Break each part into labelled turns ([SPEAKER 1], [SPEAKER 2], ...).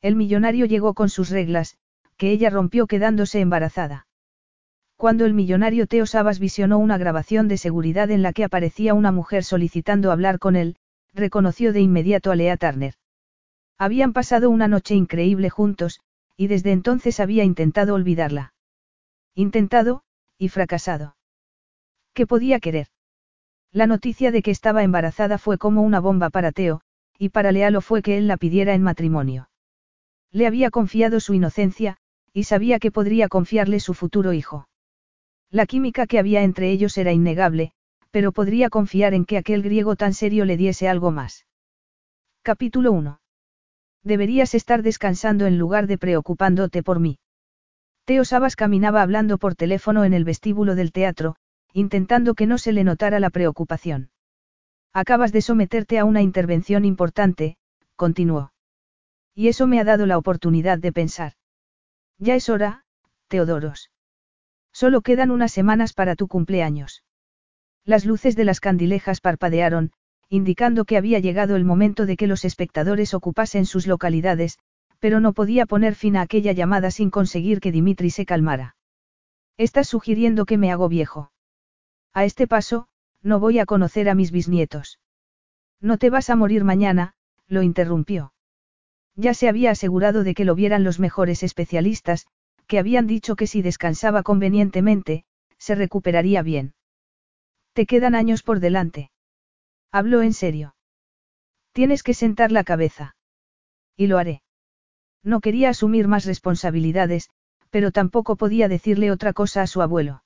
[SPEAKER 1] El millonario llegó con sus reglas, que ella rompió quedándose embarazada. Cuando el millonario Teo Sabas visionó una grabación de seguridad en la que aparecía una mujer solicitando hablar con él, reconoció de inmediato a Lea Turner. Habían pasado una noche increíble juntos, y desde entonces había intentado olvidarla. Intentado, y fracasado. ¿Qué podía querer? La noticia de que estaba embarazada fue como una bomba para Teo, y para Lea lo fue que él la pidiera en matrimonio. Le había confiado su inocencia, y sabía que podría confiarle su futuro hijo. La química que había entre ellos era innegable, pero podría confiar en que aquel griego tan serio le diese algo más. Capítulo 1. Deberías estar descansando en lugar de preocupándote por mí. Teo Sabas caminaba hablando por teléfono en el vestíbulo del teatro, intentando que no se le notara la preocupación. Acabas de someterte a una intervención importante, continuó. Y eso me ha dado la oportunidad de pensar. Ya es hora, Teodoros. Solo quedan unas semanas para tu cumpleaños. Las luces de las candilejas parpadearon, indicando que había llegado el momento de que los espectadores ocupasen sus localidades, pero no podía poner fin a aquella llamada sin conseguir que Dimitri se calmara. Estás sugiriendo que me hago viejo. A este paso, no voy a conocer a mis bisnietos. No te vas a morir mañana, lo interrumpió. Ya se había asegurado de que lo vieran los mejores especialistas, que habían dicho que si descansaba convenientemente, se recuperaría bien. Te quedan años por delante. Habló en serio. Tienes que sentar la cabeza. Y lo haré. No quería asumir más responsabilidades, pero tampoco podía decirle otra cosa a su abuelo.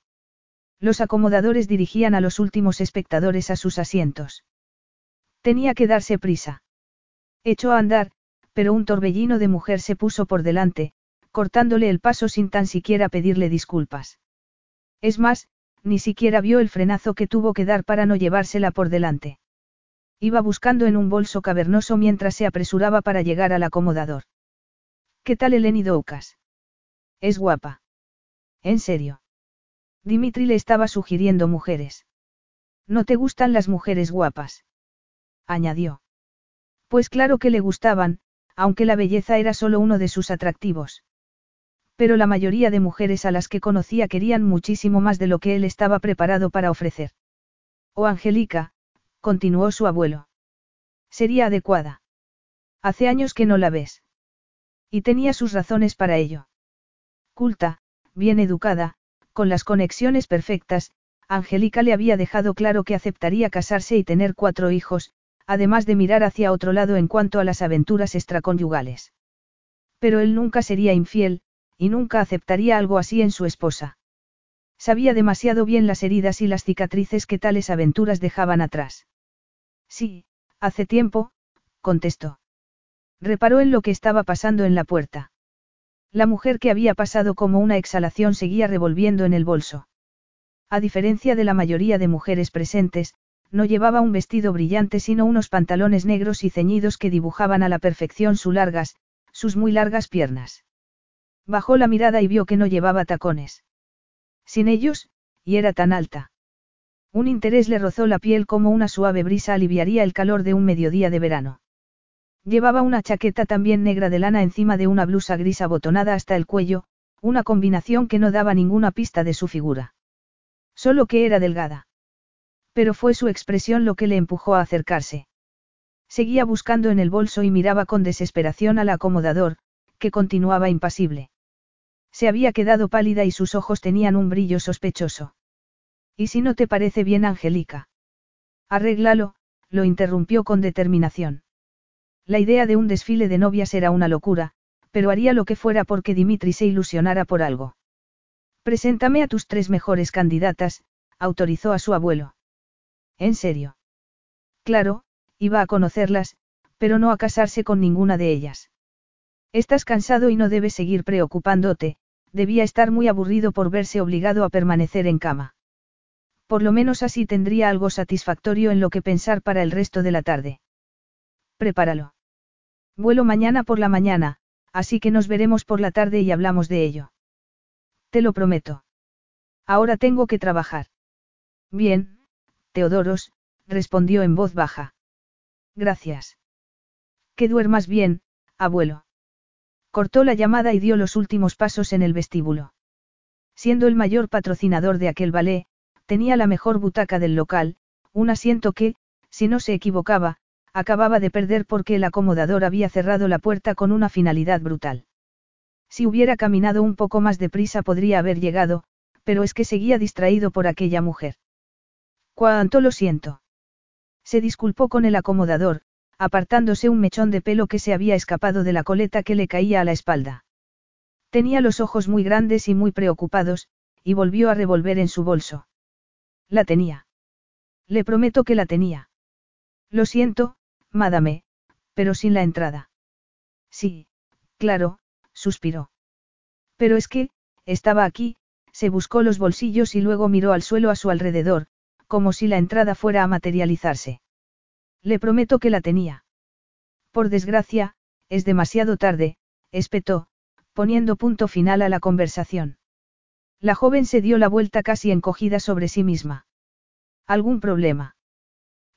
[SPEAKER 1] Los acomodadores dirigían a los últimos espectadores a sus asientos. Tenía que darse prisa. Echó a andar, pero un torbellino de mujer se puso por delante, cortándole el paso sin tan siquiera pedirle disculpas. Es más, ni siquiera vio el frenazo que tuvo que dar para no llevársela por delante. Iba buscando en un bolso cavernoso mientras se apresuraba para llegar al acomodador. ¿Qué tal Eleni Doukas? Es guapa. ¿En serio? Dimitri le estaba sugiriendo mujeres. ¿No te gustan las mujeres guapas? añadió. Pues claro que le gustaban, aunque la belleza era solo uno de sus atractivos. Pero la mayoría de mujeres a las que conocía querían muchísimo más de lo que él estaba preparado para ofrecer. Oh Angélica, continuó su abuelo. Sería adecuada. Hace años que no la ves. Y tenía sus razones para ello. Culta, bien educada, con las conexiones perfectas, Angélica le había dejado claro que aceptaría casarse y tener cuatro hijos, además de mirar hacia otro lado en cuanto a las aventuras extraconyugales. Pero él nunca sería infiel, y nunca aceptaría algo así en su esposa. Sabía demasiado bien las heridas y las cicatrices que tales aventuras dejaban atrás. Sí, hace tiempo, contestó. Reparó en lo que estaba pasando en la puerta. La mujer que había pasado como una exhalación seguía revolviendo en el bolso. A diferencia de la mayoría de mujeres presentes, no llevaba un vestido brillante sino unos pantalones negros y ceñidos que dibujaban a la perfección sus largas, sus muy largas piernas. Bajó la mirada y vio que no llevaba tacones. Sin ellos, y era tan alta. Un interés le rozó la piel como una suave brisa aliviaría el calor de un mediodía de verano. Llevaba una chaqueta también negra de lana encima de una blusa gris abotonada hasta el cuello, una combinación que no daba ninguna pista de su figura. Solo que era delgada. Pero fue su expresión lo que le empujó a acercarse. Seguía buscando en el bolso y miraba con desesperación al acomodador, que continuaba impasible. Se había quedado pálida y sus ojos tenían un brillo sospechoso. ¿Y si no te parece bien, Angélica? Arréglalo, lo interrumpió con determinación. La idea de un desfile de novias era una locura, pero haría lo que fuera porque Dimitri se ilusionara por algo. Preséntame a tus tres mejores candidatas, autorizó a su abuelo. ¿En serio? Claro, iba a conocerlas, pero no a casarse con ninguna de ellas. Estás cansado y no debes seguir preocupándote, debía estar muy aburrido por verse obligado a permanecer en cama. Por lo menos así tendría algo satisfactorio en lo que pensar para el resto de la tarde. Prepáralo. Vuelo mañana por la mañana, así que nos veremos por la tarde y hablamos de ello. Te lo prometo. Ahora tengo que trabajar. Bien, Teodoros, respondió en voz baja. Gracias. Que duermas bien, abuelo. Cortó la llamada y dio los últimos pasos en el vestíbulo. Siendo el mayor patrocinador de aquel ballet, tenía la mejor butaca del local, un asiento que, si no se equivocaba, acababa de perder porque el acomodador había cerrado la puerta con una finalidad brutal. Si hubiera caminado un poco más deprisa podría haber llegado, pero es que seguía distraído por aquella mujer. Cuánto lo siento. Se disculpó con el acomodador, apartándose un mechón de pelo que se había escapado de la coleta que le caía a la espalda. Tenía los ojos muy grandes y muy preocupados, y volvió a revolver en su bolso. La tenía. Le prometo que la tenía. Lo siento, madame, pero sin la entrada. Sí, claro, suspiró. Pero es que, estaba aquí, se buscó los bolsillos y luego miró al suelo a su alrededor, como si la entrada fuera a materializarse. Le prometo que la tenía. Por desgracia, es demasiado tarde, espetó, poniendo punto final a la conversación. La joven se dio la vuelta casi encogida sobre sí misma. ¿Algún problema?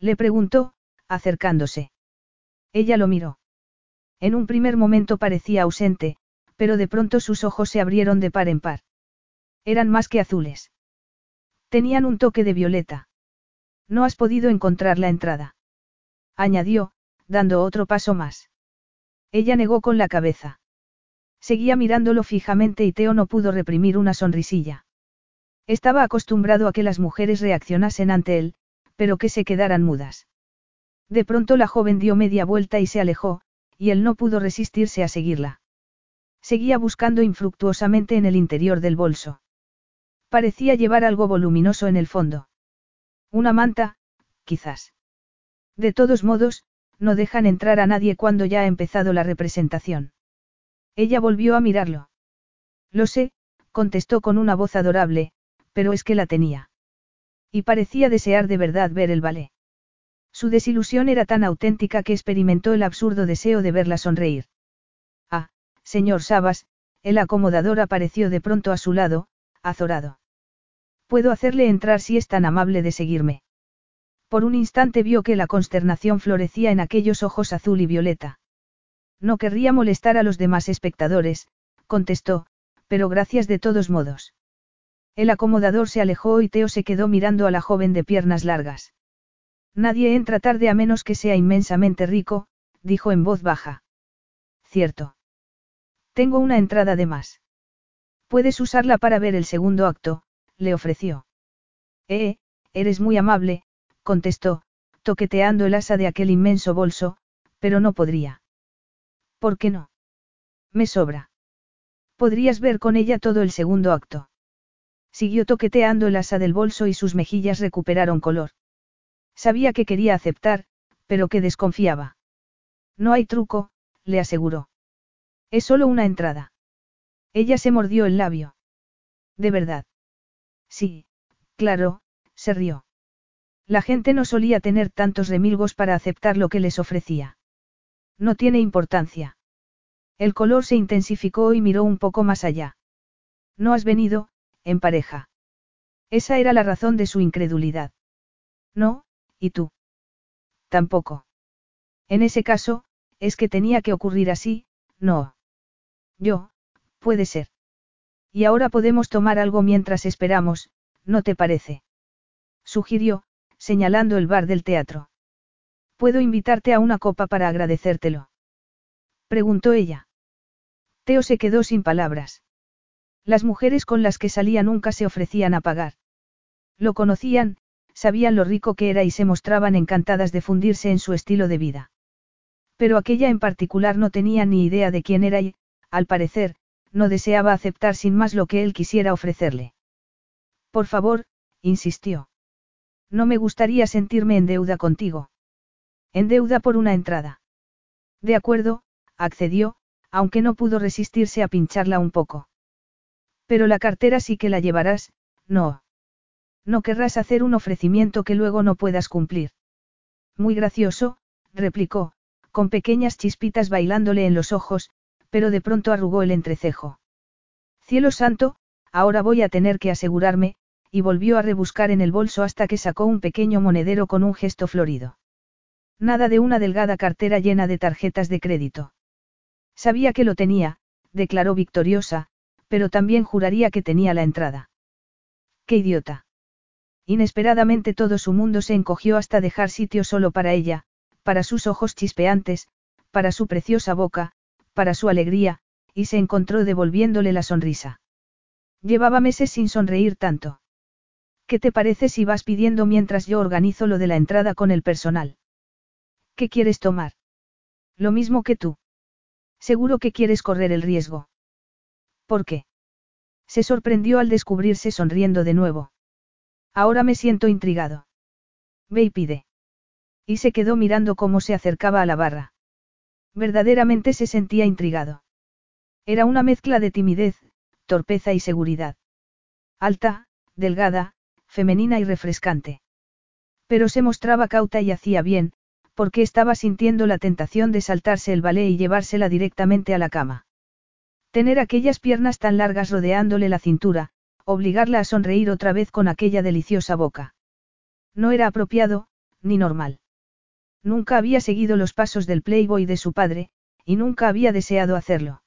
[SPEAKER 1] Le preguntó, acercándose. Ella lo miró. En un primer momento parecía ausente, pero de pronto sus ojos se abrieron de par en par. Eran más que azules. Tenían un toque de violeta. No has podido encontrar la entrada. Añadió, dando otro paso más. Ella negó con la cabeza. Seguía mirándolo fijamente y Teo no pudo reprimir una sonrisilla. Estaba acostumbrado a que las mujeres reaccionasen ante él, pero que se quedaran mudas. De pronto la joven dio media vuelta y se alejó, y él no pudo resistirse a seguirla. Seguía buscando infructuosamente en el interior del bolso. Parecía llevar algo voluminoso en el fondo. Una manta, quizás. De todos modos, no dejan entrar a nadie cuando ya ha empezado la representación. Ella volvió a mirarlo. Lo sé, contestó con una voz adorable, pero es que la tenía. Y parecía desear de verdad ver el ballet. Su desilusión era tan auténtica que experimentó el absurdo deseo de verla sonreír. Ah, señor Sabas, el acomodador apareció de pronto a su lado, azorado. Puedo hacerle entrar si es tan amable de seguirme. Por un instante vio que la consternación florecía en aquellos ojos azul y violeta. No querría molestar a los demás espectadores, contestó, pero gracias de todos modos. El acomodador se alejó y Teo se quedó mirando a la joven de piernas largas. Nadie entra tarde a menos que sea inmensamente rico, dijo en voz baja. Cierto. Tengo una entrada de más. Puedes usarla para ver el segundo acto, le ofreció. Eh, eres muy amable, contestó, toqueteando el asa de aquel inmenso bolso, pero no podría. ¿Por qué no? Me sobra. Podrías ver con ella todo el segundo acto. Siguió toqueteando el asa del bolso y sus mejillas recuperaron color. Sabía que quería aceptar, pero que desconfiaba. No hay truco, le aseguró. Es solo una entrada. Ella se mordió el labio. ¿De verdad? Sí, claro, se rió. La gente no solía tener tantos remilgos para aceptar lo que les ofrecía. No tiene importancia. El color se intensificó y miró un poco más allá. No has venido, en pareja. Esa era la razón de su incredulidad. No, ¿y tú? Tampoco. En ese caso, es que tenía que ocurrir así, no. Yo, puede ser. Y ahora podemos tomar algo mientras esperamos, ¿no te parece? Sugirió, señalando el bar del teatro. ¿Puedo invitarte a una copa para agradecértelo? Preguntó ella. Teo se quedó sin palabras. Las mujeres con las que salía nunca se ofrecían a pagar. Lo conocían, sabían lo rico que era y se mostraban encantadas de fundirse en su estilo de vida. Pero aquella en particular no tenía ni idea de quién era y, al parecer, no deseaba aceptar sin más lo que él quisiera ofrecerle. Por favor, insistió. No me gustaría sentirme en deuda contigo. En deuda por una entrada. De acuerdo, accedió, aunque no pudo resistirse a pincharla un poco. Pero la cartera sí que la llevarás, no. No querrás hacer un ofrecimiento que luego no puedas cumplir. Muy gracioso, replicó, con pequeñas chispitas bailándole en los ojos, pero de pronto arrugó el entrecejo. Cielo santo, ahora voy a tener que asegurarme, y volvió a rebuscar en el bolso hasta que sacó un pequeño monedero con un gesto florido. Nada de una delgada cartera llena de tarjetas de crédito. Sabía que lo tenía, declaró victoriosa, pero también juraría que tenía la entrada. ¡Qué idiota! Inesperadamente todo su mundo se encogió hasta dejar sitio solo para ella, para sus ojos chispeantes, para su preciosa boca, para su alegría, y se encontró devolviéndole la sonrisa. Llevaba meses sin sonreír tanto. ¿Qué te parece si vas pidiendo mientras yo organizo lo de la entrada con el personal? ¿Qué quieres tomar? Lo mismo que tú. Seguro que quieres correr el riesgo. ¿Por qué? Se sorprendió al descubrirse sonriendo de nuevo. Ahora me siento intrigado. Ve y pide. Y se quedó mirando cómo se acercaba a la barra. Verdaderamente se sentía intrigado. Era una mezcla de timidez, torpeza y seguridad. Alta, delgada, femenina y refrescante. Pero se mostraba cauta y hacía bien, porque estaba sintiendo la tentación de saltarse el balé y llevársela directamente a la cama. Tener aquellas piernas tan largas rodeándole la cintura, obligarla a sonreír otra vez con aquella deliciosa boca. No era apropiado, ni normal. Nunca había seguido los pasos del Playboy de su padre, y nunca había deseado hacerlo.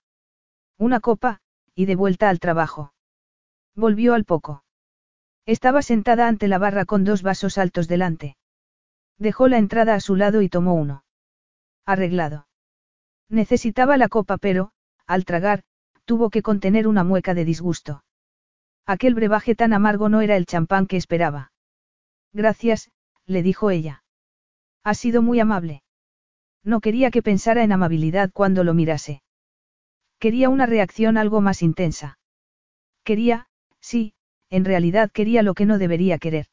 [SPEAKER 1] Una copa, y de vuelta al trabajo. Volvió al poco. Estaba sentada ante la barra con dos vasos altos delante. Dejó la entrada a su lado y tomó uno. Arreglado. Necesitaba la copa pero, al tragar, tuvo que contener una mueca de disgusto. Aquel brebaje tan amargo no era el champán que esperaba. Gracias, le dijo ella. Ha sido muy amable. No quería que pensara en amabilidad cuando lo mirase. Quería una reacción algo más intensa. Quería, sí, en realidad quería lo que no debería querer.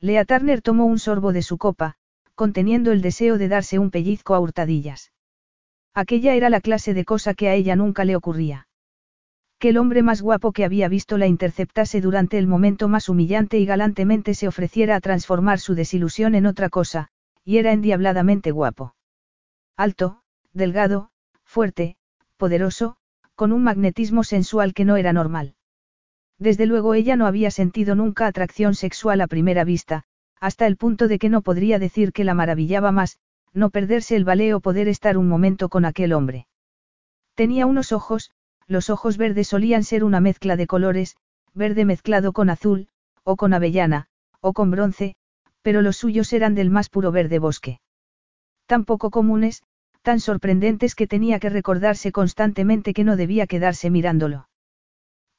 [SPEAKER 1] Lea Turner tomó un sorbo de su copa, conteniendo el deseo de darse un pellizco a hurtadillas. Aquella era la clase de cosa que a ella nunca le ocurría. Que el hombre más guapo que había visto la interceptase durante el momento más humillante y galantemente se ofreciera a transformar su desilusión en otra cosa, y era endiabladamente guapo. Alto, delgado, fuerte, poderoso, con un magnetismo sensual que no era normal. Desde luego ella no había sentido nunca atracción sexual a primera vista, hasta el punto de que no podría decir que la maravillaba más, no perderse el ballet o poder estar un momento con aquel hombre. Tenía unos ojos, los ojos verdes solían ser una mezcla de colores, verde mezclado con azul, o con avellana, o con bronce, pero los suyos eran del más puro verde bosque. Tan poco comunes, tan sorprendentes que tenía que recordarse constantemente que no debía quedarse mirándolo.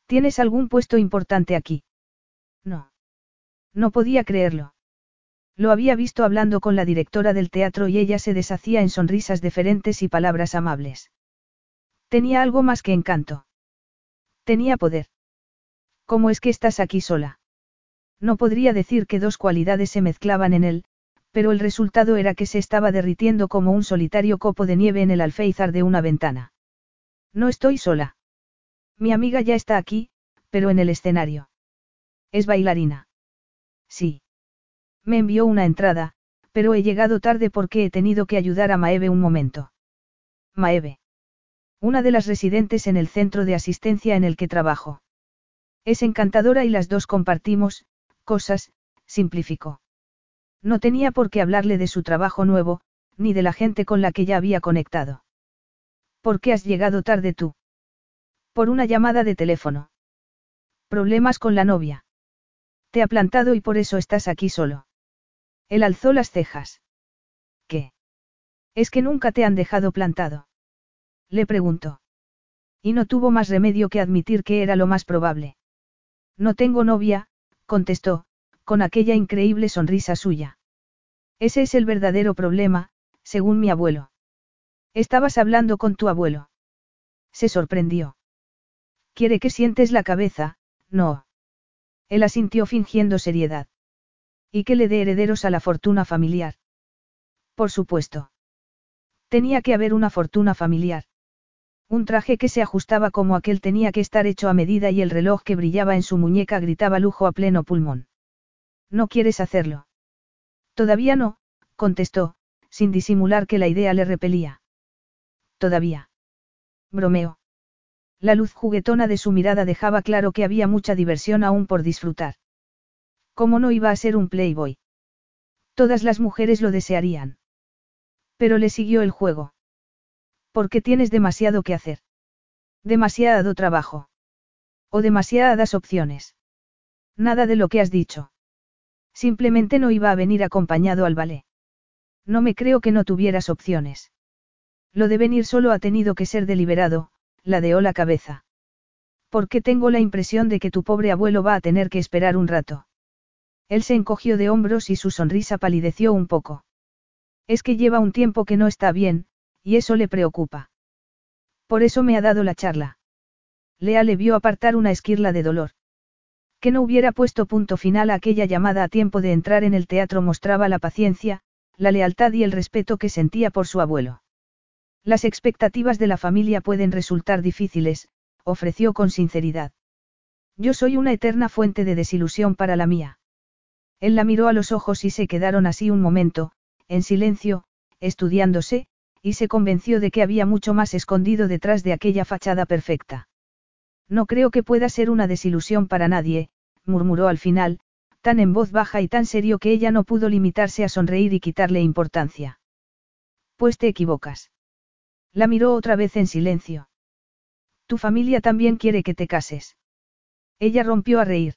[SPEAKER 1] ¿Tienes algún puesto importante aquí? No. No podía creerlo. Lo había visto hablando con la directora del teatro y ella se deshacía en sonrisas deferentes y palabras amables. Tenía algo más que encanto. Tenía poder. ¿Cómo es que estás aquí sola? No podría decir que dos cualidades se mezclaban en él, pero el resultado era que se estaba derritiendo como un solitario copo de nieve en el alféizar de una ventana. No estoy sola. Mi amiga ya está aquí, pero en el escenario. Es bailarina. Sí. Me envió una entrada, pero he llegado tarde porque he tenido que ayudar a Maeve un momento. Maeve. Una de las residentes en el centro de asistencia en el que trabajo. Es encantadora y las dos compartimos, cosas, simplificó. No tenía por qué hablarle de su trabajo nuevo, ni de la gente con la que ya había conectado. ¿Por qué has llegado tarde tú? Por una llamada de teléfono. Problemas con la novia. Te ha plantado y por eso estás aquí solo. Él alzó las cejas. ¿Qué? Es que nunca te han dejado plantado. Le preguntó. Y no tuvo más remedio que admitir que era lo más probable. No tengo novia, contestó, con aquella increíble sonrisa suya. Ese es el verdadero problema, según mi abuelo. Estabas hablando con tu abuelo. Se sorprendió. Quiere que sientes la cabeza, no. Él asintió fingiendo seriedad. Y que le dé herederos a la fortuna familiar. Por supuesto. Tenía que haber una fortuna familiar. Un traje que se ajustaba como aquel tenía que estar hecho a medida y el reloj que brillaba en su muñeca gritaba lujo a pleno pulmón. ¿No quieres hacerlo? Todavía no, contestó, sin disimular que la idea le repelía. Todavía. Bromeo. La luz juguetona de su mirada dejaba claro que había mucha diversión aún por disfrutar. ¿Cómo no iba a ser un playboy? Todas las mujeres lo desearían. Pero le siguió el juego. Porque tienes demasiado que hacer. Demasiado trabajo. O demasiadas opciones. Nada de lo que has dicho. Simplemente no iba a venir acompañado al ballet. No me creo que no tuvieras opciones. Lo de venir solo ha tenido que ser deliberado, ladeó la cabeza. Porque tengo la impresión de que tu pobre abuelo va a tener que esperar un rato. Él se encogió de hombros y su sonrisa palideció un poco. Es que lleva un tiempo que no está bien, y eso le preocupa. Por eso me ha dado la charla. Lea le vio apartar una esquirla de dolor. Que no hubiera puesto punto final a aquella llamada a tiempo de entrar en el teatro mostraba la paciencia, la lealtad y el respeto que sentía por su abuelo. Las expectativas de la familia pueden resultar difíciles, ofreció con sinceridad. Yo soy una eterna fuente de desilusión para la mía. Él la miró a los ojos y se quedaron así un momento, en silencio, estudiándose, y se convenció de que había mucho más escondido detrás de aquella fachada perfecta. No creo que pueda ser una desilusión para nadie, murmuró al final, tan en voz baja y tan serio que ella no pudo limitarse a sonreír y quitarle importancia. Pues te equivocas. La miró otra vez en silencio. Tu familia también quiere que te cases. Ella rompió a reír.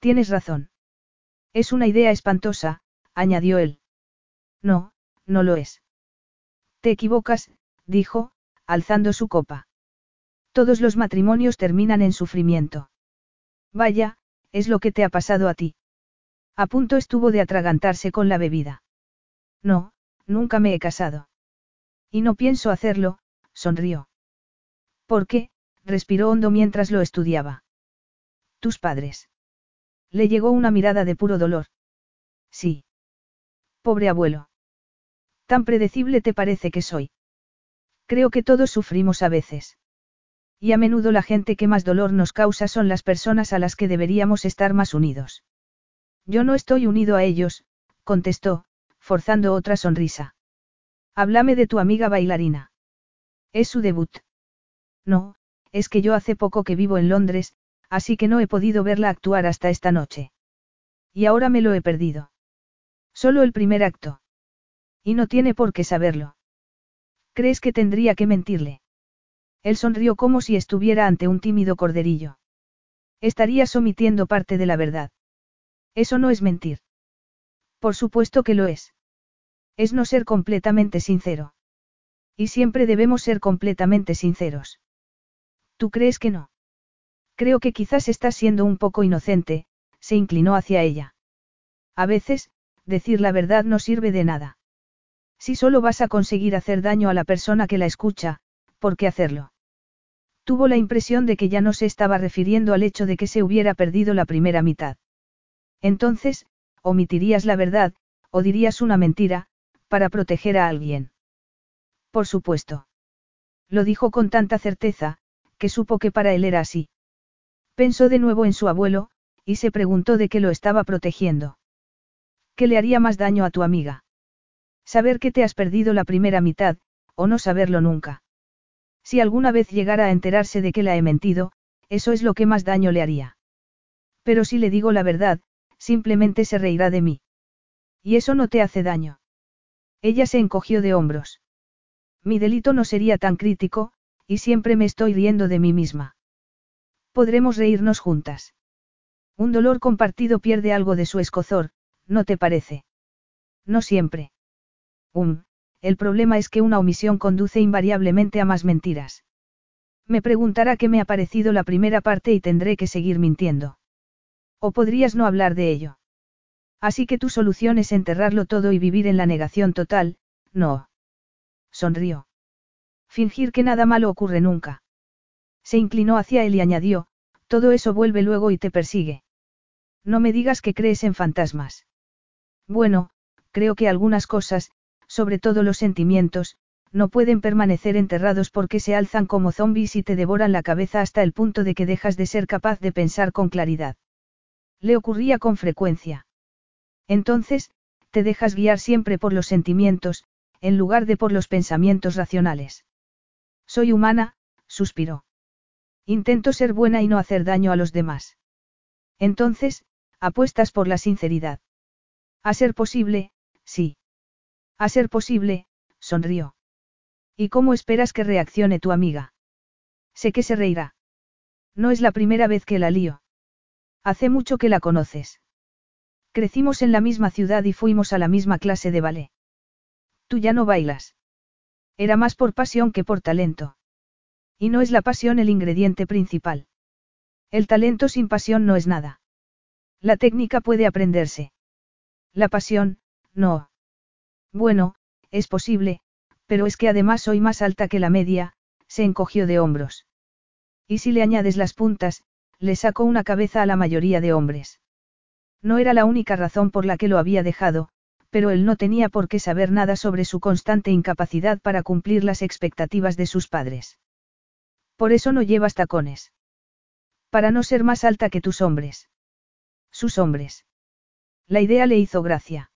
[SPEAKER 1] Tienes razón. Es una idea espantosa, añadió él. No, no lo es. Te equivocas, dijo, alzando su copa. Todos los matrimonios terminan en sufrimiento. Vaya, es lo que te ha pasado a ti. A punto estuvo de atragantarse con la bebida. No, nunca me he casado. Y no pienso hacerlo, sonrió. ¿Por qué? respiró hondo mientras lo estudiaba. Tus padres. Le llegó una mirada de puro dolor. Sí. Pobre abuelo. Tan predecible te parece que soy. Creo que todos sufrimos a veces. Y a menudo la gente que más dolor nos causa son las personas a las que deberíamos estar más unidos. Yo no estoy unido a ellos, contestó, forzando otra sonrisa. Háblame de tu amiga bailarina. Es su debut. No, es que yo hace poco que vivo en Londres, así que no he podido verla actuar hasta esta noche. Y ahora me lo he perdido. Solo el primer acto. Y no tiene por qué saberlo. ¿Crees que tendría que mentirle? Él sonrió como si estuviera ante un tímido corderillo. Estarías omitiendo parte de la verdad. Eso no es mentir. Por supuesto que lo es. Es no ser completamente sincero. Y siempre debemos ser completamente sinceros. ¿Tú crees que no? Creo que quizás estás siendo un poco inocente, se inclinó hacia ella. A veces, decir la verdad no sirve de nada. Si solo vas a conseguir hacer daño a la persona que la escucha, ¿por qué hacerlo? Tuvo la impresión de que ya no se estaba refiriendo al hecho de que se hubiera perdido la primera mitad. Entonces, omitirías la verdad, o dirías una mentira, para proteger a alguien. Por supuesto. Lo dijo con tanta certeza, que supo que para él era así. Pensó de nuevo en su abuelo, y se preguntó de qué lo estaba protegiendo. ¿Qué le haría más daño a tu amiga? Saber que te has perdido la primera mitad, o no saberlo nunca. Si alguna vez llegara a enterarse de que la he mentido, eso es lo que más daño le haría. Pero si le digo la verdad, simplemente se reirá de mí. Y eso no te hace daño. Ella se encogió de hombros. Mi delito no sería tan crítico, y siempre me estoy riendo de mí misma. Podremos reírnos juntas. Un dolor compartido pierde algo de su escozor, ¿no te parece? No siempre. Um, el problema es que una omisión conduce invariablemente a más mentiras. Me preguntará qué me ha parecido la primera parte y tendré que seguir mintiendo. O podrías no hablar de ello. Así que tu solución es enterrarlo todo y vivir en la negación total, no. Sonrió. Fingir que nada malo ocurre nunca. Se inclinó hacia él y añadió, todo eso vuelve luego y te persigue. No me digas que crees en fantasmas. Bueno, creo que algunas cosas, sobre todo los sentimientos, no pueden permanecer enterrados porque se alzan como zombies y te devoran la cabeza hasta el punto de que dejas de ser capaz de pensar con claridad. Le ocurría con frecuencia. Entonces, te dejas guiar siempre por los sentimientos, en lugar de por los pensamientos racionales. Soy humana, suspiró. Intento ser buena y no hacer daño a los demás. Entonces, apuestas por la sinceridad. A ser posible, sí. A ser posible, sonrió. ¿Y cómo esperas que reaccione tu amiga? Sé que se reirá. No es la primera vez que la lío. Hace mucho que la conoces. Crecimos en la misma ciudad y fuimos a la misma clase de ballet. Tú ya no bailas. Era más por pasión que por talento. Y no es la pasión el ingrediente principal. El talento sin pasión no es nada. La técnica puede aprenderse. La pasión, no. Bueno, es posible, pero es que además soy más alta que la media, se encogió de hombros. Y si le añades las puntas, le sacó una cabeza a la mayoría de hombres. No era la única razón por la que lo había dejado, pero él no tenía por qué saber nada sobre su constante incapacidad para cumplir las expectativas de sus padres. Por eso no llevas tacones. Para no ser más alta que tus hombres. Sus hombres. La idea le hizo gracia.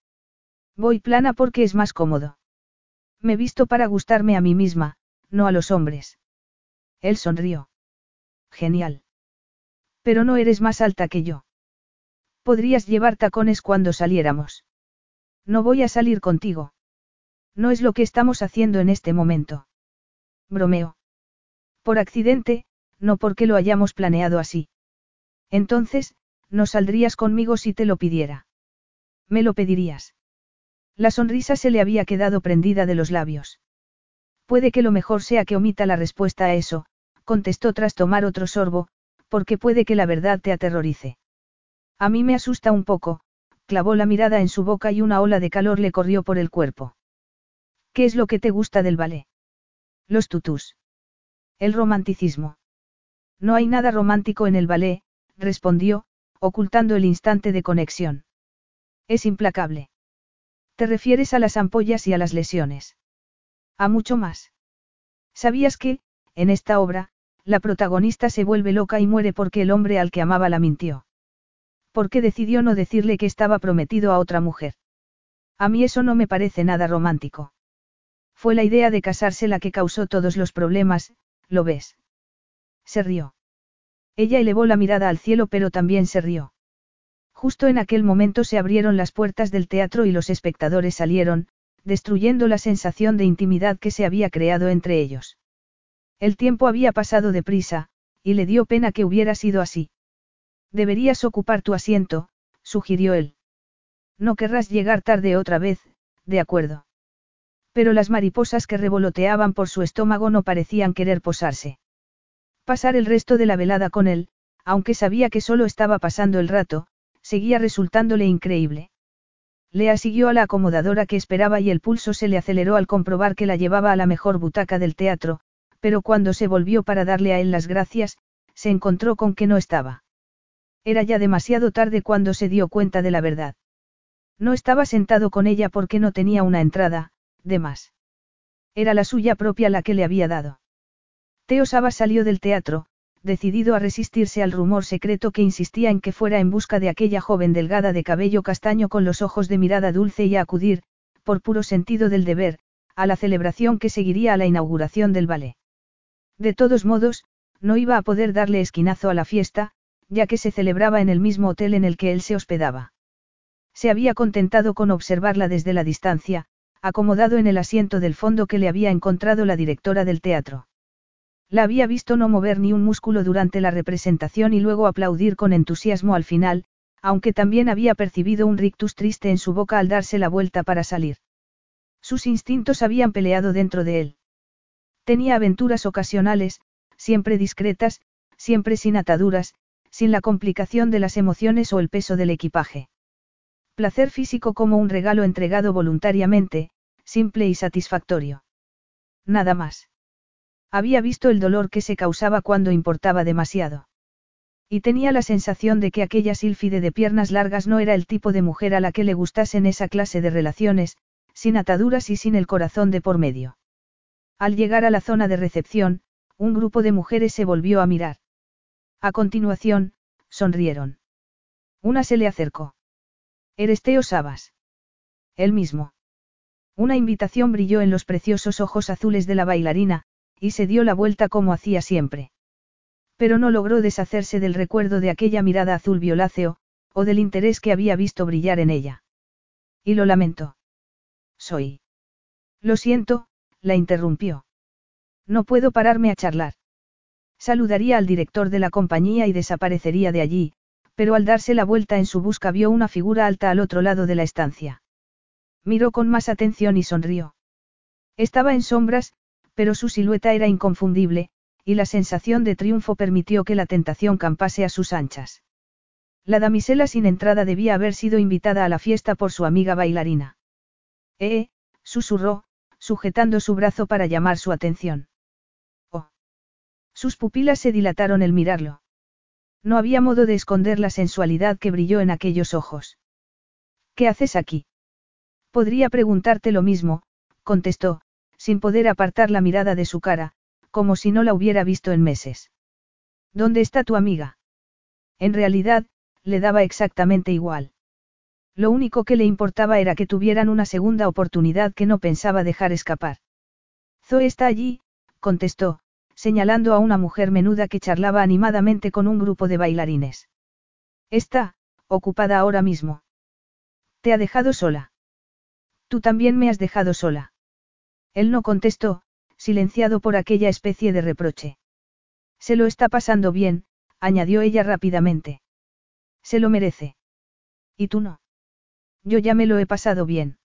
[SPEAKER 1] Voy plana porque es más cómodo. Me visto para gustarme a mí misma, no a los hombres. Él sonrió. Genial. Pero no eres más alta que yo. Podrías llevar tacones cuando saliéramos. No voy a salir contigo. No es lo que estamos haciendo en este momento. Bromeo. Por accidente, no porque lo hayamos planeado así. Entonces, no saldrías conmigo si te lo pidiera. Me lo pedirías. La sonrisa se le había quedado prendida de los labios. Puede que lo mejor sea que omita la respuesta a eso, contestó tras tomar otro sorbo, porque puede que la verdad te aterrorice. A mí me asusta un poco, clavó la mirada en su boca y una ola de calor le corrió por el cuerpo. ¿Qué es lo que te gusta del ballet? Los tutús. El romanticismo. No hay nada romántico en el ballet, respondió, ocultando el instante de conexión. Es implacable. Te refieres a las ampollas y a las lesiones. A mucho más. ¿Sabías que, en esta obra, la protagonista se vuelve loca y muere porque el hombre al que amaba la mintió? qué decidió no decirle que estaba prometido a otra mujer. A mí eso no me parece nada romántico. Fue la idea de casarse la que causó todos los problemas, ¿lo ves? Se rió. Ella elevó la mirada al cielo pero también se rió. Justo en aquel momento se abrieron las puertas del teatro y los espectadores salieron, destruyendo la sensación de intimidad que se había creado entre ellos. El tiempo había pasado deprisa, y le dio pena que hubiera sido así. Deberías ocupar tu asiento, sugirió él. No querrás llegar tarde otra vez, de acuerdo. Pero las mariposas que revoloteaban por su estómago no parecían querer posarse. Pasar el resto de la velada con él, aunque sabía que solo estaba pasando el rato, seguía resultándole increíble. Lea siguió a la acomodadora que esperaba y el pulso se le aceleró al comprobar que la llevaba a la mejor butaca del teatro, pero cuando se volvió para darle a él las gracias, se encontró con que no estaba. Era ya demasiado tarde cuando se dio cuenta de la verdad. No estaba sentado con ella porque no tenía una entrada, de más. Era la suya propia la que le había dado. Teo Saba salió del teatro, decidido a resistirse al rumor secreto que insistía en que fuera en busca de aquella joven delgada de cabello castaño con los ojos de mirada dulce y a acudir, por puro sentido del deber, a la celebración que seguiría a la inauguración del ballet. De todos modos, no iba a poder darle esquinazo a la fiesta, ya que se celebraba en el mismo hotel en el que él se hospedaba. Se había contentado con observarla desde la distancia, acomodado en el asiento del fondo que le había encontrado la directora del teatro. La había visto no mover ni un músculo durante la representación y luego aplaudir con entusiasmo al final, aunque también había percibido un rictus triste en su boca al darse la vuelta para salir. Sus instintos habían peleado dentro de él. Tenía aventuras ocasionales, siempre discretas, siempre sin ataduras, sin la complicación de las emociones o el peso del equipaje. Placer físico como un regalo entregado voluntariamente, simple y satisfactorio. Nada más. Había visto el dolor que se causaba cuando importaba demasiado. Y tenía la sensación de que aquella sílfide de piernas largas no era el tipo de mujer a la que le gustasen esa clase de relaciones, sin ataduras y sin el corazón de por medio. Al llegar a la zona de recepción, un grupo de mujeres se volvió a mirar. A continuación, sonrieron. Una se le acercó. ¿Eres Teo Sabas? Él mismo. Una invitación brilló en los preciosos ojos azules de la bailarina, y se dio la vuelta como hacía siempre. Pero no logró deshacerse del recuerdo de aquella mirada azul violáceo, o del interés que había visto brillar en ella. Y lo lamentó. Soy. Lo siento, la interrumpió. No puedo pararme a charlar. Saludaría al director de la compañía y desaparecería de allí, pero al darse la vuelta en su busca vio una figura alta al otro lado de la estancia. Miró con más atención y sonrió. Estaba en sombras, pero su silueta era inconfundible, y la sensación de triunfo permitió que la tentación campase a sus anchas. La damisela sin entrada debía haber sido invitada a la fiesta por su amiga bailarina. Eh, susurró, sujetando su brazo para llamar su atención. Oh. Sus pupilas se dilataron al mirarlo. No había modo de esconder la sensualidad que brilló en aquellos ojos. ¿Qué haces aquí? Podría preguntarte lo mismo, contestó, sin poder apartar la mirada de su cara, como si no la hubiera visto en meses. ¿Dónde está tu amiga? En realidad, le daba exactamente igual. Lo único que le importaba era que tuvieran una segunda oportunidad que no pensaba dejar escapar. Zoe está allí, contestó, señalando a una mujer menuda que charlaba animadamente con un grupo de bailarines. Está, ocupada ahora mismo. Te ha dejado sola. Tú también me has dejado sola. Él no contestó, silenciado por aquella especie de reproche. Se lo está pasando bien, añadió ella rápidamente. Se lo merece. ¿Y tú no? Yo ya me lo he pasado bien.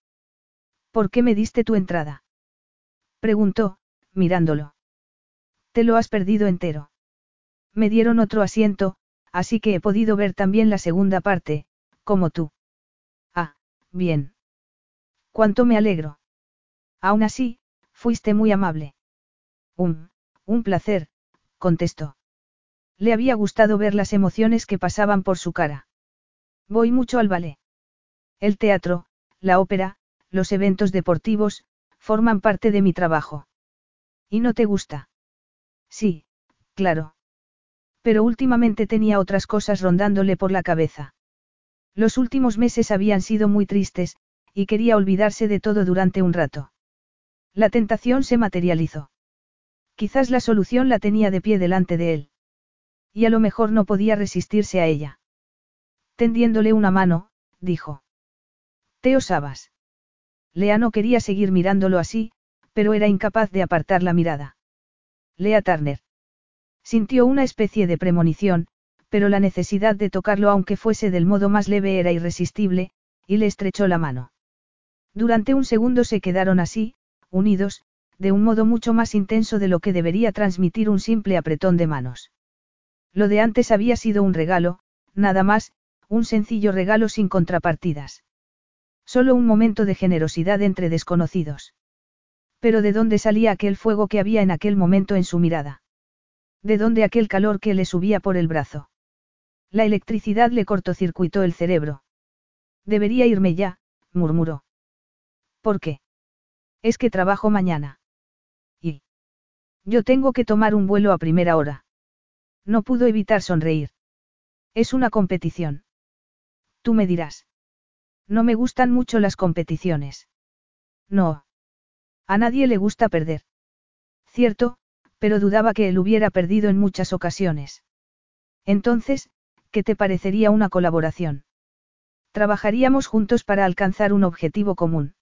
[SPEAKER 1] ¿Por qué me diste tu entrada? Preguntó, mirándolo. Te lo has perdido entero. Me dieron otro asiento, así que he podido ver también la segunda parte, como tú. Ah, bien. Cuánto me alegro. Aún así, fuiste muy amable. Un, un placer, contestó. Le había gustado ver las emociones que pasaban por su cara. Voy mucho al ballet. El teatro, la ópera, los eventos deportivos, forman parte de mi trabajo. ¿Y no te gusta? Sí, claro. Pero últimamente tenía otras cosas rondándole por la cabeza. Los últimos meses habían sido muy tristes, y quería olvidarse de todo durante un rato. La tentación se materializó. Quizás la solución la tenía de pie delante de él. Y a lo mejor no podía resistirse a ella. Tendiéndole una mano, dijo. Teo Sabas. Lea no quería seguir mirándolo así, pero era incapaz de apartar la mirada. Lea Turner. Sintió una especie de premonición, pero la necesidad de tocarlo aunque fuese del modo más leve era irresistible, y le estrechó la mano. Durante un segundo se quedaron así, unidos, de un modo mucho más intenso de lo que debería transmitir un simple apretón de manos. Lo de antes había sido un regalo, nada más, un sencillo regalo sin contrapartidas. Solo un momento de generosidad entre desconocidos. Pero ¿de dónde salía aquel fuego que había en aquel momento en su mirada? ¿De dónde aquel calor que le subía por el brazo? La electricidad le cortocircuitó el cerebro. Debería irme ya, murmuró. ¿Por qué? Es que trabajo mañana. Y. Yo tengo que tomar un vuelo a primera hora. No pudo evitar sonreír. Es una competición. Tú me dirás. No me gustan mucho las competiciones. No. A nadie le gusta perder. Cierto, pero dudaba que él hubiera perdido en muchas ocasiones. Entonces, ¿qué te parecería una colaboración? Trabajaríamos juntos para alcanzar un objetivo común.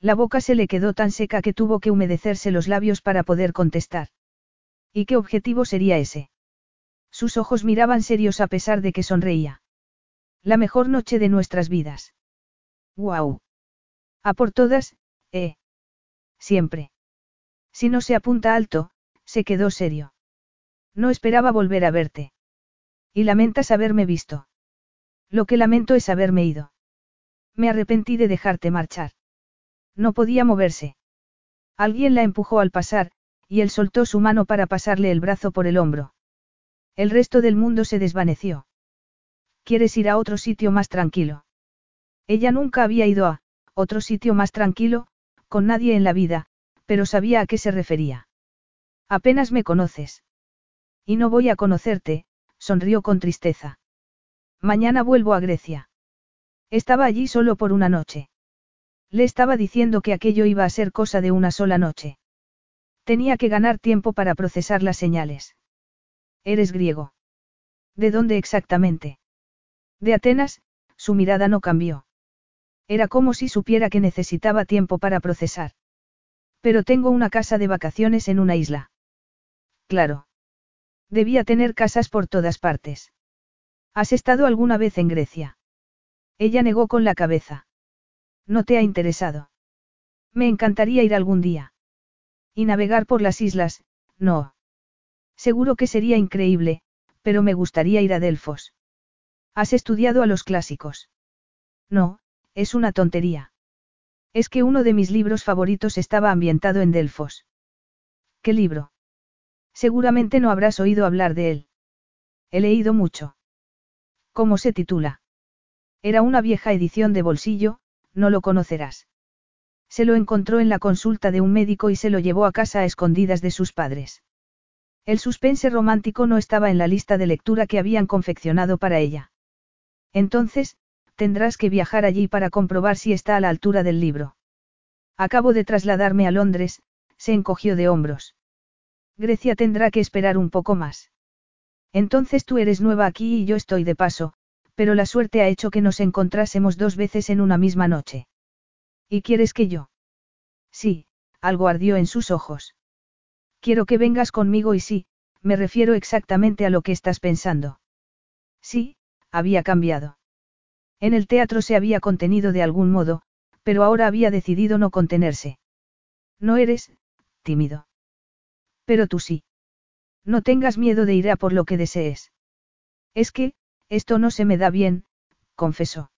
[SPEAKER 1] La boca se le quedó tan seca que tuvo que humedecerse los labios para poder contestar. ¿Y qué objetivo sería ese? Sus ojos miraban serios a pesar de que sonreía. La mejor noche de nuestras vidas. ¡Guau! A por todas, eh. Siempre. Si no se apunta alto, se quedó serio. No esperaba volver a verte. Y lamentas haberme visto. Lo que lamento es haberme ido. Me arrepentí de dejarte marchar. No podía moverse. Alguien la empujó al pasar, y él soltó su mano para pasarle el brazo por el hombro. El resto del mundo se desvaneció. ¿Quieres ir a otro sitio más tranquilo? Ella nunca había ido a, otro sitio más tranquilo, con nadie en la vida, pero sabía a qué se refería. Apenas me conoces. Y no voy a conocerte, sonrió con tristeza. Mañana vuelvo a Grecia. Estaba allí solo por una noche. Le estaba diciendo que aquello iba a ser cosa de una sola noche. Tenía que ganar tiempo para procesar las señales. Eres griego. ¿De dónde exactamente? De Atenas, su mirada no cambió. Era como si supiera que necesitaba tiempo para procesar. Pero tengo una casa de vacaciones en una isla. Claro. Debía tener casas por todas partes. ¿Has estado alguna vez en Grecia? Ella negó con la cabeza. No te ha interesado. Me encantaría ir algún día. Y navegar por las islas, no. Seguro que sería increíble, pero me gustaría ir a Delfos. ¿Has estudiado a los clásicos? No, es una tontería. Es que uno de mis libros favoritos estaba ambientado en Delfos. ¿Qué libro? Seguramente no habrás oído hablar de él. He leído mucho. ¿Cómo se titula? Era una vieja edición de bolsillo, no lo conocerás. Se lo encontró en la consulta de un médico y se lo llevó a casa a escondidas de sus padres. El suspense romántico no estaba en la lista de lectura que habían confeccionado para ella. Entonces, tendrás que viajar allí para comprobar si está a la altura del libro. Acabo de trasladarme a Londres, se encogió de hombros. Grecia tendrá que esperar un poco más. Entonces tú eres nueva aquí y yo estoy de paso, pero la suerte ha hecho que nos encontrásemos dos veces en una misma noche. ¿Y quieres que yo? Sí, algo ardió en sus ojos. Quiero que vengas conmigo y sí, me refiero exactamente a lo que estás pensando. Sí, había cambiado. En el teatro se había contenido de algún modo, pero ahora había decidido no contenerse. No eres, tímido. Pero tú sí. No tengas miedo de ir a por lo que desees. Es que, esto no se me da bien, confesó.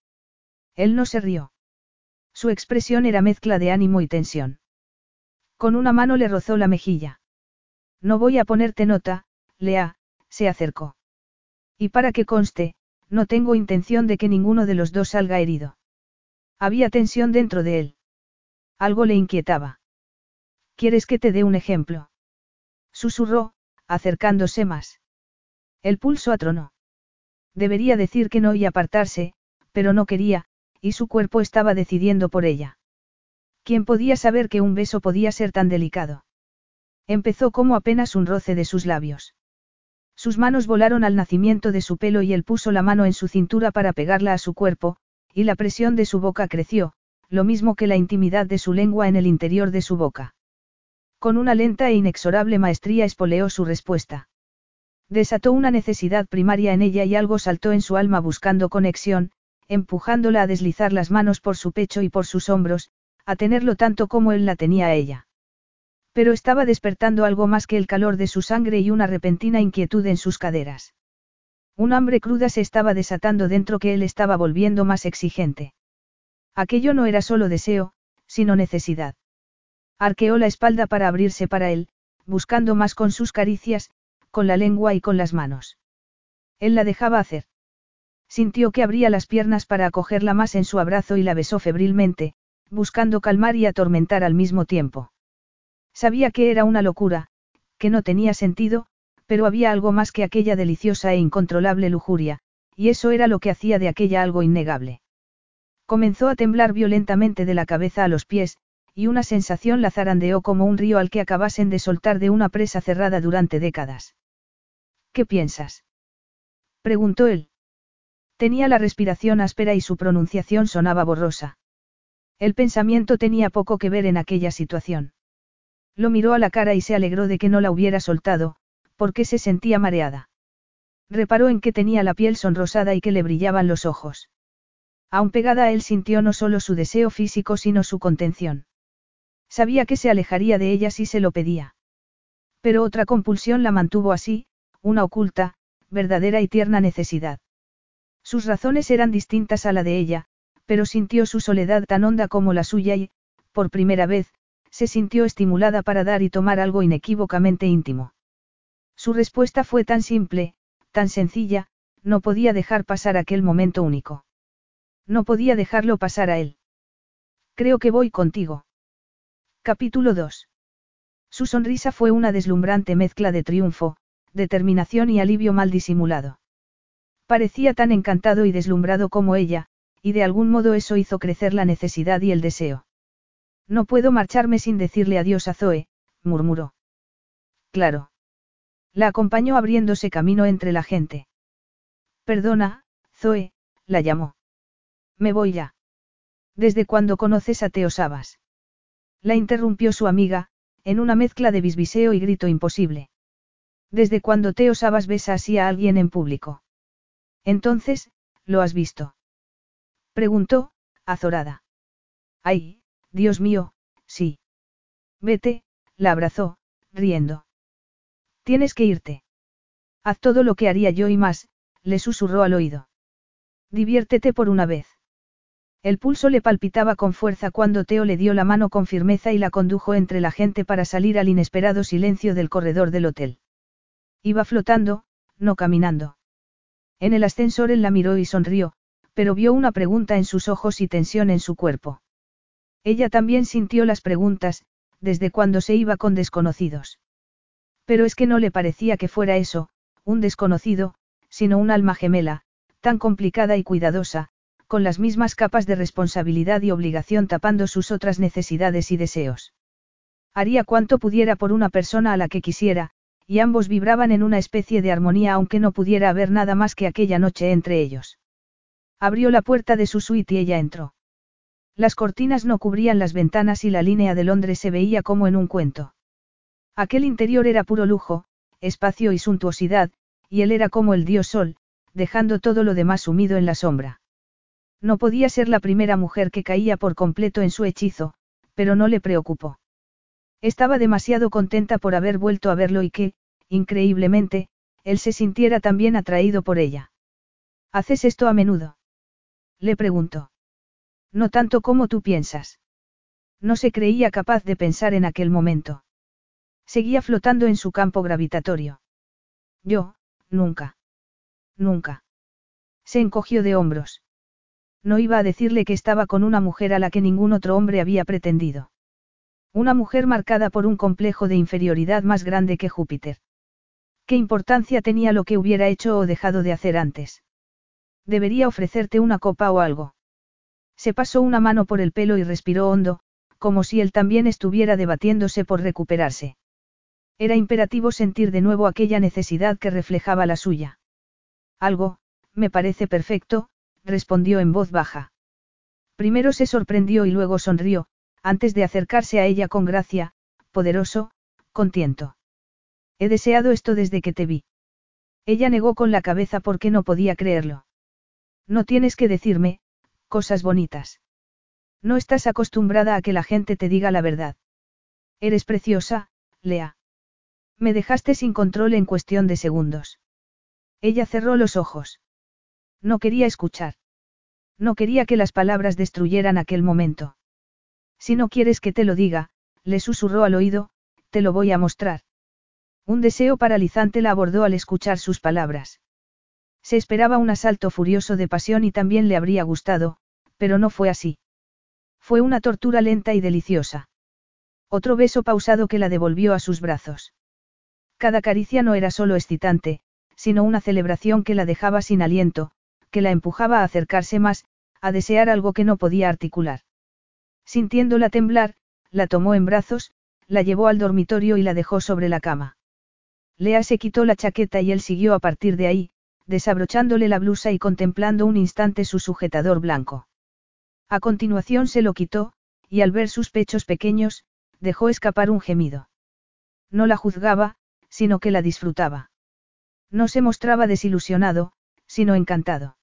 [SPEAKER 1] Él no se rió. Su expresión era mezcla de ánimo y tensión. Con una mano le rozó la mejilla. No voy a ponerte nota, Lea, se acercó. Y para que conste, no tengo intención de que ninguno de los dos salga herido. Había tensión dentro de él. Algo le inquietaba. ¿Quieres que te dé un ejemplo? Susurró, acercándose más. El pulso atronó. Debería decir que no y apartarse, pero no quería, y su cuerpo estaba decidiendo por ella. ¿Quién podía saber que un beso podía ser tan delicado? Empezó como apenas un roce de sus labios. Sus manos volaron al nacimiento de su pelo y él puso la mano en su cintura para pegarla a su cuerpo, y la presión de su boca creció, lo mismo que la intimidad de su lengua en el interior de su boca. Con una lenta e inexorable maestría espoleó su respuesta. Desató una necesidad primaria en ella y algo saltó en su alma buscando conexión, empujándola a deslizar las manos por su pecho y por sus hombros, a tenerlo tanto como él la tenía a ella. Pero estaba despertando algo más que el calor de su sangre y una repentina inquietud en sus caderas. Un hambre cruda se estaba desatando dentro que él estaba volviendo más exigente. Aquello no era solo deseo, sino necesidad. Arqueó la espalda para abrirse para él, buscando más con sus caricias, con la lengua y con las manos. Él la dejaba hacer. Sintió que abría las piernas para acogerla más en su abrazo y la besó febrilmente, buscando calmar y atormentar al mismo tiempo. Sabía que era una locura, que no tenía sentido, pero había algo más que aquella deliciosa e incontrolable lujuria, y eso era lo que hacía de aquella algo innegable. Comenzó a temblar violentamente de la cabeza a los pies, y una sensación la zarandeó como un río al que acabasen de soltar de una presa cerrada durante décadas. ¿Qué piensas? preguntó él. Tenía la respiración áspera y su pronunciación sonaba borrosa. El pensamiento tenía poco que ver en aquella situación. Lo miró a la cara y se alegró de que no la hubiera soltado, porque se sentía mareada. Reparó en que tenía la piel sonrosada y que le brillaban los ojos. Aún pegada a él sintió no solo su deseo físico sino su contención. Sabía que se alejaría de ella si se lo pedía. Pero otra compulsión la mantuvo así, una oculta, verdadera y tierna necesidad. Sus razones eran distintas a la de ella, pero sintió su soledad tan honda como la suya y, por primera vez, se sintió estimulada para dar y tomar algo inequívocamente íntimo. Su respuesta fue tan simple, tan sencilla, no podía dejar pasar aquel momento único. No podía dejarlo pasar a él. Creo que voy contigo. Capítulo 2. Su sonrisa fue una deslumbrante mezcla de triunfo, determinación y alivio mal disimulado. Parecía tan encantado y deslumbrado como ella, y de algún modo eso hizo crecer la necesidad y el deseo. No puedo marcharme sin decirle adiós a Zoe, murmuró. Claro. La acompañó abriéndose camino entre la gente. Perdona, Zoe, la llamó. Me voy ya. ¿Desde cuándo conoces a Teo Sabas? La interrumpió su amiga, en una mezcla de bisbiseo y grito imposible. ¿Desde cuándo Teo Sabas besa así a alguien en público? Entonces, ¿lo has visto? Preguntó, azorada. Ay, Dios mío, sí. Vete, la abrazó, riendo. Tienes que irte. Haz todo lo que haría yo y más, le susurró al oído. Diviértete por una vez. El pulso le palpitaba con fuerza cuando Teo le dio la mano con firmeza y la condujo entre la gente para salir al inesperado silencio del corredor del hotel. Iba flotando, no caminando. En el ascensor él la miró y sonrió, pero vio una pregunta en sus ojos y tensión en su cuerpo. Ella también sintió las preguntas, desde cuando se iba con desconocidos. Pero es que no le parecía que fuera eso, un desconocido, sino un alma gemela, tan complicada y cuidadosa, con las mismas capas de responsabilidad y obligación tapando sus otras necesidades y deseos. Haría cuanto pudiera por una persona a la que quisiera, y ambos vibraban en una especie de armonía aunque no pudiera haber nada más que aquella noche entre ellos. Abrió la puerta de su suite y ella entró. Las cortinas no cubrían las ventanas y la línea de Londres se veía como en un cuento. Aquel interior era puro lujo, espacio y suntuosidad, y él era como el dios sol, dejando todo lo demás sumido en la sombra. No podía ser la primera mujer que caía por completo en su hechizo, pero no le preocupó. Estaba demasiado contenta por haber vuelto a verlo y que, increíblemente, él se sintiera también atraído por ella. ¿Haces esto a menudo? Le preguntó. No tanto como tú piensas. No se creía capaz de pensar en aquel momento. Seguía flotando en su campo gravitatorio. Yo, nunca. Nunca. Se encogió de hombros. No iba a decirle que estaba con una mujer a la que ningún otro hombre había pretendido. Una mujer marcada por un complejo de inferioridad más grande que Júpiter. ¿Qué importancia tenía lo que hubiera hecho o dejado de hacer antes? Debería ofrecerte una copa o algo. Se pasó una mano por el pelo y respiró hondo, como si él también estuviera debatiéndose por recuperarse. Era imperativo sentir de nuevo aquella necesidad que reflejaba la suya. Algo, me parece perfecto, respondió en voz baja. Primero se sorprendió y luego sonrió, antes de acercarse a ella con gracia, poderoso, contiento. He deseado esto desde que te vi. Ella negó con la cabeza porque no podía creerlo. No tienes que decirme, cosas bonitas. No estás acostumbrada a que la gente te diga la verdad. Eres preciosa, Lea. Me dejaste sin control en cuestión de segundos. Ella cerró los ojos. No quería escuchar. No quería que las palabras destruyeran aquel momento. Si no quieres que te lo diga, le susurró al oído, te lo voy a mostrar. Un deseo paralizante la abordó al escuchar sus palabras. Se esperaba un asalto furioso de pasión y también le habría gustado, pero no fue así. Fue una tortura lenta y deliciosa. Otro beso pausado que la devolvió a sus brazos. Cada caricia no era solo excitante, sino una celebración que la dejaba sin aliento, que la empujaba a acercarse más, a desear algo que no podía articular. Sintiéndola temblar, la tomó en brazos, la llevó al dormitorio y la dejó sobre la cama. Lea se quitó la chaqueta y él siguió a partir de ahí, desabrochándole la blusa y contemplando un instante su sujetador blanco. A continuación se lo quitó, y al ver sus pechos pequeños, dejó escapar un gemido. No la juzgaba, sino que la disfrutaba. No se mostraba desilusionado, sino encantado.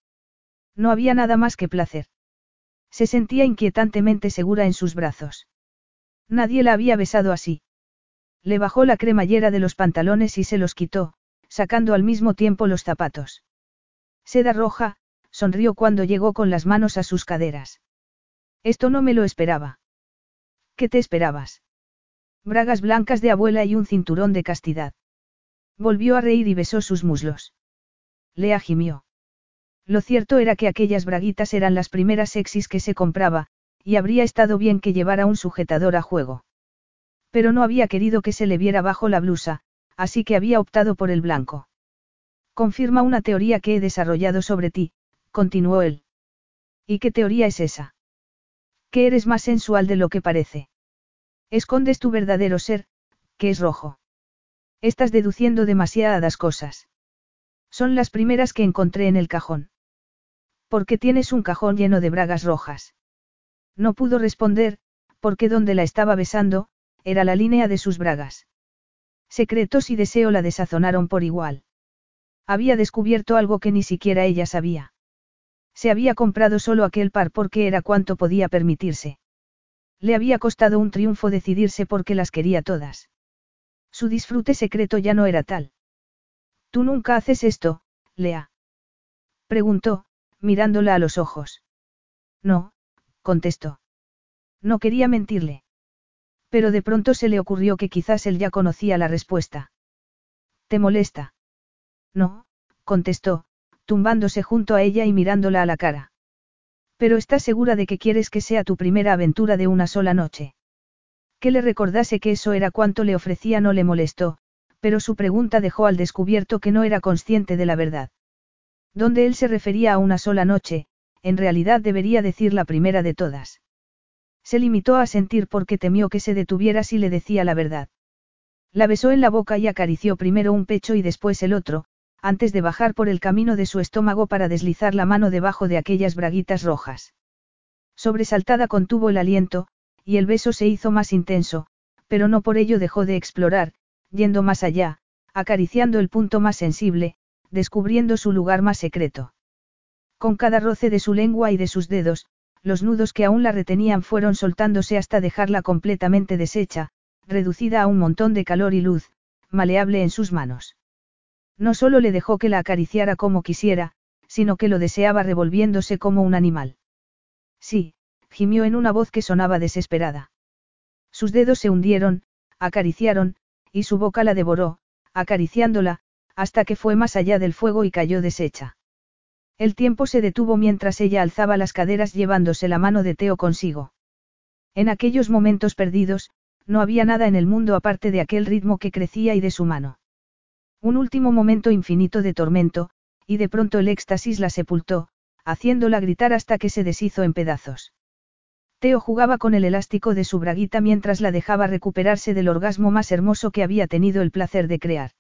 [SPEAKER 1] No había nada más que placer. Se sentía inquietantemente segura en sus brazos. Nadie la había besado así. Le bajó la cremallera de los pantalones y se los quitó, sacando al mismo tiempo los zapatos. Seda roja, sonrió cuando llegó con las manos a sus caderas. Esto no me lo esperaba. ¿Qué te esperabas? Bragas blancas de abuela y un cinturón de castidad. Volvió a reír y besó sus muslos. Lea gimió. Lo cierto era que aquellas braguitas eran las primeras sexys que se compraba, y habría estado bien que llevara un sujetador a juego. Pero no había querido que se le viera bajo la blusa, así que había optado por el blanco. Confirma una teoría que he desarrollado sobre ti, continuó él. ¿Y qué teoría es esa? Que eres más sensual de lo que parece. Escondes tu verdadero ser, que es rojo. Estás deduciendo demasiadas cosas. Son las primeras que encontré en el cajón. ¿Por qué tienes un cajón lleno de bragas rojas? No pudo responder, porque donde la estaba besando, era la línea de sus bragas. Secretos y deseo la desazonaron por igual. Había descubierto algo que ni siquiera ella sabía. Se había comprado solo aquel par porque era cuanto podía permitirse. Le había costado un triunfo decidirse porque las quería todas. Su disfrute secreto ya no era tal. Tú nunca haces esto, Lea. Preguntó, mirándola a los ojos. No, contestó. No quería mentirle. Pero de pronto se le ocurrió que quizás él ya conocía la respuesta. ¿Te molesta? No, contestó, tumbándose junto a ella y mirándola a la cara. Pero estás segura de que quieres que sea tu primera aventura de una sola noche. Que le recordase que eso era cuanto le ofrecía no le molestó, pero su pregunta dejó al descubierto que no era consciente de la verdad. Donde él se refería a una sola noche, en realidad debería decir la primera de todas. Se limitó a sentir porque temió que se detuviera si le decía la verdad. La besó en la boca y acarició primero un pecho y después el otro, antes de bajar por el camino de su estómago para deslizar la mano debajo de aquellas braguitas rojas. Sobresaltada contuvo el aliento, y el beso se hizo más intenso, pero no por ello dejó de explorar, yendo más allá, acariciando el punto más sensible, descubriendo su lugar más secreto. Con cada roce de su lengua y de sus dedos, los nudos que aún la retenían fueron soltándose hasta dejarla completamente deshecha, reducida a un montón de calor y luz, maleable en sus manos. No solo le dejó que la acariciara como quisiera, sino que lo deseaba revolviéndose como un animal. Sí, gimió en una voz que sonaba desesperada. Sus dedos se hundieron, acariciaron, y su boca la devoró, acariciándola, hasta que fue más allá del fuego y cayó deshecha. El tiempo se detuvo mientras ella alzaba las caderas llevándose la mano de Teo consigo. En aquellos momentos perdidos, no había nada en el mundo aparte de aquel ritmo que crecía y de su mano. Un último momento infinito de tormento, y de pronto el éxtasis la sepultó, haciéndola gritar hasta que se deshizo en pedazos. Teo jugaba con el elástico de su braguita mientras la dejaba recuperarse del orgasmo más hermoso que había tenido el placer de crear.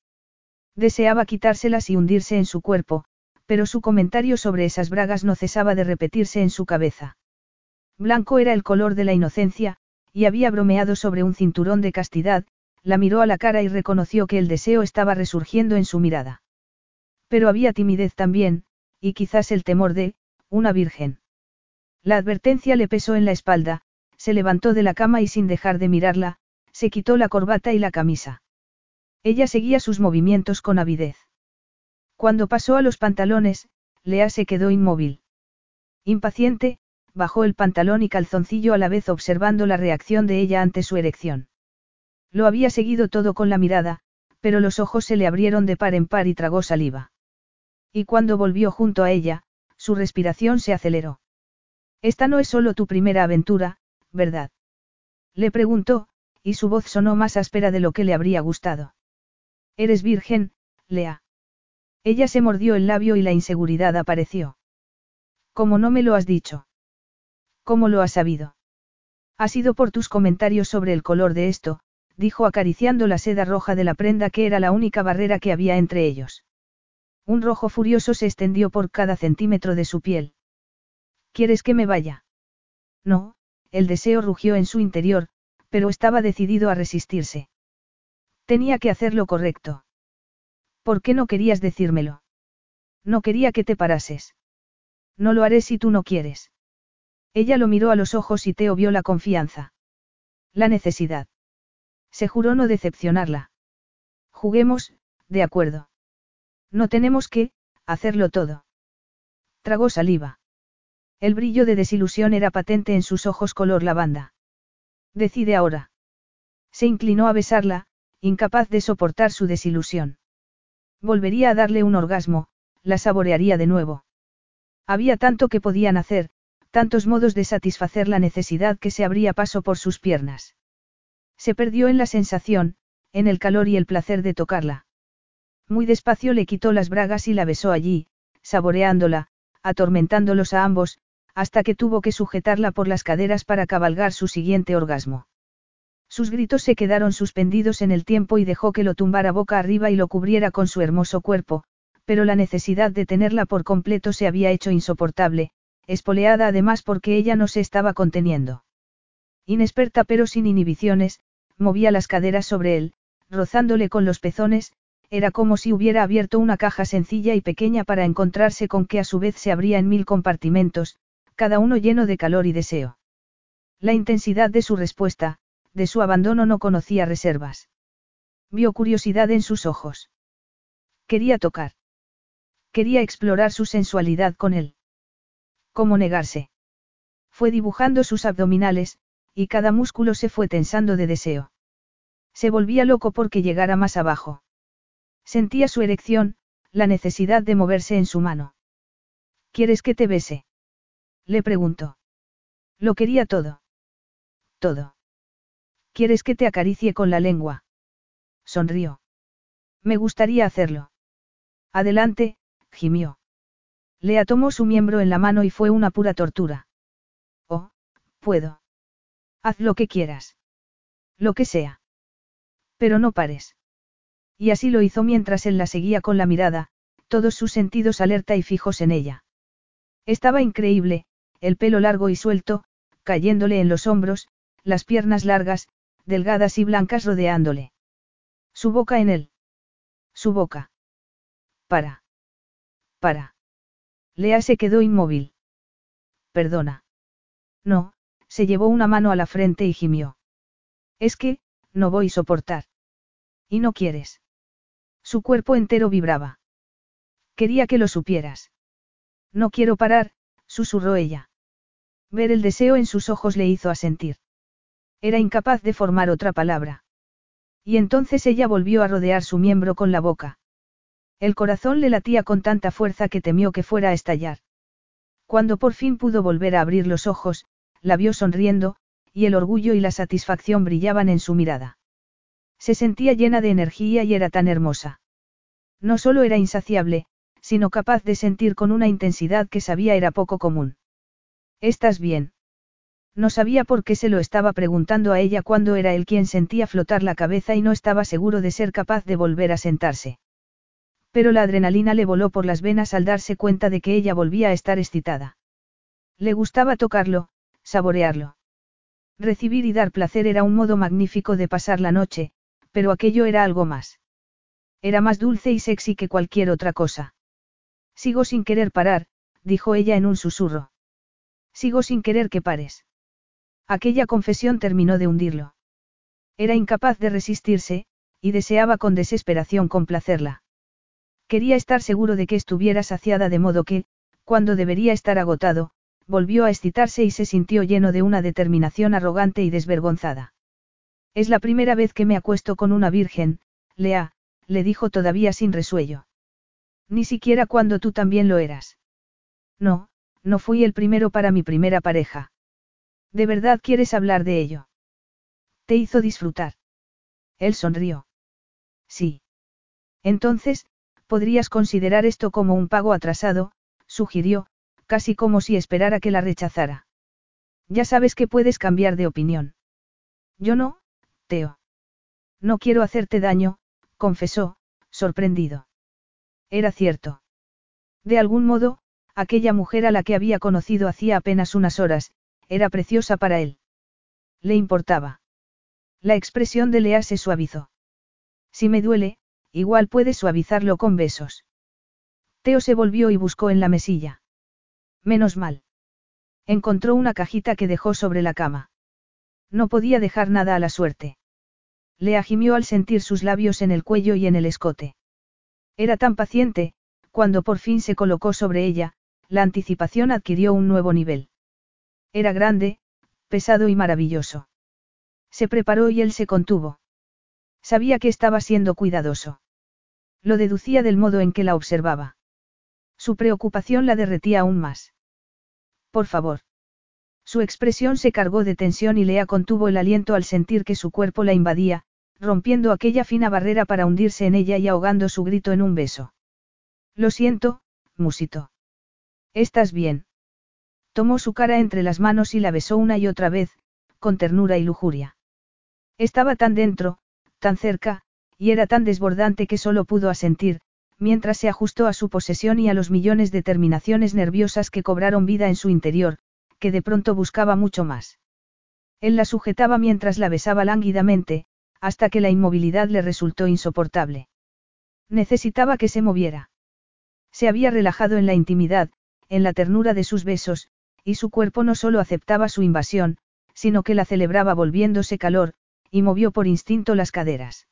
[SPEAKER 1] Deseaba quitárselas y hundirse en su cuerpo, pero su comentario sobre esas bragas no cesaba de repetirse en su cabeza. Blanco era el color de la inocencia, y había bromeado sobre un cinturón de castidad, la miró a la cara y reconoció que el deseo estaba resurgiendo en su mirada. Pero había timidez también, y quizás el temor de, una virgen. La advertencia le pesó en la espalda, se levantó de la cama y sin dejar de mirarla, se quitó la corbata y la camisa. Ella seguía sus movimientos con avidez. Cuando pasó a los pantalones, Lea se quedó inmóvil. Impaciente, bajó el pantalón y calzoncillo a la vez observando la reacción de ella ante su erección. Lo había seguido todo con la mirada, pero los ojos se le abrieron de par en par y tragó saliva. Y cuando volvió junto a ella, su respiración se aceleró. Esta no es solo tu primera aventura, ¿verdad? Le preguntó, y su voz sonó más áspera de lo que le habría gustado. Eres virgen, Lea. Ella se mordió el labio y la inseguridad apareció. ¿Cómo no me lo has dicho? ¿Cómo lo has sabido? Ha sido por tus comentarios sobre el color de esto, dijo acariciando la seda roja de la prenda que era la única barrera que había entre ellos. Un rojo furioso se extendió por cada centímetro de su piel. ¿Quieres que me vaya? No, el deseo rugió en su interior, pero estaba decidido a resistirse. Tenía que hacer lo correcto. ¿Por qué no querías decírmelo? No quería que te parases. No lo haré si tú no quieres. Ella lo miró a los ojos y Teo vio la confianza. La necesidad. Se juró no decepcionarla. Juguemos, de acuerdo. No tenemos que, hacerlo todo. Tragó saliva. El brillo de desilusión era patente en sus ojos color lavanda. Decide ahora. Se inclinó a besarla, incapaz de soportar su desilusión. Volvería a darle un orgasmo, la saborearía de nuevo. Había tanto que podían hacer, tantos modos de satisfacer la necesidad que se abría paso por sus piernas. Se perdió en la sensación, en el calor y el placer de tocarla. Muy despacio le quitó las bragas y la besó allí, saboreándola, atormentándolos a ambos, hasta que tuvo que sujetarla por las caderas para cabalgar su siguiente orgasmo. Sus gritos se quedaron suspendidos en el tiempo y dejó que lo tumbara boca arriba y lo cubriera con su hermoso cuerpo, pero la necesidad de tenerla por completo se había hecho insoportable, espoleada además porque ella no se estaba conteniendo. Inexperta pero sin inhibiciones, movía las caderas sobre él, rozándole con los pezones, era como si hubiera abierto una caja sencilla y pequeña para encontrarse con que a su vez se abría en mil compartimentos, cada uno lleno de calor y deseo. La intensidad de su respuesta, de su abandono no conocía reservas. Vio curiosidad en sus ojos. Quería tocar. Quería explorar su sensualidad con él. ¿Cómo negarse? Fue dibujando sus abdominales, y cada músculo se fue tensando de deseo. Se volvía loco porque llegara más abajo. Sentía su erección, la necesidad de moverse en su mano. ¿Quieres que te bese? Le preguntó. Lo quería todo. Todo. ¿Quieres que te acaricie con la lengua? Sonrió. Me gustaría hacerlo. Adelante, gimió. Lea tomó su miembro en la mano y fue una pura tortura. Oh, puedo. Haz lo que quieras. Lo que sea. Pero no pares. Y así lo hizo mientras él la seguía con la mirada, todos sus sentidos alerta y fijos en ella. Estaba increíble, el pelo largo y suelto, cayéndole en los hombros, las piernas largas, delgadas y blancas rodeándole. Su boca en él. Su boca. Para. Para. Lea se quedó inmóvil. Perdona. No, se llevó una mano a la frente y gimió. Es que, no voy a soportar. ¿Y no quieres? Su cuerpo entero vibraba. Quería que lo supieras. No quiero parar, susurró ella. Ver el deseo en sus ojos le hizo asentir. Era incapaz de formar otra palabra. Y entonces ella volvió a rodear su miembro con la boca. El corazón le latía con tanta fuerza que temió que fuera a estallar. Cuando por fin pudo volver a abrir los ojos, la vio sonriendo, y el orgullo y la satisfacción brillaban en su mirada. Se sentía llena de energía y era tan hermosa. No solo era insaciable, sino capaz de sentir con una intensidad que sabía era poco común. ¿Estás bien? No sabía por qué se lo estaba preguntando a ella cuando era él quien sentía flotar la cabeza y no estaba seguro de ser capaz de volver a sentarse. Pero la adrenalina le voló por las venas al darse cuenta de que ella volvía a estar excitada. Le gustaba tocarlo, saborearlo. Recibir y dar placer era un modo magnífico de pasar la noche, pero aquello era algo más. Era más dulce y sexy que cualquier otra cosa. Sigo sin querer parar, dijo ella en un susurro. Sigo sin querer que pares. Aquella confesión terminó de hundirlo. Era incapaz de resistirse, y deseaba con desesperación complacerla. Quería estar seguro de que estuviera saciada de modo que, cuando debería estar agotado, volvió a excitarse y se sintió lleno de una determinación arrogante y desvergonzada. Es la primera vez que me acuesto con una virgen, Lea, le dijo todavía sin resuello. Ni siquiera cuando tú también lo eras. No, no fui el primero para mi primera pareja. ¿De verdad quieres hablar de ello? Te hizo disfrutar. Él sonrió. Sí. Entonces, podrías considerar esto como un pago atrasado, sugirió, casi como si esperara que la rechazara. Ya sabes que puedes cambiar de opinión. Yo no, Teo. No quiero hacerte daño, confesó, sorprendido. Era cierto. De algún modo, aquella mujer a la que había conocido hacía apenas unas horas, era preciosa para él. Le importaba. La expresión de Lea se suavizó. Si me duele, igual puedes suavizarlo con besos. Teo se volvió y buscó en la mesilla. Menos mal. Encontró una cajita que dejó sobre la cama. No podía dejar nada a la suerte. Lea gimió al sentir sus labios en el cuello y en el escote. Era tan paciente, cuando por fin se colocó sobre ella, la anticipación adquirió un nuevo nivel. Era grande, pesado y maravilloso. Se preparó y él se contuvo. Sabía que estaba siendo cuidadoso. Lo deducía del modo en que la observaba. Su preocupación la derretía aún más. Por favor. Su expresión se cargó de tensión y Lea contuvo el aliento al sentir que su cuerpo la invadía, rompiendo aquella fina barrera para hundirse en ella y ahogando su grito en un beso. Lo siento, musito. ¿Estás bien? Tomó su cara entre las manos y la besó una y otra vez, con ternura y lujuria. Estaba tan dentro, tan cerca, y era tan desbordante que solo pudo asentir, mientras se ajustó a su posesión y a los millones de terminaciones nerviosas que cobraron vida en su interior, que de pronto buscaba mucho más. Él la sujetaba mientras la besaba lánguidamente, hasta que la inmovilidad le resultó insoportable. Necesitaba que se moviera. Se había relajado en la intimidad, en la ternura de sus besos, y su cuerpo no solo aceptaba su invasión, sino que la celebraba volviéndose calor, y movió por instinto las caderas.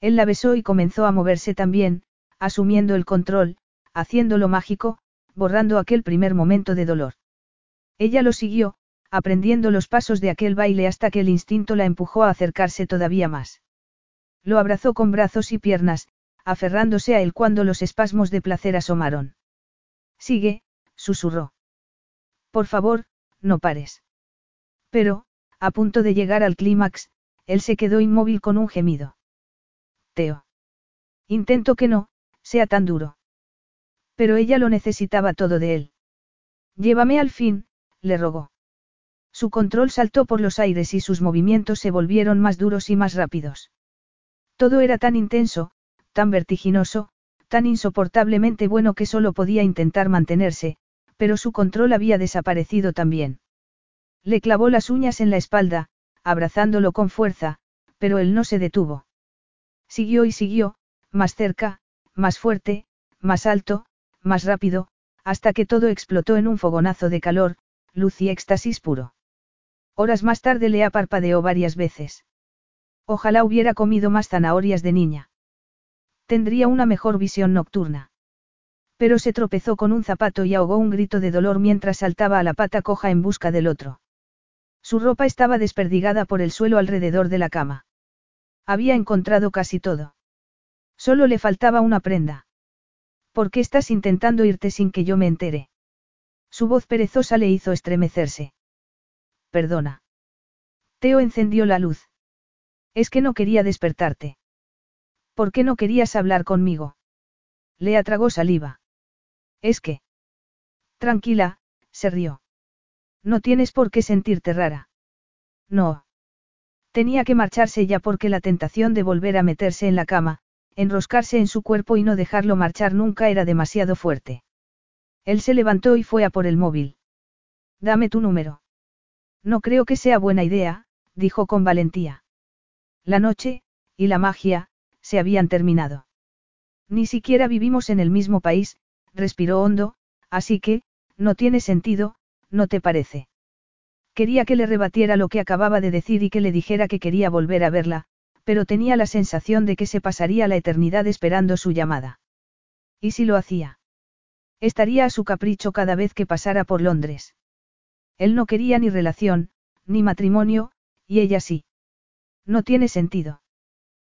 [SPEAKER 1] Él la besó y comenzó a moverse también, asumiendo el control, haciéndolo mágico, borrando aquel primer momento de dolor. Ella lo siguió, aprendiendo los pasos de aquel baile hasta que el instinto la empujó a acercarse todavía más. Lo abrazó con brazos y piernas, aferrándose a él cuando los espasmos de placer asomaron. Sigue, susurró. Por favor, no pares. Pero, a punto de llegar al clímax, él se quedó inmóvil con un gemido. Teo. Intento que no, sea tan duro. Pero ella lo necesitaba todo de él. Llévame al fin, le rogó. Su control saltó por los aires y sus movimientos se volvieron más duros y más rápidos. Todo era tan intenso, tan vertiginoso, tan insoportablemente bueno que solo podía intentar mantenerse, pero su control había desaparecido también. Le clavó las uñas en la espalda, abrazándolo con fuerza, pero él no se detuvo. Siguió y siguió, más cerca, más fuerte, más alto, más rápido, hasta que todo explotó en un fogonazo de calor, luz y éxtasis puro. Horas más tarde Lea parpadeó varias veces. Ojalá hubiera comido más zanahorias de niña. Tendría una mejor visión nocturna. Pero se tropezó con un zapato y ahogó un grito de dolor mientras saltaba a la pata coja en busca del otro. Su ropa estaba desperdigada por el suelo alrededor de la cama. Había encontrado casi todo. Solo le faltaba una prenda. ¿Por qué estás intentando irte sin que yo me entere? Su voz perezosa le hizo estremecerse perdona. Teo encendió la luz. Es que no quería despertarte. ¿Por qué no querías hablar conmigo? Le atragó saliva. Es que. Tranquila, se rió. No tienes por qué sentirte rara. No. Tenía que marcharse ya porque la tentación de volver a meterse en la cama, enroscarse en su cuerpo y no dejarlo marchar nunca era demasiado fuerte. Él se levantó y fue a por el móvil. Dame tu número. No creo que sea buena idea, dijo con valentía. La noche, y la magia, se habían terminado. Ni siquiera vivimos en el mismo país, respiró hondo, así que, no tiene sentido, ¿no te parece? Quería que le rebatiera lo que acababa de decir y que le dijera que quería volver a verla, pero tenía la sensación de que se pasaría la eternidad esperando su llamada. ¿Y si lo hacía? Estaría a su capricho cada vez que pasara por Londres. Él no quería ni relación, ni matrimonio, y ella sí. No tiene sentido.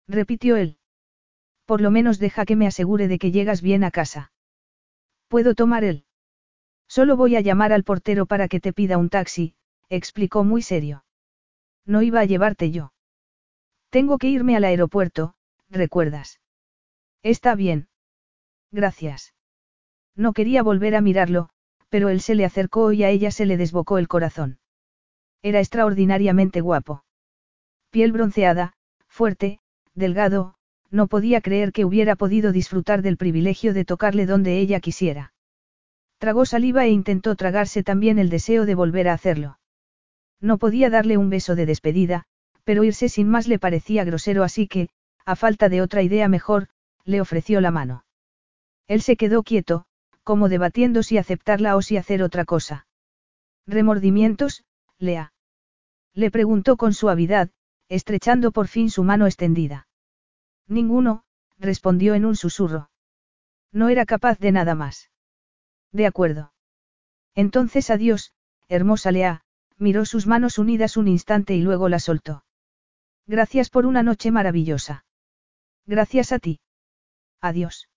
[SPEAKER 1] Repitió él. Por lo menos deja que me asegure de que llegas bien a casa. ¿Puedo tomar él? Solo voy a llamar al portero para que te pida un taxi, explicó muy serio. No iba a llevarte yo. Tengo que irme al aeropuerto, ¿recuerdas? Está bien. Gracias. No quería volver a mirarlo, pero él se le acercó y a ella se le desbocó el corazón. Era extraordinariamente guapo. Piel bronceada, fuerte, delgado, no podía creer que hubiera podido disfrutar del privilegio de tocarle donde ella quisiera. Tragó saliva e intentó tragarse también el deseo de volver a hacerlo. No podía darle un beso de despedida, pero irse sin más le parecía grosero así que, a falta de otra idea mejor, le ofreció la mano. Él se quedó quieto, como debatiendo si aceptarla o si hacer otra cosa. ¿Remordimientos, Lea? Le preguntó con suavidad, estrechando por fin su mano extendida. Ninguno, respondió en un susurro. No era capaz de nada más. De acuerdo. Entonces adiós, hermosa Lea, miró sus manos unidas un instante y luego la soltó. Gracias por una noche maravillosa. Gracias a ti. Adiós.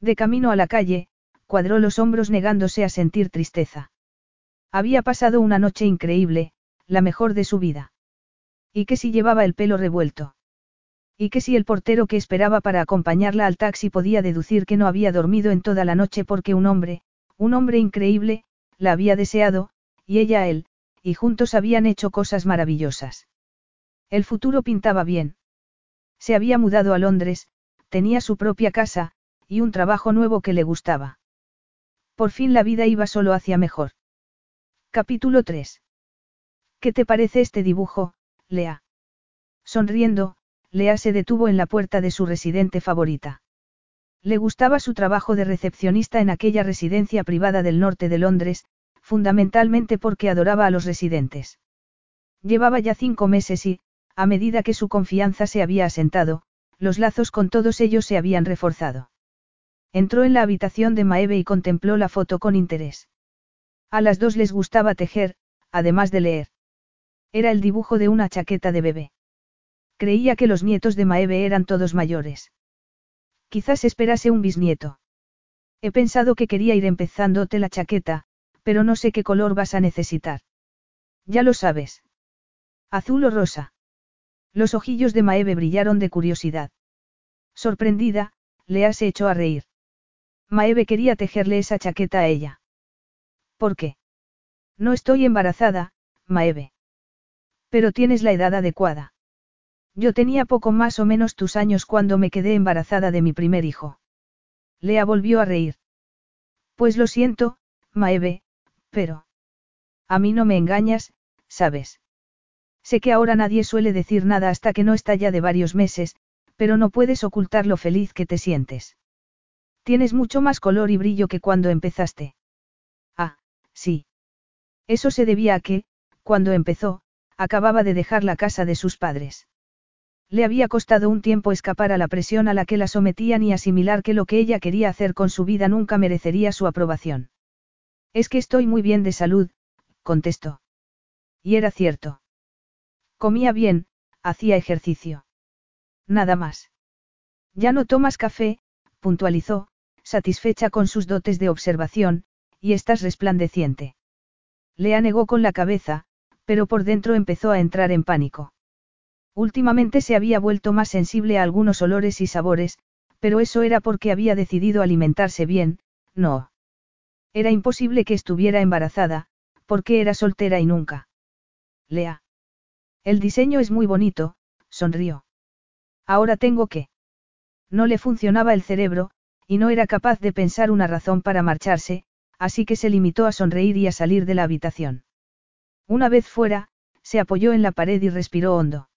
[SPEAKER 1] De camino a la calle, cuadró los hombros negándose a sentir tristeza. Había pasado una noche increíble, la mejor de su vida. ¿Y que si llevaba el pelo revuelto? ¿Y que si el portero que esperaba para acompañarla al taxi podía deducir que no había dormido en toda la noche porque un hombre, un hombre increíble, la había deseado, y ella a él, y juntos habían hecho cosas maravillosas? El futuro pintaba bien. Se había mudado a Londres, tenía su propia casa, y un trabajo nuevo que le gustaba. Por fin la vida iba solo hacia mejor. Capítulo 3. ¿Qué te parece este dibujo, Lea? Sonriendo, Lea se detuvo en la puerta de su residente favorita. Le gustaba su trabajo de recepcionista en aquella residencia privada del norte de Londres, fundamentalmente porque adoraba a los residentes. Llevaba ya cinco meses y, a medida que su confianza se había asentado, los lazos con todos ellos se habían reforzado. Entró en la habitación de Maeve y contempló la foto con interés. A las dos les gustaba tejer, además de leer. Era el dibujo de una chaqueta de bebé. Creía que los nietos de Maeve eran todos mayores. Quizás esperase un bisnieto. He pensado que quería ir empezándote la chaqueta, pero no sé qué color vas a necesitar. Ya lo sabes. Azul o rosa. Los ojillos de Maeve brillaron de curiosidad. Sorprendida, Lea se echó a reír. Maeve quería tejerle esa chaqueta a ella. ¿Por qué? No estoy embarazada, Maeve. Pero tienes la edad adecuada. Yo tenía poco más o menos tus años cuando me quedé embarazada de mi primer hijo. Lea volvió a reír. Pues lo siento, Maeve, pero... A mí no me engañas, ¿sabes? Sé que ahora nadie suele decir nada hasta que no está ya de varios meses, pero no puedes ocultar lo feliz que te sientes. Tienes mucho más color y brillo que cuando empezaste. Sí. Eso se debía a que, cuando empezó, acababa de dejar la casa de sus padres. Le había costado un tiempo escapar a la presión a la que la sometían y asimilar que lo que ella quería hacer con su vida nunca merecería su aprobación. Es que estoy muy bien de salud, contestó. Y era cierto. Comía bien, hacía ejercicio. Nada más. Ya no tomas café, puntualizó, satisfecha con sus dotes de observación, y estás resplandeciente. Lea negó con la cabeza, pero por dentro empezó a entrar en pánico. Últimamente se había vuelto más sensible a algunos olores y sabores, pero eso era porque había decidido alimentarse bien, no. Era imposible que estuviera embarazada, porque era soltera y nunca. Lea. El diseño es muy bonito, sonrió. Ahora tengo que. No le funcionaba el cerebro, y no era capaz de pensar una razón para marcharse, así que se limitó a sonreír y a salir de la habitación. Una vez fuera, se apoyó en la pared y respiró hondo.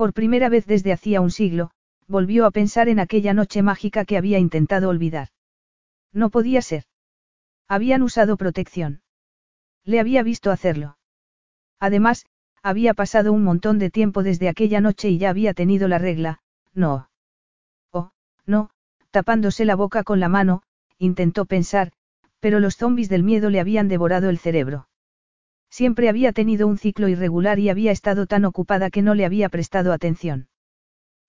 [SPEAKER 1] Por primera vez desde hacía un siglo, volvió a pensar en aquella noche mágica que había intentado olvidar. No podía ser. Habían usado protección. Le había visto hacerlo. Además, había pasado un montón de tiempo desde aquella noche y ya había tenido la regla, no. Oh, no, tapándose la boca con la mano, intentó pensar, pero los zombis del miedo le habían devorado el cerebro. Siempre había tenido un ciclo irregular y había estado tan ocupada que no le había prestado atención.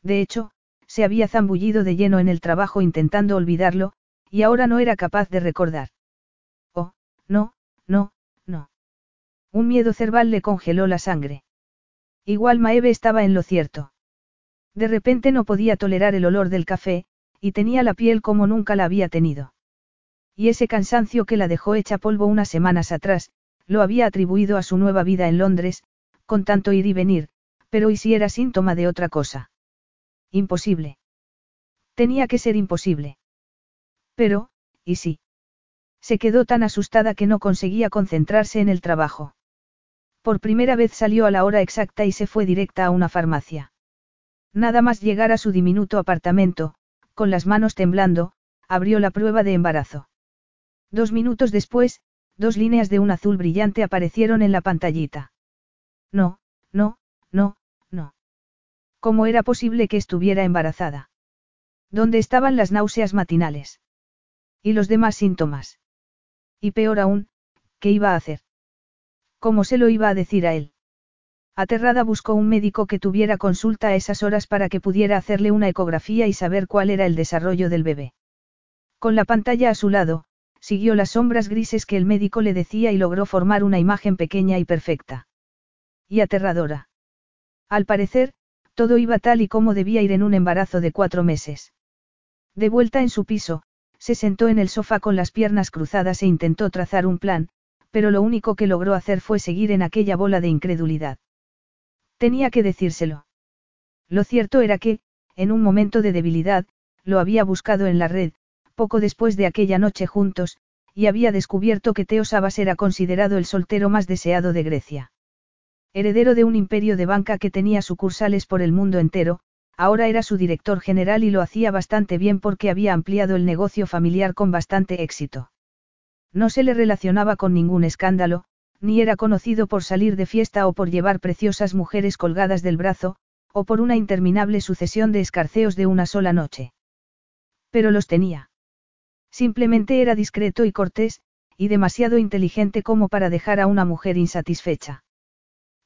[SPEAKER 1] De hecho, se había zambullido de lleno en el trabajo intentando olvidarlo, y ahora no era capaz de recordar. Oh, no, no, no. Un miedo cerval le congeló la sangre. Igual Maeve estaba en lo cierto. De repente no podía tolerar el olor del café, y tenía la piel como nunca la había tenido. Y ese cansancio que la dejó hecha polvo unas semanas atrás, lo había atribuido a su nueva vida en Londres, con tanto ir y venir, pero ¿y si era síntoma de otra cosa? Imposible. Tenía que ser imposible. Pero, ¿y si? Se quedó tan asustada que no conseguía concentrarse en el trabajo. Por primera vez salió a la hora exacta y se fue directa a una farmacia. Nada más llegar a su diminuto apartamento, con las manos temblando, abrió la prueba de embarazo. Dos minutos después, dos líneas de un azul brillante aparecieron en la pantallita. No, no, no, no. ¿Cómo era posible que estuviera embarazada? ¿Dónde estaban las náuseas matinales? ¿Y los demás síntomas? Y peor aún, ¿qué iba a hacer? ¿Cómo se lo iba a decir a él? Aterrada buscó un médico que tuviera consulta a esas horas para que pudiera hacerle una ecografía y saber cuál era el desarrollo del bebé. Con la pantalla a su lado, siguió las sombras grises que el médico le decía y logró formar una imagen pequeña y perfecta. Y aterradora. Al parecer, todo iba tal y como debía ir en un embarazo de cuatro meses. De vuelta en su piso, se sentó en el sofá con las piernas cruzadas e intentó trazar un plan, pero lo único que logró hacer fue seguir en aquella bola de incredulidad. Tenía que decírselo. Lo cierto era que, en un momento de debilidad, lo había buscado en la red, poco después de aquella noche juntos, y había descubierto que Teo Sabas era considerado el soltero más deseado de Grecia. Heredero de un imperio de banca que tenía sucursales por el mundo entero, ahora era su director general y lo hacía bastante bien porque había ampliado el negocio familiar con bastante éxito. No se le relacionaba con ningún escándalo, ni era conocido por salir de fiesta o por llevar preciosas mujeres colgadas del brazo, o por una interminable sucesión de escarceos de una sola noche. Pero los tenía. Simplemente era discreto y cortés, y demasiado inteligente como para dejar a una mujer insatisfecha.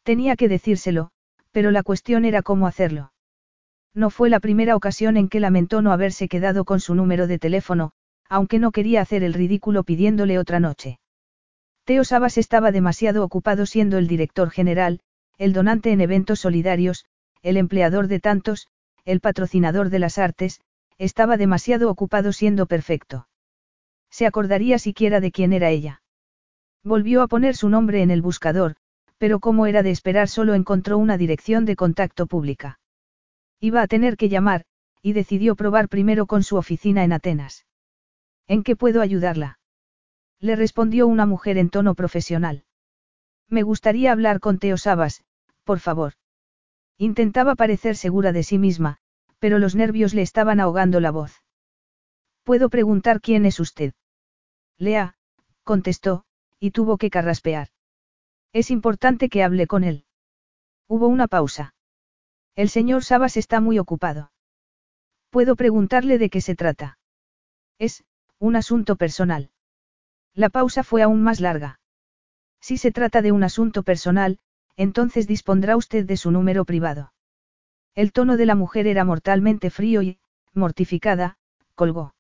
[SPEAKER 1] Tenía que decírselo, pero la cuestión era cómo hacerlo. No fue la primera ocasión en que lamentó no haberse quedado con su número de teléfono, aunque no quería hacer el ridículo pidiéndole otra noche. Teo Sabas estaba demasiado ocupado siendo el director general, el donante en eventos solidarios, el empleador de tantos, el patrocinador de las artes, estaba demasiado ocupado siendo perfecto. Se acordaría siquiera de quién era ella. Volvió a poner su nombre en el buscador, pero como era de esperar solo encontró una dirección de contacto pública. Iba a tener que llamar, y decidió probar primero con su oficina en Atenas. ¿En qué puedo ayudarla? Le respondió una mujer en tono profesional. Me gustaría hablar con Teo Sabas, por favor. Intentaba parecer segura de sí misma, pero los nervios le estaban ahogando la voz. ¿Puedo preguntar quién es usted? Lea, contestó, y tuvo que carraspear. Es importante que hable con él. Hubo una pausa. El señor Sabas está muy ocupado. ¿Puedo preguntarle de qué se trata? Es, un asunto personal. La pausa fue aún más larga. Si se trata de un asunto personal, entonces dispondrá usted de su número privado. El tono de la mujer era mortalmente frío y, mortificada, colgó.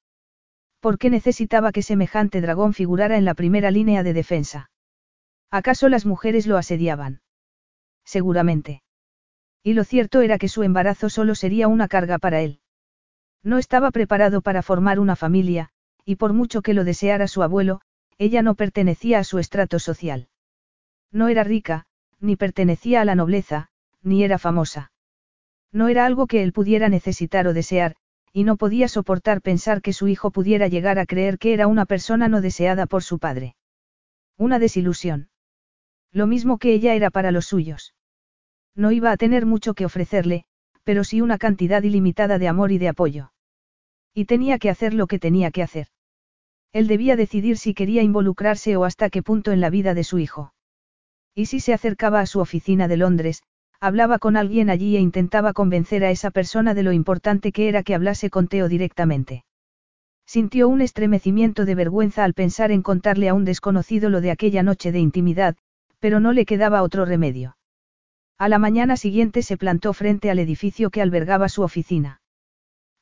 [SPEAKER 1] ¿Por qué necesitaba que semejante dragón figurara en la primera línea de defensa? ¿Acaso las mujeres lo asediaban? Seguramente. Y lo cierto era que su embarazo solo sería una carga para él. No estaba preparado para formar una familia, y por mucho que lo deseara su abuelo, ella no pertenecía a su estrato social. No era rica, ni pertenecía a la nobleza, ni era famosa. No era algo que él pudiera necesitar o desear, y no podía soportar pensar que su hijo pudiera llegar a creer que era una persona no deseada por su padre. Una desilusión. Lo mismo que ella era para los suyos. No iba a tener mucho que ofrecerle, pero sí una cantidad ilimitada de amor y de apoyo. Y tenía que hacer lo que tenía que hacer. Él debía decidir si quería involucrarse o hasta qué punto en la vida de su hijo. Y si se acercaba a su oficina de Londres, hablaba con alguien allí e intentaba convencer a esa persona de lo importante que era que hablase con Teo directamente. Sintió un estremecimiento de vergüenza al pensar en contarle a un desconocido lo de aquella noche de intimidad, pero no le quedaba otro remedio. A la mañana siguiente se plantó frente al edificio que albergaba su oficina.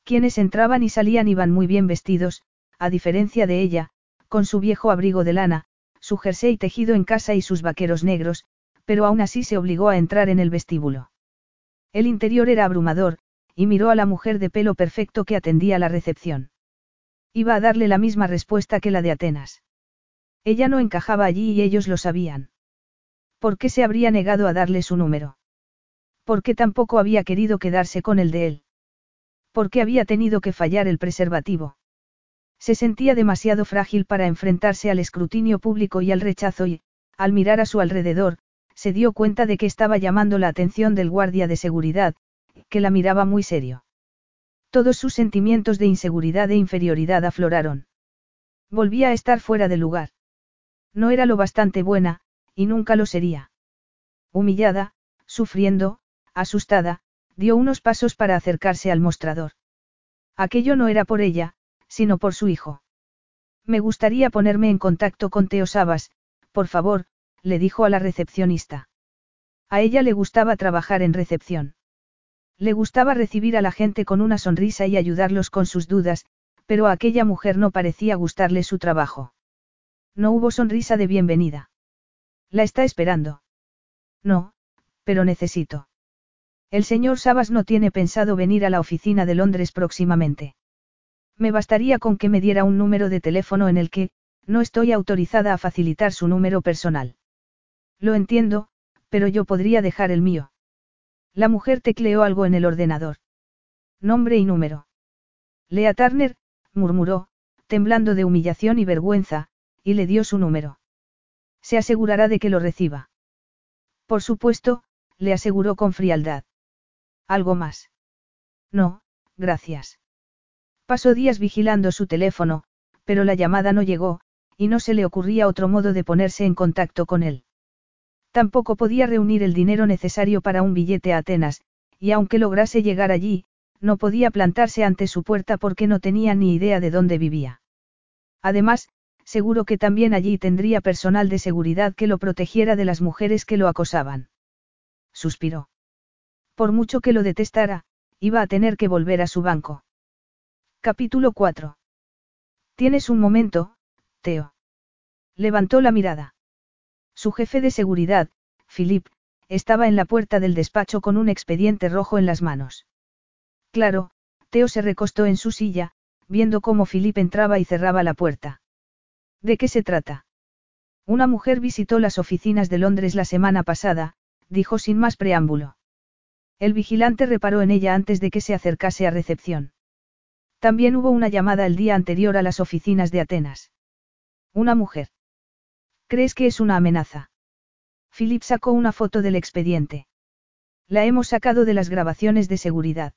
[SPEAKER 1] Quienes entraban y salían iban muy bien vestidos, a diferencia de ella, con su viejo abrigo de lana, su jersey tejido en casa y sus vaqueros negros, pero aún así se obligó a entrar en el vestíbulo. El interior era abrumador, y miró a la mujer de pelo perfecto que atendía la recepción. Iba a darle la misma respuesta que la de Atenas. Ella no encajaba allí y ellos lo sabían. ¿Por qué se habría negado a darle su número? ¿Por qué tampoco había querido quedarse con el de él? ¿Por qué había tenido que fallar el preservativo? Se sentía demasiado frágil para enfrentarse al escrutinio público y al rechazo y, al mirar a su alrededor, se dio cuenta de que estaba llamando la atención del guardia de seguridad, que la miraba muy serio. Todos sus sentimientos de inseguridad e inferioridad afloraron. Volvía a estar fuera de lugar. No era lo bastante buena, y nunca lo sería. Humillada, sufriendo, asustada, dio unos pasos para acercarse al mostrador. Aquello no era por ella, sino por su hijo. Me gustaría ponerme en contacto con Teo Sabas, por favor, le dijo a la recepcionista. A ella le gustaba trabajar en recepción. Le gustaba recibir a la gente con una sonrisa y ayudarlos con sus dudas, pero a aquella mujer no parecía gustarle su trabajo. No hubo sonrisa de bienvenida. La está esperando. No, pero necesito. El señor Sabas no tiene pensado venir a la oficina de Londres próximamente. Me bastaría con que me diera un número de teléfono en el que, no estoy autorizada a facilitar su número personal. Lo entiendo, pero yo podría dejar el mío. La mujer tecleó algo en el ordenador. Nombre y número. Lea Turner, murmuró, temblando de humillación y vergüenza, y le dio su número. Se asegurará de que lo reciba. Por supuesto, le aseguró con frialdad. ¿Algo más? No, gracias. Pasó días vigilando su teléfono, pero la llamada no llegó, y no se le ocurría otro modo de ponerse en contacto con él. Tampoco podía reunir el dinero necesario para un billete a Atenas, y aunque lograse llegar allí, no podía plantarse ante su puerta porque no tenía ni idea de dónde vivía. Además, seguro que también allí tendría personal de seguridad que lo protegiera de las mujeres que lo acosaban. Suspiró. Por mucho que lo detestara, iba a tener que volver a su banco. Capítulo 4. Tienes un momento, Teo. Levantó la mirada. Su jefe de seguridad, Philip, estaba en la puerta del despacho con un expediente rojo en las manos. Claro, Teo se recostó en su silla, viendo cómo Philip entraba y cerraba la puerta. ¿De qué se trata? Una mujer visitó las oficinas de Londres la semana pasada, dijo sin más preámbulo. El vigilante reparó en ella antes de que se acercase a recepción. También hubo una llamada el día anterior a las oficinas de Atenas. Una mujer. ¿Crees que es una amenaza? Philip sacó una foto del expediente. La hemos sacado de las grabaciones de seguridad.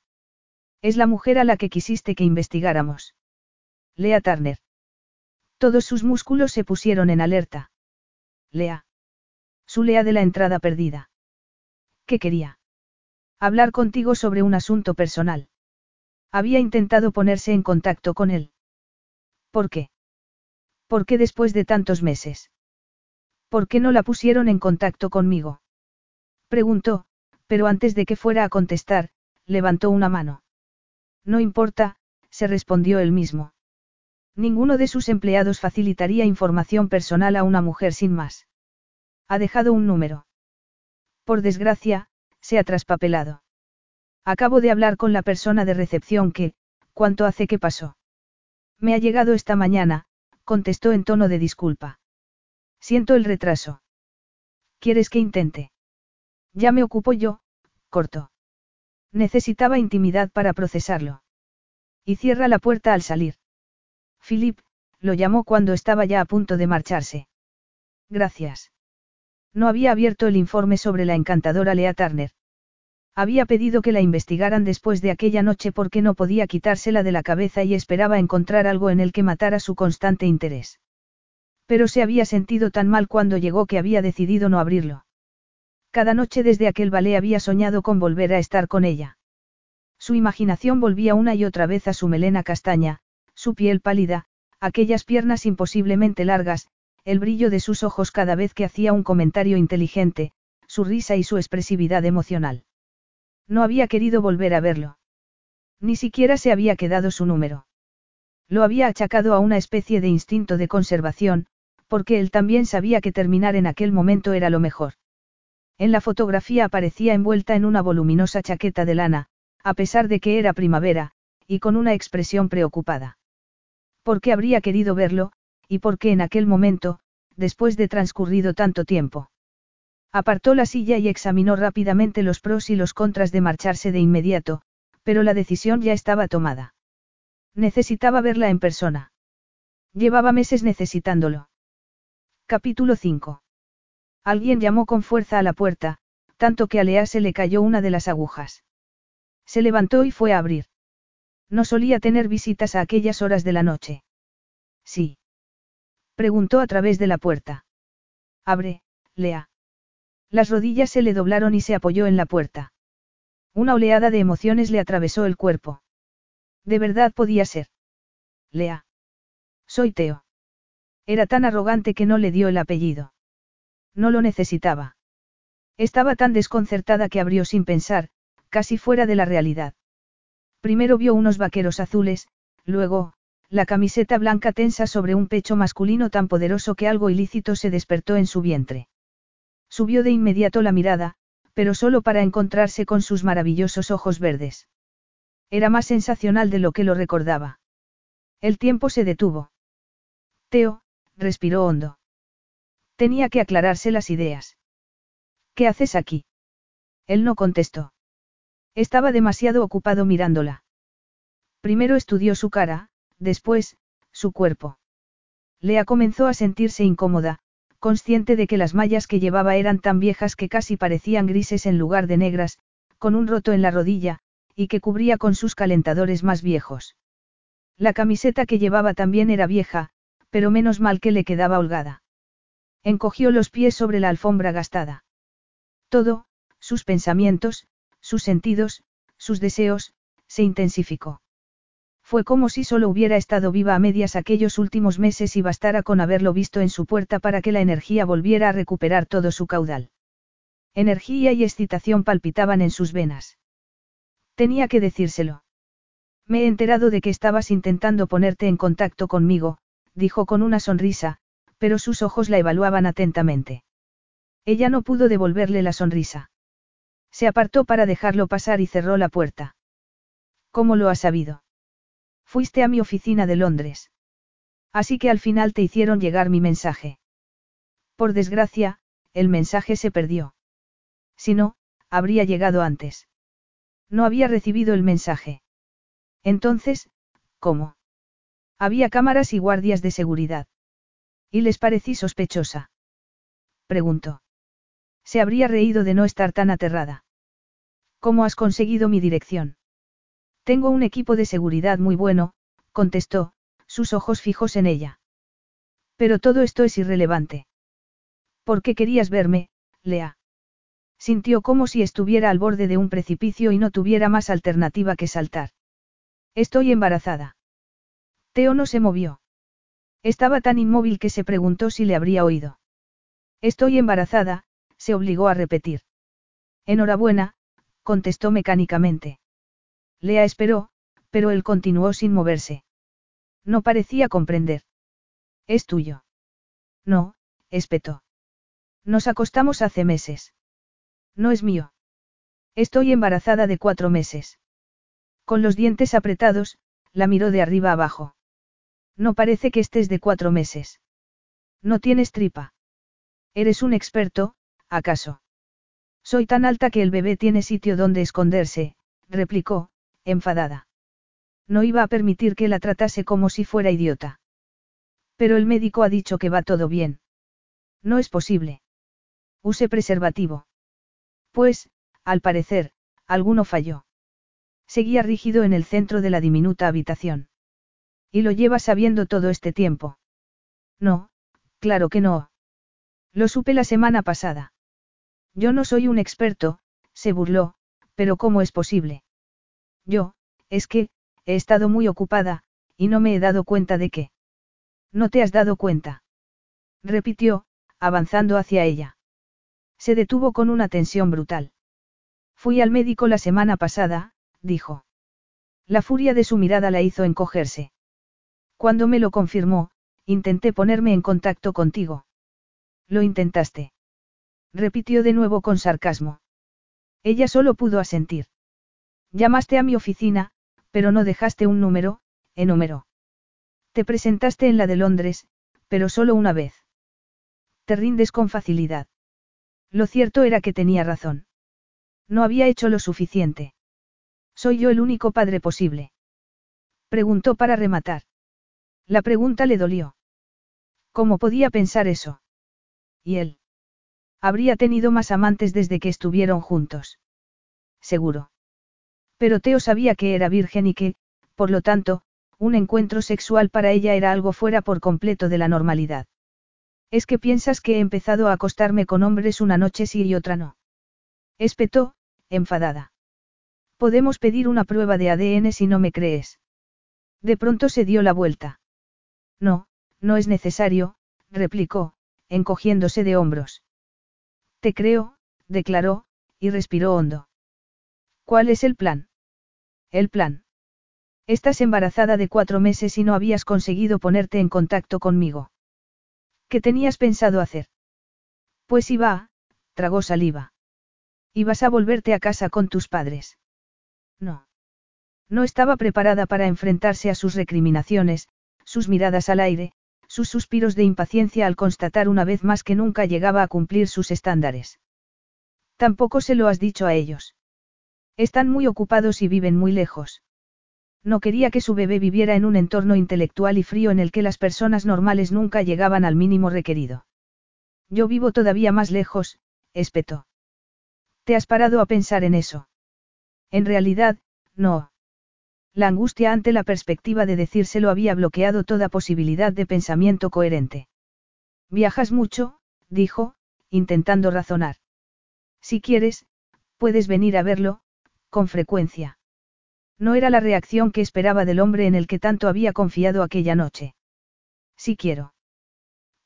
[SPEAKER 1] Es la mujer a la que quisiste que investigáramos. Lea Turner. Todos sus músculos se pusieron en alerta. Lea. Su Lea de la entrada perdida. ¿Qué quería? Hablar contigo sobre un asunto personal. Había intentado ponerse en contacto con él. ¿Por qué? ¿Por qué después de tantos meses? ¿Por qué no la pusieron en contacto conmigo? Preguntó, pero antes de que fuera a contestar, levantó una mano. No importa, se respondió él mismo. Ninguno de sus empleados facilitaría información personal a una mujer sin más. Ha dejado un número. Por desgracia, se ha traspapelado. Acabo de hablar con la persona de recepción que, ¿cuánto hace que pasó? Me ha llegado esta mañana, contestó en tono de disculpa. Siento el retraso. ¿Quieres que intente? Ya me ocupo yo, cortó. Necesitaba intimidad para procesarlo. Y cierra la puerta al salir. Philip, lo llamó cuando estaba ya a punto de marcharse. Gracias. No había abierto el informe sobre la encantadora Lea Turner. Había pedido que la investigaran después de aquella noche porque no podía quitársela de la cabeza y esperaba encontrar algo en el que matara su constante interés. Pero se había sentido tan mal cuando llegó que había decidido no abrirlo. Cada noche desde aquel ballet había soñado con volver a estar con ella. Su imaginación volvía una y otra vez a su melena castaña, su piel pálida, aquellas piernas imposiblemente largas, el brillo de sus ojos cada vez que hacía un comentario inteligente, su risa y su expresividad emocional. No había querido volver a verlo. Ni siquiera se había quedado su número. Lo había achacado a una especie de instinto de conservación, porque él también sabía que terminar en aquel momento era lo mejor. En la fotografía aparecía envuelta en una voluminosa chaqueta de lana, a pesar de que era primavera, y con una expresión preocupada. ¿Por qué habría querido verlo, y por qué en aquel momento, después de transcurrido tanto tiempo? Apartó la silla y examinó rápidamente los pros y los contras de marcharse de inmediato, pero la decisión ya estaba tomada. Necesitaba verla en persona. Llevaba meses necesitándolo. Capítulo 5. Alguien llamó con fuerza a la puerta, tanto que a Lea se le cayó una de las agujas. Se levantó y fue a abrir. No solía tener visitas a aquellas horas de la noche. Sí. Preguntó a través de la puerta. Abre, Lea. Las rodillas se le doblaron y se apoyó en la puerta. Una oleada de emociones le atravesó el cuerpo. De verdad podía ser. Lea. Soy Teo. Era tan arrogante que no le dio el apellido. No lo necesitaba. Estaba tan desconcertada que abrió sin pensar, casi fuera de la realidad. Primero vio unos vaqueros azules, luego, la camiseta blanca tensa sobre un pecho masculino tan poderoso que algo ilícito se despertó en su vientre. Subió de inmediato la mirada, pero solo para encontrarse con sus maravillosos ojos verdes. Era más sensacional de lo que lo recordaba. El tiempo se detuvo. Teo, respiró hondo. Tenía que aclararse las ideas. ¿Qué haces aquí? Él no contestó. Estaba demasiado ocupado mirándola. Primero estudió su cara, después, su cuerpo. Lea comenzó a sentirse incómoda, consciente de que las mallas que llevaba eran tan viejas que casi parecían grises en lugar de negras, con un roto en la rodilla, y que cubría con sus calentadores más viejos. La camiseta que llevaba también era vieja, pero menos mal que le quedaba holgada. Encogió los pies sobre la alfombra gastada. Todo, sus pensamientos, sus sentidos, sus deseos, se intensificó. Fue como si solo hubiera estado viva a medias aquellos últimos meses y bastara con haberlo visto en su puerta para que la energía volviera a recuperar todo su caudal. Energía y excitación palpitaban en sus venas. Tenía que decírselo. Me he enterado de que estabas intentando ponerte en contacto conmigo, dijo con una sonrisa, pero sus ojos la evaluaban atentamente. Ella no pudo devolverle la sonrisa. Se apartó para dejarlo pasar y cerró la puerta. ¿Cómo lo has sabido? Fuiste a mi oficina de Londres. Así que al final te hicieron llegar mi mensaje. Por desgracia, el mensaje se perdió. Si no, habría llegado antes. No había recibido el mensaje. Entonces, ¿cómo? Había cámaras y guardias de seguridad. ¿Y les parecí sospechosa? Preguntó. Se habría reído de no estar tan aterrada. ¿Cómo has conseguido mi dirección? Tengo un equipo de seguridad muy bueno, contestó, sus ojos fijos en ella. Pero todo esto es irrelevante. ¿Por qué querías verme, Lea? Sintió como si estuviera al borde de un precipicio y no tuviera más alternativa que saltar. Estoy embarazada. Teo no se movió. Estaba tan inmóvil que se preguntó si le habría oído. Estoy embarazada, se obligó a repetir. Enhorabuena, contestó mecánicamente. Lea esperó, pero él continuó sin moverse. No parecía comprender. Es tuyo. No, espetó. Nos acostamos hace meses. No es mío. Estoy embarazada de cuatro meses. Con los dientes apretados, la miró de arriba abajo. No parece que estés de cuatro meses. No tienes tripa. Eres un experto, ¿acaso? Soy tan alta que el bebé tiene sitio donde esconderse, replicó, enfadada. No iba a permitir que la tratase como si fuera idiota. Pero el médico ha dicho que va todo bien. No es posible. Use preservativo. Pues, al parecer, alguno falló. Seguía rígido en el centro de la diminuta habitación. ¿Y lo lleva sabiendo todo este tiempo? No, claro que no. Lo supe la semana pasada. Yo no soy un experto, se burló, pero ¿cómo es posible? Yo, es que, he estado muy ocupada, y no me he dado cuenta de qué. ¿No te has dado cuenta? Repitió, avanzando hacia ella. Se detuvo con una tensión brutal. Fui al médico la semana pasada, dijo. La furia de su mirada la hizo encogerse. Cuando me lo confirmó, intenté ponerme en contacto contigo. Lo intentaste. Repitió de nuevo con sarcasmo. Ella solo pudo asentir. Llamaste a mi oficina, pero no dejaste un número, número. Te presentaste en la de Londres, pero solo una vez. Te rindes con facilidad. Lo cierto era que tenía razón. No había hecho lo suficiente. ¿Soy yo el único padre posible? Preguntó para rematar. La pregunta le dolió. ¿Cómo podía pensar eso? ¿Y él? Habría tenido más amantes desde que estuvieron juntos. Seguro. Pero Teo sabía que era virgen y que, por lo tanto, un encuentro sexual para ella era algo fuera por completo de la normalidad. Es que piensas que he empezado a acostarme con hombres una noche sí y otra no. Espetó, enfadada. Podemos pedir una prueba de ADN si no me crees. De pronto se dio la vuelta. No, no es necesario, replicó, encogiéndose de hombros. Te creo, declaró, y respiró hondo. ¿Cuál es el plan? El plan. Estás embarazada de cuatro meses y no habías conseguido ponerte en contacto conmigo. ¿Qué tenías pensado hacer? Pues iba, tragó saliva. Ibas a volverte a casa con tus padres. No. No estaba preparada para enfrentarse a sus recriminaciones, sus miradas al aire, sus suspiros de impaciencia al constatar una vez más que nunca llegaba a cumplir sus estándares. Tampoco se lo has dicho a ellos. Están muy ocupados y viven muy lejos. No quería que su bebé viviera en un entorno intelectual y frío en el que las personas normales nunca llegaban al mínimo requerido. Yo vivo todavía más lejos, espetó. ¿Te has parado a pensar en eso? En realidad, no. La angustia ante la perspectiva de decírselo había bloqueado toda posibilidad de pensamiento coherente. Viajas mucho, dijo, intentando razonar. Si quieres, puedes venir a verlo, con frecuencia. No era la reacción que esperaba del hombre en el que tanto había confiado aquella noche. Si quiero.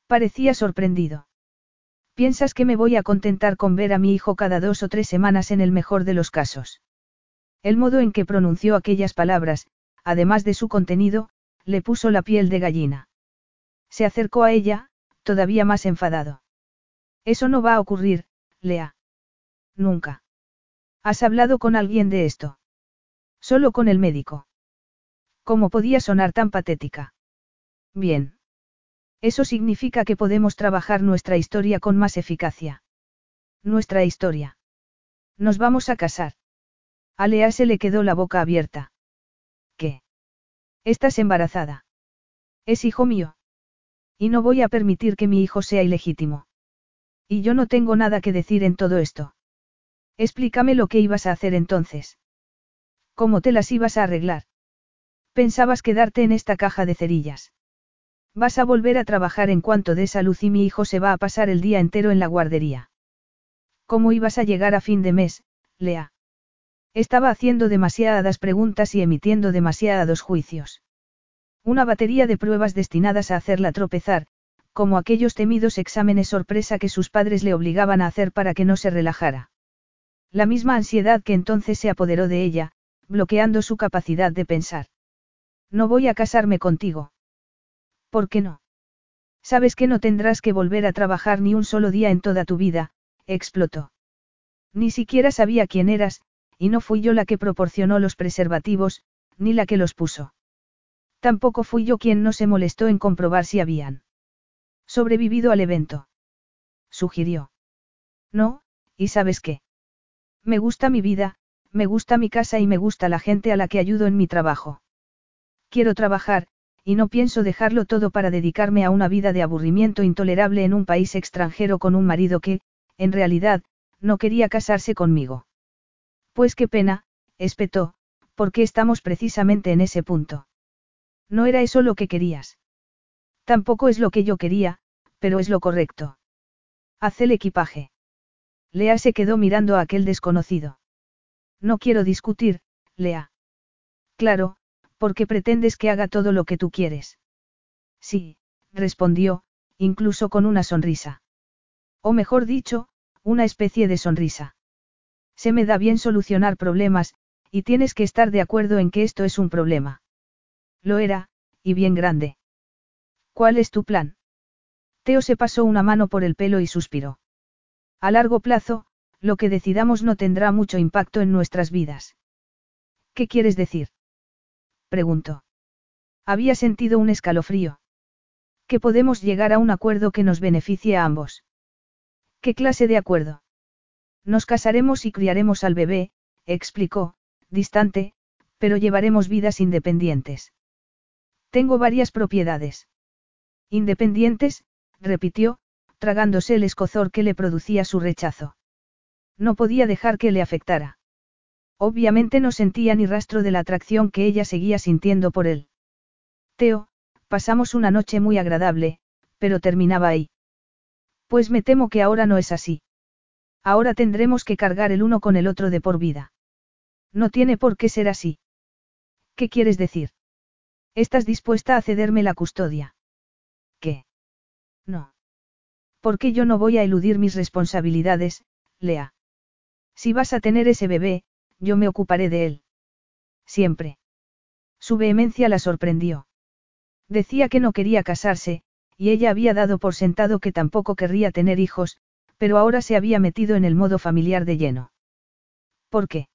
[SPEAKER 1] Parecía sorprendido. ¿Piensas que me voy a contentar con ver a mi hijo cada dos o tres semanas en el mejor de los casos? El modo en que pronunció aquellas palabras, además de su contenido, le puso la piel de gallina. Se acercó a ella, todavía más enfadado. Eso no va a ocurrir, Lea. Nunca. ¿Has hablado con alguien de esto? Solo con el médico. ¿Cómo podía sonar tan patética? Bien. Eso significa que podemos trabajar nuestra historia con más eficacia. Nuestra historia. Nos vamos a casar. A Lea se le quedó la boca abierta. ¿Qué? Estás embarazada. Es hijo mío. Y no voy a permitir que mi hijo sea ilegítimo. Y yo no tengo nada que decir en todo esto. Explícame lo que ibas a hacer entonces. ¿Cómo te las ibas a arreglar? Pensabas quedarte en esta caja de cerillas. Vas a volver a trabajar en cuanto de esa luz y mi hijo se va a pasar el día entero en la guardería. ¿Cómo ibas a llegar a fin de mes, Lea? Estaba haciendo demasiadas preguntas y emitiendo demasiados juicios. Una batería de pruebas destinadas a hacerla tropezar, como aquellos temidos exámenes sorpresa que sus padres le obligaban a hacer para que no se relajara. La misma ansiedad que entonces se apoderó de ella, bloqueando su capacidad de pensar. No voy a casarme contigo. ¿Por qué no? Sabes que no tendrás que volver a trabajar ni un solo día en toda tu vida, explotó. Ni siquiera sabía quién eras, y no fui yo la que proporcionó los preservativos, ni la que los puso. Tampoco fui yo quien no se molestó en comprobar si habían sobrevivido al evento. Sugirió. No, y sabes qué. Me gusta mi vida, me gusta mi casa y me gusta la gente a la que ayudo en mi trabajo. Quiero trabajar, y no pienso dejarlo todo para dedicarme a una vida de aburrimiento intolerable en un país extranjero con un marido que, en realidad, no quería casarse conmigo. Pues qué pena, espetó, porque estamos precisamente en ese punto. No era eso lo que querías. Tampoco es lo que yo quería, pero es lo correcto. Haz el equipaje. Lea se quedó mirando a aquel desconocido. No quiero discutir, Lea. Claro, porque pretendes que haga todo lo que tú quieres. Sí, respondió, incluso con una sonrisa. O mejor dicho, una especie de sonrisa. Se me da bien solucionar problemas, y tienes que estar de acuerdo en que esto es un problema. Lo era, y bien grande. ¿Cuál es tu plan? Teo se pasó una mano por el pelo y suspiró. A largo plazo, lo que decidamos no tendrá mucho impacto en nuestras vidas. ¿Qué quieres decir? preguntó. Había sentido un escalofrío. Que podemos llegar a un acuerdo que nos beneficie a ambos. ¿Qué clase de acuerdo? Nos casaremos y criaremos al bebé, explicó, distante, pero llevaremos vidas independientes. Tengo varias propiedades. Independientes, repitió, tragándose el escozor que le producía su rechazo. No podía dejar que le afectara. Obviamente no sentía ni rastro de la atracción que ella seguía sintiendo por él. Teo, pasamos una noche muy agradable, pero terminaba ahí. Pues me temo que ahora no es así. Ahora tendremos que cargar el uno con el otro de por vida. No tiene por qué ser así. ¿Qué quieres decir? ¿Estás dispuesta a cederme la custodia? ¿Qué? No. Porque yo no voy a eludir mis responsabilidades, Lea. Si vas a tener ese bebé, yo me ocuparé de él. Siempre. Su vehemencia la sorprendió. Decía que no quería casarse, y ella había dado por sentado que tampoco querría tener hijos, pero ahora se había metido en el modo familiar de lleno. ¿Por qué?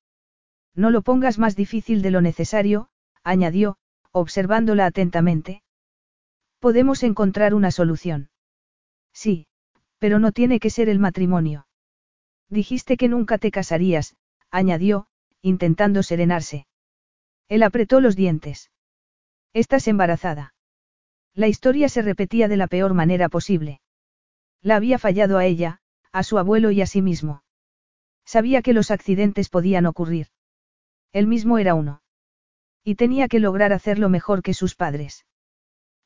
[SPEAKER 1] No lo pongas más difícil de lo necesario, añadió, observándola atentamente. Podemos encontrar una solución. Sí, pero no tiene que ser el matrimonio. Dijiste que nunca te casarías, añadió, intentando serenarse. Él apretó los dientes. Estás embarazada. La historia se repetía de la peor manera posible. La había fallado a ella, a su abuelo y a sí mismo. Sabía que los accidentes podían ocurrir. Él mismo era uno. Y tenía que lograr hacerlo mejor que sus padres.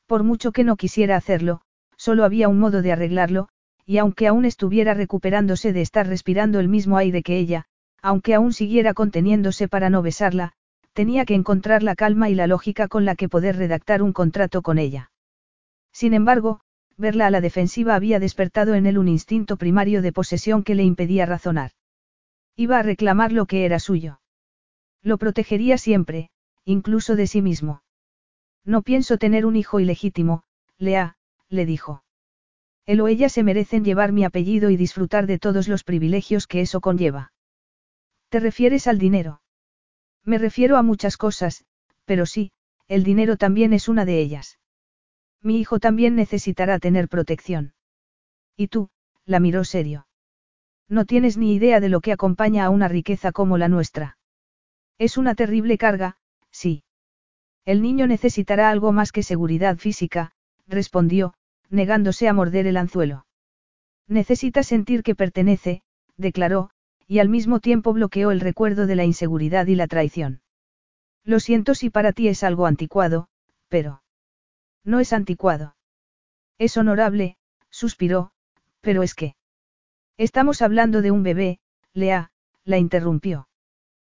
[SPEAKER 1] Por mucho que no quisiera hacerlo, solo había un modo de arreglarlo, y aunque aún estuviera recuperándose de estar respirando el mismo aire que ella, aunque aún siguiera conteniéndose para no besarla, tenía que encontrar la calma y la lógica con la que poder redactar un contrato con ella. Sin embargo, verla a la defensiva había despertado en él un instinto primario de posesión que le impedía razonar. Iba a reclamar lo que era suyo. Lo protegería siempre, incluso de sí mismo. No pienso tener un hijo ilegítimo, Lea, le dijo. Él o ella se merecen llevar mi apellido y disfrutar de todos los privilegios que eso conlleva. ¿Te refieres al dinero? Me refiero a muchas cosas, pero sí, el dinero también es una de ellas. Mi hijo también necesitará tener protección. ¿Y tú? la miró serio. No tienes ni idea de lo que acompaña a una riqueza como la nuestra. Es una terrible carga, sí. El niño necesitará algo más que seguridad física, respondió, negándose a morder el anzuelo. Necesita sentir que pertenece, declaró, y al mismo tiempo bloqueó el recuerdo de la inseguridad y la traición. Lo siento si para ti es algo anticuado, pero... No es anticuado. Es honorable, suspiró, pero es que... Estamos hablando de un bebé, Lea, la interrumpió.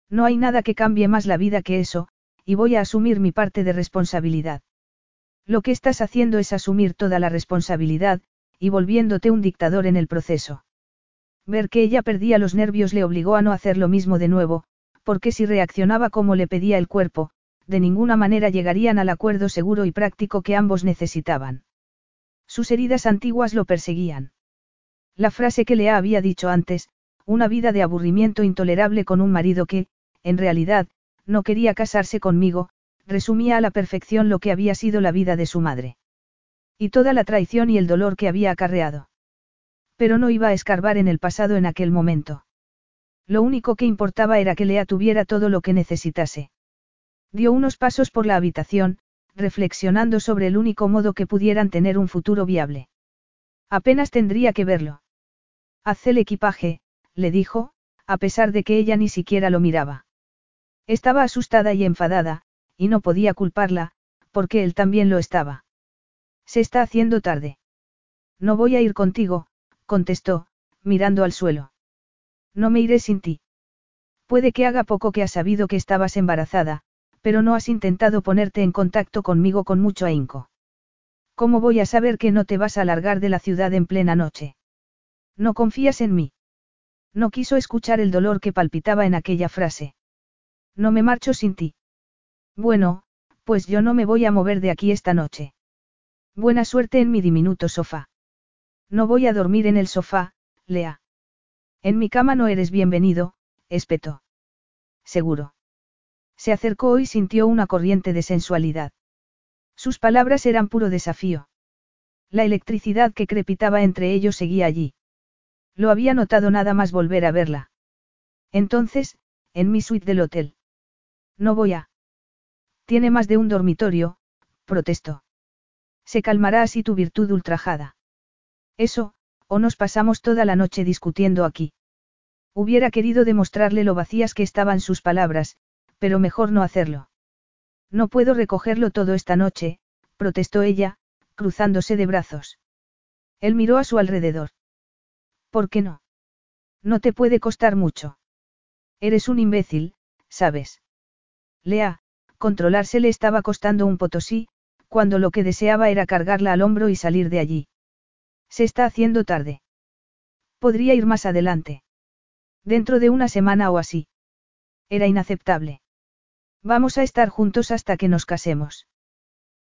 [SPEAKER 1] No hay nada que cambie más la vida que eso, y voy a asumir mi parte de responsabilidad. Lo que estás haciendo es asumir toda la responsabilidad, y volviéndote un dictador en el proceso. Ver que ella perdía los nervios le obligó a no hacer lo mismo de nuevo, porque si reaccionaba como le pedía el cuerpo, de ninguna manera llegarían al acuerdo seguro y práctico que ambos necesitaban. Sus heridas antiguas lo perseguían. La frase que le había dicho antes, una vida de aburrimiento intolerable con un marido que, en realidad, no quería casarse conmigo, resumía a la perfección lo que había sido la vida de su madre. Y toda la traición y el dolor que había acarreado. Pero no iba a escarbar en el pasado en aquel momento. Lo único que importaba era que Lea tuviera todo lo que necesitase. Dio unos pasos por la habitación, reflexionando sobre el único modo que pudieran tener un futuro viable. Apenas tendría que verlo. Haz el equipaje, le dijo, a pesar de que ella ni siquiera lo miraba. Estaba asustada y enfadada, y no podía culparla, porque él también lo estaba. Se está haciendo tarde. No voy a ir contigo, contestó, mirando al suelo. No me iré sin ti. Puede que haga poco que has sabido que estabas embarazada, pero no has intentado ponerte en contacto conmigo con mucho ahínco. ¿Cómo voy a saber que no te vas a largar de la ciudad en plena noche? No confías en mí. No quiso escuchar el dolor que palpitaba en aquella frase. No me marcho sin ti. Bueno, pues yo no me voy a mover de aquí esta noche. Buena suerte en mi diminuto sofá. No voy a dormir en el sofá, Lea. En mi cama no eres bienvenido, espetó. Seguro. Se acercó y sintió una corriente de sensualidad. Sus palabras eran puro desafío. La electricidad que crepitaba entre ellos seguía allí. Lo había notado nada más volver a verla. Entonces, en mi suite del hotel. No voy a. Tiene más de un dormitorio, protestó. Se calmará así tu virtud ultrajada. Eso, o nos pasamos toda la noche discutiendo aquí. Hubiera querido demostrarle lo vacías que estaban sus palabras, pero mejor no hacerlo. No puedo recogerlo todo esta noche, protestó ella, cruzándose de brazos. Él miró a su alrededor. ¿Por qué no? No te puede costar mucho. Eres un imbécil, ¿sabes? Lea, controlarse le estaba costando un potosí, cuando lo que deseaba era cargarla al hombro y salir de allí. Se está haciendo tarde. Podría ir más adelante. Dentro de una semana o así. Era inaceptable. Vamos a estar juntos hasta que nos casemos.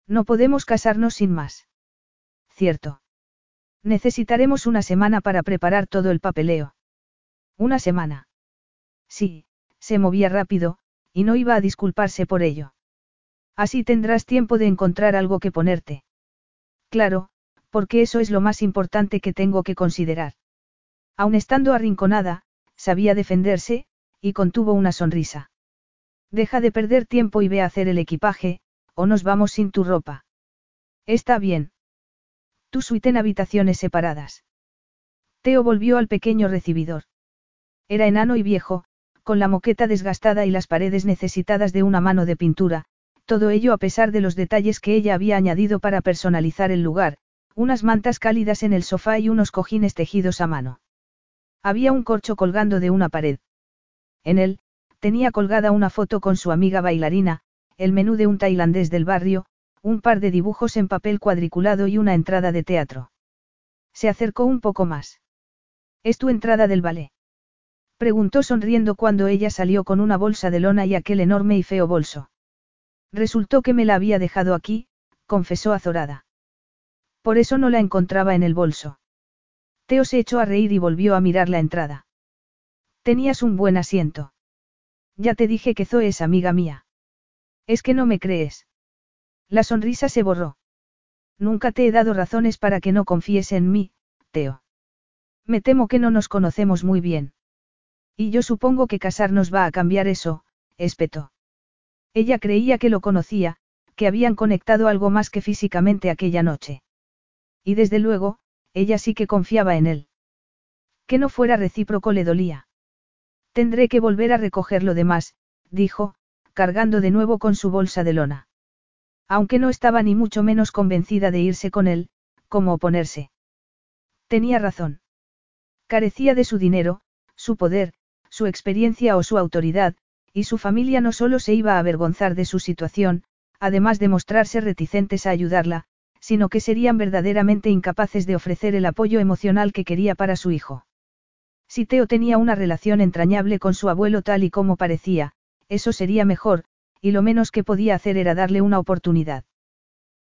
[SPEAKER 1] No podemos casarnos sin más. Cierto. Necesitaremos una semana para preparar todo el papeleo. Una semana. Sí, se movía rápido, y no iba a disculparse por ello. Así tendrás tiempo de encontrar algo que ponerte. Claro, porque eso es lo más importante que tengo que considerar. Aun estando arrinconada, sabía defenderse, y contuvo una sonrisa. Deja de perder tiempo y ve a hacer el equipaje, o nos vamos sin tu ropa. Está bien. Tu suite en habitaciones separadas. Teo volvió al pequeño recibidor. Era enano y viejo, con la moqueta desgastada y las paredes necesitadas de una mano de pintura, todo ello a pesar de los detalles que ella había añadido para personalizar el lugar, unas mantas cálidas en el sofá y unos cojines tejidos a mano. Había un corcho colgando de una pared. En él, tenía colgada una foto con su amiga bailarina, el menú de un tailandés del barrio, un par de dibujos en papel cuadriculado y una entrada de teatro. Se acercó un poco más. ¿Es tu entrada del ballet? Preguntó sonriendo cuando ella salió con una bolsa de lona y aquel enorme y feo bolso. Resultó que me la había dejado aquí, confesó azorada. Por eso no la encontraba en el bolso. Teo se echó a reír y volvió a mirar la entrada. Tenías un buen asiento. Ya te dije que Zoe es amiga mía. Es que no me crees. La sonrisa se borró. Nunca te he dado razones para que no confíes en mí, Teo. Me temo que no nos conocemos muy bien. Y yo supongo que casarnos va a cambiar eso, espetó. Ella creía que lo conocía, que habían conectado algo más que físicamente aquella noche. Y desde luego, ella sí que confiaba en él. Que no fuera recíproco le dolía. Tendré que volver a recoger lo demás, dijo, cargando de nuevo con su bolsa de lona. Aunque no estaba ni mucho menos convencida de irse con él, como oponerse. Tenía razón. Carecía de su dinero, su poder, su experiencia o su autoridad, y su familia no solo se iba a avergonzar de su situación, además de mostrarse reticentes a ayudarla, sino que serían verdaderamente incapaces de ofrecer el apoyo emocional que quería para su hijo. Si Teo tenía una relación entrañable con su abuelo tal y como parecía, eso sería mejor, y lo menos que podía hacer era darle una oportunidad.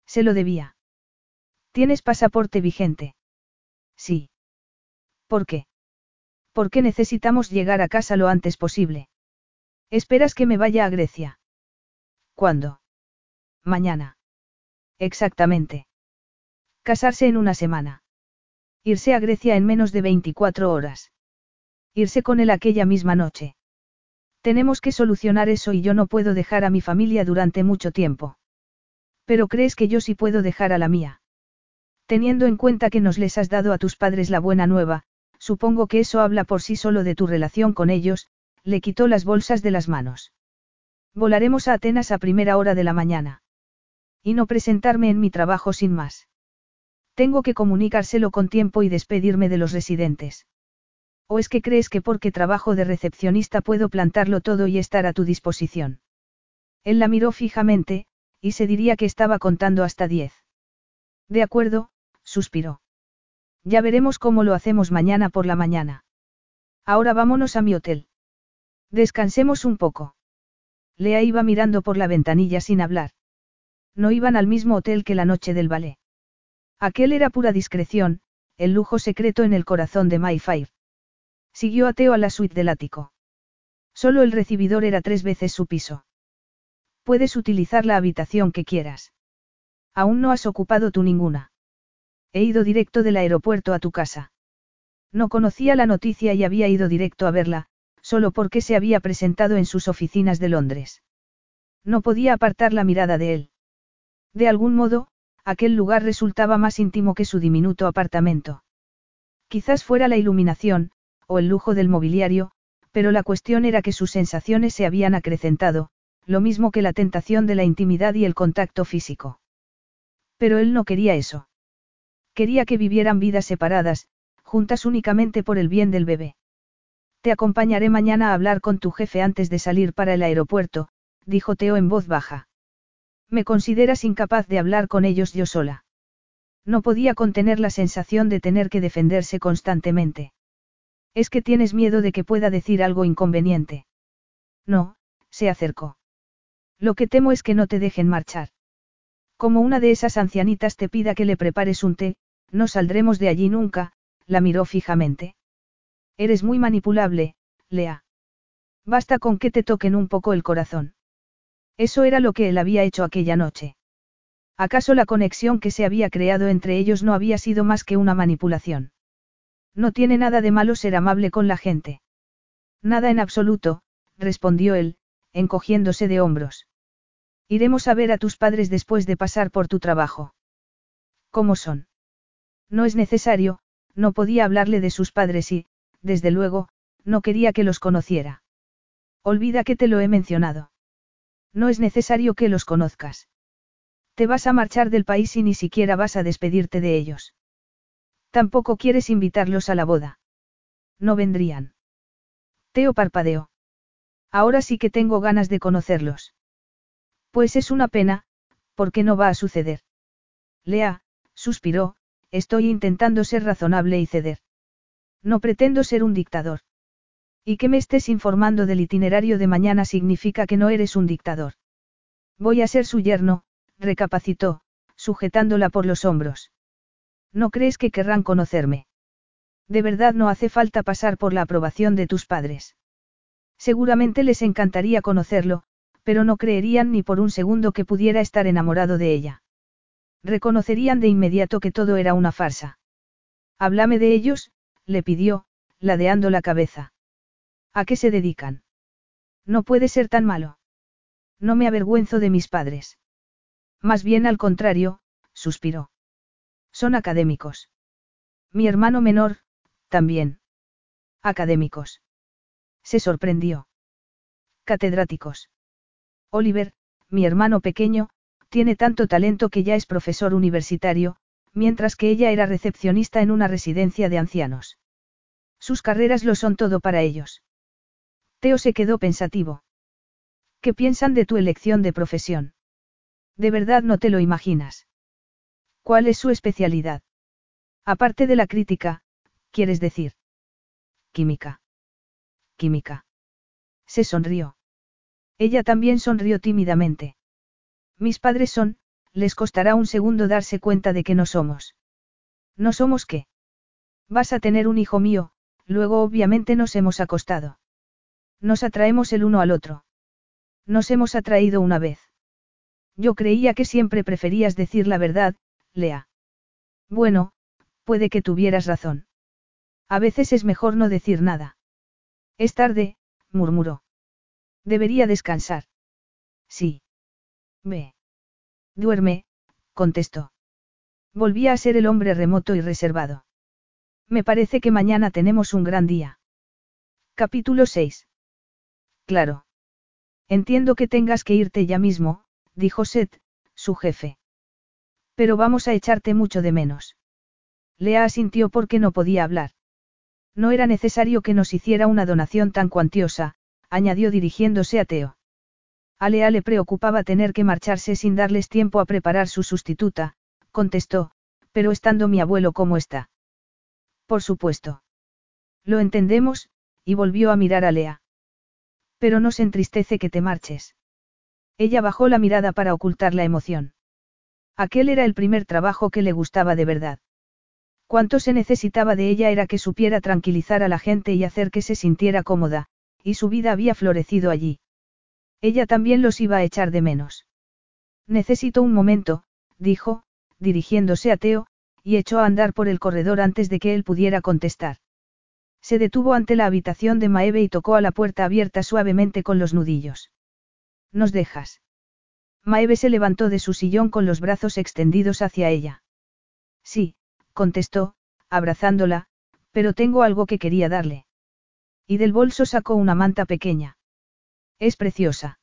[SPEAKER 1] Se lo debía. ¿Tienes pasaporte vigente? Sí. ¿Por qué? Porque necesitamos llegar a casa lo antes posible. ¿Esperas que me vaya a Grecia? ¿Cuándo? Mañana. Exactamente. Casarse en una semana. Irse a Grecia en menos de 24 horas. Irse con él aquella misma noche. Tenemos que solucionar eso y yo no puedo dejar a mi familia durante mucho tiempo. Pero crees que yo sí puedo dejar a la mía. Teniendo en cuenta que nos les has dado a tus padres la buena nueva, supongo que eso habla por sí solo de tu relación con ellos, le quitó las bolsas de las manos. Volaremos a Atenas a primera hora de la mañana. Y no presentarme en mi trabajo sin más. Tengo que comunicárselo con tiempo y despedirme de los residentes. ¿O es que crees que porque trabajo de recepcionista puedo plantarlo todo y estar a tu disposición? Él la miró fijamente, y se diría que estaba contando hasta diez. De acuerdo, suspiró. Ya veremos cómo lo hacemos mañana por la mañana. Ahora vámonos a mi hotel. Descansemos un poco. Lea iba mirando por la ventanilla sin hablar. No iban al mismo hotel que la noche del ballet. Aquel era pura discreción, el lujo secreto en el corazón de Mayfair. Siguió a Teo a la suite del ático. Solo el recibidor era tres veces su piso. Puedes utilizar la habitación que quieras. Aún no has ocupado tú ninguna. He ido directo del aeropuerto a tu casa. No conocía la noticia y había ido directo a verla, solo porque se había presentado en sus oficinas de Londres. No podía apartar la mirada de él. De algún modo, aquel lugar resultaba más íntimo que su diminuto apartamento. Quizás fuera la iluminación, o el lujo del mobiliario, pero la cuestión era que sus sensaciones se habían acrecentado, lo mismo que la tentación de la intimidad y el contacto físico. Pero él no quería eso. Quería que vivieran vidas separadas, juntas únicamente por el bien del bebé. Te acompañaré mañana a hablar con tu jefe antes de salir para el aeropuerto, dijo Teo en voz baja. Me consideras incapaz de hablar con ellos yo sola. No podía contener la sensación de tener que defenderse constantemente. Es que tienes miedo de que pueda decir algo inconveniente. No, se acercó. Lo que temo es que no te dejen marchar. Como una de esas ancianitas te pida que le prepares un té, no saldremos de allí nunca, la miró fijamente. Eres muy manipulable, Lea. Basta con que te toquen un poco el corazón. Eso era lo que él había hecho aquella noche. ¿Acaso la conexión que se había creado entre ellos no había sido más que una manipulación? No tiene nada de malo ser amable con la gente. Nada en absoluto, respondió él, encogiéndose de hombros. Iremos a ver a tus padres después de pasar por tu trabajo. ¿Cómo son? No es necesario, no podía hablarle de sus padres y, desde luego, no quería que los conociera. Olvida que te lo he mencionado. No es necesario que los conozcas. Te vas a marchar del país y ni siquiera vas a despedirte de ellos. Tampoco quieres invitarlos a la boda. No vendrían. Teo parpadeó. Ahora sí que tengo ganas de conocerlos. Pues es una pena, porque no va a suceder. Lea, suspiró, estoy intentando ser razonable y ceder. No pretendo ser un dictador. Y que me estés informando del itinerario de mañana significa que no eres un dictador. Voy a ser su yerno, recapacitó, sujetándola por los hombros. ¿No crees que querrán conocerme? De verdad no hace falta pasar por la aprobación de tus padres. Seguramente les encantaría conocerlo, pero no creerían ni por un segundo que pudiera estar enamorado de ella. Reconocerían de inmediato que todo era una farsa. Háblame de ellos, le pidió, ladeando la cabeza. ¿A qué se dedican? No puede ser tan malo. No me avergüenzo de mis padres. Más bien al contrario, suspiró. Son académicos. Mi hermano menor, también. Académicos. Se sorprendió. Catedráticos. Oliver, mi hermano pequeño, tiene tanto talento que ya es profesor universitario, mientras que ella era recepcionista en una residencia de ancianos. Sus carreras lo son todo para ellos. Teo se quedó pensativo. ¿Qué piensan de tu elección de profesión? De verdad no te lo imaginas. ¿Cuál es su especialidad? Aparte de la crítica, quieres decir. Química. Química. Se sonrió. Ella también sonrió tímidamente. Mis padres son, les costará un segundo darse cuenta de que no somos. ¿No somos qué? Vas a tener un hijo mío, luego obviamente nos hemos acostado. Nos atraemos el uno al otro. Nos hemos atraído una vez. Yo creía que siempre preferías decir la verdad, Lea. Bueno, puede que tuvieras razón. A veces es mejor no decir nada. Es tarde, murmuró. Debería descansar. Sí. Ve. Duerme, contestó. Volvía a ser el hombre remoto y reservado. Me parece que mañana tenemos un gran día. Capítulo 6. Claro. Entiendo que tengas que irte ya mismo, dijo Seth, su jefe. Pero vamos a echarte mucho de menos. Lea asintió porque no podía hablar. No era necesario que nos hiciera una donación tan cuantiosa, añadió dirigiéndose a Teo. A Lea le preocupaba tener que marcharse sin darles tiempo a preparar su sustituta, contestó, pero estando mi abuelo como está. Por supuesto. Lo entendemos, y volvió a mirar a Lea. Pero no se entristece que te marches. Ella bajó la mirada para ocultar la emoción. Aquel era el primer trabajo que le gustaba de verdad. Cuanto se necesitaba de ella era que supiera tranquilizar a la gente y hacer que se sintiera cómoda, y su vida había florecido allí. Ella también los iba a echar de menos. Necesito un momento, dijo, dirigiéndose a Teo, y echó a andar por el corredor antes de que él pudiera contestar. Se detuvo ante la habitación de Maeve y tocó a la puerta abierta suavemente con los nudillos. ¿Nos dejas? Maeve se levantó de su sillón con los brazos extendidos hacia ella. Sí, contestó, abrazándola, pero tengo algo que quería darle. Y del bolso sacó una manta pequeña. Es preciosa.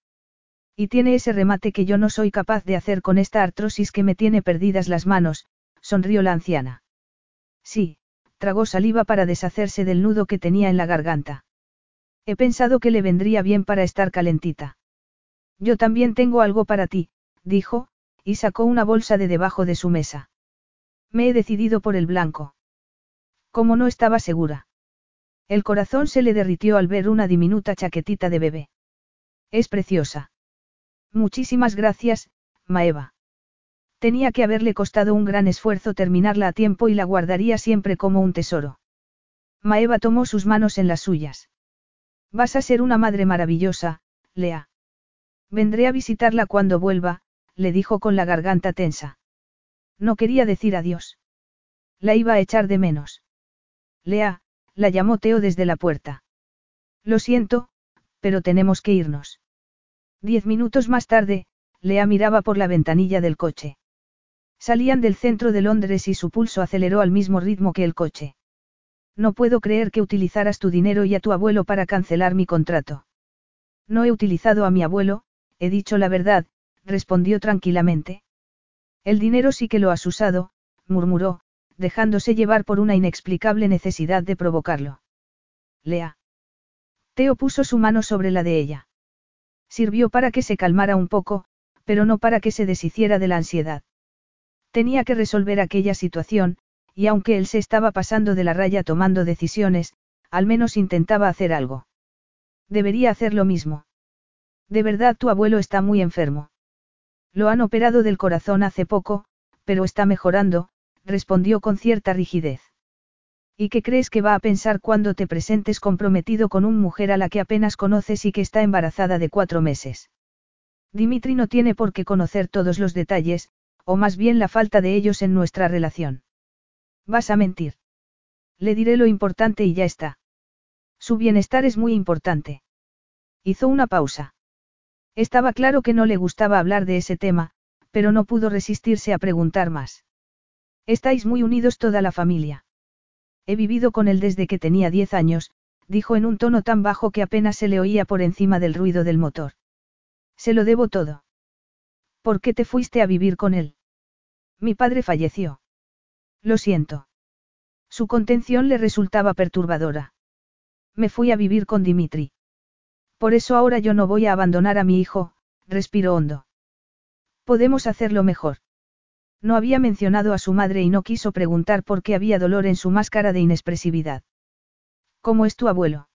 [SPEAKER 1] Y tiene ese remate que yo no soy capaz de hacer con esta artrosis que me tiene perdidas las manos, sonrió la anciana. Sí, tragó saliva para deshacerse del nudo que tenía en la garganta. He pensado que le vendría bien para estar calentita. Yo también tengo algo para ti, dijo, y sacó una bolsa de debajo de su mesa. Me he decidido por el blanco. Como no estaba segura. El corazón se le derritió al ver una diminuta chaquetita de bebé. Es preciosa. Muchísimas gracias, Maeva. Tenía que haberle costado un gran esfuerzo terminarla a tiempo y la guardaría siempre como un tesoro. Maeva tomó sus manos en las suyas. Vas a ser una madre maravillosa, Lea. Vendré a visitarla cuando vuelva, le dijo con la garganta tensa. No quería decir adiós. La iba a echar de menos. Lea, la llamó Teo desde la puerta. Lo siento, pero tenemos que irnos. Diez minutos más tarde, Lea miraba por la ventanilla del coche. Salían del centro de Londres y su pulso aceleró al mismo ritmo que el coche. No puedo creer que utilizaras tu dinero y a tu abuelo para cancelar mi contrato. No he utilizado a mi abuelo, he dicho la verdad, respondió tranquilamente. El dinero sí que lo has usado, murmuró, dejándose llevar por una inexplicable necesidad de provocarlo. Lea. Teo puso su mano sobre la de ella. Sirvió para que se calmara un poco, pero no para que se deshiciera de la ansiedad. Tenía que resolver aquella situación, y aunque él se estaba pasando de la raya tomando decisiones, al menos intentaba hacer algo. Debería hacer lo mismo. De verdad tu abuelo está muy enfermo. Lo han operado del corazón hace poco, pero está mejorando, respondió con cierta rigidez. ¿Y qué crees que va a pensar cuando te presentes comprometido con una mujer a la que apenas conoces y que está embarazada de cuatro meses? Dimitri no tiene por qué conocer todos los detalles, o más bien la falta de ellos en nuestra relación. Vas a mentir. Le diré lo importante y ya está. Su bienestar es muy importante. Hizo una pausa. Estaba claro que no le gustaba hablar de ese tema, pero no pudo resistirse a preguntar más. Estáis muy unidos toda la familia. He vivido con él desde que tenía diez años, dijo en un tono tan bajo que apenas se le oía por encima del ruido del motor. Se lo debo todo. ¿Por qué te fuiste a vivir con él? Mi padre falleció. Lo siento. Su contención le resultaba perturbadora. Me fui a vivir con Dimitri. Por eso ahora yo no voy a abandonar a mi hijo, respiró hondo. Podemos hacerlo mejor. No había mencionado a su madre y no quiso preguntar por qué había dolor en su máscara de inexpresividad. ¿Cómo es tu abuelo?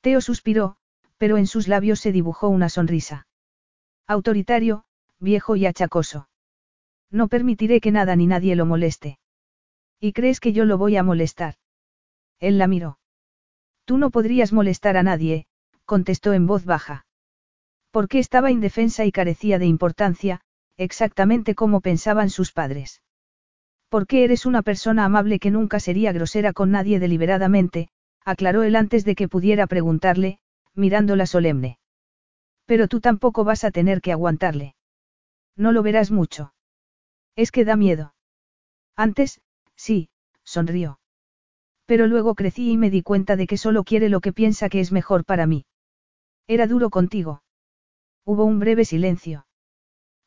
[SPEAKER 1] Teo suspiró, pero en sus labios se dibujó una sonrisa. Autoritario, viejo y achacoso. No permitiré que nada ni nadie lo moleste. ¿Y crees que yo lo voy a molestar? Él la miró. Tú no podrías molestar a nadie, contestó en voz baja. Porque estaba indefensa y carecía de importancia, exactamente como pensaban sus padres. Porque eres una persona amable que nunca sería grosera con nadie deliberadamente, aclaró él antes de que pudiera preguntarle, mirándola solemne. Pero tú tampoco vas a tener que aguantarle. No lo verás mucho. Es que da miedo. Antes, sí, sonrió. Pero luego crecí y me di cuenta de que solo quiere lo que piensa que es mejor para mí. Era duro contigo. Hubo un breve silencio.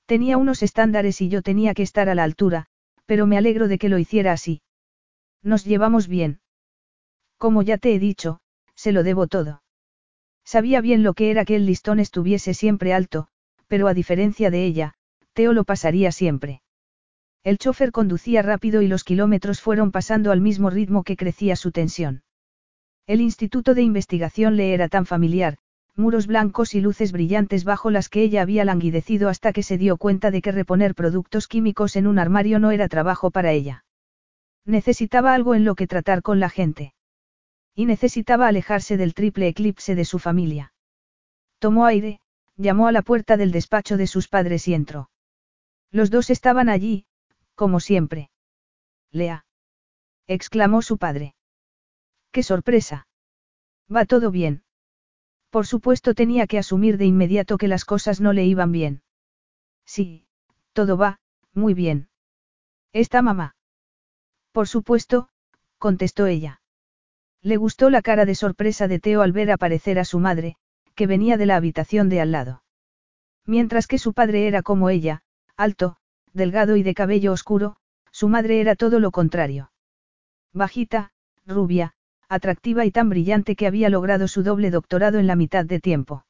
[SPEAKER 1] Tenía unos estándares y yo tenía que estar a la altura, pero me alegro de que lo hiciera así. Nos llevamos bien. Como ya te he dicho, se lo debo todo. Sabía bien lo que era que el listón estuviese siempre alto, pero a diferencia de ella, Teo lo pasaría siempre. El chofer conducía rápido y los kilómetros fueron pasando al mismo ritmo que crecía su tensión. El instituto de investigación le era tan familiar, muros blancos y luces brillantes bajo las que ella había languidecido hasta que se dio cuenta de que reponer productos químicos en un armario no era trabajo para ella. Necesitaba algo en lo que tratar con la gente. Y necesitaba alejarse del triple eclipse de su familia. Tomó aire, llamó a la puerta del despacho de sus padres y entró. Los dos estaban allí, como siempre. Lea. exclamó su padre. ¡Qué sorpresa! Va todo bien. Por supuesto tenía que asumir de inmediato que las cosas no le iban bien. Sí, todo va, muy bien. ¿Está mamá? Por supuesto, contestó ella. Le gustó la cara de sorpresa de Teo al ver aparecer a su madre, que venía de la habitación de al lado. Mientras que su padre era como ella, alto, delgado y de cabello oscuro, su madre era todo lo contrario. Bajita, rubia, atractiva y tan brillante que había logrado su doble doctorado en la mitad de tiempo.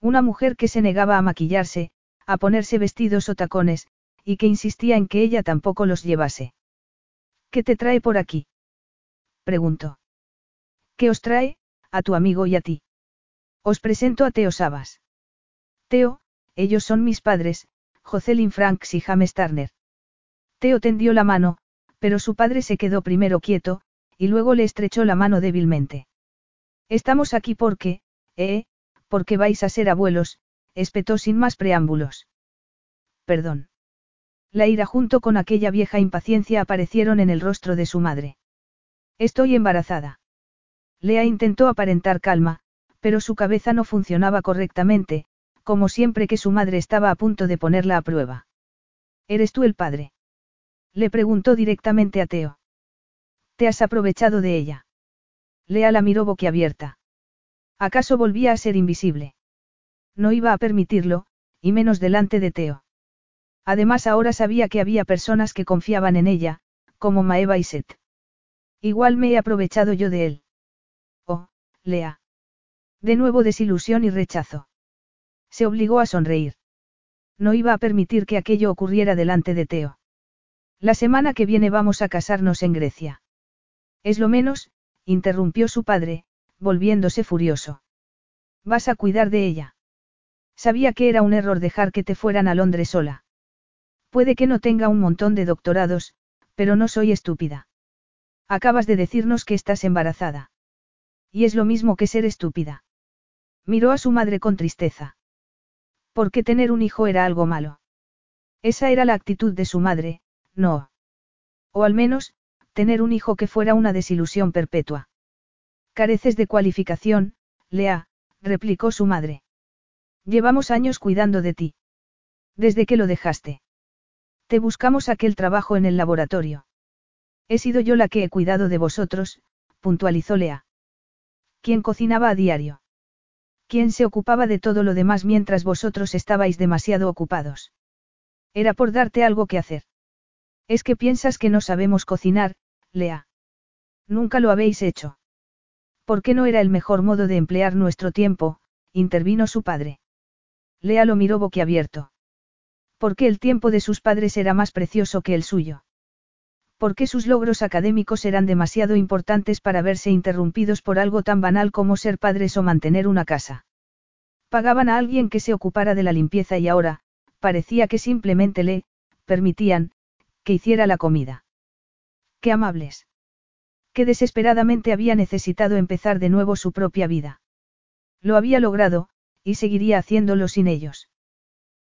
[SPEAKER 1] Una mujer que se negaba a maquillarse, a ponerse vestidos o tacones, y que insistía en que ella tampoco los llevase. ¿Qué te trae por aquí? preguntó. ¿Qué os trae, a tu amigo y a ti? Os presento a Teo Sabas. Teo, ellos son mis padres, Jocelyn Franks y James Turner. Teo tendió la mano, pero su padre se quedó primero quieto, y luego le estrechó la mano débilmente. Estamos aquí porque, eh, porque vais a ser abuelos, espetó sin más preámbulos. Perdón. La ira junto con aquella vieja impaciencia aparecieron en el rostro de su madre. Estoy embarazada. Lea intentó aparentar calma, pero su cabeza no funcionaba correctamente, como siempre que su madre estaba a punto de ponerla a prueba. ¿Eres tú el padre? Le preguntó directamente a Teo. ¿Te has aprovechado de ella? Lea la miró boquiabierta. ¿Acaso volvía a ser invisible? No iba a permitirlo, y menos delante de Teo. Además ahora sabía que había personas que confiaban en ella, como Maeva y Seth. Igual me he aprovechado yo de él. Oh, Lea. De nuevo desilusión y rechazo. Se obligó a sonreír. No iba a permitir que aquello ocurriera delante de Teo. La semana que viene vamos a casarnos en Grecia. Es lo menos, interrumpió su padre, volviéndose furioso. Vas a cuidar de ella. Sabía que era un error dejar que te fueran a Londres sola. Puede que no tenga un montón de doctorados, pero no soy estúpida. Acabas de decirnos que estás embarazada. Y es lo mismo que ser estúpida. Miró a su madre con tristeza. Porque tener un hijo era algo malo. Esa era la actitud de su madre, no. O al menos, tener un hijo que fuera una desilusión perpetua. Careces de cualificación, Lea, replicó su madre. Llevamos años cuidando de ti. Desde que lo dejaste. Te buscamos aquel trabajo en el laboratorio. He sido yo la que he cuidado de vosotros, puntualizó Lea. ¿Quién cocinaba a diario? ¿Quién se ocupaba de todo lo demás mientras vosotros estabais demasiado ocupados? Era por darte algo que hacer. Es que piensas que no sabemos cocinar, Lea. Nunca lo habéis hecho. ¿Por qué no era el mejor modo de emplear nuestro tiempo? intervino su padre. Lea lo miró boquiabierto. Porque el tiempo de sus padres era más precioso que el suyo. Porque sus logros académicos eran demasiado importantes para verse interrumpidos por algo tan banal como ser padres o mantener una casa. Pagaban a alguien que se ocupara de la limpieza y ahora, parecía que simplemente le, permitían, que hiciera la comida. Qué amables. Qué desesperadamente había necesitado empezar de nuevo su propia vida. Lo había logrado, y seguiría haciéndolo sin ellos.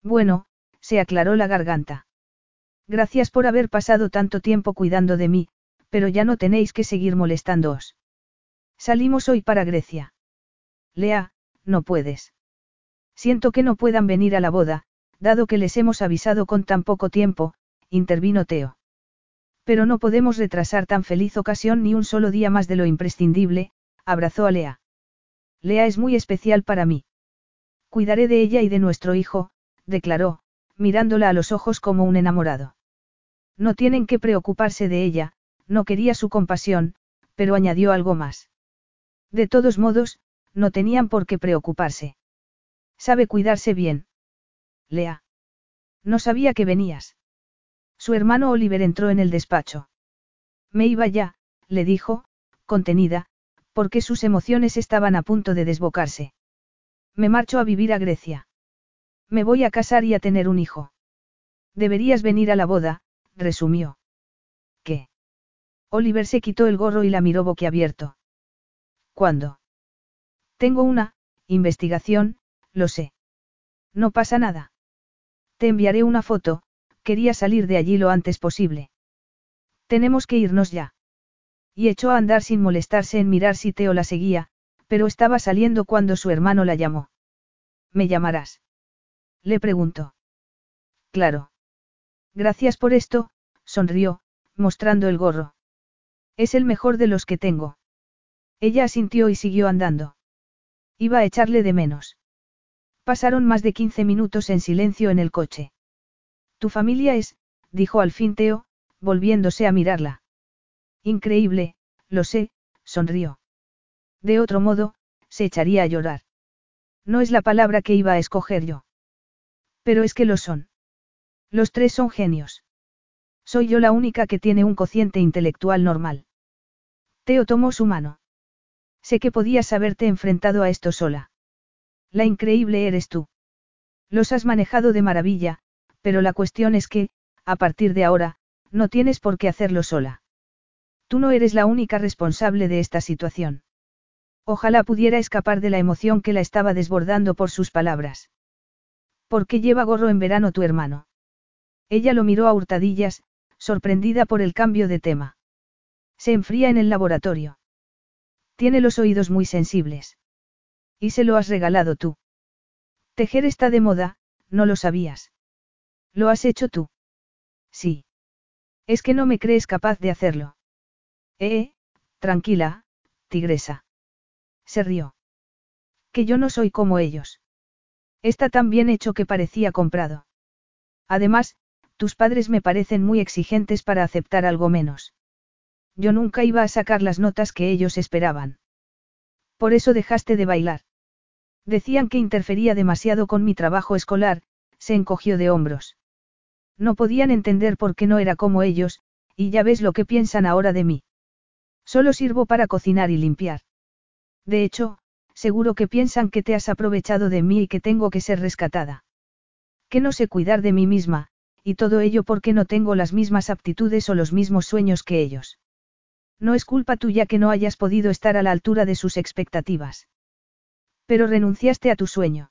[SPEAKER 1] Bueno, se aclaró la garganta. Gracias por haber pasado tanto tiempo cuidando de mí, pero ya no tenéis que seguir molestándoos. Salimos hoy para Grecia. Lea, no puedes. Siento que no puedan venir a la boda, dado que les hemos avisado con tan poco tiempo, intervino Teo. Pero no podemos retrasar tan feliz ocasión ni un solo día más de lo imprescindible, abrazó a Lea. Lea es muy especial para mí. Cuidaré de ella y de nuestro hijo, declaró, mirándola a los ojos como un enamorado. No tienen que preocuparse de ella, no quería su compasión, pero añadió algo más. De todos modos, no tenían por qué preocuparse. Sabe cuidarse bien. Lea. No sabía que venías. Su hermano Oliver entró en el despacho. Me iba ya, le dijo, contenida, porque sus emociones estaban a punto de desbocarse. Me marcho a vivir a Grecia. Me voy a casar y a tener un hijo. Deberías venir a la boda, resumió. ¿Qué? Oliver se quitó el gorro y la miró boquiabierto. ¿Cuándo? Tengo una, investigación, lo sé. No pasa nada. Te enviaré una foto, quería salir de allí lo antes posible. Tenemos que irnos ya. Y echó a andar sin molestarse en mirar si Teo la seguía, pero estaba saliendo cuando su hermano la llamó. ¿Me llamarás? Le preguntó. Claro. Gracias por esto, sonrió, mostrando el gorro. Es el mejor de los que tengo. Ella asintió y siguió andando. Iba a echarle de menos. Pasaron más de 15 minutos en silencio en el coche. Tu familia es, dijo al fin Teo, volviéndose a mirarla. Increíble, lo sé, sonrió. De otro modo, se echaría a llorar. No es la palabra que iba a escoger yo. Pero es que lo son. Los tres son genios. Soy yo la única que tiene un cociente intelectual normal. Teo tomó su mano. Sé que podías haberte enfrentado a esto sola. La increíble eres tú. Los has manejado de maravilla, pero la cuestión es que, a partir de ahora, no tienes por qué hacerlo sola. Tú no eres la única responsable de esta situación. Ojalá pudiera escapar de la emoción que la estaba desbordando por sus palabras. ¿Por qué lleva gorro en verano tu hermano? Ella lo miró a hurtadillas, sorprendida por el cambio de tema. Se enfría en el laboratorio. Tiene los oídos muy sensibles. Y se lo has regalado tú. Tejer está de moda, no lo sabías. ¿Lo has hecho tú? Sí. Es que no me crees capaz de hacerlo. Eh, tranquila, tigresa. Se rió. Que yo no soy como ellos. Está tan bien hecho que parecía comprado. Además, tus padres me parecen muy exigentes para aceptar algo menos. Yo nunca iba a sacar las notas que ellos esperaban. Por eso dejaste de bailar. Decían que interfería demasiado con mi trabajo escolar, se encogió de hombros. No podían entender por qué no era como ellos, y ya ves lo que piensan ahora de mí. Solo sirvo para cocinar y limpiar. De hecho, seguro que piensan que te has aprovechado de mí y que tengo que ser rescatada. Que no sé cuidar de mí misma, y todo ello porque no tengo las mismas aptitudes o los mismos sueños que ellos. No es culpa tuya que no hayas podido estar a la altura de sus expectativas. Pero renunciaste a tu sueño.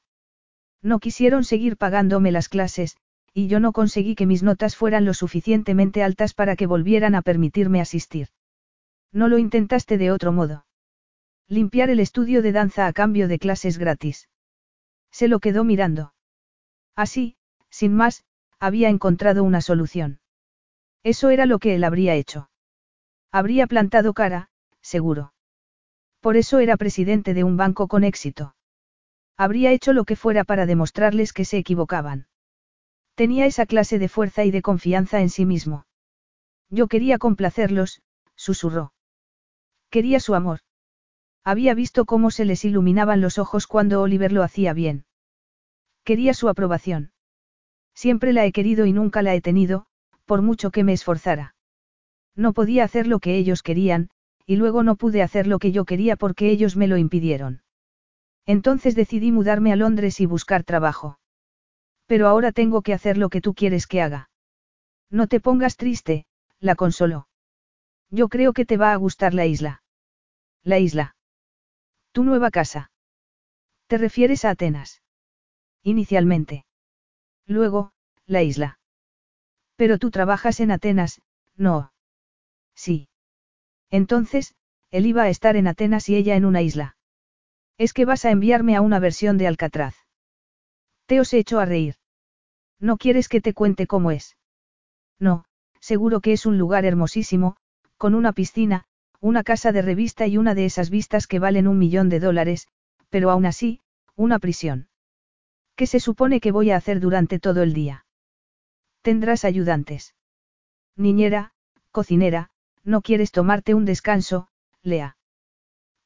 [SPEAKER 1] No quisieron seguir pagándome las clases, y yo no conseguí que mis notas fueran lo suficientemente altas para que volvieran a permitirme asistir. No lo intentaste de otro modo. Limpiar el estudio de danza a cambio de clases gratis. Se lo quedó mirando. Así, sin más, había encontrado una solución. Eso era lo que él habría hecho. Habría plantado cara, seguro. Por eso era presidente de un banco con éxito. Habría hecho lo que fuera para demostrarles que se equivocaban. Tenía esa clase de fuerza y de confianza en sí mismo. Yo quería complacerlos, susurró. Quería su amor. Había visto cómo se les iluminaban los ojos cuando Oliver lo hacía bien. Quería su aprobación. Siempre la he querido y nunca la he tenido, por mucho que me esforzara. No podía hacer lo que ellos querían, y luego no pude hacer lo que yo quería porque ellos me lo impidieron. Entonces decidí mudarme a Londres y buscar trabajo. Pero ahora tengo que hacer lo que tú quieres que haga. No te pongas triste, la consoló. Yo creo que te va a gustar la isla. La isla. Tu nueva casa. ¿Te refieres a Atenas? Inicialmente. Luego, la isla. Pero tú trabajas en Atenas, no. Sí. Entonces, él iba a estar en Atenas y ella en una isla. Es que vas a enviarme a una versión de Alcatraz. Te os he hecho a reír. ¿No quieres que te cuente cómo es? No, seguro que es un lugar hermosísimo, con una piscina, una casa de revista y una de esas vistas que valen un millón de dólares, pero aún así, una prisión. ¿Qué se supone que voy a hacer durante todo el día? Tendrás ayudantes. Niñera, cocinera, ¿No quieres tomarte un descanso, Lea?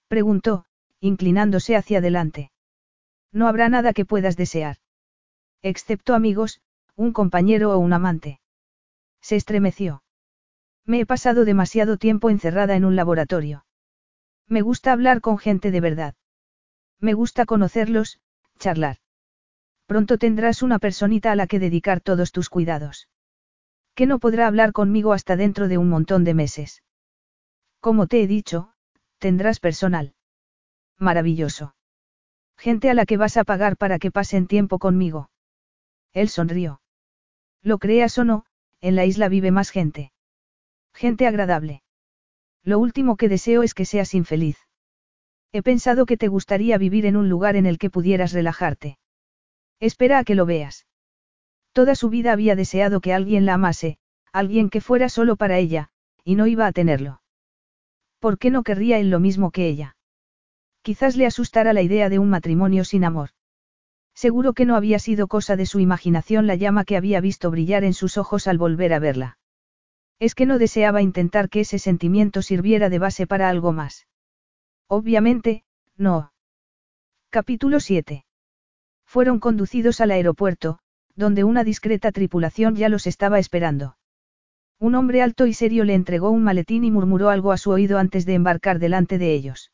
[SPEAKER 1] Preguntó, inclinándose hacia adelante. No habrá nada que puedas desear. Excepto amigos, un compañero o un amante. Se estremeció. Me he pasado demasiado tiempo encerrada en un laboratorio. Me gusta hablar con gente de verdad. Me gusta conocerlos, charlar. Pronto tendrás una personita a la que dedicar todos tus cuidados. Que no podrá hablar conmigo hasta dentro de un montón de meses. Como te he dicho, tendrás personal. Maravilloso. Gente a la que vas a pagar para que pasen tiempo conmigo. Él sonrió. Lo creas o no, en la isla vive más gente. Gente agradable. Lo último que deseo es que seas infeliz. He pensado que te gustaría vivir en un lugar en el que pudieras relajarte. Espera a que lo veas. Toda su vida había deseado que alguien la amase, alguien que fuera solo para ella, y no iba a tenerlo. ¿Por qué no querría él lo mismo que ella? Quizás le asustara la idea de un matrimonio sin amor. Seguro que no había sido cosa de su imaginación la llama que había visto brillar en sus ojos al volver a verla. Es que no deseaba intentar que ese sentimiento sirviera de base para algo más. Obviamente, no. Capítulo 7. Fueron conducidos al aeropuerto, donde una discreta tripulación ya los estaba esperando. Un hombre alto y serio le entregó un maletín y murmuró algo a su oído antes de embarcar delante de ellos.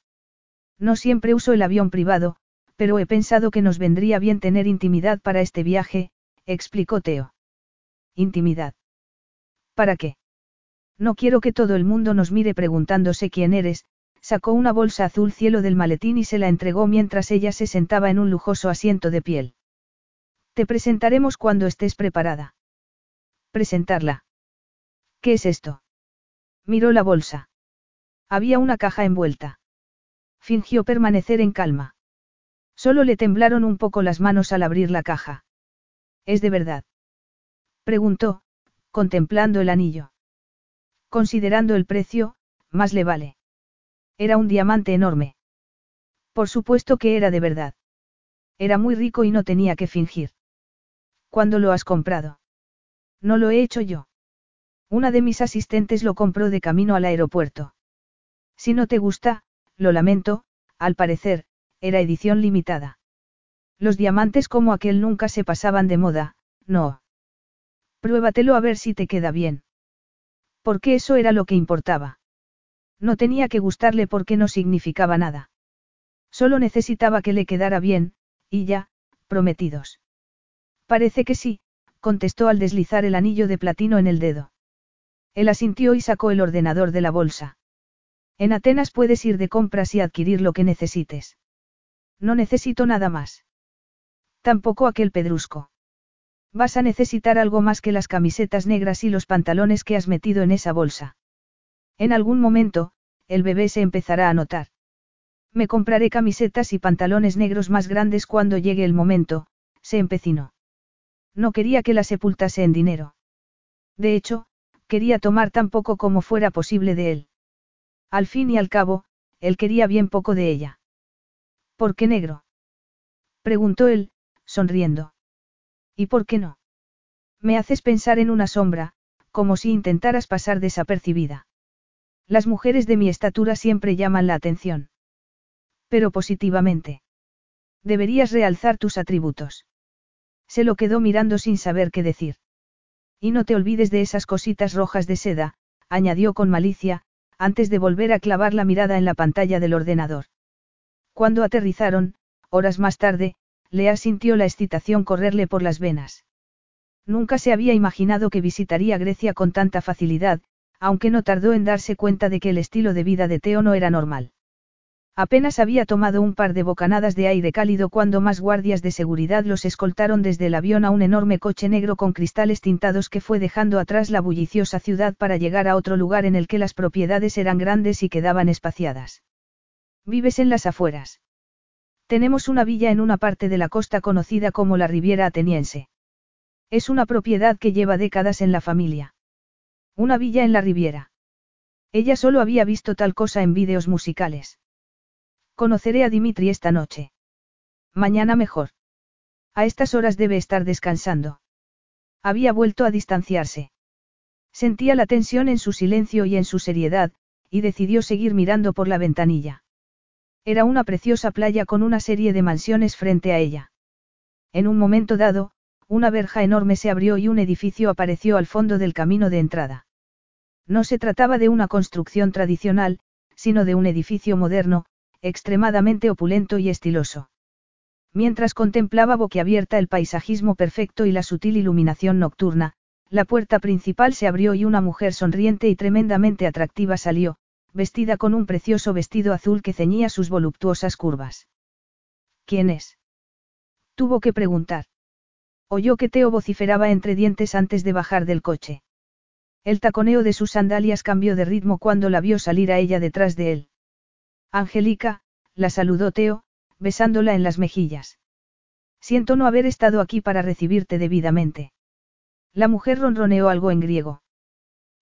[SPEAKER 1] No siempre uso el avión privado, Pero he pensado que nos vendría bien tener intimidad para este viaje, explicó Teo. Intimidad. ¿Para qué? No quiero que todo el mundo nos mire preguntándose quién eres, sacó una bolsa azul cielo del maletín y se la entregó mientras ella se sentaba en un lujoso asiento de piel. Te presentaremos cuando estés preparada. Presentarla. ¿Qué es esto? Miró la bolsa. Había una caja envuelta. Fingió permanecer en calma. Solo le temblaron un poco las manos al abrir la caja. ¿Es de verdad? Preguntó, contemplando el anillo. Considerando el precio, más le vale. Era un diamante enorme. Por supuesto que era de verdad. Era muy rico y no tenía que fingir. ¿Cuándo lo has comprado? No lo he hecho yo. Una de mis asistentes lo compró de camino al aeropuerto. Si no te gusta, lo lamento, al parecer, era edición limitada. Los diamantes como aquel nunca se pasaban de moda, no. Pruébatelo a ver si te queda bien. Porque eso era lo que importaba. No tenía que gustarle porque no significaba nada. Solo necesitaba que le quedara bien, y ya, prometidos. Parece que sí, contestó al deslizar el anillo de platino en el dedo. Él asintió y sacó el ordenador de la bolsa. En Atenas puedes ir de compras y adquirir lo que necesites. No necesito nada más. Tampoco aquel pedrusco. Vas a necesitar algo más que las camisetas negras y los pantalones que has metido en esa bolsa. En algún momento, el bebé se empezará a notar. Me compraré camisetas y pantalones negros más grandes cuando llegue el momento, se empecinó. No quería que la sepultase en dinero. De hecho, quería tomar tan poco como fuera posible de él. Al fin y al cabo, él quería bien poco de ella. ¿Por qué negro? preguntó él, sonriendo. ¿Y por qué no? Me haces pensar en una sombra, como si intentaras pasar desapercibida. Las mujeres de mi estatura siempre llaman la atención. Pero positivamente. Deberías realzar tus atributos. Se lo quedó mirando sin saber qué decir. Y no te olvides de esas cositas rojas de seda, añadió con malicia, antes de volver a clavar la mirada en la pantalla del ordenador. Cuando aterrizaron, horas más tarde, Lea sintió la excitación correrle por las venas. Nunca se había imaginado que visitaría Grecia con tanta facilidad, aunque no tardó en darse cuenta de que el estilo de vida de Teo no era normal. Apenas había tomado un par de bocanadas de aire cálido cuando más guardias de seguridad los escoltaron desde el avión a un enorme coche negro con cristales tintados que fue dejando atrás la bulliciosa ciudad para llegar a otro lugar en el que las propiedades eran grandes y quedaban espaciadas. Vives en las afueras. Tenemos una villa en una parte de la costa conocida como la Riviera Ateniense. Es una propiedad que lleva décadas en la familia. Una villa en la Riviera. Ella solo había visto tal cosa en vídeos musicales. Conoceré a Dimitri esta noche. Mañana mejor. A estas horas debe estar descansando. Había vuelto a distanciarse. Sentía la tensión en su silencio y en su seriedad, y decidió seguir mirando por la ventanilla. Era una preciosa playa con una serie de mansiones frente a ella. En un momento dado, una verja enorme se abrió y un edificio apareció al fondo del camino de entrada. No se trataba de una construcción tradicional, sino de un edificio moderno, extremadamente opulento y estiloso. Mientras contemplaba boquiabierta el paisajismo perfecto y la sutil iluminación nocturna, la puerta principal se abrió y una mujer sonriente y tremendamente atractiva salió, vestida con un precioso vestido azul que ceñía sus voluptuosas curvas. ¿Quién es? Tuvo que preguntar. Oyó que Teo vociferaba entre dientes antes de bajar del coche. El taconeo de sus sandalias cambió de ritmo cuando la vio salir a ella detrás de él. Angélica, la saludó Teo, besándola en las mejillas. Siento no haber estado aquí para recibirte debidamente. La mujer ronroneó algo en griego.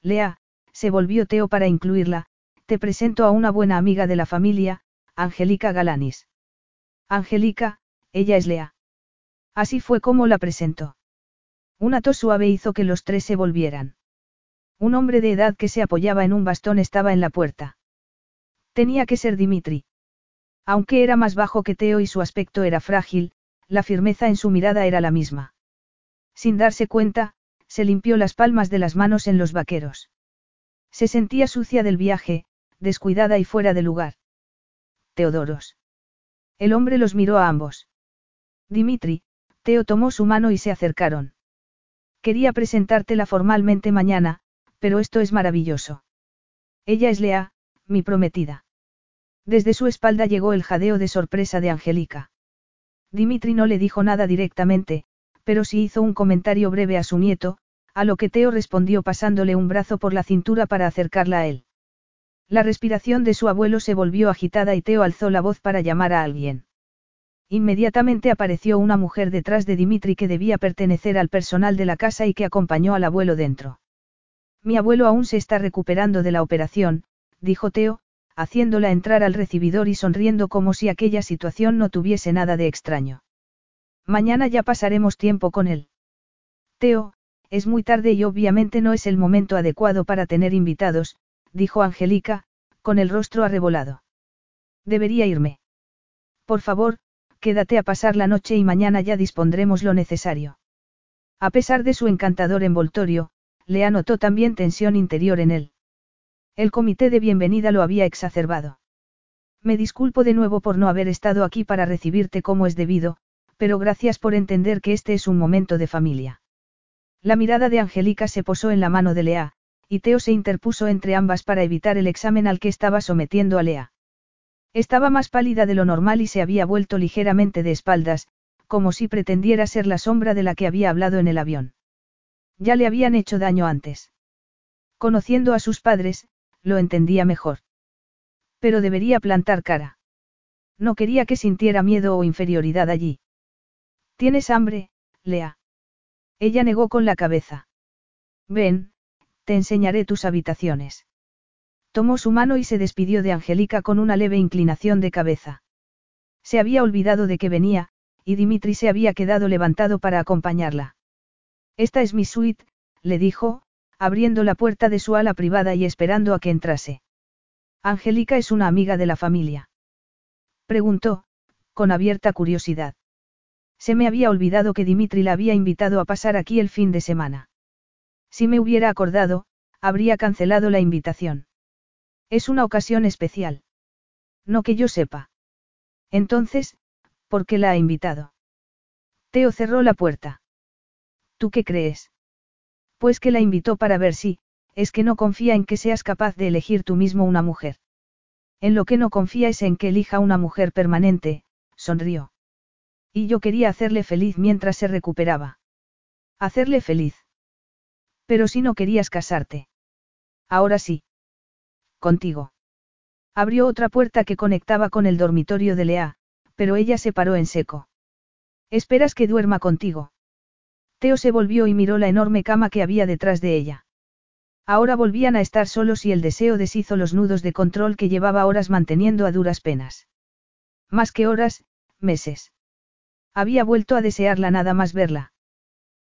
[SPEAKER 1] Lea, se volvió Teo para incluirla, te presento a una buena amiga de la familia, Angélica Galanis. Angélica, ella es Lea. Así fue como la presentó. Una tos suave hizo que los tres se volvieran. Un hombre de edad que se apoyaba en un bastón estaba en la puerta. Tenía que ser Dimitri. Aunque era más bajo que Teo y su aspecto era frágil, la firmeza en su mirada era la misma. Sin darse cuenta, se limpió las palmas de las manos en los vaqueros. Se sentía sucia del viaje, descuidada y fuera de lugar. Teodoros. El hombre los miró a ambos. Dimitri, Teo tomó su mano y se acercaron. Quería presentártela formalmente mañana, pero esto es maravilloso. Ella es Lea, mi prometida. Desde su espalda llegó el jadeo de sorpresa de Angélica. Dimitri no le dijo nada directamente, pero sí hizo un comentario breve a su nieto, a lo que Teo respondió pasándole un brazo por la cintura para acercarla a él. La respiración de su abuelo se volvió agitada y Teo alzó la voz para llamar a alguien. Inmediatamente apareció una mujer detrás de Dimitri que debía pertenecer al personal de la casa y que acompañó al abuelo dentro. Mi abuelo aún se está recuperando de la operación, dijo Teo, haciéndola entrar al recibidor y sonriendo como si aquella situación no tuviese nada de extraño. Mañana ya pasaremos tiempo con él. Teo, es muy tarde y obviamente no es el momento adecuado para tener invitados, dijo Angélica, con el rostro arrebolado. Debería irme. Por favor, quédate a pasar la noche y mañana ya dispondremos lo necesario. A pesar de su encantador envoltorio, Lea notó también tensión interior en él. El comité de bienvenida lo había exacerbado. Me disculpo de nuevo por no haber estado aquí para recibirte como es debido, pero gracias por entender que este es un momento de familia. La mirada de Angélica se posó en la mano de Lea, y Teo se interpuso entre ambas para evitar el examen al que estaba sometiendo a Lea. Estaba más pálida de lo normal y se había vuelto ligeramente de espaldas, como si pretendiera ser la sombra de la que había hablado en el avión. Ya le habían hecho daño antes. Conociendo a sus padres, lo entendía mejor. Pero debería plantar cara. No quería que sintiera miedo o inferioridad allí. ¿Tienes hambre, Lea? Ella negó con la cabeza. Ven, te enseñaré tus habitaciones. Tomó su mano y se despidió de Angélica con una leve inclinación de cabeza. Se había olvidado de que venía, y Dimitri se había quedado levantado para acompañarla. Esta es mi suite, le dijo, abriendo la puerta de su ala privada y esperando a que entrase. Angélica es una amiga de la familia. Preguntó, con abierta curiosidad. Se me había olvidado que Dimitri la había invitado a pasar aquí el fin de semana. Si me hubiera acordado, habría cancelado la invitación. Es una ocasión especial. No que yo sepa. Entonces, ¿por qué la ha invitado? Teo cerró la puerta. ¿Tú qué crees? Pues que la invitó para ver si, es que no confía en que seas capaz de elegir tú mismo una mujer. En lo que no confía es en que elija una mujer permanente, sonrió. Y yo quería hacerle feliz mientras se recuperaba. Hacerle feliz. Pero si no querías casarte. Ahora sí. Contigo. Abrió otra puerta que conectaba con el dormitorio de Lea, pero ella se paró en seco. ¿Esperas que duerma contigo? Teo se volvió y miró la enorme cama que había detrás de ella. Ahora volvían a estar solos y el deseo deshizo los nudos de control que llevaba horas manteniendo a duras penas. Más que horas, meses. Había vuelto a desearla nada más verla.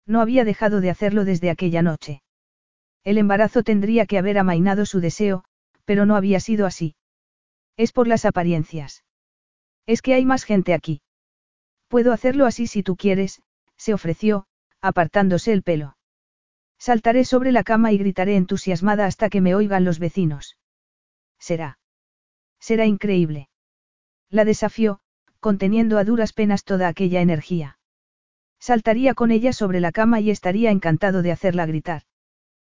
[SPEAKER 1] No había dejado de hacerlo desde aquella noche. El embarazo tendría que haber amainado su deseo, pero no había sido así. Es por las apariencias. Es que hay más gente aquí. Puedo hacerlo así si tú quieres, se ofreció, apartándose el pelo. Saltaré sobre la cama y gritaré entusiasmada hasta que me oigan los vecinos. Será. Será increíble. La desafió, conteniendo a duras penas toda aquella energía. Saltaría con ella sobre la cama y estaría encantado de hacerla gritar.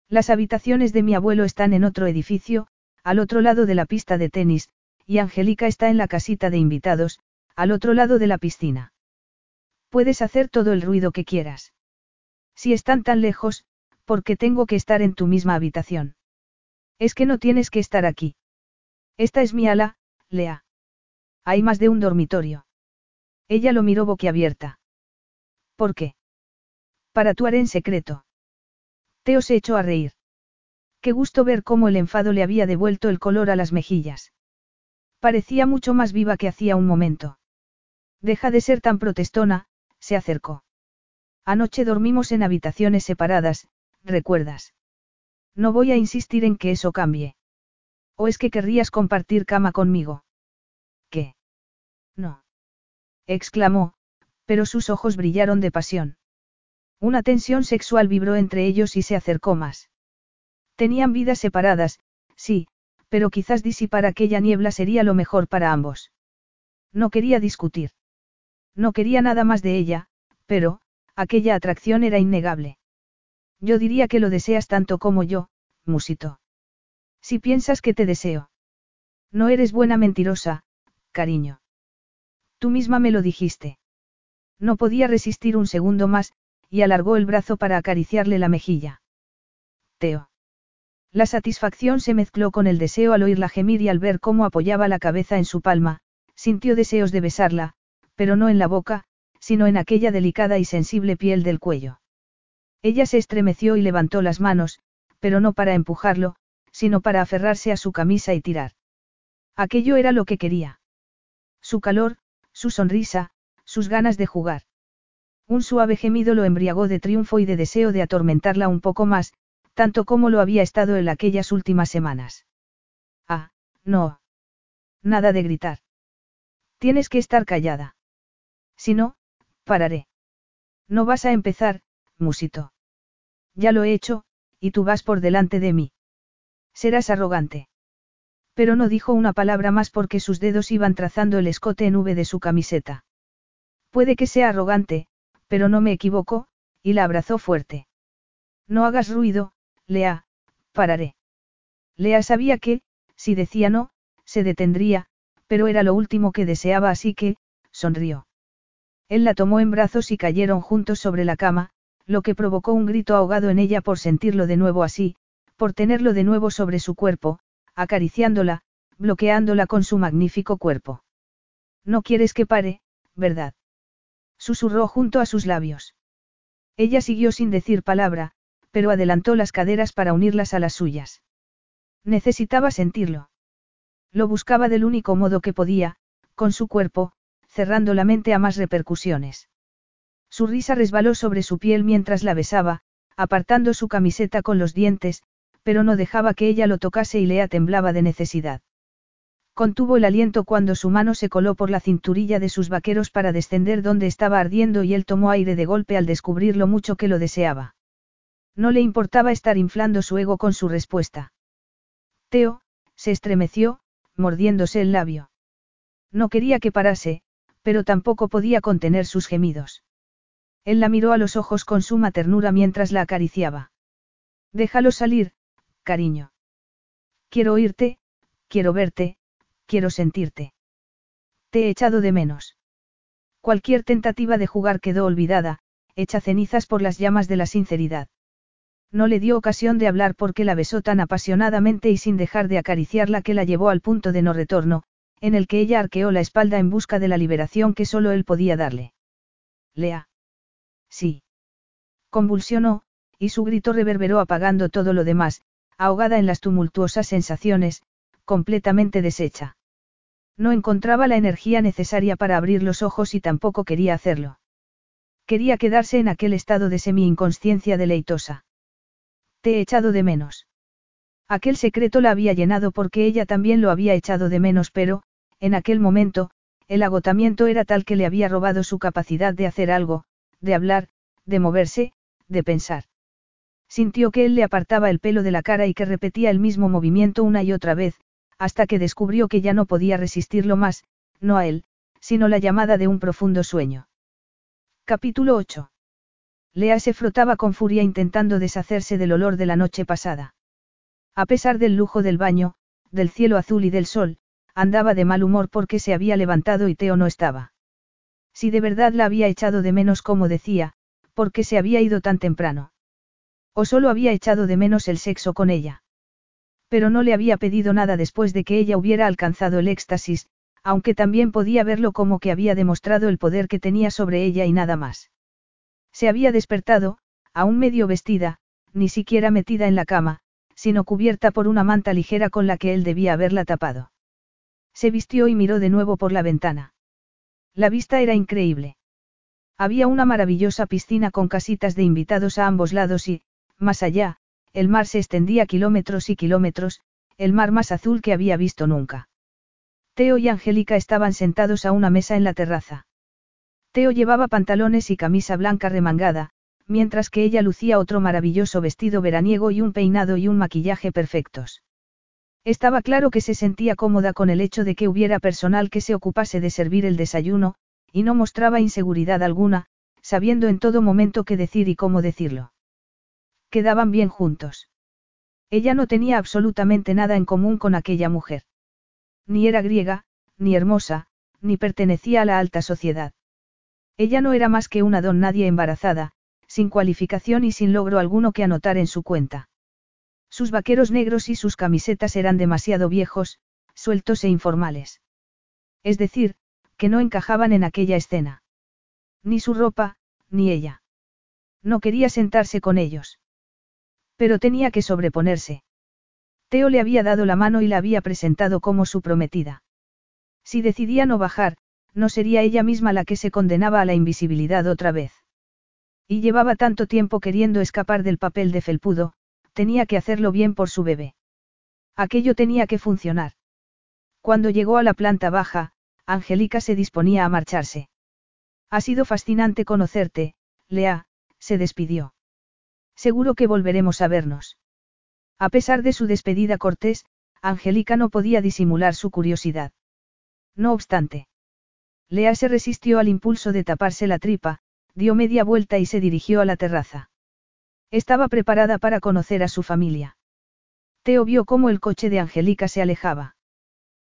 [SPEAKER 1] Las habitaciones de mi abuelo están en otro edificio, al otro lado de la pista de tenis, y Angélica está en la casita de invitados, al otro lado de la piscina. Puedes hacer todo el ruido que quieras. Si están tan lejos, ¿por qué tengo que estar en tu misma habitación? Es que no tienes que estar aquí. Esta es mi ala, Lea. Hay más de un dormitorio. Ella lo miró boquiabierta. ¿Por qué? Para actuar en secreto. Teo se echó a reír. Qué gusto ver cómo el enfado le había devuelto el color a las mejillas. Parecía mucho más viva que hacía un momento. Deja de ser tan protestona, se acercó. Anoche dormimos en habitaciones separadas, ¿recuerdas? No voy a insistir en que eso cambie. ¿O es que querrías compartir cama conmigo? ¿Qué? No. exclamó, pero sus ojos brillaron de pasión. Una tensión sexual vibró entre ellos y se acercó más. Tenían vidas separadas, sí, pero quizás disipar aquella niebla sería lo mejor para ambos. No quería discutir. No quería nada más de ella, pero, aquella atracción era innegable. Yo diría que lo deseas tanto como yo, musito. Si piensas que te deseo. No eres buena mentirosa, cariño. Tú misma me lo dijiste. No podía resistir un segundo más, y alargó el brazo para acariciarle la mejilla. Teo. La satisfacción se mezcló con el deseo al oírla gemir y al ver cómo apoyaba la cabeza en su palma, sintió deseos de besarla, pero no en la boca, sino en aquella delicada y sensible piel del cuello. Ella se estremeció y levantó las manos, pero no para empujarlo, sino para aferrarse a su camisa y tirar. Aquello era lo que quería. Su calor, su sonrisa, sus ganas de jugar. Un suave gemido lo embriagó de triunfo y de deseo de atormentarla un poco más, tanto como lo había estado en aquellas últimas semanas. Ah, no. Nada de gritar. Tienes que estar callada. Si no, pararé. No vas a empezar, musito. Ya lo he hecho, y tú vas por delante de mí. Serás arrogante. Pero no dijo una palabra más porque sus dedos iban trazando el escote en V de su camiseta. Puede que sea arrogante, pero no me equivoco, y la abrazó fuerte. No hagas ruido, Lea, pararé. Lea sabía que, si decía no, se detendría, pero era lo último que deseaba así que, sonrió. Él la tomó en brazos y cayeron juntos sobre la cama, lo que provocó un grito ahogado en ella por sentirlo de nuevo así, por tenerlo de nuevo sobre su cuerpo, acariciándola, bloqueándola con su magnífico cuerpo. No quieres que pare, ¿verdad? Susurró junto a sus labios. Ella siguió sin decir palabra, pero adelantó las caderas para unirlas a las suyas. Necesitaba sentirlo. Lo buscaba del único modo que podía, con su cuerpo, cerrando la mente a más repercusiones. Su risa resbaló sobre su piel mientras la besaba, apartando su camiseta con los dientes, pero no dejaba que ella lo tocase y Lea temblaba de necesidad. Contuvo el aliento cuando su mano se coló por la cinturilla de sus vaqueros para descender donde estaba ardiendo y él tomó aire de golpe al descubrir lo mucho que lo deseaba. No le importaba estar inflando su ego con su respuesta. Teo, se estremeció, mordiéndose el labio. No quería que parase, pero tampoco podía contener sus gemidos. Él la miró a los ojos con suma ternura mientras la acariciaba. Déjalo salir, cariño. Quiero oírte, quiero verte, quiero sentirte. Te he echado de menos. Cualquier tentativa de jugar quedó olvidada, hecha cenizas por las llamas de la sinceridad. No le dio ocasión de hablar porque la besó tan apasionadamente y sin dejar de acariciarla que la llevó al punto de no retorno, en el que ella arqueó la espalda en busca de la liberación que solo él podía darle. Lea. Sí. Convulsionó, y su grito reverberó apagando todo lo demás, ahogada en las tumultuosas sensaciones, completamente deshecha. No encontraba la energía necesaria para abrir los ojos y tampoco quería hacerlo. Quería quedarse en aquel estado de semi-inconsciencia deleitosa. Te he echado de menos. Aquel secreto la había llenado porque ella también lo había echado de menos, pero, en aquel momento, el agotamiento era tal que le había robado su capacidad de hacer algo, de hablar, de moverse, de pensar. Sintió que él le apartaba el pelo de la cara y que repetía el mismo movimiento una y otra vez, hasta que descubrió que ya no podía resistirlo más, no a él, sino la llamada de un profundo sueño. Capítulo 8. Lea se frotaba con furia intentando deshacerse del olor de la noche pasada. A pesar del lujo del baño, del cielo azul y del sol, andaba de mal humor porque se había levantado y Teo no estaba. Si de verdad la había echado de menos como decía, porque se había ido tan temprano. O solo había echado de menos el sexo con ella. Pero no le había pedido nada después de que ella hubiera alcanzado el éxtasis, aunque también podía verlo como que había demostrado el poder que tenía sobre ella y nada más. Se había despertado, aún medio vestida, ni siquiera metida en la cama, sino cubierta por una manta ligera con la que él debía haberla tapado. Se vistió y miró de nuevo por la ventana. La vista era increíble. Había una maravillosa piscina con casitas de invitados a ambos lados y, más allá, el mar se extendía kilómetros y kilómetros, el mar más azul que había visto nunca. Teo y Angélica estaban sentados a una mesa en la terraza. Teo llevaba pantalones y camisa blanca remangada, mientras que ella lucía otro maravilloso vestido veraniego y un peinado y un maquillaje perfectos. Estaba claro que se sentía cómoda con el hecho de que hubiera personal que se ocupase de servir el desayuno, y no mostraba inseguridad alguna, sabiendo en todo momento qué decir y cómo decirlo. Quedaban bien juntos. Ella no tenía absolutamente nada en común con aquella mujer. Ni era griega, ni hermosa, ni pertenecía a la alta sociedad. Ella no era más que una don nadie embarazada, sin cualificación y sin logro alguno que anotar en su cuenta. Sus vaqueros negros y sus camisetas eran demasiado viejos, sueltos e informales. Es decir, que no encajaban en aquella escena. Ni su ropa, ni ella. No quería sentarse con ellos. Pero tenía que sobreponerse. Teo le había dado la mano y la había presentado como su prometida. Si decidía no bajar, no sería ella misma la que se condenaba a la invisibilidad otra vez. Y llevaba tanto tiempo queriendo escapar del papel de felpudo, tenía que hacerlo bien por su bebé. Aquello tenía que funcionar. Cuando llegó a la planta baja, Angélica se disponía a marcharse. Ha sido fascinante conocerte, Lea, se despidió. Seguro que volveremos a vernos. A pesar de su despedida cortés, Angélica no podía disimular su curiosidad. No obstante. Lea se resistió al impulso de taparse la tripa, dio media vuelta y se dirigió a la terraza. Estaba preparada para conocer a su familia. Teo vio cómo el coche de Angélica se alejaba.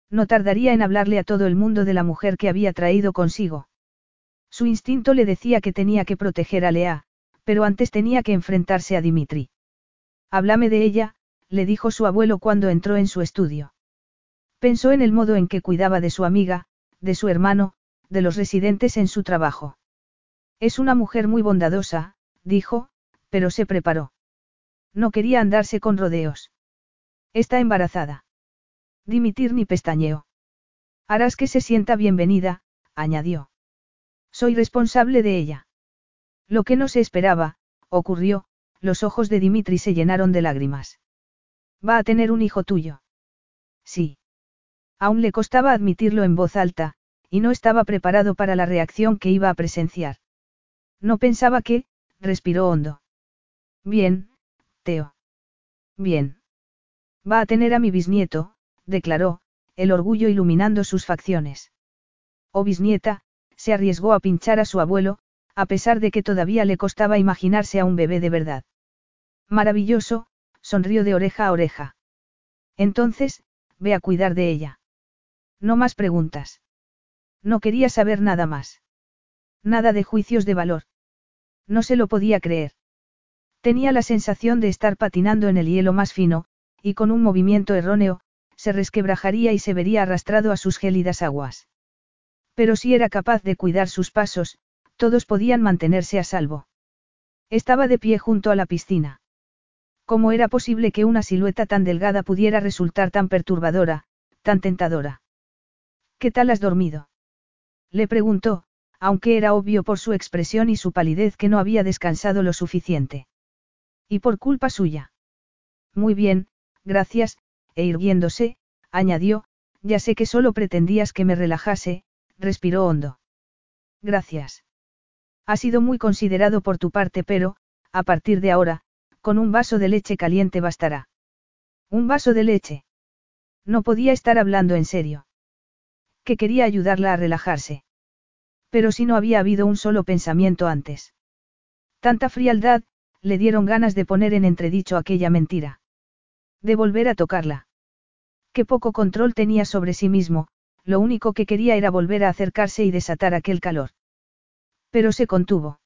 [SPEAKER 1] No tardaría en hablarle a todo el mundo de la mujer que había traído consigo. Su instinto le decía que tenía que proteger a Lea, pero antes tenía que enfrentarse a Dimitri. Háblame de ella, le dijo su abuelo cuando entró en su estudio. Pensó en el modo en que cuidaba de su amiga, de su hermano, de los residentes en su trabajo. Es una mujer muy bondadosa, dijo, pero se preparó. No quería andarse con rodeos. Está embarazada. Dimitir ni pestañeó. Harás que se sienta bienvenida, añadió. Soy responsable de ella. Lo que no se esperaba, ocurrió, los ojos de Dimitri se llenaron de lágrimas. Va a tener un hijo tuyo. Sí. Aún le costaba admitirlo en voz alta, y no estaba preparado para la reacción que iba a presenciar. No pensaba que, respiró hondo. Bien, Teo. Bien. Va a tener a mi bisnieto, declaró, el orgullo iluminando sus facciones. O bisnieta, se arriesgó a pinchar a su abuelo, a pesar de que todavía le costaba imaginarse a un bebé de verdad. Maravilloso, sonrió de oreja a oreja. Entonces, ve a cuidar de ella. No más preguntas. No quería saber nada más. Nada de juicios de valor. No se lo podía creer. Tenía la sensación de estar patinando en el hielo más fino, y con un movimiento erróneo, se resquebrajaría y se vería arrastrado a sus gélidas aguas. Pero si era capaz de cuidar sus pasos, todos podían mantenerse a salvo. Estaba de pie junto a la piscina. ¿Cómo era posible que una silueta tan delgada pudiera resultar tan perturbadora, tan tentadora? ¿Qué tal has dormido? Le preguntó, aunque era obvio por su expresión y su palidez que no había descansado lo suficiente. Y por culpa suya. Muy bien, gracias, e irguiéndose, añadió, ya sé que solo pretendías que me relajase, respiró hondo. Gracias. Ha sido muy considerado por tu parte, pero, a partir de ahora, con un vaso de leche caliente bastará. ¿Un vaso de leche? No podía estar hablando en serio. Que quería ayudarla a relajarse. Pero si no había habido un solo pensamiento antes. Tanta frialdad, le dieron ganas de poner en entredicho aquella mentira. De volver a tocarla. Qué poco control tenía sobre sí mismo, lo único que quería era volver a acercarse y desatar aquel calor. Pero se contuvo.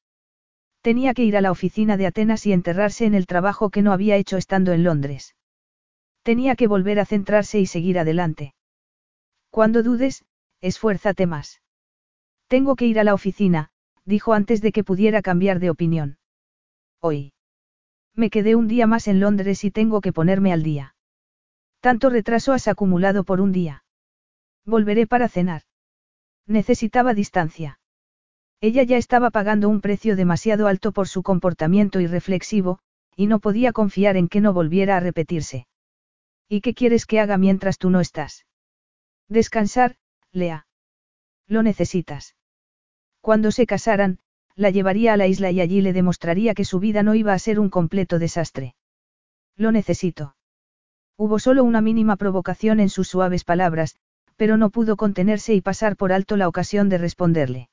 [SPEAKER 1] Tenía que ir a la oficina de Atenas y enterrarse en el trabajo que no había hecho estando en Londres. Tenía que volver a centrarse y seguir adelante. Cuando dudes, esfuérzate más. Tengo que ir a la oficina, dijo antes de que pudiera cambiar de opinión. Hoy. Me quedé un día más en Londres y tengo que ponerme al día. Tanto retraso has acumulado por un día. Volveré para cenar. Necesitaba distancia. Ella ya estaba pagando un precio demasiado alto por su comportamiento irreflexivo, y no podía confiar en que no volviera a repetirse. ¿Y qué quieres que haga mientras tú no estás? Descansar, Lea. Lo necesitas. Cuando se casaran, la llevaría a la isla y allí le demostraría que su vida no iba a ser un completo desastre. Lo necesito. Hubo solo una mínima provocación en sus suaves palabras, pero no pudo contenerse y pasar por alto la ocasión de responderle.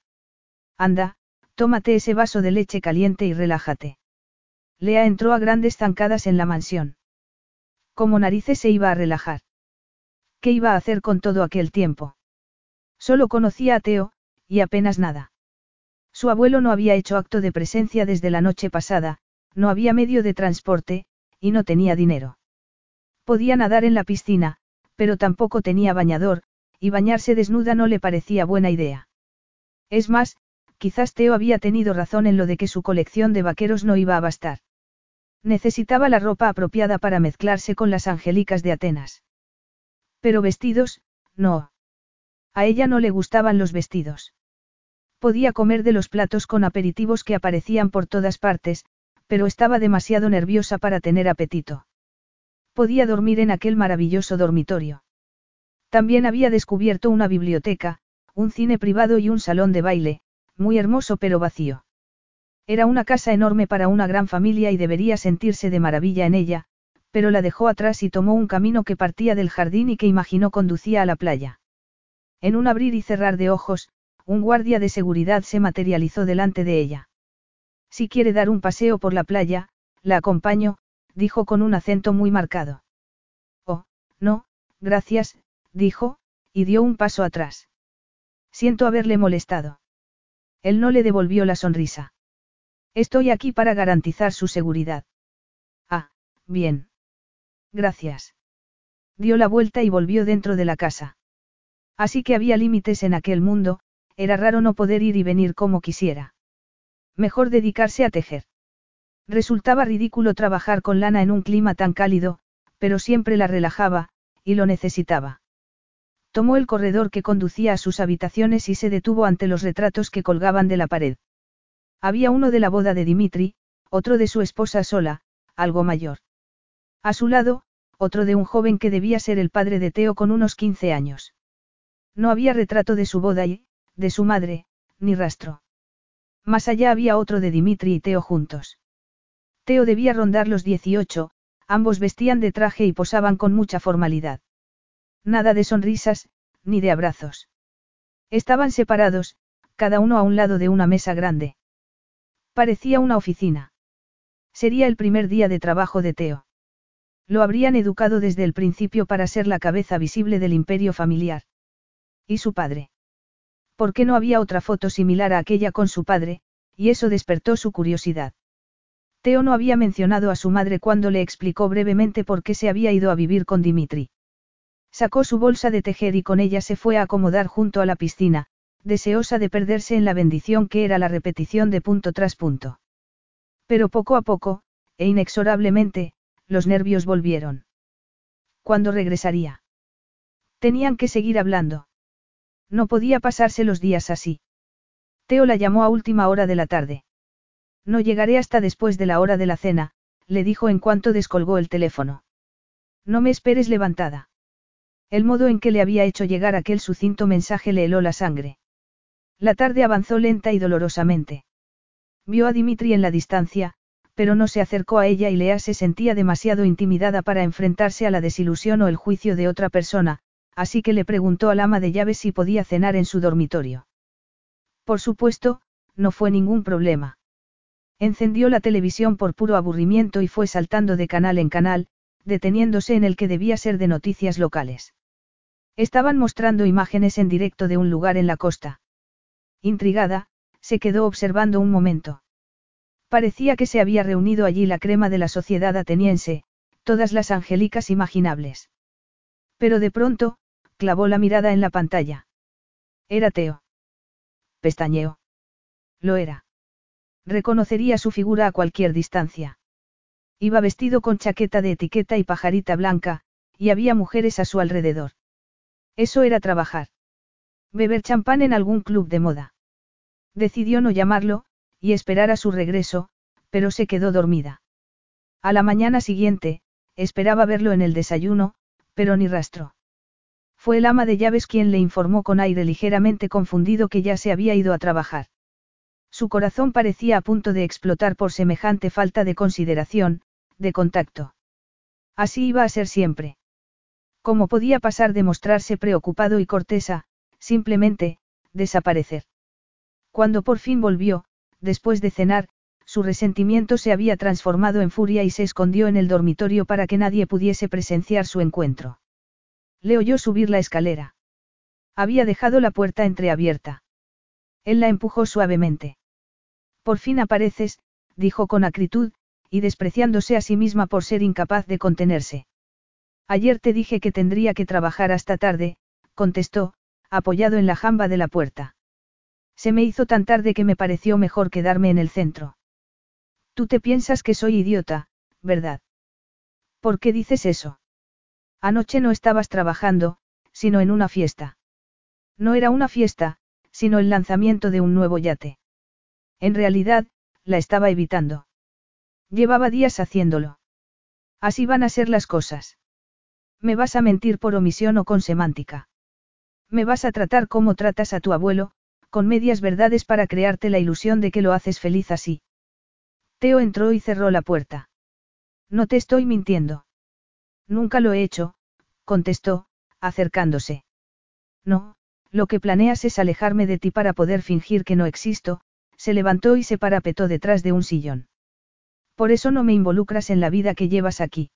[SPEAKER 1] Anda, tómate ese vaso de leche caliente y relájate. Lea entró a grandes zancadas en la mansión. Como narices se iba a relajar. ¿Qué iba a hacer con todo aquel tiempo? Solo conocía a Teo, y apenas nada. Su abuelo no había hecho acto de presencia desde la noche pasada, no había medio de transporte, y no tenía dinero. Podía nadar en la piscina, pero tampoco tenía bañador, y bañarse desnuda no le parecía buena idea. Es más, quizás Teo había tenido razón en lo de que su colección de vaqueros no iba a bastar. Necesitaba la ropa apropiada para mezclarse con las angelicas de Atenas. Pero vestidos, no. A ella no le gustaban los vestidos. Podía comer de los platos con aperitivos que aparecían por todas partes, pero estaba demasiado nerviosa para tener apetito. Podía dormir en aquel maravilloso dormitorio. También había descubierto una biblioteca, un cine privado y un salón de baile, muy hermoso pero vacío. Era una casa enorme para una gran familia y debería sentirse de maravilla en ella, pero la dejó atrás y tomó un camino que partía del jardín y que imaginó conducía a la playa. En un abrir y cerrar de ojos, un guardia de seguridad se materializó delante de ella. Si quiere dar un paseo por la playa, la acompaño, dijo con un acento muy marcado. Oh, no, gracias, dijo, y dio un paso atrás. Siento haberle molestado. Él no le devolvió la sonrisa. Estoy aquí para garantizar su seguridad. Ah, bien. Gracias. Dio la vuelta y volvió dentro de la casa. Así que había límites en aquel mundo, era raro no poder ir y venir como quisiera. Mejor dedicarse a tejer. Resultaba ridículo trabajar con lana en un clima tan cálido, pero siempre la relajaba, y lo necesitaba. Tomó el corredor que conducía a sus habitaciones y se detuvo ante los retratos que colgaban de la pared. Había uno de la boda de Dimitri, otro de su esposa sola, algo mayor. A su lado, otro de un joven que debía ser el padre de Teo con unos 15 años. No había retrato de su boda y, de su madre, ni rastro. Más allá había otro de Dimitri y Teo juntos. Teo debía rondar los 18, ambos vestían de traje y posaban con mucha formalidad. Nada de sonrisas, ni de abrazos. Estaban separados, cada uno a un lado de una mesa grande. Parecía una oficina. Sería el primer día de trabajo de Teo. Lo habrían educado desde el principio para ser la cabeza visible del imperio familiar. ¿Y su padre? ¿Por qué no había otra foto similar a aquella con su padre? Y eso despertó su curiosidad. Teo no había mencionado a su madre cuando le explicó brevemente por qué se había ido a vivir con Dimitri. Sacó su bolsa de tejer y con ella se fue a acomodar junto a la piscina, deseosa de perderse en la bendición que era la repetición de punto tras punto. Pero poco a poco, e inexorablemente, los nervios volvieron. ¿Cuándo regresaría? Tenían que seguir hablando. No podía pasarse los días así. Teo la llamó a última hora de la tarde. No llegaré hasta después de la hora de la cena, le dijo en cuanto descolgó el teléfono. No me esperes levantada. El modo en que le había hecho llegar aquel sucinto mensaje le heló la sangre. La tarde avanzó lenta y dolorosamente. Vio a Dimitri en la distancia, pero no se acercó a ella y Lea se sentía demasiado intimidada para enfrentarse a la desilusión o el juicio de otra persona, así que le preguntó al ama de llaves si podía cenar en su dormitorio. Por supuesto, no fue ningún problema. Encendió la televisión por puro aburrimiento y fue saltando de canal en canal, deteniéndose en el que debía ser de noticias locales. Estaban mostrando imágenes en directo de un lugar en la costa. Intrigada, se quedó observando un momento. Parecía que se había reunido allí la crema de la sociedad ateniense, todas las angélicas imaginables. Pero de pronto, clavó la mirada en la pantalla. Era Teo. Pestañeó. Lo era. Reconocería su figura a cualquier distancia. Iba vestido con chaqueta de etiqueta y pajarita blanca, y había mujeres a su alrededor. Eso era trabajar. Beber champán en algún club de moda. Decidió no llamarlo, y esperar a su regreso, pero se quedó dormida. A la mañana siguiente, esperaba verlo en el desayuno, pero ni rastro. Fue el ama de llaves quien le informó con aire ligeramente confundido que ya se había ido a trabajar. Su corazón parecía a punto de explotar por semejante falta de consideración, de contacto. Así iba a ser siempre. ¿Cómo podía pasar de mostrarse preocupado y cortesa, simplemente, desaparecer? Cuando por fin volvió, después de cenar, su resentimiento se había transformado en furia y se escondió en el dormitorio para que nadie pudiese presenciar su encuentro. Le oyó subir la escalera. Había dejado la puerta entreabierta. Él la empujó suavemente. Por fin apareces, dijo con acritud, y despreciándose a sí misma por ser incapaz de contenerse. Ayer te dije que tendría que trabajar hasta tarde, contestó, apoyado en la jamba de la puerta. Se me hizo tan tarde que me pareció mejor quedarme en el centro. Tú te piensas que soy idiota, ¿verdad? ¿Por qué dices eso? Anoche no estabas trabajando, sino en una fiesta. No era una fiesta, sino el lanzamiento de un nuevo yate. En realidad, la estaba evitando. Llevaba días haciéndolo. Así van a ser las cosas. Me vas a mentir por omisión o con semántica. Me vas a tratar como tratas a tu abuelo, con medias verdades para crearte la ilusión de que lo haces feliz así. Teo entró y cerró la puerta. No te estoy mintiendo. Nunca lo he hecho, contestó, acercándose. No, lo que planeas es alejarme de ti para poder fingir que no existo, se levantó y se parapetó detrás de un sillón. Por eso no me involucras en la vida que llevas aquí.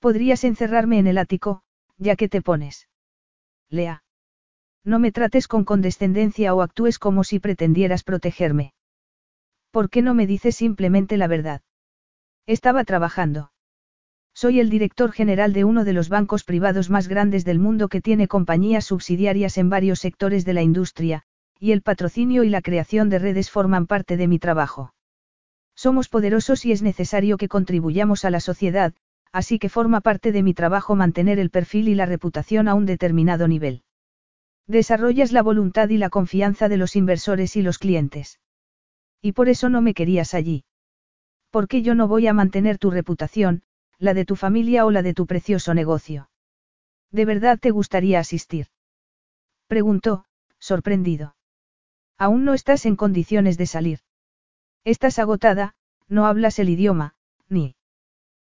[SPEAKER 1] Podrías encerrarme en el ático, ya que te pones. Lea. No me trates con condescendencia o actúes como si pretendieras protegerme. ¿Por qué no me dices simplemente la verdad? Estaba trabajando. Soy el director general de uno de los bancos privados más grandes del mundo que tiene compañías subsidiarias en varios sectores de la industria, y el patrocinio y la creación de redes forman parte de mi trabajo. Somos poderosos y es necesario que contribuyamos a la sociedad, así que forma parte de mi trabajo mantener el perfil y la reputación a un determinado nivel. Desarrollas la voluntad y la confianza de los inversores y los clientes. Y por eso no me querías allí. ¿Por qué yo no voy a mantener tu reputación, la de tu familia o la de tu precioso negocio? ¿De verdad te gustaría asistir? Preguntó, sorprendido. Aún no estás en condiciones de salir. Estás agotada, no hablas el idioma, ni.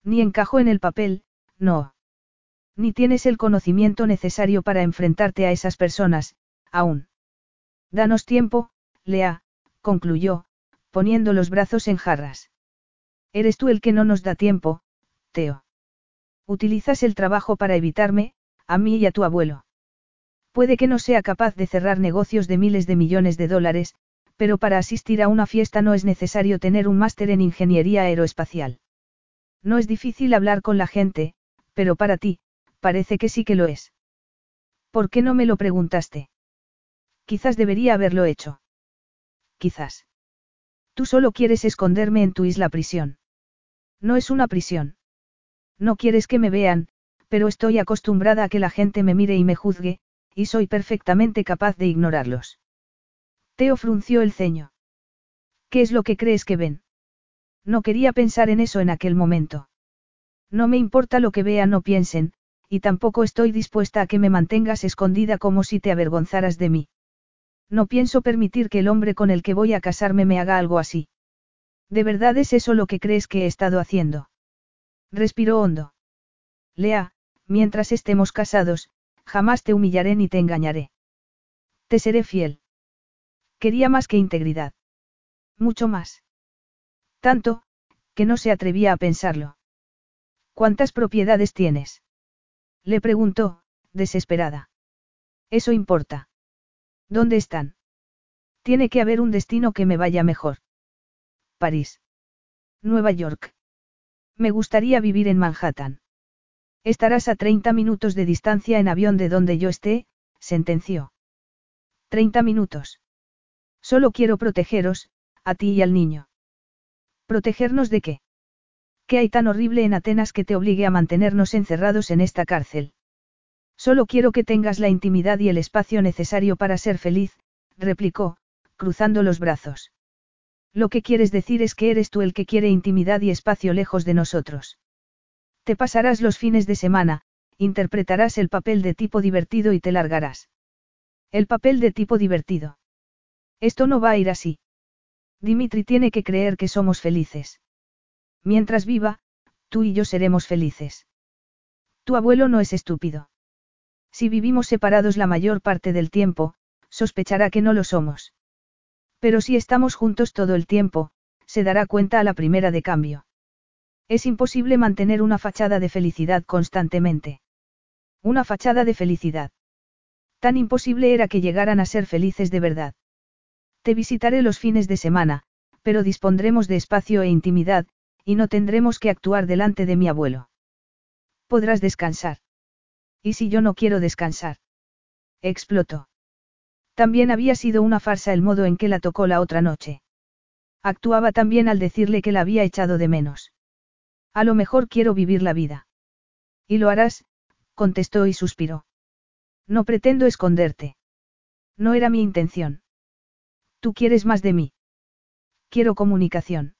[SPEAKER 1] Ni encajo en el papel, no. Ni tienes el conocimiento necesario para enfrentarte a esas personas, aún. Danos tiempo, Lea, concluyó, poniendo los brazos en jarras. Eres tú el que no nos da tiempo, Teo. Utilizas el trabajo para evitarme, a mí y a tu abuelo. Puede que no sea capaz de cerrar negocios de miles de millones de dólares, pero para asistir a una fiesta no es necesario tener un máster en ingeniería aeroespacial. No es difícil hablar con la gente, pero para ti, parece que sí que lo es. ¿Por qué no me lo preguntaste? Quizás debería haberlo hecho. Quizás. Tú solo quieres esconderme en tu isla prisión. No es una prisión. No quieres que me vean, pero estoy acostumbrada a que la gente me mire y me juzgue, y soy perfectamente capaz de ignorarlos. Teo frunció el ceño. ¿Qué es lo que crees que ven? No quería pensar en eso en aquel momento. No me importa lo que vean o piensen, y tampoco estoy dispuesta a que me mantengas escondida como si te avergonzaras de mí. No pienso permitir que el hombre con el que voy a casarme me haga algo así. ¿De verdad es eso lo que crees que he estado haciendo? Respiró hondo. Lea, mientras estemos casados, jamás te humillaré ni te engañaré. Te seré fiel. Quería más que integridad. Mucho más. Tanto, que no se atrevía a pensarlo. ¿Cuántas propiedades tienes? Le preguntó, desesperada. Eso importa. ¿Dónde están? Tiene que haber un destino que me vaya mejor. París. Nueva York. Me gustaría vivir en Manhattan. Estarás a 30 minutos de distancia en avión de donde yo esté, sentenció. 30 minutos. Solo quiero protegeros, a ti y al niño. ¿Protegernos de qué? ¿Qué hay tan horrible en Atenas que te obligue a mantenernos encerrados en esta cárcel? Solo quiero que tengas la intimidad y el espacio necesario para ser feliz, replicó, cruzando los brazos. Lo que quieres decir es que eres tú el que quiere intimidad y espacio lejos de nosotros. Te pasarás los fines de semana, interpretarás el papel de tipo divertido y te largarás. El papel de tipo divertido. Esto no va a ir así. Dimitri tiene que creer que somos felices. Mientras viva, tú y yo seremos felices. Tu abuelo no es estúpido. Si vivimos separados la mayor parte del tiempo, sospechará que no lo somos. Pero si estamos juntos todo el tiempo, se dará cuenta a la primera de cambio. Es imposible mantener una fachada de felicidad constantemente. Una fachada de felicidad. Tan imposible era que llegaran a ser felices de verdad. Te visitaré los fines de semana, pero dispondremos de espacio e intimidad, y no tendremos que actuar delante de mi abuelo. Podrás descansar. ¿Y si yo no quiero descansar? Explotó. También había sido una farsa el modo en que la tocó la otra noche. Actuaba también al decirle que la había echado de menos. A lo mejor quiero vivir la vida. Y lo harás, contestó y suspiró. No pretendo esconderte. No era mi intención. Tú quieres más de mí. Quiero comunicación.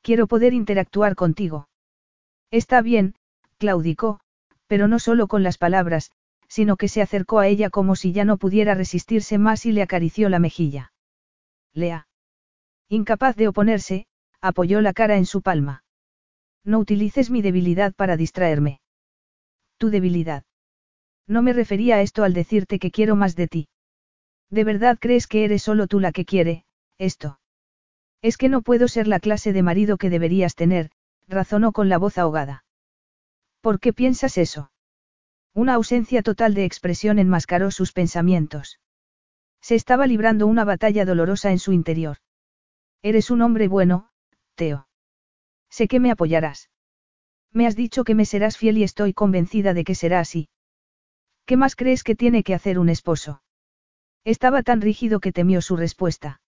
[SPEAKER 1] Quiero poder interactuar contigo. Está bien, claudicó, pero no solo con las palabras, sino que se acercó a ella como si ya no pudiera resistirse más y le acarició la mejilla. Lea. Incapaz de oponerse, apoyó la cara en su palma. No utilices mi debilidad para distraerme. Tu debilidad. No me refería a esto al decirte que quiero más de ti. ¿De verdad crees que eres solo tú la que quiere, esto? Es que no puedo ser la clase de marido que deberías tener, razonó con la voz ahogada. ¿Por qué piensas eso? Una ausencia total de expresión enmascaró sus pensamientos. Se estaba librando una batalla dolorosa en su interior. Eres un hombre bueno, Teo. Sé que me apoyarás. Me has dicho que me serás fiel y estoy convencida de que será así. ¿Qué más crees que tiene que hacer un esposo? Estaba tan rígido que temió su respuesta.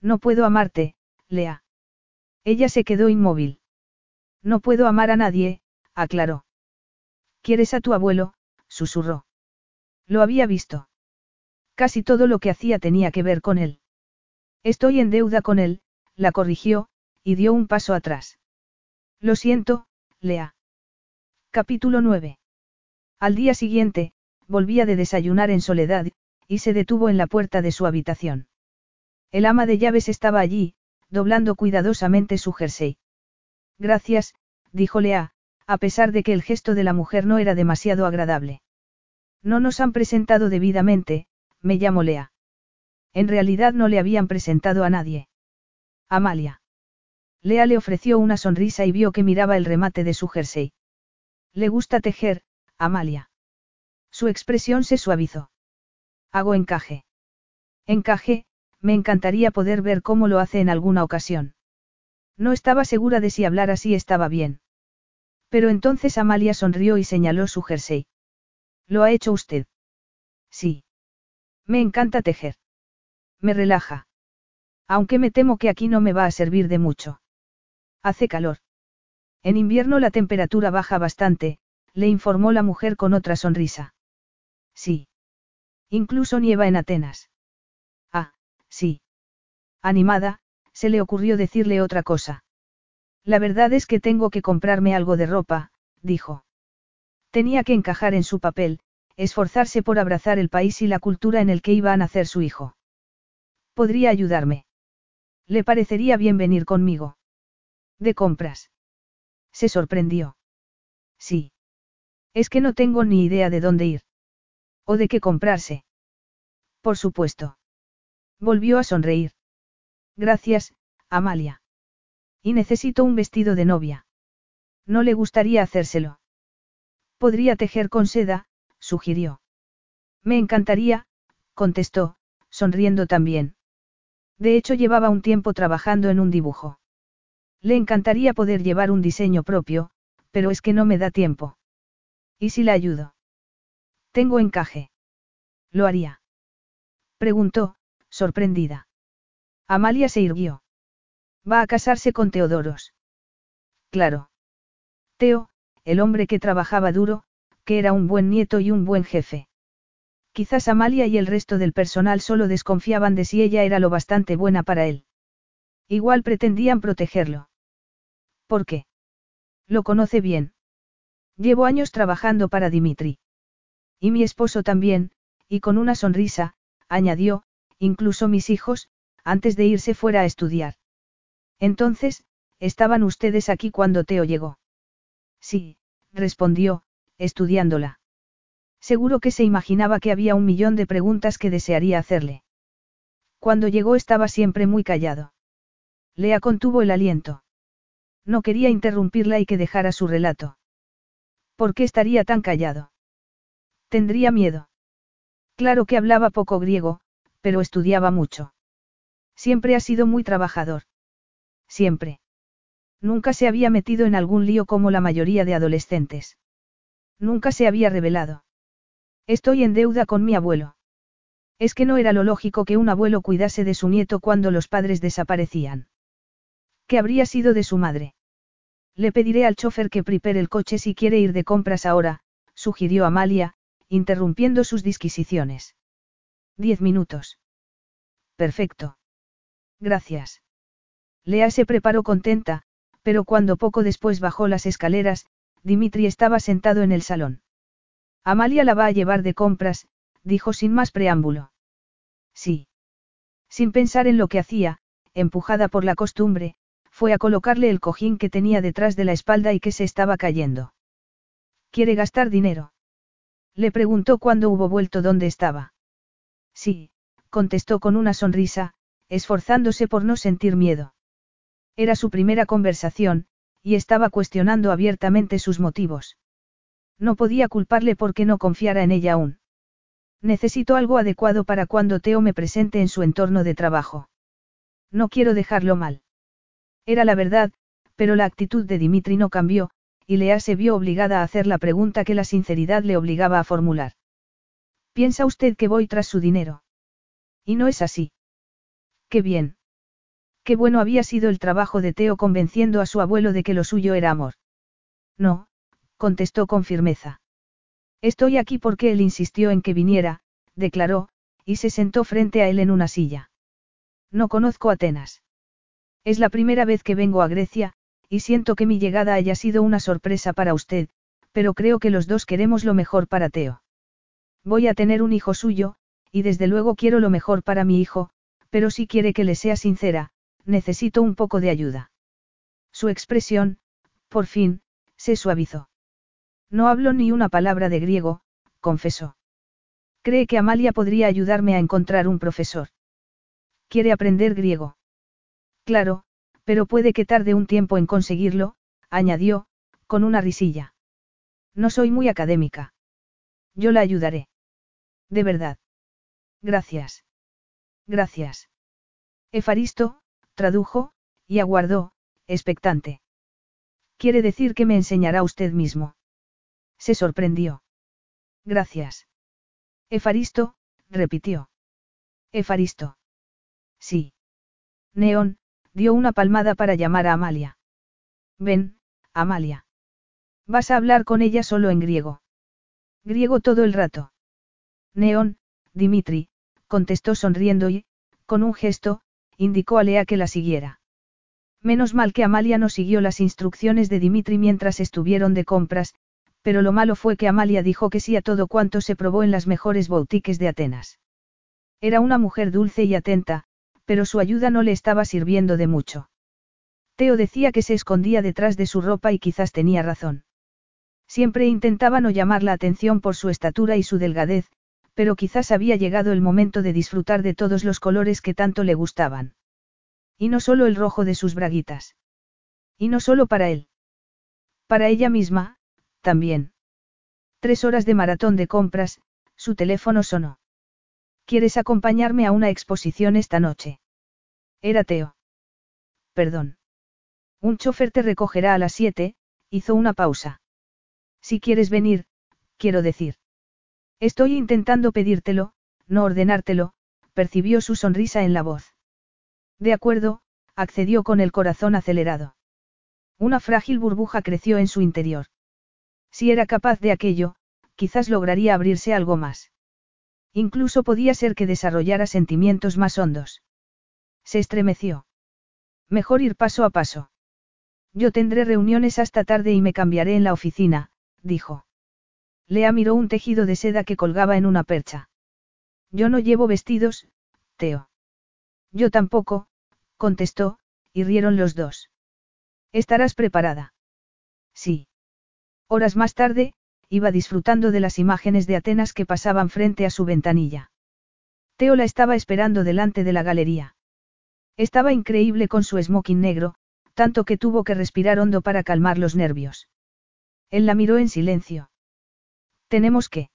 [SPEAKER 1] No puedo amarte, Lea. Ella se quedó inmóvil. No puedo amar a nadie, aclaró. ¿Quieres a tu abuelo? susurró. Lo había visto. Casi todo lo que hacía tenía que ver con él. Estoy en deuda con él, la corrigió, y dio un paso atrás. Lo siento, Lea. Capítulo 9. Al día siguiente, volvía de desayunar en soledad, y se detuvo en la puerta de su habitación. El ama de llaves estaba allí, doblando cuidadosamente su jersey. Gracias, dijo Lea, a pesar de que el gesto de la mujer no era demasiado agradable. No nos han presentado debidamente, me llamo Lea. En realidad no le habían presentado a nadie. Amalia. Lea le ofreció una sonrisa y vio que miraba el remate de su jersey. Le gusta tejer, Amalia. Su expresión se suavizó. Hago encaje. Encaje, me encantaría poder ver cómo lo hace en alguna ocasión. No estaba segura de si hablar así estaba bien. Pero entonces Amalia sonrió y señaló su jersey. ¿Lo ha hecho usted? Sí. Me encanta tejer. Me relaja. Aunque me temo que aquí no me va a servir de mucho. Hace calor. En invierno la temperatura baja bastante, le informó la mujer con otra sonrisa. Sí. Incluso nieva en Atenas. Ah, sí. Animada, se le ocurrió decirle otra cosa. La verdad es que tengo que comprarme algo de ropa, dijo. Tenía que encajar en su papel, esforzarse por abrazar el país y la cultura en el que iba a nacer su hijo. ¿Podría ayudarme? ¿Le parecería bien venir conmigo? ¿De compras? Se sorprendió. Sí. Es que no tengo ni idea de dónde ir. O de qué comprarse. Por supuesto. Volvió a sonreír. Gracias, Amalia. Y necesito un vestido de novia. No le gustaría hacérselo. Podría tejer con seda, sugirió. Me encantaría, contestó, sonriendo también. De hecho llevaba un tiempo trabajando en un dibujo. Le encantaría poder llevar un diseño propio, pero es que no me da tiempo. ¿Y si la ayudo? Tengo encaje. Lo haría. Preguntó, sorprendida. Amalia se irguió. Va a casarse con Teodoros. Claro. Teo, el hombre que trabajaba duro, que era un buen nieto y un buen jefe. Quizás Amalia y el resto del personal solo desconfiaban de si ella era lo bastante buena para él. Igual pretendían protegerlo. ¿Por qué? Lo conoce bien. Llevo años trabajando para Dimitri. Y mi esposo también, y con una sonrisa, añadió, incluso mis hijos, antes de irse fuera a estudiar. Entonces, ¿estaban ustedes aquí cuando Teo llegó? Sí, respondió, estudiándola. Seguro que se imaginaba que había un millón de preguntas que desearía hacerle. Cuando llegó estaba siempre muy callado. Lea contuvo el aliento. No quería interrumpirla y que dejara su relato. ¿Por qué estaría tan callado? Tendría miedo. Claro que hablaba poco griego, pero estudiaba mucho. Siempre ha sido muy trabajador. Siempre. Nunca se había metido en algún lío como la mayoría de adolescentes. Nunca se había revelado. Estoy en deuda con mi abuelo. Es que no era lo lógico que un abuelo cuidase de su nieto cuando los padres desaparecían. ¿Qué habría sido de su madre? Le pediré al chofer que prepare el coche si quiere ir de compras ahora, sugirió Amalia, interrumpiendo sus disquisiciones. Diez minutos. Perfecto. Gracias. Lea se preparó contenta, pero cuando poco después bajó las escaleras, Dimitri estaba sentado en el salón. Amalia la va a llevar de compras, dijo sin más preámbulo. Sí. Sin pensar en lo que hacía, empujada por la costumbre, fue a colocarle el cojín que tenía detrás de la espalda y que se estaba cayendo. ¿Quiere gastar dinero? Le preguntó cuando hubo vuelto donde estaba. Sí, contestó con una sonrisa, esforzándose por no sentir miedo. Era su primera conversación, y estaba cuestionando abiertamente sus motivos. No podía culparle porque no confiara en ella aún. Necesito algo adecuado para cuando Teo me presente en su entorno de trabajo. No quiero dejarlo mal. Era la verdad, pero la actitud de Dimitri no cambió, y Lea se vio obligada a hacer la pregunta que la sinceridad le obligaba a formular. ¿Piensa usted que voy tras su dinero? Y no es así. Qué bien. Qué bueno había sido el trabajo de Teo convenciendo a su abuelo de que lo suyo era amor. No, contestó con firmeza. Estoy aquí porque él insistió en que viniera, declaró, y se sentó frente a él en una silla. No conozco Atenas. Es la primera vez que vengo a Grecia, y siento que mi llegada haya sido una sorpresa para usted, pero creo que los dos queremos lo mejor para Teo. Voy a tener un hijo suyo, y desde luego quiero lo mejor para mi hijo, pero si quiere que le sea sincera, necesito un poco de ayuda. Su expresión, por fin, se suavizó. No hablo ni una palabra de griego, confesó. ¿Cree que Amalia podría ayudarme a encontrar un profesor? ¿Quiere aprender griego? Claro, pero puede que tarde un tiempo en conseguirlo, añadió, con una risilla. No soy muy académica. Yo la ayudaré. De verdad. Gracias. Gracias. Efaristo, tradujo, y aguardó, expectante. Quiere decir que me enseñará usted mismo. Se sorprendió. Gracias. Efaristo, repitió. Efaristo. Sí. Neón, dio una palmada para llamar a Amalia. Ven, Amalia. Vas a hablar con ella solo en griego. Griego todo el rato. Neón, Dimitri, contestó sonriendo y, con un gesto, indicó a Lea que la siguiera. Menos mal que Amalia no siguió las instrucciones de Dimitri mientras estuvieron de compras, pero lo malo fue que Amalia dijo que sí a todo cuanto se probó en las mejores boutiques de Atenas. Era una mujer dulce y atenta, pero su ayuda no le estaba sirviendo de mucho. Teo decía que se escondía detrás de su ropa y quizás tenía razón. Siempre intentaba no llamar la atención por su estatura y su delgadez, pero quizás había llegado el momento de disfrutar de todos los colores que tanto le gustaban. Y no solo el rojo de sus braguitas. Y no solo para él. Para ella misma, también. Tres horas de maratón de compras, su teléfono sonó. ¿Quieres acompañarme a una exposición esta noche? Era Teo. Perdón. Un chofer te recogerá a las siete, hizo una pausa. Si quieres venir, quiero decir. Estoy intentando pedírtelo, no ordenártelo, percibió su sonrisa en la voz. De acuerdo, accedió con el corazón acelerado. Una frágil burbuja creció en su interior. Si era capaz de aquello, quizás lograría abrirse algo más. Incluso podía ser que desarrollara sentimientos más hondos. Se estremeció. Mejor ir paso a paso. Yo tendré reuniones hasta tarde y me cambiaré en la oficina, dijo. Lea miró un tejido de seda que colgaba en una percha. Yo no llevo vestidos, Teo. Yo tampoco, contestó, y rieron los dos. ¿Estarás preparada? Sí. Horas más tarde, iba disfrutando de las imágenes de Atenas que pasaban frente a su ventanilla. Teo la estaba esperando delante de la galería. Estaba increíble con su smoking negro, tanto que tuvo que respirar hondo para calmar los nervios. Él la miró en silencio. Tenemos que.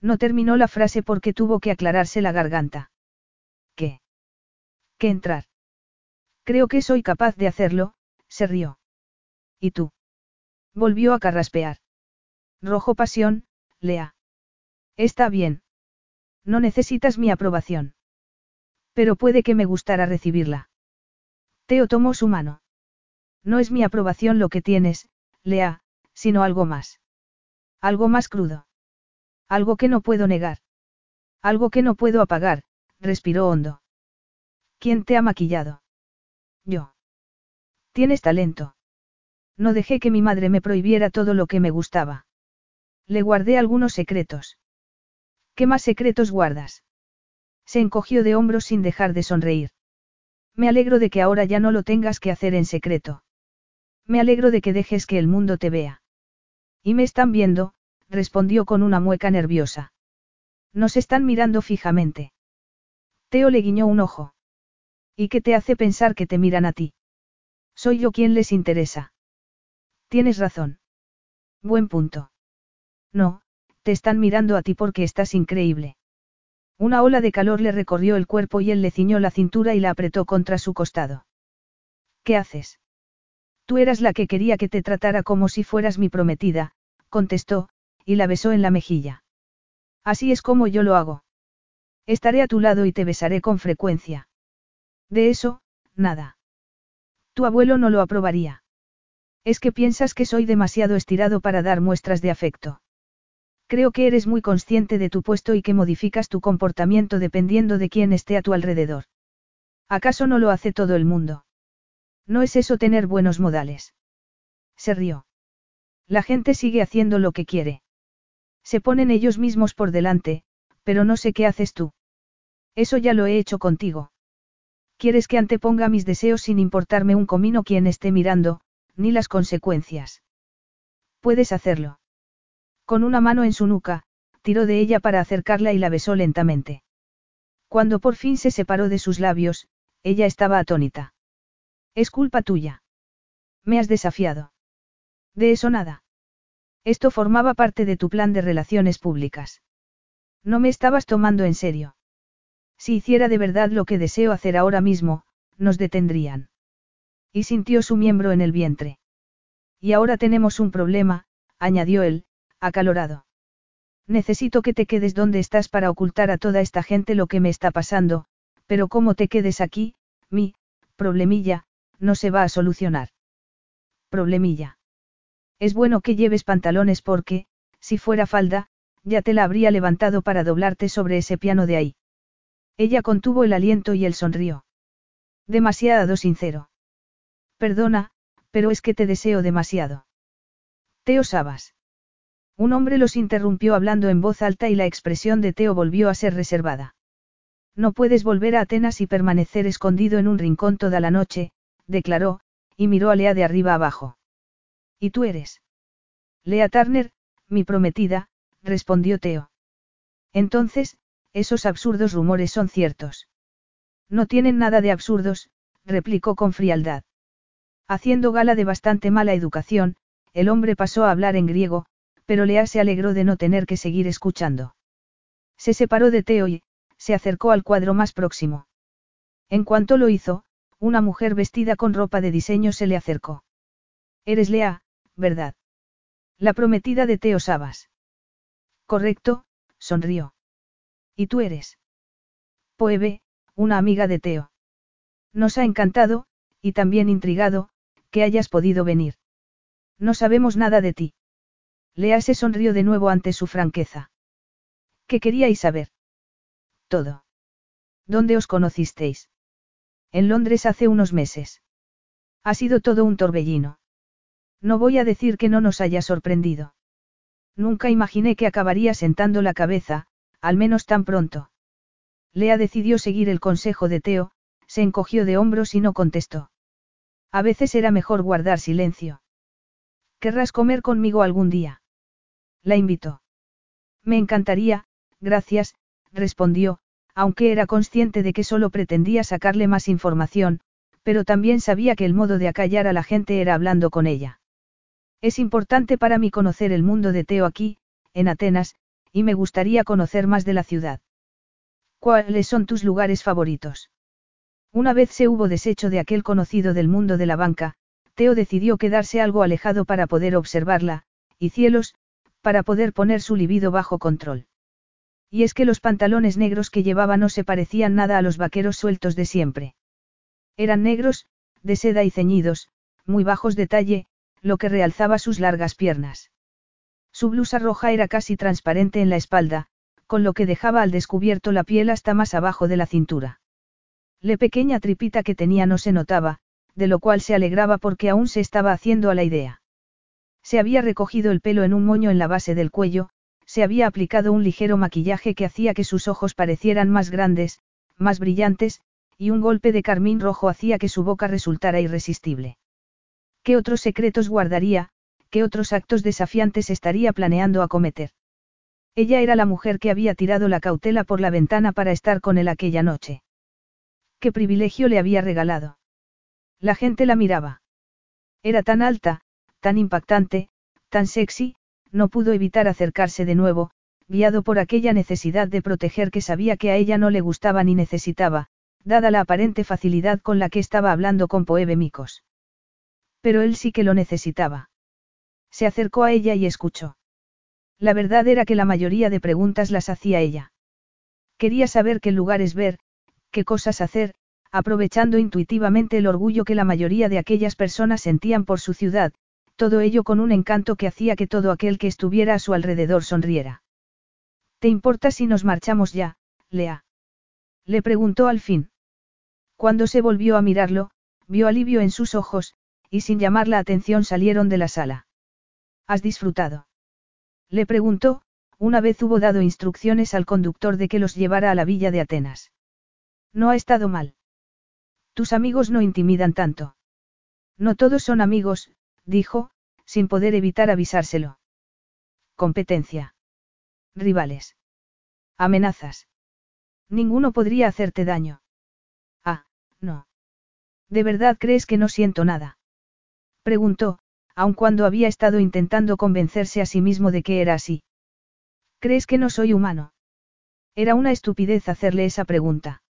[SPEAKER 1] No terminó la frase porque tuvo que aclararse la garganta. ¿Qué? ¿Qué entrar? Creo que soy capaz de hacerlo, se rió. ¿Y tú? Volvió a carraspear. Rojo pasión, Lea. Está bien. No necesitas mi aprobación. Pero puede que me gustara recibirla. Teo tomó su mano. No es mi aprobación lo que tienes, Lea, sino algo más. Algo más crudo. Algo que no puedo negar. Algo que no puedo apagar, respiró hondo. ¿Quién te ha maquillado? Yo. Tienes talento. No dejé que mi madre me prohibiera todo lo que me gustaba. Le guardé algunos secretos. ¿Qué más secretos guardas? Se encogió de hombros sin dejar de sonreír. Me alegro de que ahora ya no lo tengas que hacer en secreto. Me alegro de que dejes que el mundo te vea. Y me están viendo, respondió con una mueca nerviosa. Nos están mirando fijamente. Teo le guiñó un ojo. ¿Y qué te hace pensar que te miran a ti? Soy yo quien les interesa. Tienes razón. Buen punto. No, te están mirando a ti porque estás increíble. Una ola de calor le recorrió el cuerpo y él le ciñó la cintura y la apretó contra su costado. ¿Qué haces? Tú eras la que quería que te tratara como si fueras mi prometida, contestó, y la besó en la mejilla. Así es como yo lo hago. Estaré a tu lado y te besaré con frecuencia. De eso, nada. Tu abuelo no lo aprobaría. Es que piensas que soy demasiado estirado para dar muestras de afecto. Creo que eres muy consciente de tu puesto y que modificas tu comportamiento dependiendo de quién esté a tu alrededor. ¿Acaso no lo hace todo el mundo? No es eso tener buenos modales. Se rió. La gente sigue haciendo lo que quiere. Se ponen ellos mismos por delante, pero no sé qué haces tú. Eso ya lo he hecho contigo. Quieres que anteponga mis deseos sin importarme un comino quien esté mirando, ni las consecuencias. Puedes hacerlo. Con una mano en su nuca, tiró de ella para acercarla y la besó lentamente. Cuando por fin se separó de sus labios, ella estaba atónita. Es culpa tuya. Me has desafiado. De eso nada. Esto formaba parte de tu plan de relaciones públicas. No me estabas tomando en serio. Si hiciera de verdad lo que deseo hacer ahora mismo, nos detendrían. Y sintió su miembro en el vientre. Y ahora tenemos un problema, añadió él, acalorado. Necesito que te quedes donde estás para ocultar a toda esta gente lo que me está pasando, pero como te quedes aquí, mi, problemilla, no se va a solucionar. Problemilla. Es bueno que lleves pantalones porque, si fuera falda, ya te la habría levantado para doblarte sobre ese piano de ahí. Ella contuvo el aliento y él sonrió. Demasiado sincero. Perdona, pero es que te deseo demasiado. Teo Sabas. Un hombre los interrumpió hablando en voz alta y la expresión de Teo volvió a ser reservada. No puedes volver a Atenas y permanecer escondido en un rincón toda la noche, declaró, y miró a Lea de arriba abajo. ¿Y tú eres? Lea Turner, mi prometida, respondió Teo. Entonces, esos absurdos rumores son ciertos. No tienen nada de absurdos, replicó con frialdad. Haciendo gala de bastante mala educación, el hombre pasó a hablar en griego, pero Lea se alegró de no tener que seguir escuchando. Se separó de Teo y, se acercó al cuadro más próximo. En cuanto lo hizo, una mujer vestida con ropa de diseño se le acercó. Eres Lea, ¿verdad? La prometida de Teo Sabas. Correcto, sonrió. ¿Y tú eres? Poebe, una amiga de Teo. Nos ha encantado, y también intrigado, que hayas podido venir. No sabemos nada de ti. Lea se sonrió de nuevo ante su franqueza. ¿Qué queríais saber? Todo. ¿Dónde os conocisteis? En Londres hace unos meses. Ha sido todo un torbellino. No voy a decir que no nos haya sorprendido. Nunca imaginé que acabaría sentando la cabeza, al menos tan pronto. Lea decidió seguir el consejo de Teo, se encogió de hombros y no contestó. A veces era mejor guardar silencio. ¿Querrás comer conmigo algún día? La invitó. Me encantaría, gracias, respondió, aunque era consciente de que solo pretendía sacarle más información, pero también sabía que el modo de acallar a la gente era hablando con ella. Es importante para mí conocer el mundo de Teo aquí, en Atenas, y me gustaría conocer más de la ciudad. ¿Cuáles son tus lugares favoritos? Una vez se hubo deshecho de aquel conocido del mundo de la banca, Teo decidió quedarse algo alejado para poder observarla, y cielos, para poder poner su libido bajo control. Y es que los pantalones negros que llevaba no se parecían nada a los vaqueros sueltos de siempre. Eran negros, de seda y ceñidos, muy bajos de talle, lo que realzaba sus largas piernas. Su blusa roja era casi transparente en la espalda, con lo que dejaba al descubierto la piel hasta más abajo de la cintura. La pequeña tripita que tenía no se notaba, de lo cual se alegraba porque aún se estaba haciendo a la idea. Se había recogido el pelo en un moño en la base del cuello, se había aplicado un ligero maquillaje que hacía que sus ojos parecieran más grandes, más brillantes, y un golpe de carmín rojo hacía que su boca resultara irresistible. ¿Qué otros secretos guardaría, qué otros actos desafiantes estaría planeando acometer? Ella era la mujer que había tirado la cautela por la ventana para estar con él aquella noche. ¿Qué privilegio le había regalado? La gente la miraba. Era tan alta, tan impactante, tan sexy, no pudo evitar acercarse de nuevo, guiado por aquella necesidad de proteger que sabía que a ella no le gustaba ni necesitaba, dada la aparente facilidad con la que estaba hablando con Poebemicos. Pero él sí que lo necesitaba. Se acercó a ella y escuchó. La verdad era que la mayoría de preguntas las hacía ella. Quería saber qué lugares ver, qué cosas hacer, aprovechando intuitivamente el orgullo que la mayoría de aquellas personas sentían por su ciudad, todo ello con un encanto que hacía que todo aquel que estuviera a su alrededor sonriera. ¿Te importa si nos marchamos ya, Lea? Le preguntó al fin. Cuando se volvió a mirarlo, vio alivio en sus ojos, y sin llamar la atención salieron de la sala. ¿Has disfrutado? Le preguntó, una vez hubo dado instrucciones al conductor de que los llevara a la villa de Atenas. No ha estado mal. Tus amigos no intimidan tanto. No todos son amigos, dijo, sin poder evitar avisárselo. Competencia. Rivales. Amenazas. Ninguno podría hacerte daño. Ah, no. ¿De verdad crees que no siento nada? Preguntó, aun cuando había estado intentando convencerse a sí mismo de que era así. ¿Crees que no soy humano? Era una estupidez hacerle esa pregunta.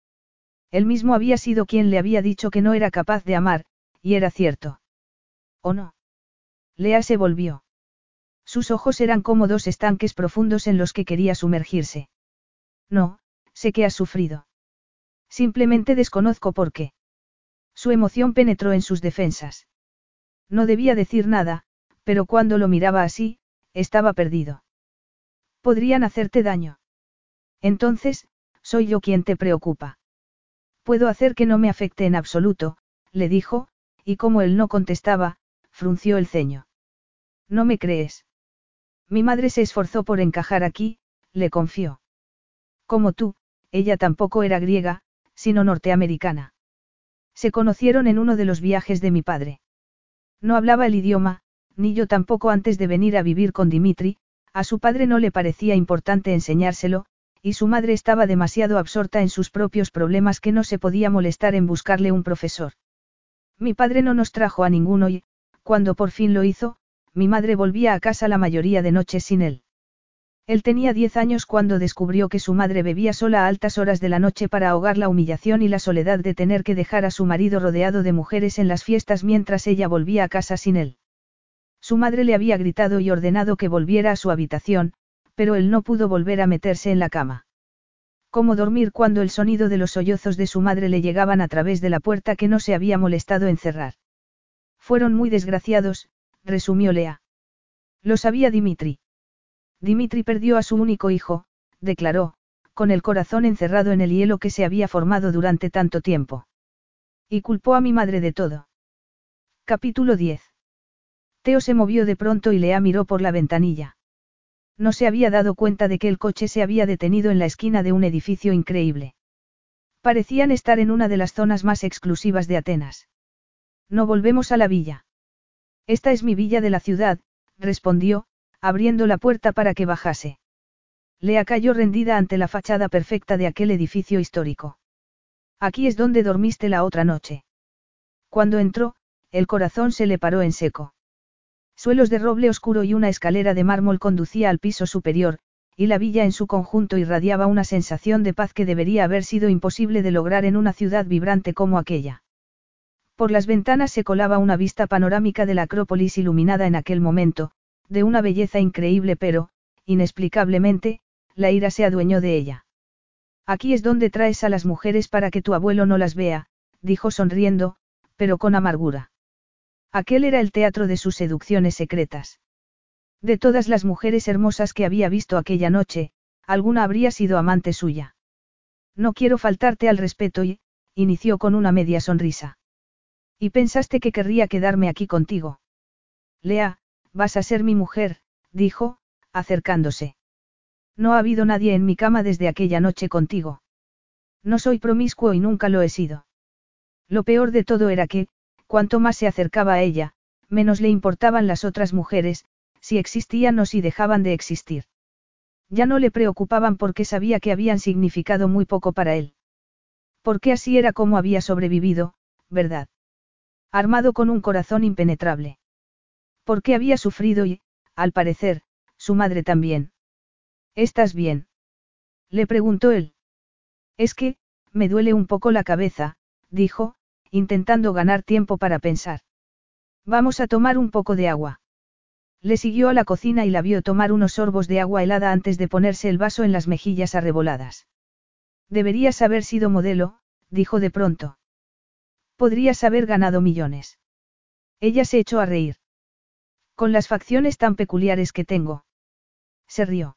[SPEAKER 1] Él mismo había sido quien le había dicho que no era capaz de amar, y era cierto. ¿O no? Lea se volvió. Sus ojos eran como dos estanques profundos en los que quería sumergirse. No, sé que has sufrido. Simplemente desconozco por qué. Su emoción penetró en sus defensas. No debía decir nada, pero cuando lo miraba así, estaba perdido. Podrían hacerte daño. Entonces, soy yo quien te preocupa. Puedo hacer que no me afecte en absoluto, le dijo, y como él no contestaba, frunció el ceño. ¿No me crees? Mi madre se esforzó por encajar aquí, le confió. Como tú, ella tampoco era griega, sino norteamericana. Se conocieron en uno de los viajes de mi padre. No hablaba el idioma, ni yo tampoco antes de venir a vivir con Dimitri, a su padre no le parecía importante enseñárselo, y su madre estaba demasiado absorta en sus propios problemas que no se podía molestar en buscarle un profesor. Mi padre no nos trajo a ninguno y, cuando por fin lo hizo, mi madre volvía a casa la mayoría de noches sin él. Él tenía diez años cuando descubrió que su madre bebía sola a altas horas de la noche para ahogar la humillación y la soledad de tener que dejar a su marido rodeado de mujeres en las fiestas mientras ella volvía a casa sin él. Su madre le había gritado y ordenado que volviera a su habitación, pero él no pudo volver a meterse en la cama. Cómo dormir cuando el sonido de los sollozos de su madre le llegaban a través de la puerta que no se había molestado en cerrar. Fueron muy desgraciados, resumió Lea. Lo sabía Dimitri. Dimitri perdió a su único hijo, declaró, con el corazón encerrado en el hielo que se había formado durante tanto tiempo. Y culpó a mi madre de todo. Capítulo 10. Teo se movió de pronto y Lea miró por la ventanilla. No se había dado cuenta de que el coche se había detenido en la esquina de un edificio increíble. Parecían estar en una de las zonas más exclusivas de Atenas. No volvemos a la villa. Esta es mi villa de la ciudad, respondió, abriendo la puerta para que bajase. Lea cayó rendida ante la fachada perfecta de aquel edificio histórico. Aquí es donde dormiste la otra noche. Cuando entró, el corazón se le paró en seco. Suelos de roble oscuro y una escalera de mármol conducía al piso superior, y la villa en su conjunto irradiaba una sensación de paz que debería haber sido imposible de lograr en una ciudad vibrante como aquella. Por las ventanas se colaba una vista panorámica de la Acrópolis iluminada en aquel momento, de una belleza increíble pero, inexplicablemente, la ira se adueñó de ella. Aquí es donde traes a las mujeres para que tu abuelo no las vea, dijo sonriendo, pero con amargura. Aquel era el teatro de sus seducciones secretas. De todas las mujeres hermosas que había visto aquella noche, alguna habría sido amante suya. No quiero faltarte al respeto y, inició con una media sonrisa. ¿Y pensaste que querría quedarme aquí contigo? Lea, vas a ser mi mujer, dijo, acercándose. No ha habido nadie en mi cama desde aquella noche contigo. No soy promiscuo y nunca lo he sido. Lo peor de todo era que, cuanto más se acercaba a ella, menos le importaban las otras mujeres, si existían o si dejaban de existir. Ya no le preocupaban porque sabía que habían significado muy poco para él. Porque así era como había sobrevivido, ¿verdad? Armado con un corazón impenetrable. Porque había sufrido y, al parecer, su madre también. ¿Estás bien? Le preguntó él. Es que, me duele un poco la cabeza, dijo, intentando ganar tiempo para pensar. Vamos a tomar un poco de agua. Le siguió a la cocina y la vio tomar unos sorbos de agua helada antes de ponerse el vaso en las mejillas arreboladas. Deberías haber sido modelo, dijo de pronto. Podrías haber ganado millones. Ella se echó a reír. Con las facciones tan peculiares que tengo. Se rió.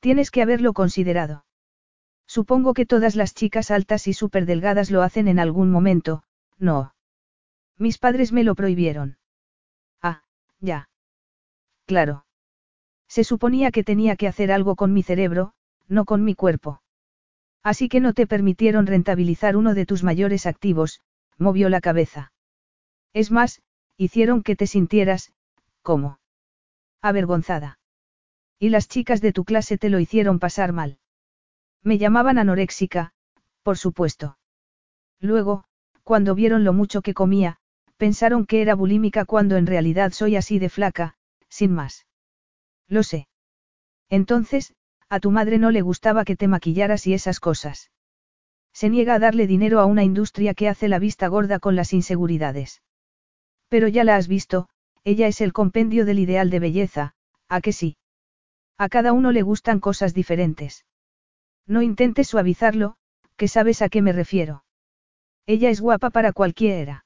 [SPEAKER 1] Tienes que haberlo considerado. Supongo que todas las chicas altas y súper delgadas lo hacen en algún momento, no. Mis padres me lo prohibieron. Ah, ya. Claro. Se suponía que tenía que hacer algo con mi cerebro, no con mi cuerpo. Así que no te permitieron rentabilizar uno de tus mayores activos, movió la cabeza. Es más, hicieron que te sintieras, ¿cómo? Avergonzada. Y las chicas de tu clase te lo hicieron pasar mal. Me llamaban anoréxica, por supuesto. Luego, cuando vieron lo mucho que comía, pensaron que era bulímica cuando en realidad soy así de flaca, sin más. Lo sé. Entonces, a tu madre no le gustaba que te maquillaras y esas cosas. Se niega a darle dinero a una industria que hace la vista gorda con las inseguridades. Pero ya la has visto, ella es el compendio del ideal de belleza, ¿a que sí? A cada uno le gustan cosas diferentes. No intentes suavizarlo, que sabes a qué me refiero. Ella es guapa para cualquiera.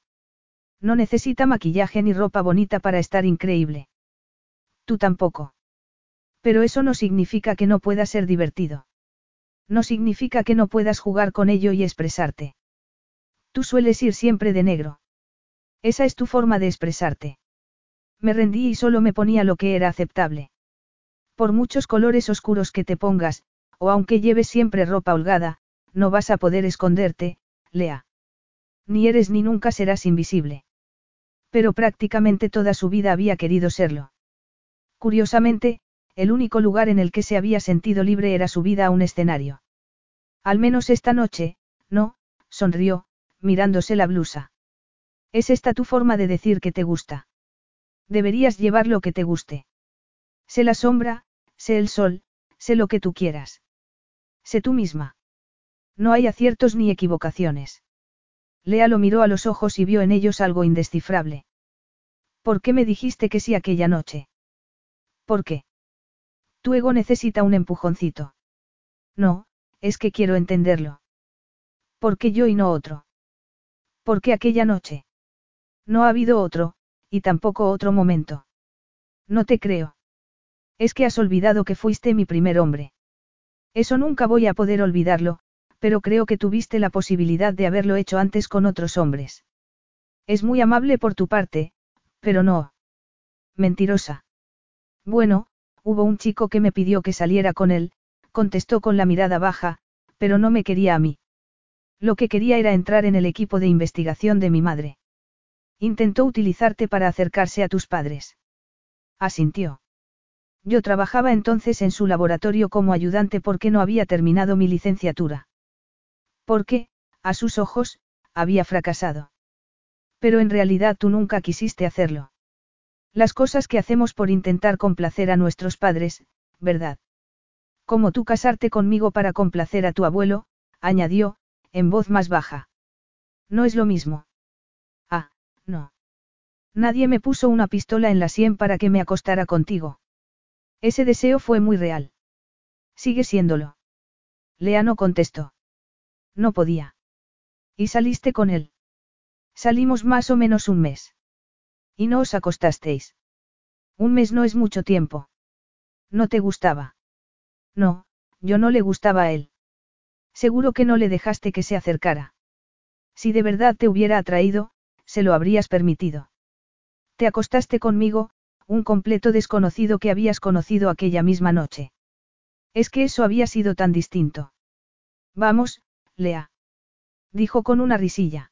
[SPEAKER 1] No necesita maquillaje ni ropa bonita para estar increíble. Tú tampoco. Pero eso no significa que no pueda ser divertido. No significa que no puedas jugar con ello y expresarte. Tú sueles ir siempre de negro. Esa es tu forma de expresarte. Me rendí y solo me ponía lo que era aceptable. Por muchos colores oscuros que te pongas, o aunque lleves siempre ropa holgada, no vas a poder esconderte, Lea. Ni eres ni nunca serás invisible. Pero prácticamente toda su vida había querido serlo. Curiosamente, el único lugar en el que se había sentido libre era su vida a un escenario. Al menos esta noche, no, sonrió, mirándose la blusa. ¿Es esta tu forma de decir que te gusta? Deberías llevar lo que te guste. Sé la sombra, sé el sol, sé lo que tú quieras. Sé tú misma. No hay aciertos ni equivocaciones. Lea lo miró a los ojos y vio en ellos algo indescifrable. ¿Por qué me dijiste que sí aquella noche? ¿Por qué? Tu ego necesita un empujoncito. No, es que quiero entenderlo. ¿Por qué yo y no otro? ¿Por qué aquella noche? No ha habido otro, y tampoco otro momento. No te creo. Es que has olvidado que fuiste mi primer hombre. Eso nunca voy a poder olvidarlo, pero creo que tuviste la posibilidad de haberlo hecho antes con otros hombres. Es muy amable por tu parte, pero no. Mentirosa. Bueno, hubo un chico que me pidió que saliera con él, contestó con la mirada baja, pero no me quería a mí. Lo que quería era entrar en el equipo de investigación de mi madre. Intentó utilizarte para acercarse a tus padres. Asintió. Yo trabajaba entonces en su laboratorio como ayudante porque no había terminado mi licenciatura. Porque, a sus ojos, había fracasado. Pero en realidad tú nunca quisiste hacerlo. Las cosas que hacemos por intentar complacer a nuestros padres, ¿verdad? Como tú casarte conmigo para complacer a tu abuelo, añadió, en voz más baja. No es lo mismo. Ah, no. Nadie me puso una pistola en la sien para que me acostara contigo. Ese deseo fue muy real. Sigue siéndolo. Lea no contestó. No podía. ¿Y saliste con él? Salimos más o menos un mes. ¿Y no os acostasteis? Un mes no es mucho tiempo. ¿No te gustaba? No, yo no le gustaba a él. Seguro que no le dejaste que se acercara. Si de verdad te hubiera atraído, se lo habrías permitido. Te acostaste conmigo, un completo desconocido que habías conocido aquella misma noche. Es que eso había sido tan distinto. Vamos, Lea. Dijo con una risilla.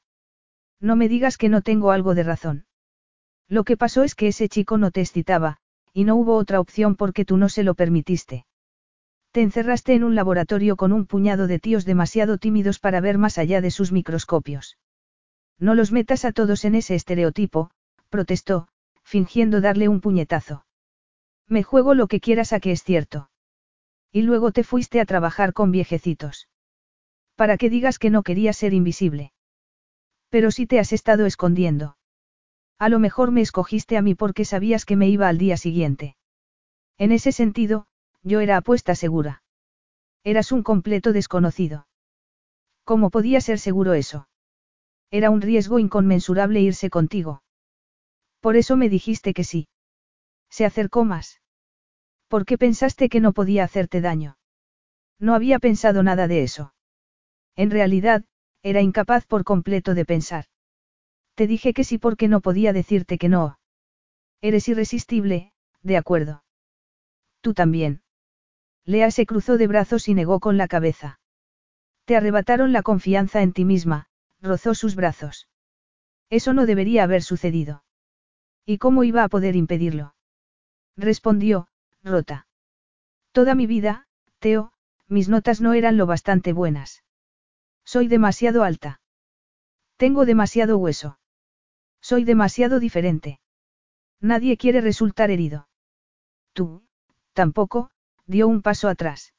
[SPEAKER 1] No me digas que no tengo algo de razón. Lo que pasó es que ese chico no te excitaba, y no hubo otra opción porque tú no se lo permitiste. Te encerraste en un laboratorio con un puñado de tíos demasiado tímidos para ver más allá de sus microscopios. No los metas a todos en ese estereotipo, protestó, fingiendo darle un puñetazo. Me juego lo que quieras a que es cierto. Y luego te fuiste a trabajar con viejecitos. Para que digas que no querías ser invisible. Pero si te has estado escondiendo. A lo mejor me escogiste a mí porque sabías que me iba al día siguiente. En ese sentido, yo era apuesta segura. Eras un completo desconocido. ¿Cómo podía ser seguro eso? Era un riesgo inconmensurable irse contigo. Por eso me dijiste que sí. Se acercó más. ¿Por qué pensaste que no podía hacerte daño? No había pensado nada de eso. En realidad, era incapaz por completo de pensar. Te dije que sí porque no podía decirte que no. Eres irresistible, de acuerdo. Tú también. Lea se cruzó de brazos y negó con la cabeza. Te arrebataron la confianza en ti misma, rozó sus brazos. Eso no debería haber sucedido. ¿Y cómo iba a poder impedirlo? Respondió, rota. Toda mi vida, Teo, mis notas no eran lo bastante buenas. Soy demasiado alta. Tengo demasiado hueso. Soy demasiado diferente. Nadie quiere resultar herido. Tú, tampoco, dio un paso atrás.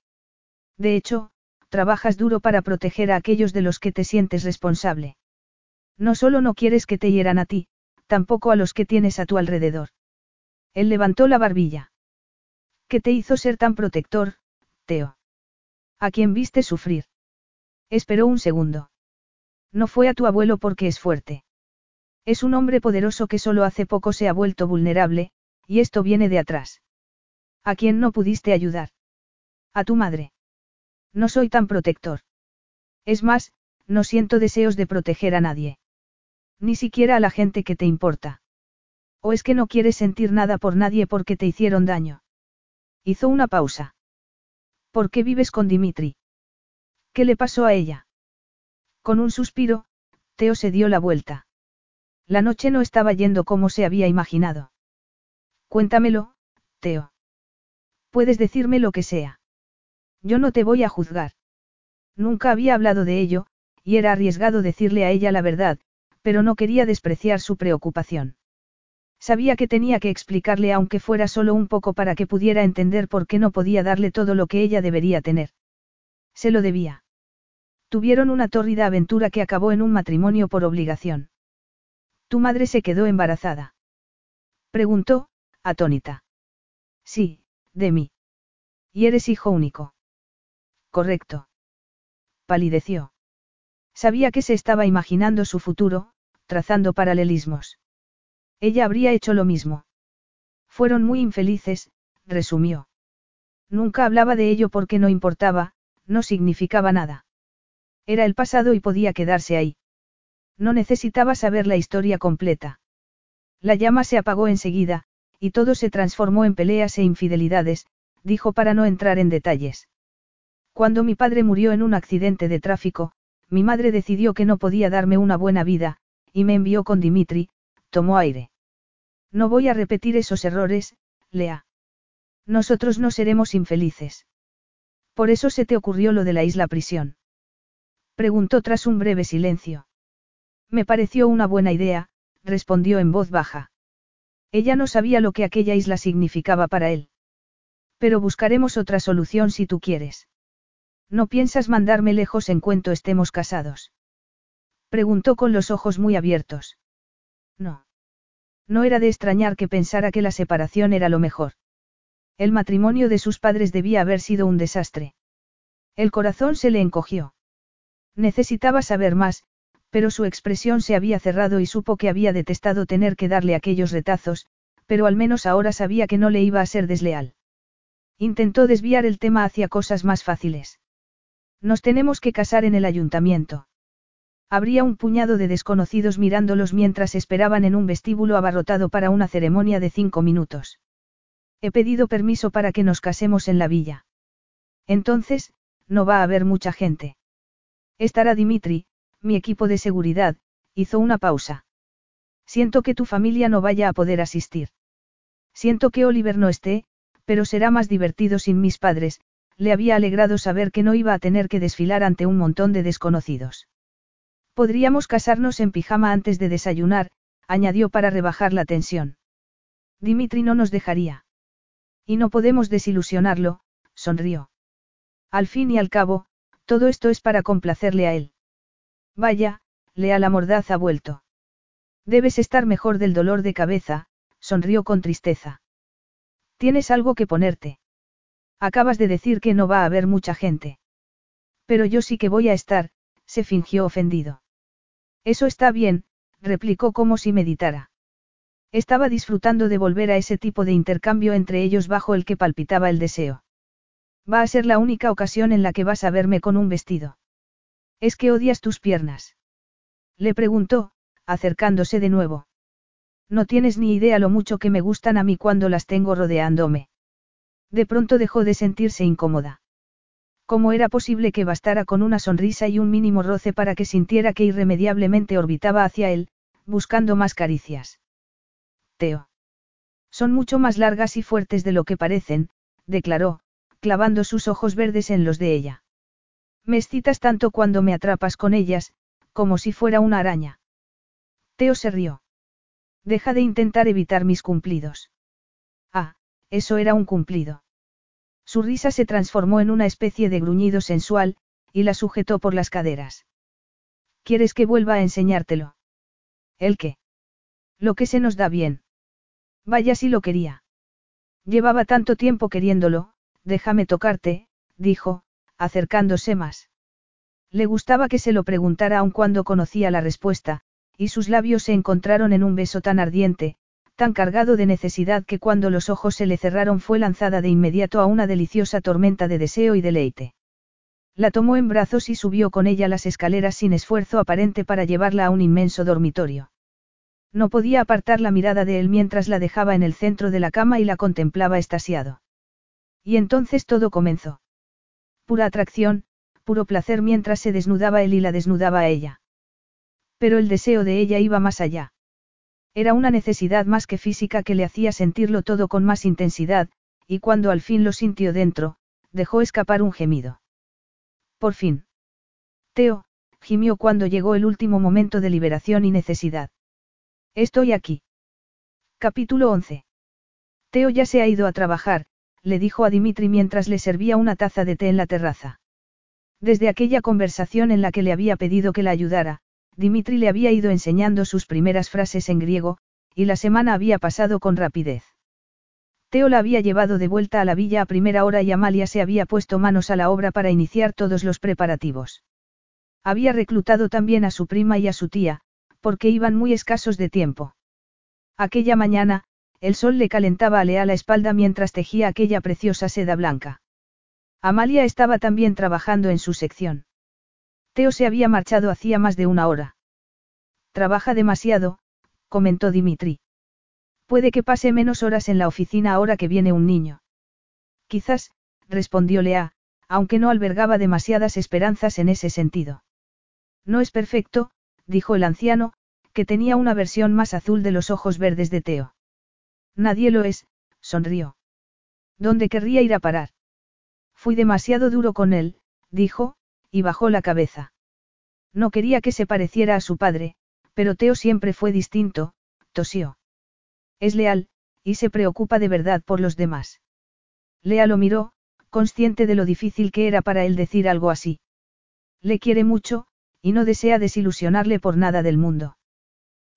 [SPEAKER 1] De hecho, trabajas duro para proteger a aquellos de los que te sientes responsable. No solo no quieres que te hieran a ti, tampoco a los que tienes a tu alrededor. Él levantó la barbilla. ¿Qué te hizo ser tan protector, Teo? ¿A quién viste sufrir? Esperó un segundo. No fue a tu abuelo porque es fuerte. Es un hombre poderoso que solo hace poco se ha vuelto vulnerable, y esto viene de atrás. ¿A quién no pudiste ayudar? A tu madre. No soy tan protector. Es más, no siento deseos de proteger a nadie. Ni siquiera a la gente que te importa. ¿O es que no quieres sentir nada por nadie porque te hicieron daño? Hizo una pausa. ¿Por qué vives con Dimitri? ¿Qué le pasó a ella? Con un suspiro, Teo se dio la vuelta. La noche no estaba yendo como se había imaginado. Cuéntamelo, Teo. Puedes decirme lo que sea. Yo no te voy a juzgar. Nunca había hablado de ello, y era arriesgado decirle a ella la verdad, pero no quería despreciar su preocupación. Sabía que tenía que explicarle aunque fuera solo un poco para que pudiera entender por qué no podía darle todo lo que ella debería tener. Se lo debía. Tuvieron una tórrida aventura que acabó en un matrimonio por obligación. ¿Tu madre se quedó embarazada? Preguntó, atónita. Sí, de mí. ¿Y eres hijo único? Correcto. Palideció. Sabía que se estaba imaginando su futuro, trazando paralelismos. Ella habría hecho lo mismo. Fueron muy infelices, resumió. Nunca hablaba de ello porque no importaba, no significaba nada. Era el pasado y podía quedarse ahí. No necesitaba saber la historia completa. La llama se apagó enseguida, y todo se transformó en peleas e infidelidades, dijo para no entrar en detalles. Cuando mi padre murió en un accidente de tráfico, mi madre decidió que no podía darme una buena vida, y me envió con Dimitri, tomó aire. No voy a repetir esos errores, Lea. Nosotros no seremos infelices. Por eso se te ocurrió lo de la isla prisión. Preguntó tras un breve silencio. Me pareció una buena idea, respondió en voz baja. Ella no sabía lo que aquella isla significaba para él. Pero buscaremos otra solución si tú quieres. ¿No piensas mandarme lejos en cuanto estemos casados? Preguntó con los ojos muy abiertos. No. No era de extrañar que pensara que la separación era lo mejor. El matrimonio de sus padres debía haber sido un desastre. El corazón se le encogió. Necesitaba saber más, pero su expresión se había cerrado y supo que había detestado tener que darle aquellos retazos, pero al menos ahora sabía que no le iba a ser desleal. Intentó desviar el tema hacia cosas más fáciles. Nos tenemos que casar en el ayuntamiento. Habría un puñado de desconocidos mirándolos mientras esperaban en un vestíbulo abarrotado para una ceremonia de cinco minutos. He pedido permiso para que nos casemos en la villa. Entonces, no va a haber mucha gente. Estará Dimitri, mi equipo de seguridad, hizo una pausa. Siento que tu familia no vaya a poder asistir. Siento que Oliver no esté, pero será más divertido sin mis padres, le había alegrado saber que no iba a tener que desfilar ante un montón de desconocidos. Podríamos casarnos en pijama antes de desayunar, añadió para rebajar la tensión. Dimitri no nos dejaría. Y no podemos desilusionarlo, sonrió. Al fin y al cabo, todo esto es para complacerle a él. Vaya, Lea la mordaz ha vuelto. Debes estar mejor del dolor de cabeza, sonrió con tristeza. Tienes algo que ponerte. Acabas de decir que no va a haber mucha gente. Pero yo sí que voy a estar, se fingió ofendido. Eso está bien, replicó como si meditara. Estaba disfrutando de volver a ese tipo de intercambio entre ellos bajo el que palpitaba el deseo. Va a ser la única ocasión en la que vas a verme con un vestido. ¿Es que odias tus piernas? Le preguntó, acercándose de nuevo. No tienes ni idea lo mucho que me gustan a mí cuando las tengo rodeándome. De pronto dejó de sentirse incómoda. ¿Cómo era posible que bastara con una sonrisa y un mínimo roce para que sintiera que irremediablemente orbitaba hacia él, buscando más caricias? Teo. Son mucho más largas y fuertes de lo que parecen, declaró, clavando sus ojos verdes en los de ella. Me excitas tanto cuando me atrapas con ellas, como si fuera una araña. Teo se rió. Deja de intentar evitar mis cumplidos. Ah, eso era un cumplido. Su risa se transformó en una especie de gruñido sensual, y la sujetó por las caderas. ¿Quieres que vuelva a enseñártelo? ¿El qué? Lo que se nos da bien. Vaya si lo quería. Llevaba tanto tiempo queriéndolo, déjame tocarte, dijo, acercándose más. Le gustaba que se lo preguntara aun cuando conocía la respuesta, y sus labios se encontraron en un beso tan ardiente, tan cargado de necesidad que cuando los ojos se le cerraron fue lanzada de inmediato a una deliciosa tormenta de deseo y deleite. La tomó en brazos y subió con ella las escaleras sin esfuerzo aparente para llevarla a un inmenso dormitorio. No podía apartar la mirada de él mientras la dejaba en el centro de la cama y la contemplaba estasiado. Y entonces todo comenzó. Pura atracción, puro placer mientras se desnudaba él y la desnudaba a ella. Pero el deseo de ella iba más allá. Era una necesidad más que física que le hacía sentirlo todo con más intensidad, y cuando al fin lo sintió dentro, dejó escapar un gemido. Por fin. Teo, gimió cuando llegó el último momento de liberación y necesidad. Estoy aquí. Capítulo 11. Teo ya se ha ido a trabajar, le dijo a Dimitri mientras le servía una taza de té en la terraza. Desde aquella conversación en la que le había pedido que la ayudara, Dimitri le había ido enseñando sus primeras frases en griego, y la semana había pasado con rapidez. Teo la había llevado de vuelta a la villa a primera hora y Amalia se había puesto manos a la obra para iniciar todos los preparativos. Había reclutado también a su prima y a su tía, porque iban muy escasos de tiempo. Aquella mañana, el sol le calentaba a Lea la espalda mientras tejía aquella preciosa seda blanca. Amalia estaba también trabajando en su sección. Teo se había marchado hacía más de una hora. Trabaja demasiado, comentó Dimitri. Puede que pase menos horas en la oficina ahora que viene un niño. Quizás, respondió Lea, aunque no albergaba demasiadas esperanzas en ese sentido. No es perfecto, dijo el anciano, que tenía una versión más azul de los ojos verdes de Teo. Nadie lo es, sonrió. ¿Dónde querría ir a parar? Fui demasiado duro con él, dijo, y bajó la cabeza. No quería que se pareciera a su padre, pero Teo siempre fue distinto, tosió. Es leal, y se preocupa de verdad por los demás. Lea lo miró, consciente de lo difícil que era para él decir algo así. Le quiere mucho, y no desea desilusionarle por nada del mundo.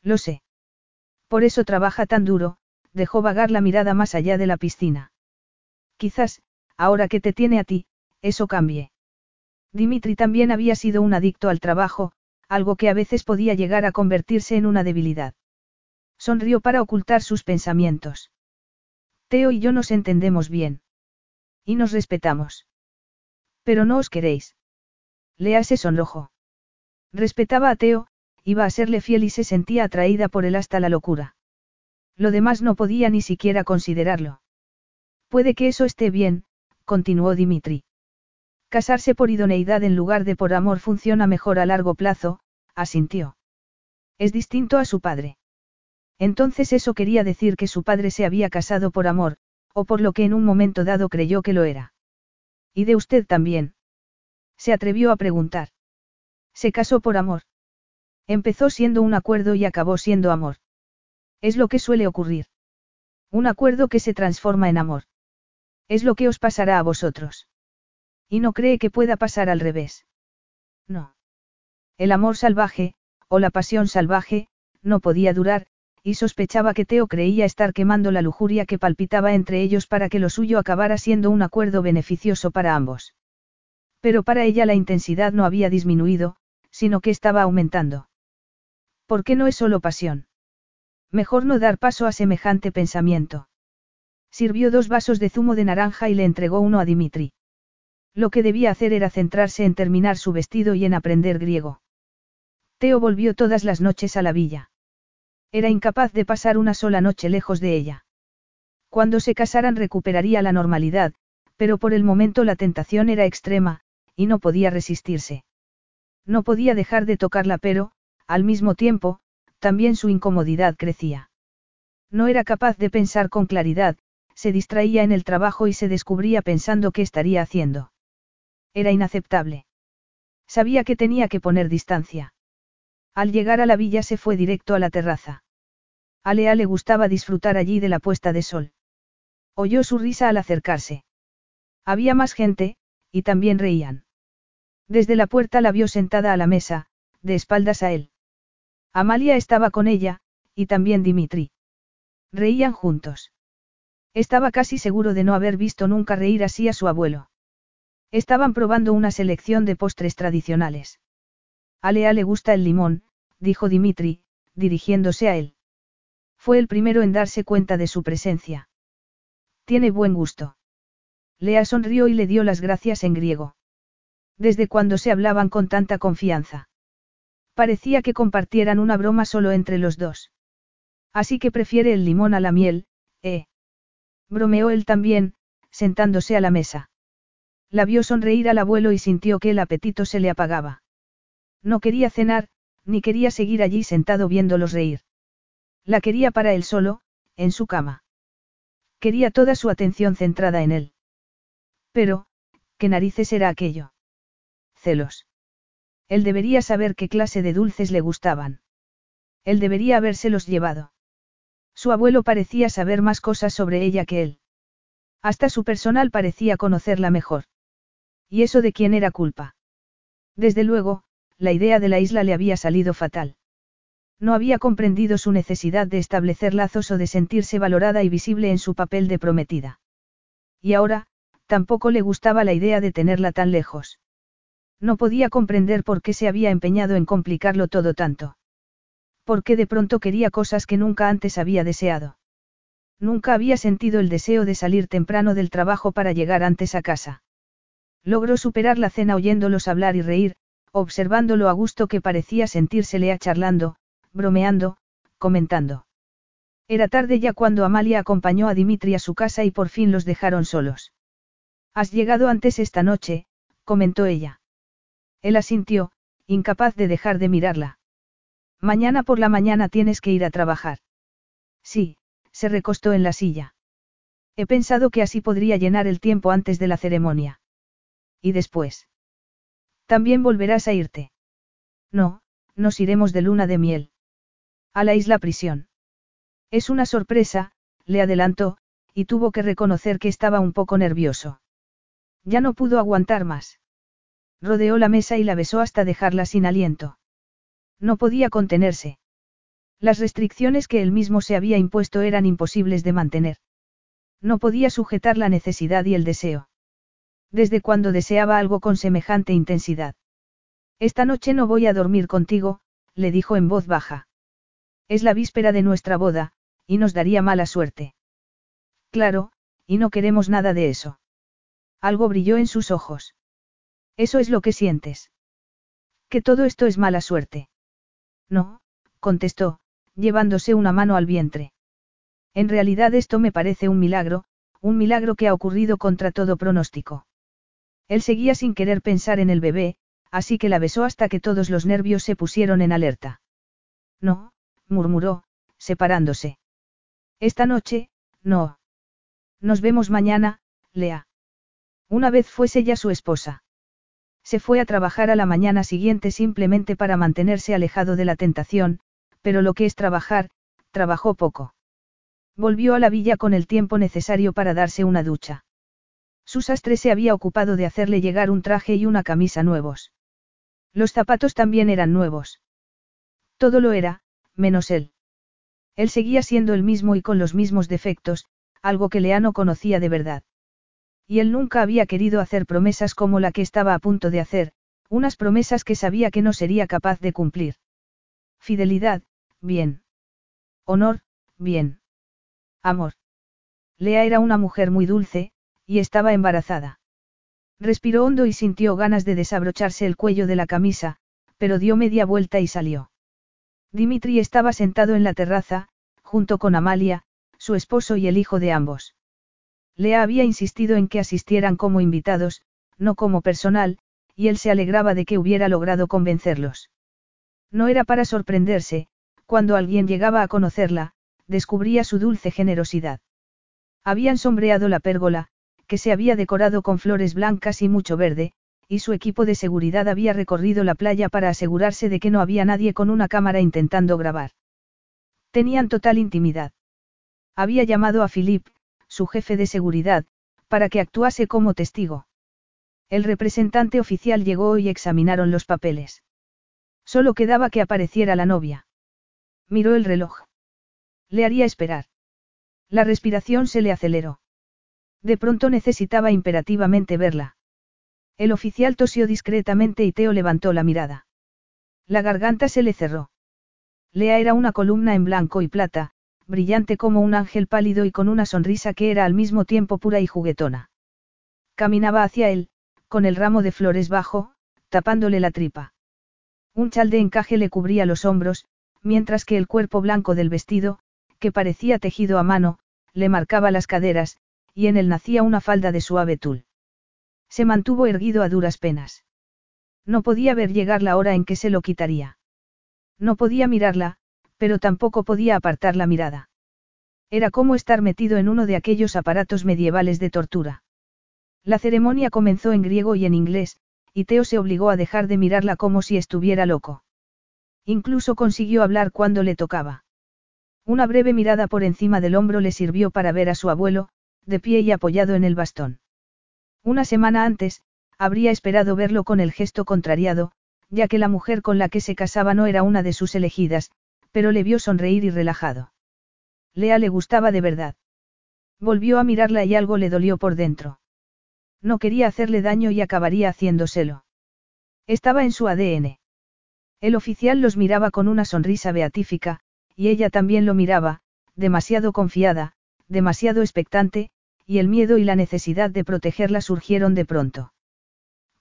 [SPEAKER 1] Lo sé. Por eso trabaja tan duro, dejó vagar la mirada más allá de la piscina. Quizás, ahora que te tiene a ti, eso cambie. Dimitri también había sido un adicto al trabajo, algo que a veces podía llegar a convertirse en una debilidad. Sonrió para ocultar sus pensamientos. Teo y yo nos entendemos bien. Y nos respetamos. Pero no os queréis. Lea se sonrojó. Respetaba a Teo, iba a serle fiel y se sentía atraída por él hasta la locura. Lo demás no podía ni siquiera considerarlo. Puede que eso esté bien, continuó Dimitri. Casarse por idoneidad en lugar de por amor funciona mejor a largo plazo, asintió. Es distinto a su padre. Entonces eso quería decir que su padre se había casado por amor, o por lo que en un momento dado creyó que lo era. ¿Y de usted también? Se atrevió a preguntar. Se casó por amor. Empezó siendo un acuerdo y acabó siendo amor. Es lo que suele ocurrir. Un acuerdo que se transforma en amor. Es lo que os pasará a vosotros. Y no cree que pueda pasar al revés. No. El amor salvaje, o la pasión salvaje, no podía durar, y sospechaba que Teo creía estar quemando la lujuria que palpitaba entre ellos para que lo suyo acabara siendo un acuerdo beneficioso para ambos. Pero para ella la intensidad no había disminuido, sino que estaba aumentando. ¿Por qué no es solo pasión? Mejor no dar paso a semejante pensamiento. Sirvió dos vasos de zumo de naranja y le entregó uno a Dimitri. Lo que debía hacer era centrarse en terminar su vestido y en aprender griego. Teo volvió todas las noches a la villa. Era incapaz de pasar una sola noche lejos de ella. Cuando se casaran recuperaría la normalidad, pero por el momento la tentación era extrema, y no podía resistirse. No podía dejar de tocarla pero, al mismo tiempo, también su incomodidad crecía. No era capaz de pensar con claridad, se distraía en el trabajo y se descubría pensando qué estaría haciendo. Era inaceptable. Sabía que tenía que poner distancia. Al llegar a la villa se fue directo a la terraza. A Lea le gustaba disfrutar allí de la puesta de sol. Oyó su risa al acercarse. Había más gente, y también reían. Desde la puerta la vio sentada a la mesa, de espaldas a él. Amalia estaba con ella, y también Dimitri. Reían juntos. Estaba casi seguro de no haber visto nunca reír así a su abuelo. Estaban probando una selección de postres tradicionales. A Lea le gusta el limón, dijo Dimitri, dirigiéndose a él. Fue el primero en darse cuenta de su presencia. Tiene buen gusto. Lea sonrió y le dio las gracias en griego. Desde cuando se hablaban con tanta confianza. Parecía que compartieran una broma solo entre los dos. Así que prefiere el limón a la miel, ¿eh? Bromeó él también, sentándose a la mesa. La vio sonreír al abuelo y sintió que el apetito se le apagaba. No quería cenar, ni quería seguir allí sentado viéndolos reír. La quería para él solo, en su cama. Quería toda su atención centrada en él. Pero, ¿qué narices era aquello? Celos. Él debería saber qué clase de dulces le gustaban. Él debería habérselos llevado. Su abuelo parecía saber más cosas sobre ella que él. Hasta su personal parecía conocerla mejor. ¿Y eso de quién era culpa? Desde luego, la idea de la isla le había salido fatal. No había comprendido su necesidad de establecer lazos o de sentirse valorada y visible en su papel de prometida. Y ahora, tampoco le gustaba la idea de tenerla tan lejos. No podía comprender por qué se había empeñado en complicarlo todo tanto. Porque de pronto quería cosas que nunca antes había deseado. Nunca había sentido el deseo de salir temprano del trabajo para llegar antes a casa. Logró superar la cena oyéndolos hablar y reír, observándolo a gusto que parecía sentírsele a charlando, bromeando, comentando. Era tarde ya cuando Amalia acompañó a Dimitri a su casa y por fin los dejaron solos. Has llegado antes esta noche, comentó ella. Él asintió, incapaz de dejar de mirarla. Mañana por la mañana tienes que ir a trabajar. Sí, se recostó en la silla. He pensado que así podría llenar el tiempo antes de la ceremonia. ¿Y después? También volverás a irte. No, nos iremos de luna de miel. A la isla prisión. Es una sorpresa, le adelantó, y tuvo que reconocer que estaba un poco nervioso. Ya no pudo aguantar más. Rodeó la mesa y la besó hasta dejarla sin aliento. No podía contenerse. Las restricciones que él mismo se había impuesto eran imposibles de mantener. No podía sujetar la necesidad y el deseo. Desde cuando deseaba algo con semejante intensidad. Esta noche no voy a dormir contigo, le dijo en voz baja. Es la víspera de nuestra boda, y nos daría mala suerte. Claro, y no queremos nada de eso. Algo brilló en sus ojos. Eso es lo que sientes. Que todo esto es mala suerte. No, contestó, llevándose una mano al vientre. En realidad esto me parece un milagro, un milagro que ha ocurrido contra todo pronóstico. Él seguía sin querer pensar en el bebé, así que la besó hasta que todos los nervios se pusieron en alerta. No, murmuró, separándose. Esta noche, no. Nos vemos mañana, Lea. Una vez fuese ya su esposa. Se fue a trabajar a la mañana siguiente simplemente para mantenerse alejado de la tentación, pero lo que es trabajar, trabajó poco. Volvió a la villa con el tiempo necesario para darse una ducha. Su sastre se había ocupado de hacerle llegar un traje y una camisa nuevos. Los zapatos también eran nuevos. Todo lo era, menos él. Él seguía siendo el mismo y con los mismos defectos, algo que Lea no conocía de verdad. Y él nunca había querido hacer promesas como la que estaba a punto de hacer, unas promesas que sabía que no sería capaz de cumplir. Fidelidad, bien. Honor, bien. Amor. Lea era una mujer muy dulce, y estaba embarazada. Respiró hondo y sintió ganas de desabrocharse el cuello de la camisa, pero dio media vuelta y salió. Dimitri estaba sentado en la terraza, junto con Amalia, su esposo y el hijo de ambos. Lea había insistido en que asistieran como invitados, no como personal, y él se alegraba de que hubiera logrado convencerlos. No era para sorprenderse, cuando alguien llegaba a conocerla, descubría su dulce generosidad. Habían sombreado la pérgola, que se había decorado con flores blancas y mucho verde, y su equipo de seguridad había recorrido la playa para asegurarse de que no había nadie con una cámara intentando grabar. Tenían total intimidad. Había llamado a Philip, su jefe de seguridad, para que actuase como testigo. El representante oficial llegó y examinaron los papeles. Solo quedaba que apareciera la novia. Miró el reloj. Le haría esperar. La respiración se le aceleró. De pronto necesitaba imperativamente verla. El oficial tosió discretamente y Teo levantó la mirada. La garganta se le cerró. Lea era una columna en blanco y plata, brillante como un ángel pálido y con una sonrisa que era al mismo tiempo pura y juguetona. Caminaba hacia él, con el ramo de flores bajo, tapándole la tripa. Un chal de encaje le cubría los hombros, mientras que el cuerpo blanco del vestido, que parecía tejido a mano, le marcaba las caderas, y en él nacía una falda de suave tul. Se mantuvo erguido a duras penas. No podía ver llegar la hora en que se lo quitaría. No podía mirarla, pero tampoco podía apartar la mirada. Era como estar metido en uno de aquellos aparatos medievales de tortura. La ceremonia comenzó en griego y en inglés, y Teo se obligó a dejar de mirarla como si estuviera loco. Incluso consiguió hablar cuando le tocaba. Una breve mirada por encima del hombro le sirvió para ver a su abuelo, de pie y apoyado en el bastón. Una semana antes, habría esperado verlo con el gesto contrariado, ya que la mujer con la que se casaba no era una de sus elegidas, pero le vio sonreír y relajado. Lea le gustaba de verdad. Volvió a mirarla y algo le dolió por dentro. No quería hacerle daño y acabaría haciéndoselo. Estaba en su ADN. El oficial los miraba con una sonrisa beatífica, y ella también lo miraba, demasiado confiada, demasiado expectante, y el miedo y la necesidad de protegerla surgieron de pronto.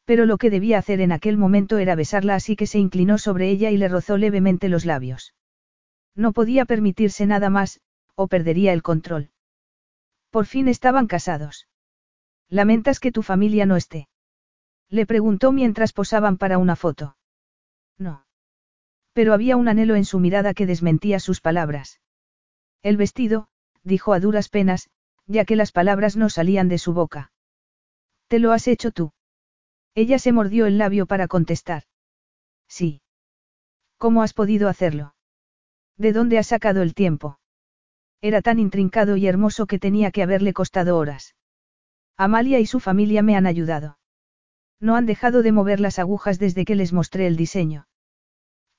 [SPEAKER 1] Pero lo que debía hacer en aquel momento era besarla así que se inclinó sobre ella y le rozó levemente los labios. No podía permitirse nada más, o perdería el control. Por fin estaban casados. ¿Lamentas que tu familia no esté? Le preguntó mientras posaban para una foto. No. Pero había un anhelo en su mirada que desmentía sus palabras. El vestido, dijo a duras penas, ya que las palabras no salían de su boca. ¿Te lo has hecho tú? Ella se mordió el labio para contestar. Sí. ¿Cómo has podido hacerlo? ¿De dónde has sacado el tiempo? Era tan intrincado y hermoso que tenía que haberle costado horas. Amalia y su familia me han ayudado. No han dejado de mover las agujas desde que les mostré el diseño.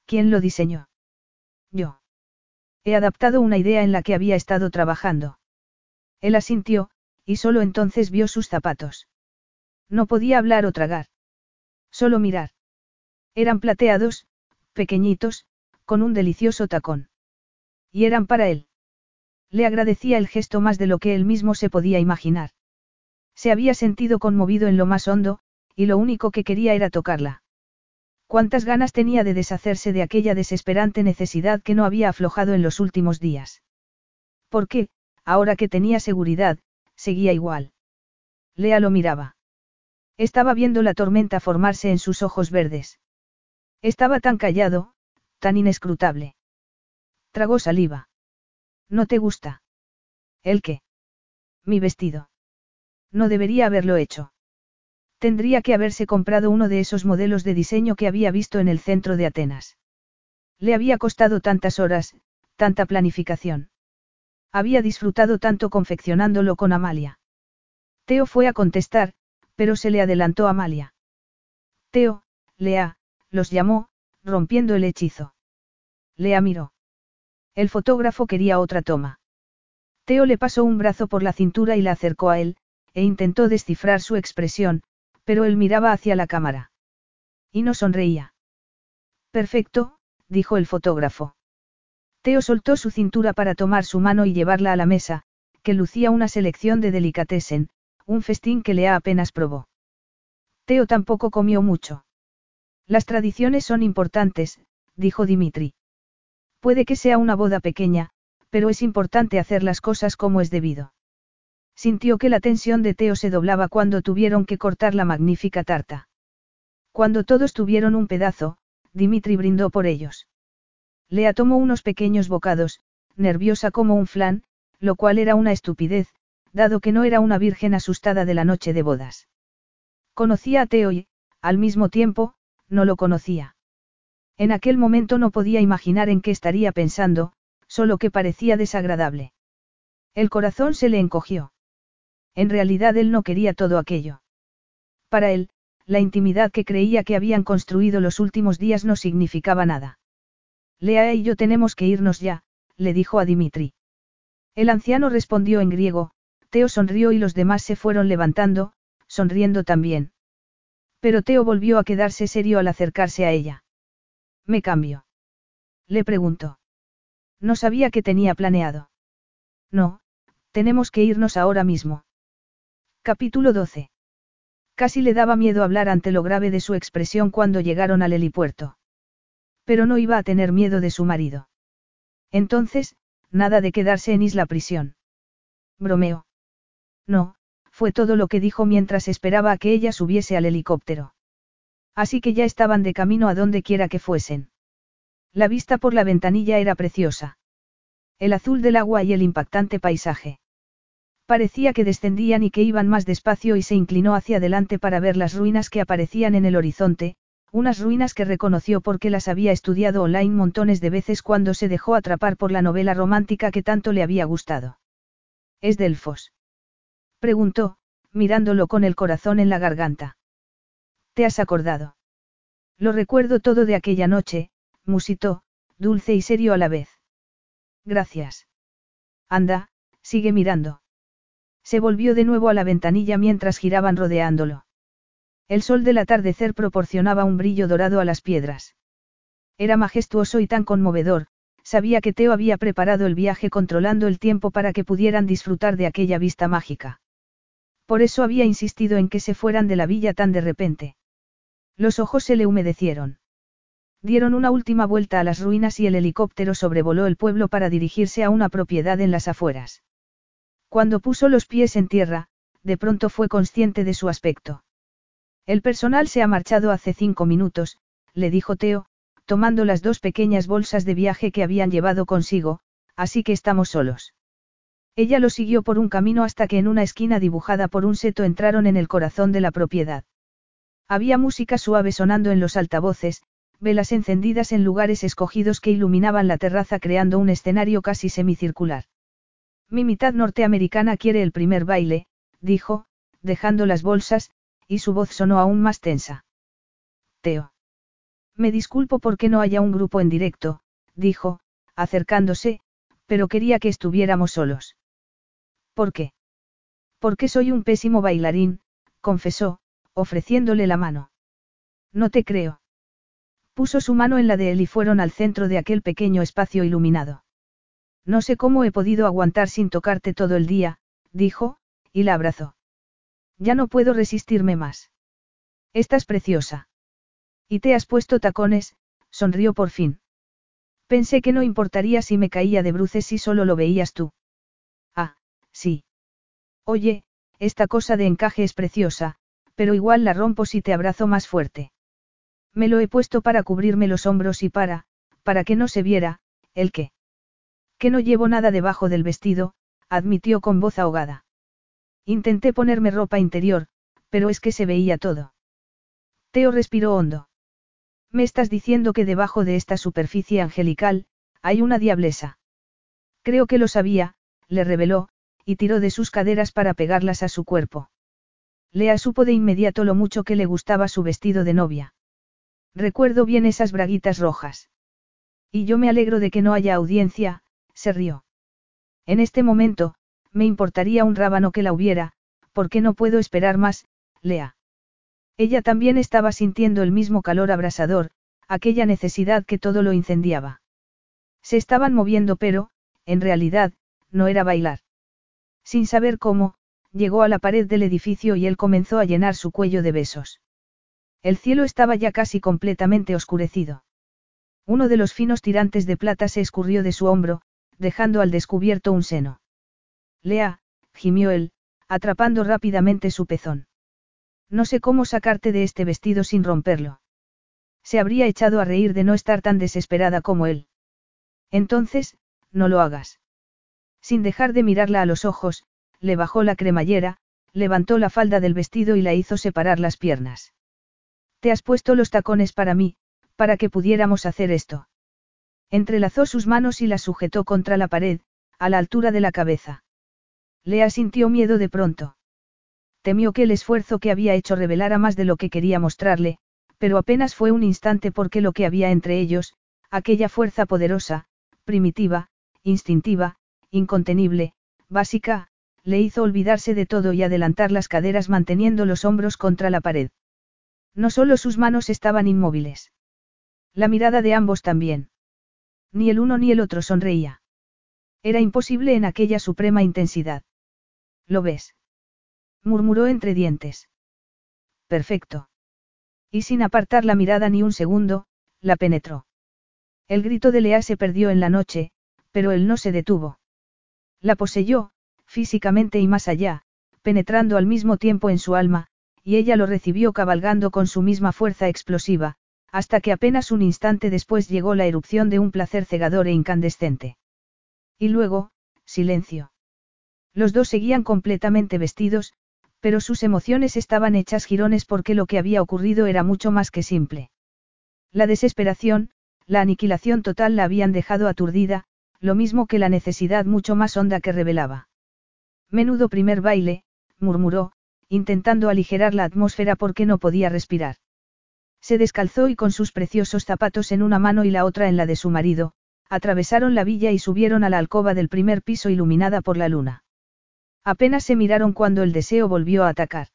[SPEAKER 1] ¿Quién lo diseñó? Yo. He adaptado una idea en la que había estado trabajando. Él asintió, y solo entonces vio sus zapatos. No podía hablar o tragar. Solo mirar. Eran plateados, pequeñitos, con un delicioso tacón. Y eran para él. Le agradecía el gesto más de lo que él mismo se podía imaginar. Se había sentido conmovido en lo más hondo, y lo único que quería era tocarla. Cuántas ganas tenía de deshacerse de aquella desesperante necesidad que no había aflojado en los últimos días. ¿Por qué, ahora que tenía seguridad, seguía igual? Lea lo miraba. Estaba viendo la tormenta formarse en sus ojos verdes. Estaba tan callado, tan inescrutable. Tragó saliva. ¿No te gusta? ¿El qué? Mi vestido. No debería haberlo hecho. Tendría que haberse comprado uno de esos modelos de diseño que había visto en el centro de Atenas. Le había costado tantas horas, tanta planificación. Había disfrutado tanto confeccionándolo con Amalia. Teo fue a contestar, pero se le adelantó Amalia. Teo, Lea, los llamó, rompiendo el hechizo. Lea miró. El fotógrafo quería otra toma. Teo le pasó un brazo por la cintura y la acercó a él, e intentó descifrar su expresión, pero él miraba hacia la cámara. Y no sonreía. Perfecto, dijo el fotógrafo. Teo soltó su cintura para tomar su mano y llevarla a la mesa, que lucía una selección de delicatessen, un festín que Lea apenas probó. Teo tampoco comió mucho. Las tradiciones son importantes, dijo Dimitri. Puede que sea una boda pequeña, pero es importante hacer las cosas como es debido. Sintió que la tensión de Teo se doblaba cuando tuvieron que cortar la magnífica tarta. Cuando todos tuvieron un pedazo, Dimitri brindó por ellos. Lea tomó unos pequeños bocados, nerviosa como un flan, lo cual era una estupidez, dado que no era una virgen asustada de la noche de bodas. Conocía a Teo y, al mismo tiempo, no lo conocía. En aquel momento no podía imaginar en qué estaría pensando, solo que parecía desagradable. El corazón se le encogió. En realidad él no quería todo aquello. Para él, la intimidad que creía que habían construido los últimos días no significaba nada. Lea y yo tenemos que irnos ya, le dijo a Dimitri. El anciano respondió en griego, Teo sonrió y los demás se fueron levantando, sonriendo también. Pero Teo volvió a quedarse serio al acercarse a ella. ¿Me cambio? Le preguntó. No sabía que tenía planeado. No, tenemos que irnos ahora mismo. Capítulo 12. Casi le daba miedo hablar ante lo grave de su expresión cuando llegaron al helipuerto. Pero no iba a tener miedo de su marido. Entonces, nada de quedarse en isla prisión. Bromeo. No, fue todo lo que dijo mientras esperaba a que ella subiese al helicóptero. Así que ya estaban de camino a donde quiera que fuesen. La vista por la ventanilla era preciosa. El azul del agua y el impactante paisaje. Parecía que descendían y que iban más despacio y se inclinó hacia adelante para ver las ruinas que aparecían en el horizonte, unas ruinas que reconoció porque las había estudiado online montones de veces cuando se dejó atrapar por la novela romántica que tanto le había gustado. ¿Es Delfos? Preguntó, mirándolo con el corazón en la garganta. ¿Te has acordado? Lo recuerdo todo de aquella noche, musitó, dulce y serio a la vez. Gracias. Anda, sigue mirando. Se volvió de nuevo a la ventanilla mientras giraban rodeándolo. El sol del atardecer proporcionaba un brillo dorado a las piedras. Era majestuoso y tan conmovedor, sabía que Teo había preparado el viaje controlando el tiempo para que pudieran disfrutar de aquella vista mágica. Por eso había insistido en que se fueran de la villa tan de repente. Los ojos se le humedecieron. Dieron una última vuelta a las ruinas y el helicóptero sobrevoló el pueblo para dirigirse a una propiedad en las afueras. Cuando puso los pies en tierra, de pronto fue consciente de su aspecto. El personal se ha marchado hace cinco minutos, le dijo Teo, tomando las dos pequeñas bolsas de viaje que habían llevado consigo, así que estamos solos. Ella lo siguió por un camino hasta que en una esquina dibujada por un seto entraron en el corazón de la propiedad. Había música suave sonando en los altavoces, velas encendidas en lugares escogidos que iluminaban la terraza creando un escenario casi semicircular. Mi mitad norteamericana quiere el primer baile, dijo, dejando las bolsas, y su voz sonó aún más tensa. Teo. Me disculpo porque no haya un grupo en directo, dijo, acercándose, pero quería que estuviéramos solos. ¿Por qué? Porque soy un pésimo bailarín, confesó, ofreciéndole la mano. No te creo. Puso su mano en la de él y fueron al centro de aquel pequeño espacio iluminado. No sé cómo he podido aguantar sin tocarte todo el día, dijo, y la abrazó. Ya no puedo resistirme más. Estás preciosa. Y te has puesto tacones, sonrió por fin. Pensé que no importaría si me caía de bruces si solo lo veías tú. Sí. Oye, esta cosa de encaje es preciosa, pero igual la rompo si te abrazo más fuerte. Me lo he puesto para cubrirme los hombros y para, para que no se viera, el qué. Que no llevo nada debajo del vestido, admitió con voz ahogada. Intenté ponerme ropa interior, pero es que se veía todo. Teo respiró hondo. Me estás diciendo que debajo de esta superficie angelical, hay una diablesa. Creo que lo sabía, le reveló, y tiró de sus caderas para pegarlas a su cuerpo. Lea supo de inmediato lo mucho que le gustaba su vestido de novia. Recuerdo bien esas braguitas rojas. Y yo me alegro de que no haya audiencia, se rió. En este momento, me importaría un rábano que la hubiera, porque no puedo esperar más, Lea. Ella también estaba sintiendo el mismo calor abrasador, aquella necesidad que todo lo incendiaba. Se estaban moviendo pero, en realidad, no era bailar. Sin saber cómo, llegó a la pared del edificio y él comenzó a llenar su cuello de besos. El cielo estaba ya casi completamente oscurecido. Uno de los finos tirantes de plata se escurrió de su hombro, dejando al descubierto un seno. Lea, gimió él, atrapando rápidamente su pezón. No sé cómo sacarte de este vestido sin romperlo. Se habría echado a reír de no estar tan desesperada como él. Entonces, no lo hagas. Sin dejar de mirarla a los ojos, le bajó la cremallera, levantó la falda del vestido y la hizo separar las piernas. Te has puesto los tacones para mí, para que pudiéramos hacer esto. Entrelazó sus manos y las sujetó contra la pared, a la altura de la cabeza. Lea sintió miedo de pronto. Temió que el esfuerzo que había hecho revelara más de lo que quería mostrarle, pero apenas fue un instante porque lo que había entre ellos, aquella fuerza poderosa, primitiva, instintiva, incontenible, básica, le hizo olvidarse de todo y adelantar las caderas manteniendo los hombros contra la pared. No solo sus manos estaban inmóviles. La mirada de ambos también. Ni el uno ni el otro sonreía. Era imposible en aquella suprema intensidad. ¿Lo ves? murmuró entre dientes. Perfecto. Y sin apartar la mirada ni un segundo, la penetró. El grito de Lea se perdió en la noche, pero él no se detuvo. La poseyó, físicamente y más allá, penetrando al mismo tiempo en su alma, y ella lo recibió cabalgando con su misma fuerza explosiva, hasta que apenas un instante después llegó la erupción de un placer cegador e incandescente. Y luego, silencio. Los dos seguían completamente vestidos, pero sus emociones estaban hechas jirones porque lo que había ocurrido era mucho más que simple. La desesperación, la aniquilación total la habían dejado aturdida, lo mismo que la necesidad mucho más honda que revelaba. Menudo primer baile, murmuró, intentando aligerar la atmósfera porque no podía respirar. Se descalzó y con sus preciosos zapatos en una mano y la otra en la de su marido, atravesaron la villa y subieron a la alcoba del primer piso iluminada por la luna. Apenas se miraron cuando el deseo volvió a atacar.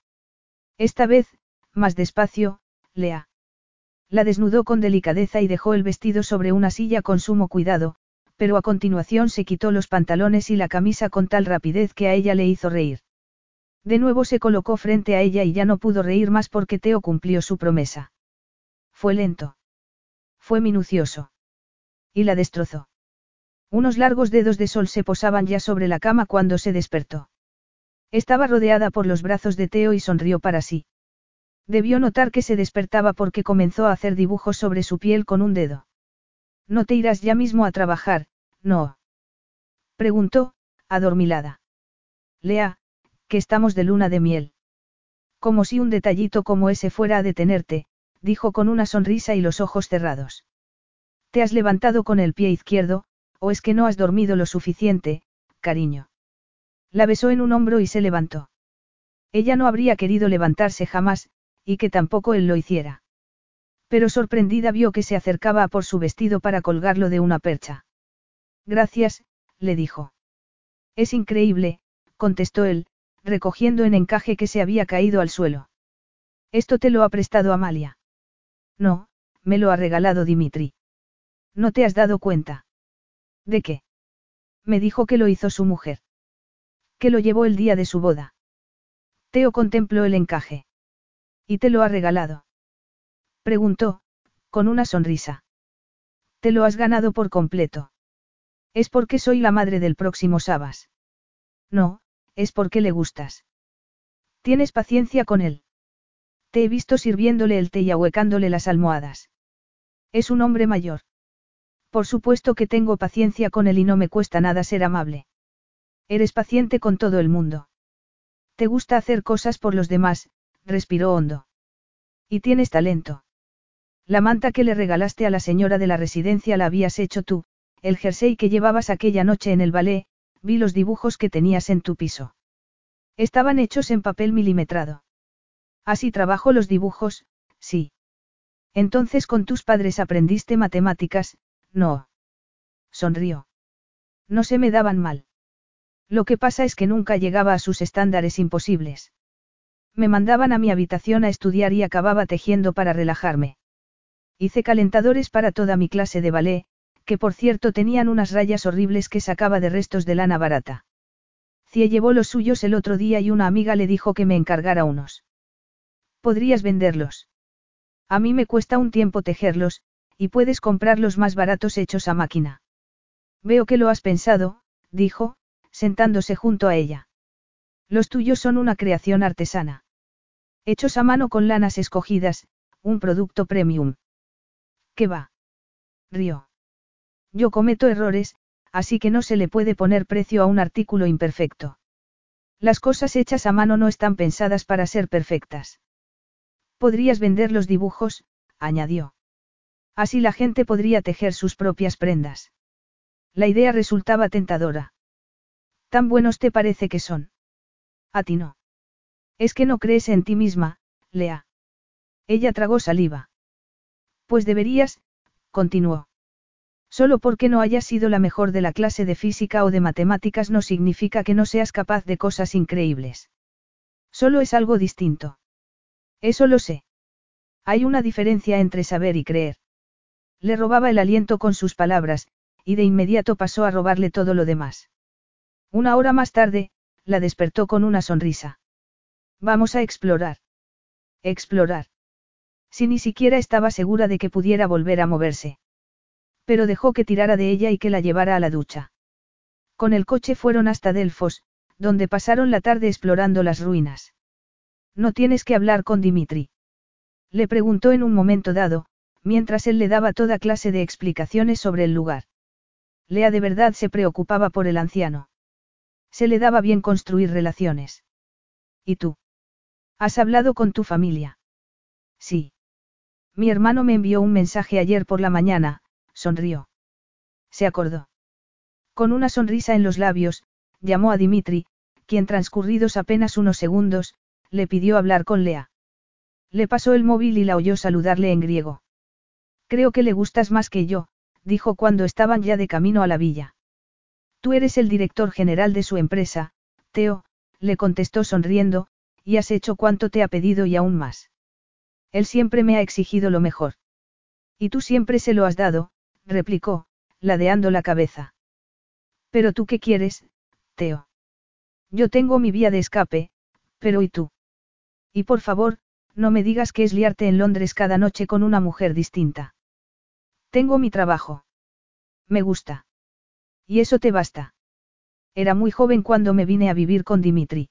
[SPEAKER 1] Esta vez, más despacio, Lea. La desnudó con delicadeza y dejó el vestido sobre una silla con sumo cuidado, pero a continuación se quitó los pantalones y la camisa con tal rapidez que a ella le hizo reír. De nuevo se colocó frente a ella y ya no pudo reír más porque Teo cumplió su promesa. Fue lento. Fue minucioso. Y la destrozó. Unos largos dedos de sol se posaban ya sobre la cama cuando se despertó. Estaba rodeada por los brazos de Teo y sonrió para sí. Debió notar que se despertaba porque comenzó a hacer dibujos sobre su piel con un dedo. No te irás ya mismo a trabajar, no. Preguntó, adormilada. Lea, que estamos de luna de miel. Como si un detallito como ese fuera a detenerte, dijo con una sonrisa y los ojos cerrados. ¿Te has levantado con el pie izquierdo, o es que no has dormido lo suficiente, cariño? La besó en un hombro y se levantó. Ella no habría querido levantarse jamás, y que tampoco él lo hiciera. Pero sorprendida vio que se acercaba a por su vestido para colgarlo de una percha. Gracias, le dijo. Es increíble, contestó él, recogiendo en encaje que se había caído al suelo. Esto te lo ha prestado Amalia. No, me lo ha regalado Dimitri. ¿No te has dado cuenta? ¿De qué? Me dijo que lo hizo su mujer. Que lo llevó el día de su boda. Teo contempló el encaje. ¿Y te lo ha regalado? Preguntó, con una sonrisa. Te lo has ganado por completo. Es porque soy la madre del próximo Sabas. No, es porque le gustas. Tienes paciencia con él. Te he visto sirviéndole el té y ahuecándole las almohadas. Es un hombre mayor. Por supuesto que tengo paciencia con él y no me cuesta nada ser amable. Eres paciente con todo el mundo. Te gusta hacer cosas por los demás, respiró hondo. Y tienes talento. La manta que le regalaste a la señora de la residencia la habías hecho tú, el jersey que llevabas aquella noche en el ballet, vi los dibujos que tenías en tu piso. Estaban hechos en papel milimetrado. Así trabajo los dibujos, sí. Entonces con tus padres aprendiste matemáticas, no. Sonrió. No se me daban mal. Lo que pasa es que nunca llegaba a sus estándares imposibles. Me mandaban a mi habitación a estudiar y acababa tejiendo para relajarme. Hice calentadores para toda mi clase de ballet, que por cierto tenían unas rayas horribles que sacaba de restos de lana barata. Cie llevó los suyos el otro día y una amiga le dijo que me encargara unos. ¿Podrías venderlos? A mí me cuesta un tiempo tejerlos, y puedes comprarlos más baratos hechos a máquina. Veo que lo has pensado, dijo, sentándose junto a ella. Los tuyos son una creación artesana. Hechos a mano con lanas escogidas, un producto premium. ¿Qué va? Río. Yo cometo errores, así que no se le puede poner precio a un artículo imperfecto. Las cosas hechas a mano no están pensadas para ser perfectas. Podrías vender los dibujos, añadió. Así la gente podría tejer sus propias prendas. La idea resultaba tentadora. Tan buenos te parece que son. A ti no. Es que no crees en ti misma, Lea. Ella tragó saliva. Pues deberías, continuó. Solo porque no hayas sido la mejor de la clase de física o de matemáticas no significa que no seas capaz de cosas increíbles. Solo es algo distinto. Eso lo sé. Hay una diferencia entre saber y creer. Le robaba el aliento con sus palabras, y de inmediato pasó a robarle todo lo demás. Una hora más tarde, la despertó con una sonrisa. Vamos a explorar. Explorar. Si ni siquiera estaba segura de que pudiera volver a moverse. Pero dejó que tirara de ella y que la llevara a la ducha. Con el coche fueron hasta Delfos, donde pasaron la tarde explorando las ruinas. No tienes que hablar con Dimitri. Le preguntó en un momento dado, mientras él le daba toda clase de explicaciones sobre el lugar. Lea de verdad se preocupaba por el anciano. Se le daba bien construir relaciones. ¿Y tú? ¿Has hablado con tu familia? Sí. Mi hermano me envió un mensaje ayer por la mañana, sonrió. Se acordó. Con una sonrisa en los labios, llamó a Dimitri, quien transcurridos apenas unos segundos, le pidió hablar con Lea. Le pasó el móvil y la oyó saludarle en griego. Creo que le gustas más que yo, dijo cuando estaban ya de camino a la villa. Tú eres el director general de su empresa, Teo, le contestó sonriendo, y has hecho cuanto te ha pedido y aún más. Él siempre me ha exigido lo mejor. Y tú siempre se lo has dado, replicó, ladeando la cabeza. Pero tú qué quieres, Teo. Yo tengo mi vía de escape, pero ¿y tú? Y por favor, no me digas que es liarte en Londres cada noche con una mujer distinta. Tengo mi trabajo. Me gusta. Y eso te basta. Era muy joven cuando me vine a vivir con Dimitri.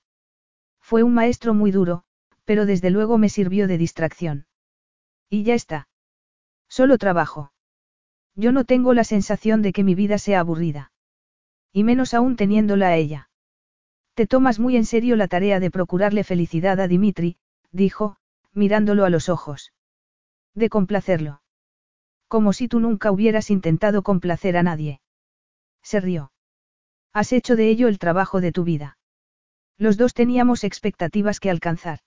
[SPEAKER 1] Fue un maestro muy duro, pero desde luego me sirvió de distracción. Y ya está. Solo trabajo. Yo no tengo la sensación de que mi vida sea aburrida. Y menos aún teniéndola a ella. Te tomas muy en serio la tarea de procurarle felicidad a Dimitri, dijo, mirándolo a los ojos. De complacerlo. Como si tú nunca hubieras intentado complacer a nadie. Se rió. Has hecho de ello el trabajo de tu vida. Los dos teníamos expectativas que alcanzar.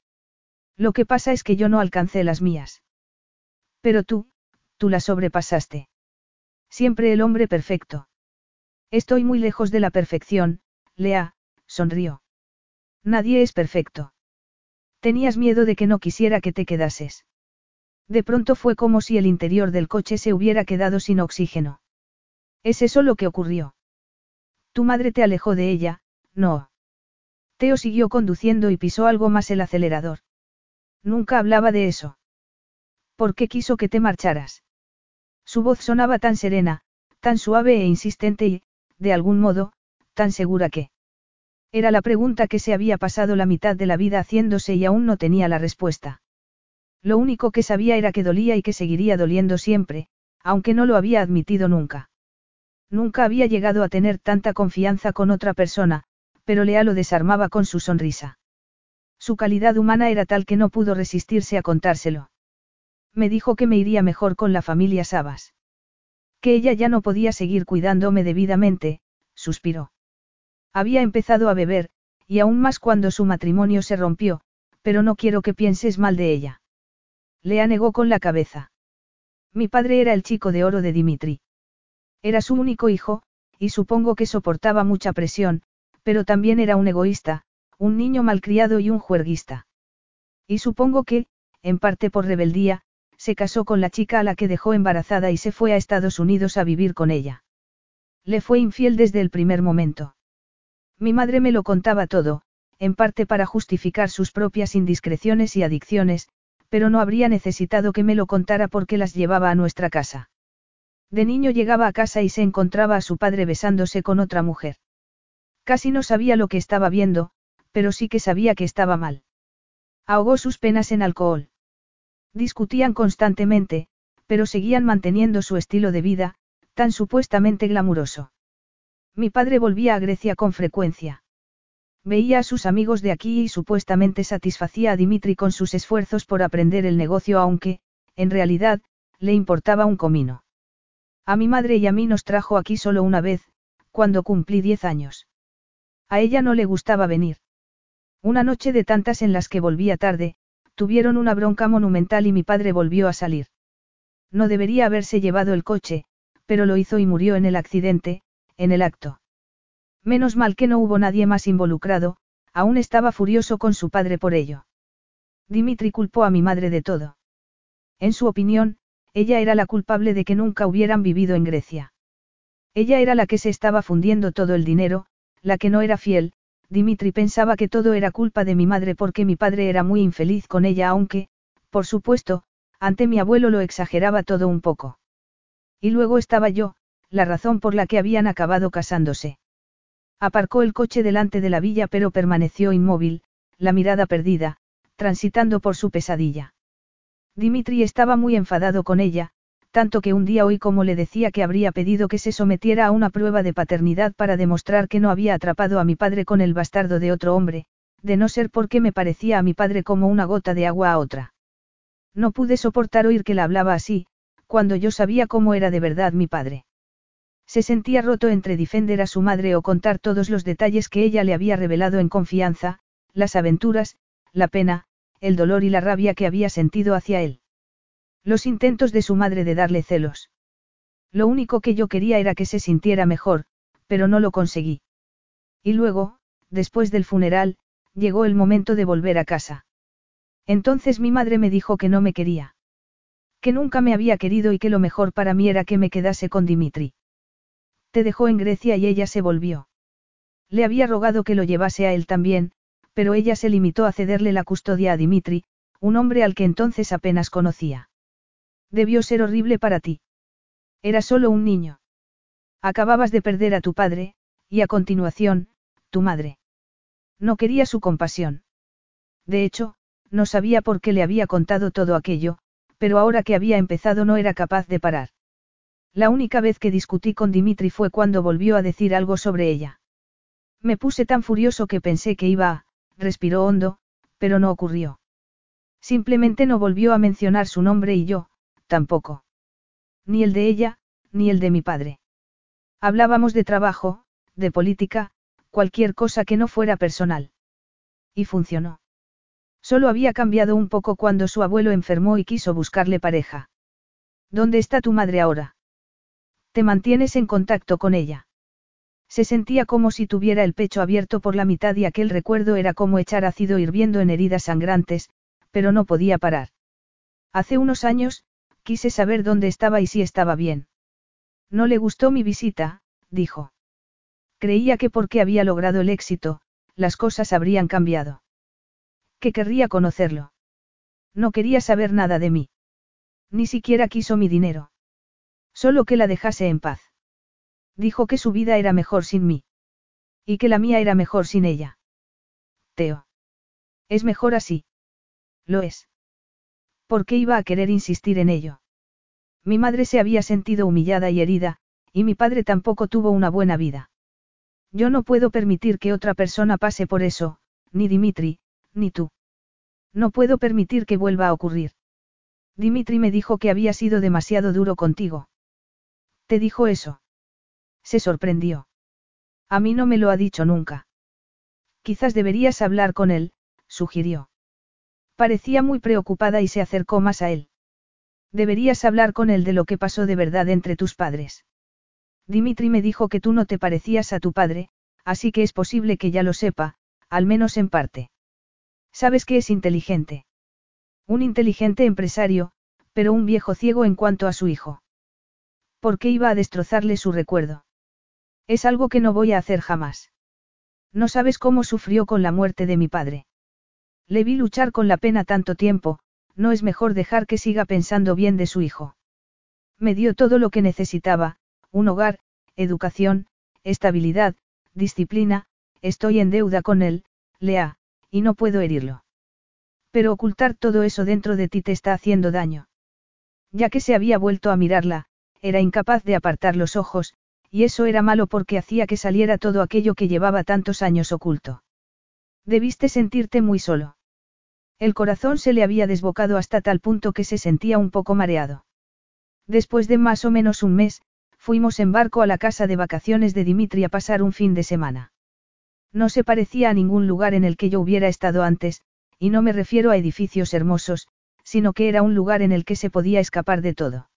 [SPEAKER 1] Lo que pasa es que yo no alcancé las mías. Pero tú, tú las sobrepasaste. Siempre el hombre perfecto. Estoy muy lejos de la perfección, Lea, sonrió. Nadie es perfecto. Tenías miedo de que no quisiera que te quedases. De pronto fue como si el interior del coche se hubiera quedado sin oxígeno. ¿Es eso lo que ocurrió? Tu madre te alejó de ella, no. Teo siguió conduciendo y pisó algo más el acelerador. Nunca hablaba de eso. ¿Por qué quiso que te marcharas? Su voz sonaba tan serena, tan suave e insistente y, de algún modo, tan segura que. Era la pregunta que se había pasado la mitad de la vida haciéndose y aún no tenía la respuesta. Lo único que sabía era que dolía y que seguiría doliendo siempre, aunque no lo había admitido nunca. Nunca había llegado a tener tanta confianza con otra persona, pero Lea lo desarmaba con su sonrisa. Su calidad humana era tal que no pudo resistirse a contárselo. Me dijo que me iría mejor con la familia Sabas. Que ella ya no podía seguir cuidándome debidamente, suspiró. Había empezado a beber, y aún más cuando su matrimonio se rompió, pero no quiero que pienses mal de ella. Lea negó con la cabeza. Mi padre era el chico de oro de Dimitri. Era su único hijo, y supongo que soportaba mucha presión, pero también era un egoísta, un niño malcriado y un juerguista. Y supongo que, en parte por rebeldía, se casó con la chica a la que dejó embarazada y se fue a Estados Unidos a vivir con ella. Le fue infiel desde el primer momento. Mi madre me lo contaba todo, en parte para justificar sus propias indiscreciones y adicciones, pero no habría necesitado que me lo contara porque las llevaba a nuestra casa. De niño llegaba a casa y se encontraba a su padre besándose con otra mujer. Casi no sabía lo que estaba viendo, pero sí que sabía que estaba mal. Ahogó sus penas en alcohol. Discutían constantemente, pero seguían manteniendo su estilo de vida, tan supuestamente glamuroso. Mi padre volvía a Grecia con frecuencia. Veía a sus amigos de aquí y supuestamente satisfacía a Dimitri con sus esfuerzos por aprender el negocio aunque, en realidad, le importaba un comino. A mi madre y a mí nos trajo aquí solo una vez, cuando cumplí diez años. A ella no le gustaba venir. Una noche de tantas en las que volvía tarde, tuvieron una bronca monumental y mi padre volvió a salir. No debería haberse llevado el coche, pero lo hizo y murió en el accidente, en el acto. Menos mal que no hubo nadie más involucrado, aún estaba furioso con su padre por ello. Dimitri culpó a mi madre de todo. En su opinión, ella era la culpable de que nunca hubieran vivido en Grecia. Ella era la que se estaba fundiendo todo el dinero, la que no era fiel, Dimitri pensaba que todo era culpa de mi madre porque mi padre era muy infeliz con ella aunque, por supuesto, ante mi abuelo lo exageraba todo un poco. Y luego estaba yo, la razón por la que habían acabado casándose. Aparcó el coche delante de la villa pero permaneció inmóvil, la mirada perdida, transitando por su pesadilla. Dimitri estaba muy enfadado con ella, tanto que un día oí como le decía que habría pedido que se sometiera a una prueba de paternidad para demostrar que no había atrapado a mi padre con el bastardo de otro hombre, de no ser porque me parecía a mi padre como una gota de agua a otra. No pude soportar oír que la hablaba así, cuando yo sabía cómo era de verdad mi padre. Se sentía roto entre defender a su madre o contar todos los detalles que ella le había revelado en confianza, las aventuras, la pena, el dolor y la rabia que había sentido hacia él. Los intentos de su madre de darle celos. Lo único que yo quería era que se sintiera mejor, pero no lo conseguí. Y luego, después del funeral, llegó el momento de volver a casa. Entonces mi madre me dijo que no me quería. Que nunca me había querido y que lo mejor para mí era que me quedase con Dimitri. Te dejó en Grecia y ella se volvió. Le había rogado que lo llevase a él también, pero ella se limitó a cederle la custodia a Dimitri, un hombre al que entonces apenas conocía. Debió ser horrible para ti. Era solo un niño. Acababas de perder a tu padre, y a continuación, tu madre. No quería su compasión. De hecho, no sabía por qué le había contado todo aquello, pero ahora que había empezado no era capaz de parar. La única vez que discutí con Dimitri fue cuando volvió a decir algo sobre ella. Me puse tan furioso que pensé que iba a, respiró hondo, pero no ocurrió. Simplemente no volvió a mencionar su nombre y yo, tampoco. Ni el de ella, ni el de mi padre. Hablábamos de trabajo, de política, cualquier cosa que no fuera personal. Y funcionó. Solo había cambiado un poco cuando su abuelo enfermó y quiso buscarle pareja. ¿Dónde está tu madre ahora? ¿Te mantienes en contacto con ella? Se sentía como si tuviera el pecho abierto por la mitad y aquel recuerdo era como echar ácido hirviendo en heridas sangrantes, pero no podía parar. Hace unos años, quise saber dónde estaba y si estaba bien. No le gustó mi visita, dijo. Creía que porque había logrado el éxito, las cosas habrían cambiado. Que querría conocerlo. No quería saber nada de mí. Ni siquiera quiso mi dinero. Solo que la dejase en paz. Dijo que su vida era mejor sin mí. Y que la mía era mejor sin ella. Teo. Es mejor así. Lo es. ¿Por qué iba a querer insistir en ello? Mi madre se había sentido humillada y herida, y mi padre tampoco tuvo una buena vida. Yo no puedo permitir que otra persona pase por eso, ni Dimitri, ni tú. No puedo permitir que vuelva a ocurrir. Dimitri me dijo que había sido demasiado duro contigo. ¿Te dijo eso? Se sorprendió. A mí no me lo ha dicho nunca. Quizás deberías hablar con él, sugirió. Parecía muy preocupada y se acercó más a él. Deberías hablar con él de lo que pasó de verdad entre tus padres. Dimitri me dijo que tú no te parecías a tu padre, así que es posible que ya lo sepa, al menos en parte. Sabes que es inteligente. Un inteligente empresario, pero un viejo ciego en cuanto a su hijo. ¿Por qué iba a destrozarle su recuerdo? Es algo que no voy a hacer jamás. No sabes cómo sufrió con la muerte de mi padre. Le vi luchar con la pena tanto tiempo, no es mejor dejar que siga pensando bien de su hijo. Me dio todo lo que necesitaba, un hogar, educación, estabilidad, disciplina, estoy en deuda con él, Lea, y no puedo herirlo. Pero ocultar todo eso dentro de ti te está haciendo daño. Ya que se había vuelto a mirarla, era incapaz de apartar los ojos, y eso era malo porque hacía que saliera todo aquello que llevaba tantos años oculto. Debiste sentirte muy solo. El corazón se le había desbocado hasta tal punto que se sentía un poco mareado. Después de más o menos un mes, fuimos en barco a la casa de vacaciones de Dimitri a pasar un fin de semana. No se parecía a ningún lugar en el que yo hubiera estado antes, y no me refiero a edificios hermosos, sino que era un lugar en el que se podía escapar de todo.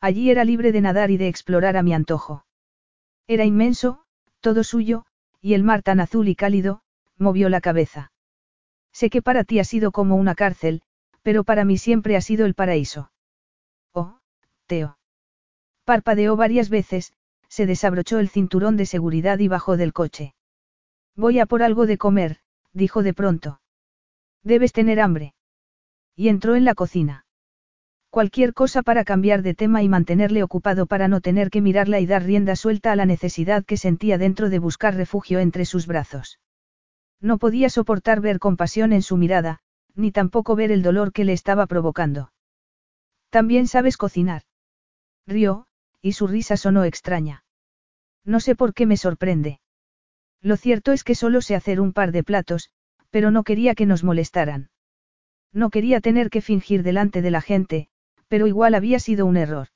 [SPEAKER 1] Allí era libre de nadar y de explorar a mi antojo. Era inmenso, todo suyo, y el mar tan azul y cálido, movió la cabeza. Sé que para ti ha sido como una cárcel, pero para mí siempre ha sido el paraíso. Oh, Teo. Parpadeó varias veces, se desabrochó el cinturón de seguridad y bajó del coche. Voy a por algo de comer, dijo de pronto. Debes tener hambre. Y entró en la cocina. Cualquier cosa para cambiar de tema y mantenerle ocupado para no tener que mirarla y dar rienda suelta a la necesidad que sentía dentro de buscar refugio entre sus brazos. No podía soportar ver compasión en su mirada, ni tampoco ver el dolor que le estaba provocando. También sabes cocinar. Rió, y su risa sonó extraña. No sé por qué me sorprende. Lo cierto es que solo sé hacer un par de platos, pero no quería que nos molestaran. No quería tener que fingir delante de la gente, pero igual había sido un error.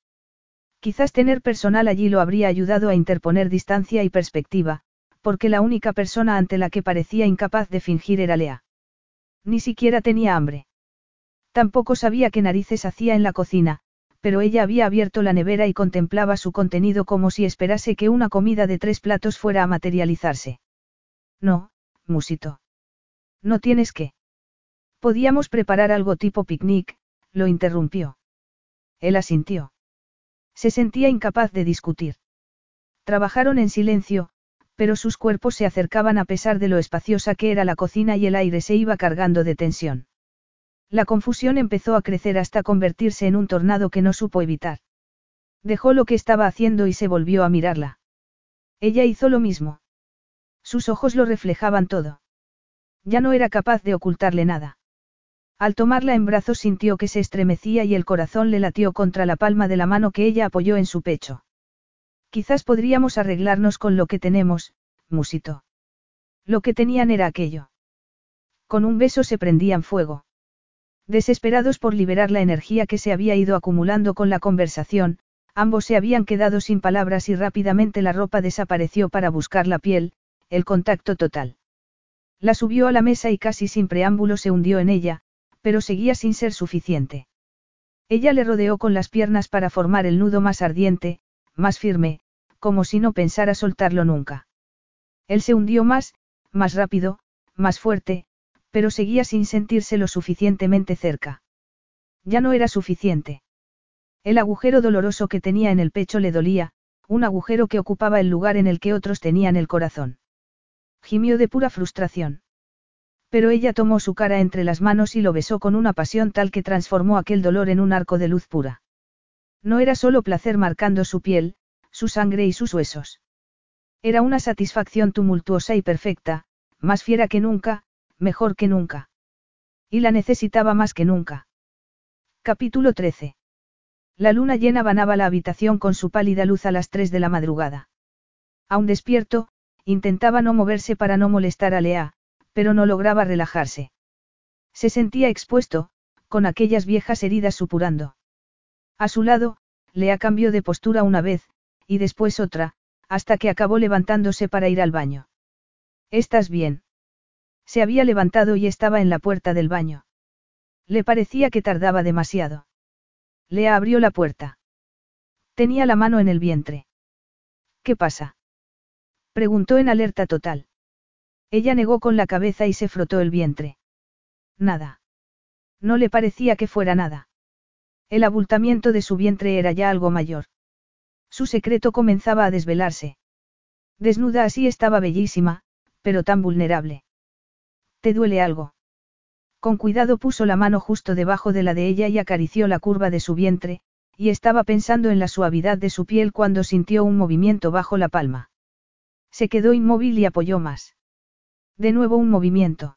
[SPEAKER 1] Quizás tener personal allí lo habría ayudado a interponer distancia y perspectiva, porque la única persona ante la que parecía incapaz de fingir era Lea. Ni siquiera tenía hambre. Tampoco sabía qué narices hacía en la cocina, pero ella había abierto la nevera y contemplaba su contenido como si esperase que una comida de tres platos fuera a materializarse. No, musito. No tienes que. Podíamos preparar algo tipo picnic, lo interrumpió. Él asintió. Se sentía incapaz de discutir. Trabajaron en silencio, pero sus cuerpos se acercaban a pesar de lo espaciosa que era la cocina y el aire se iba cargando de tensión. La confusión empezó a crecer hasta convertirse en un tornado que no supo evitar. Dejó lo que estaba haciendo y se volvió a mirarla. Ella hizo lo mismo. Sus ojos lo reflejaban todo. Ya no era capaz de ocultarle nada. Al tomarla en brazos sintió que se estremecía y el corazón le latió contra la palma de la mano que ella apoyó en su pecho. Quizás podríamos arreglarnos con lo que tenemos, musito. Lo que tenían era aquello. Con un beso se prendían fuego. Desesperados por liberar la energía que se había ido acumulando con la conversación, ambos se habían quedado sin palabras y rápidamente la ropa desapareció para buscar la piel, el contacto total. La subió a la mesa y casi sin preámbulo se hundió en ella, pero seguía sin ser suficiente. Ella le rodeó con las piernas para formar el nudo más ardiente, más firme, como si no pensara soltarlo nunca. Él se hundió más, más rápido, más fuerte, pero seguía sin sentirse lo suficientemente cerca. Ya no era suficiente. El agujero doloroso que tenía en el pecho le dolía, un agujero que ocupaba el lugar en el que otros tenían el corazón. Gimió de pura frustración. Pero ella tomó su cara entre las manos y lo besó con una pasión tal que transformó aquel dolor en un arco de luz pura. No era solo placer marcando su piel, su sangre y sus huesos. Era una satisfacción tumultuosa y perfecta, más fiera que nunca, mejor que nunca. Y la necesitaba más que nunca. Capítulo 13. La luna llena banaba la habitación con su pálida luz a las 3 de la madrugada. Aún despierto, intentaba no moverse para no molestar a Lea, pero no lograba relajarse. Se sentía expuesto, con aquellas viejas heridas supurando. A su lado, Lea cambió de postura una vez, y después otra, hasta que acabó levantándose para ir al baño. ¿Estás bien? Se había levantado y estaba en la puerta del baño. Le parecía que tardaba demasiado. Lea abrió la puerta. Tenía la mano en el vientre. ¿Qué pasa? Preguntó en alerta total. Ella negó con la cabeza y se frotó el vientre. Nada. No le parecía que fuera nada. El abultamiento de su vientre era ya algo mayor. Su secreto comenzaba a desvelarse. Desnuda así estaba bellísima, pero tan vulnerable. ¿Te duele algo? Con cuidado puso la mano justo debajo de la de ella y acarició la curva de su vientre, y estaba pensando en la suavidad de su piel cuando sintió un movimiento bajo la palma. Se quedó inmóvil y apoyó más. De nuevo un movimiento.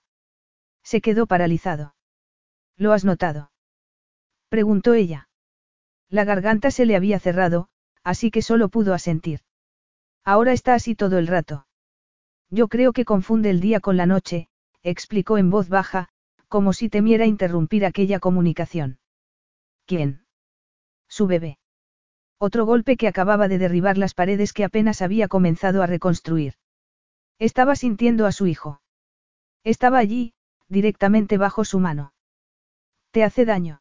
[SPEAKER 1] Se quedó paralizado. ¿Lo has notado? Preguntó ella. La garganta se le había cerrado, así que solo pudo asentir. Ahora está así todo el rato. Yo creo que confunde el día con la noche, explicó en voz baja, como si temiera interrumpir aquella comunicación. ¿Quién? Su bebé. Otro golpe que acababa de derribar las paredes que apenas había comenzado a reconstruir. Estaba sintiendo a su hijo. Estaba allí, directamente bajo su mano. ¿Te hace daño?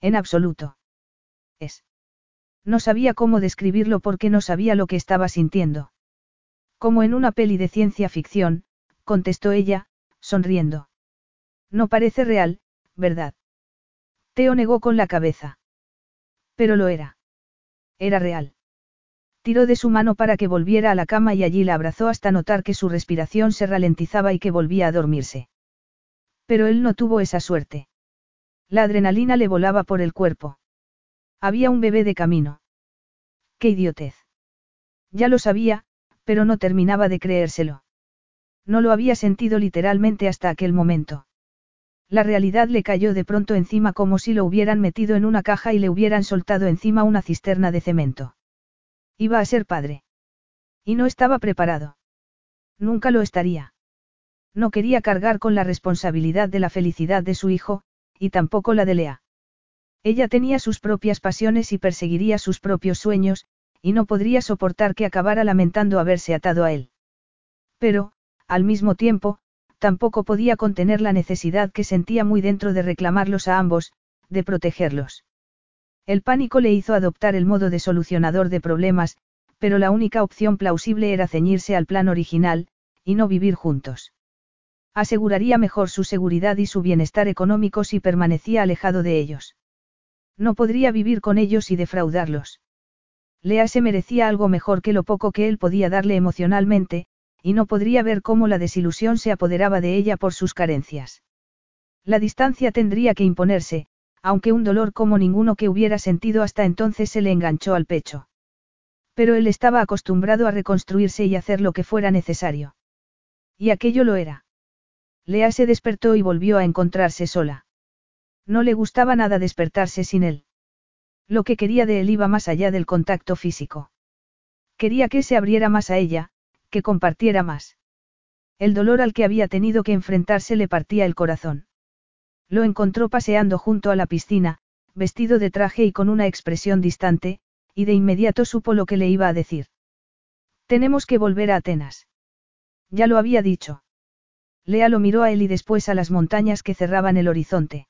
[SPEAKER 1] En absoluto. Es. No sabía cómo describirlo porque no sabía lo que estaba sintiendo. Como en una peli de ciencia ficción, contestó ella, sonriendo. No parece real, ¿verdad? Teo negó con la cabeza. Pero lo era. Era real. Tiró de su mano para que volviera a la cama y allí la abrazó hasta notar que su respiración se ralentizaba y que volvía a dormirse. Pero él no tuvo esa suerte. La adrenalina le volaba por el cuerpo. Había un bebé de camino. ¡Qué idiotez! Ya lo sabía, pero no terminaba de creérselo. No lo había sentido literalmente hasta aquel momento. La realidad le cayó de pronto encima como si lo hubieran metido en una caja y le hubieran soltado encima una cisterna de cemento. Iba a ser padre. Y no estaba preparado. Nunca lo estaría. No quería cargar con la responsabilidad de la felicidad de su hijo, y tampoco la de Lea. Ella tenía sus propias pasiones y perseguiría sus propios sueños, y no podría soportar que acabara lamentando haberse atado a él. Pero, al mismo tiempo, tampoco podía contener la necesidad que sentía muy dentro de reclamarlos a ambos, de protegerlos. El pánico le hizo adoptar el modo de solucionador de problemas, pero la única opción plausible era ceñirse al plan original, y no vivir juntos. Aseguraría mejor su seguridad y su bienestar económico si permanecía alejado de ellos. No podría vivir con ellos y defraudarlos. Lea se merecía algo mejor que lo poco que él podía darle emocionalmente, y no podría ver cómo la desilusión se apoderaba de ella por sus carencias. La distancia tendría que imponerse, aunque un dolor como ninguno que hubiera sentido hasta entonces se le enganchó al pecho. Pero él estaba acostumbrado a reconstruirse y hacer lo que fuera necesario. Y aquello lo era. Lea se despertó y volvió a encontrarse sola. No le gustaba nada despertarse sin él. Lo que quería de él iba más allá del contacto físico. Quería que se abriera más a ella, que compartiera más. El dolor al que había tenido que enfrentarse le partía el corazón. Lo encontró paseando junto a la piscina, vestido de traje y con una expresión distante, y de inmediato supo lo que le iba a decir. Tenemos que volver a Atenas. Ya lo había dicho. Lea lo miró a él y después a las montañas que cerraban el horizonte.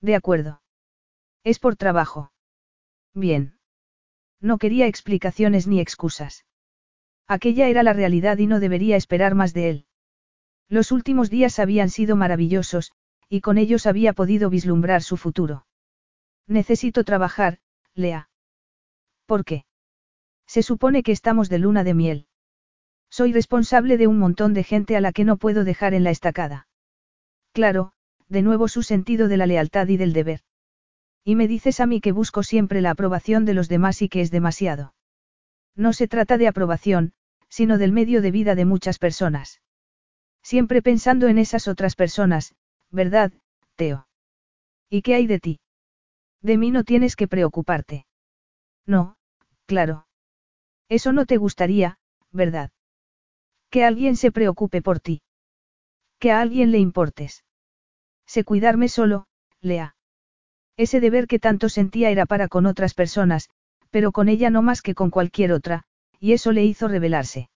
[SPEAKER 1] De acuerdo. Es por trabajo. Bien. No quería explicaciones ni excusas. Aquella era la realidad y no debería esperar más de él. Los últimos días habían sido maravillosos, y con ellos había podido vislumbrar su futuro. Necesito trabajar, Lea. ¿Por qué? Se supone que estamos de luna de miel. Soy responsable de un montón de gente a la que no puedo dejar en la estacada. Claro, de nuevo su sentido de la lealtad y del deber. Y me dices a mí que busco siempre la aprobación de los demás y que es demasiado. No se trata de aprobación, sino del medio de vida de muchas personas. Siempre pensando en esas otras personas, ¿verdad, Teo? ¿Y qué hay de ti? De mí no tienes que preocuparte. No, claro. Eso no te gustaría, ¿verdad? Que alguien se preocupe por ti. Que a alguien le importes. Sé cuidarme solo, Lea. Ese deber que tanto sentía era para con otras personas, pero con ella no más que con cualquier otra, y eso le hizo rebelarse.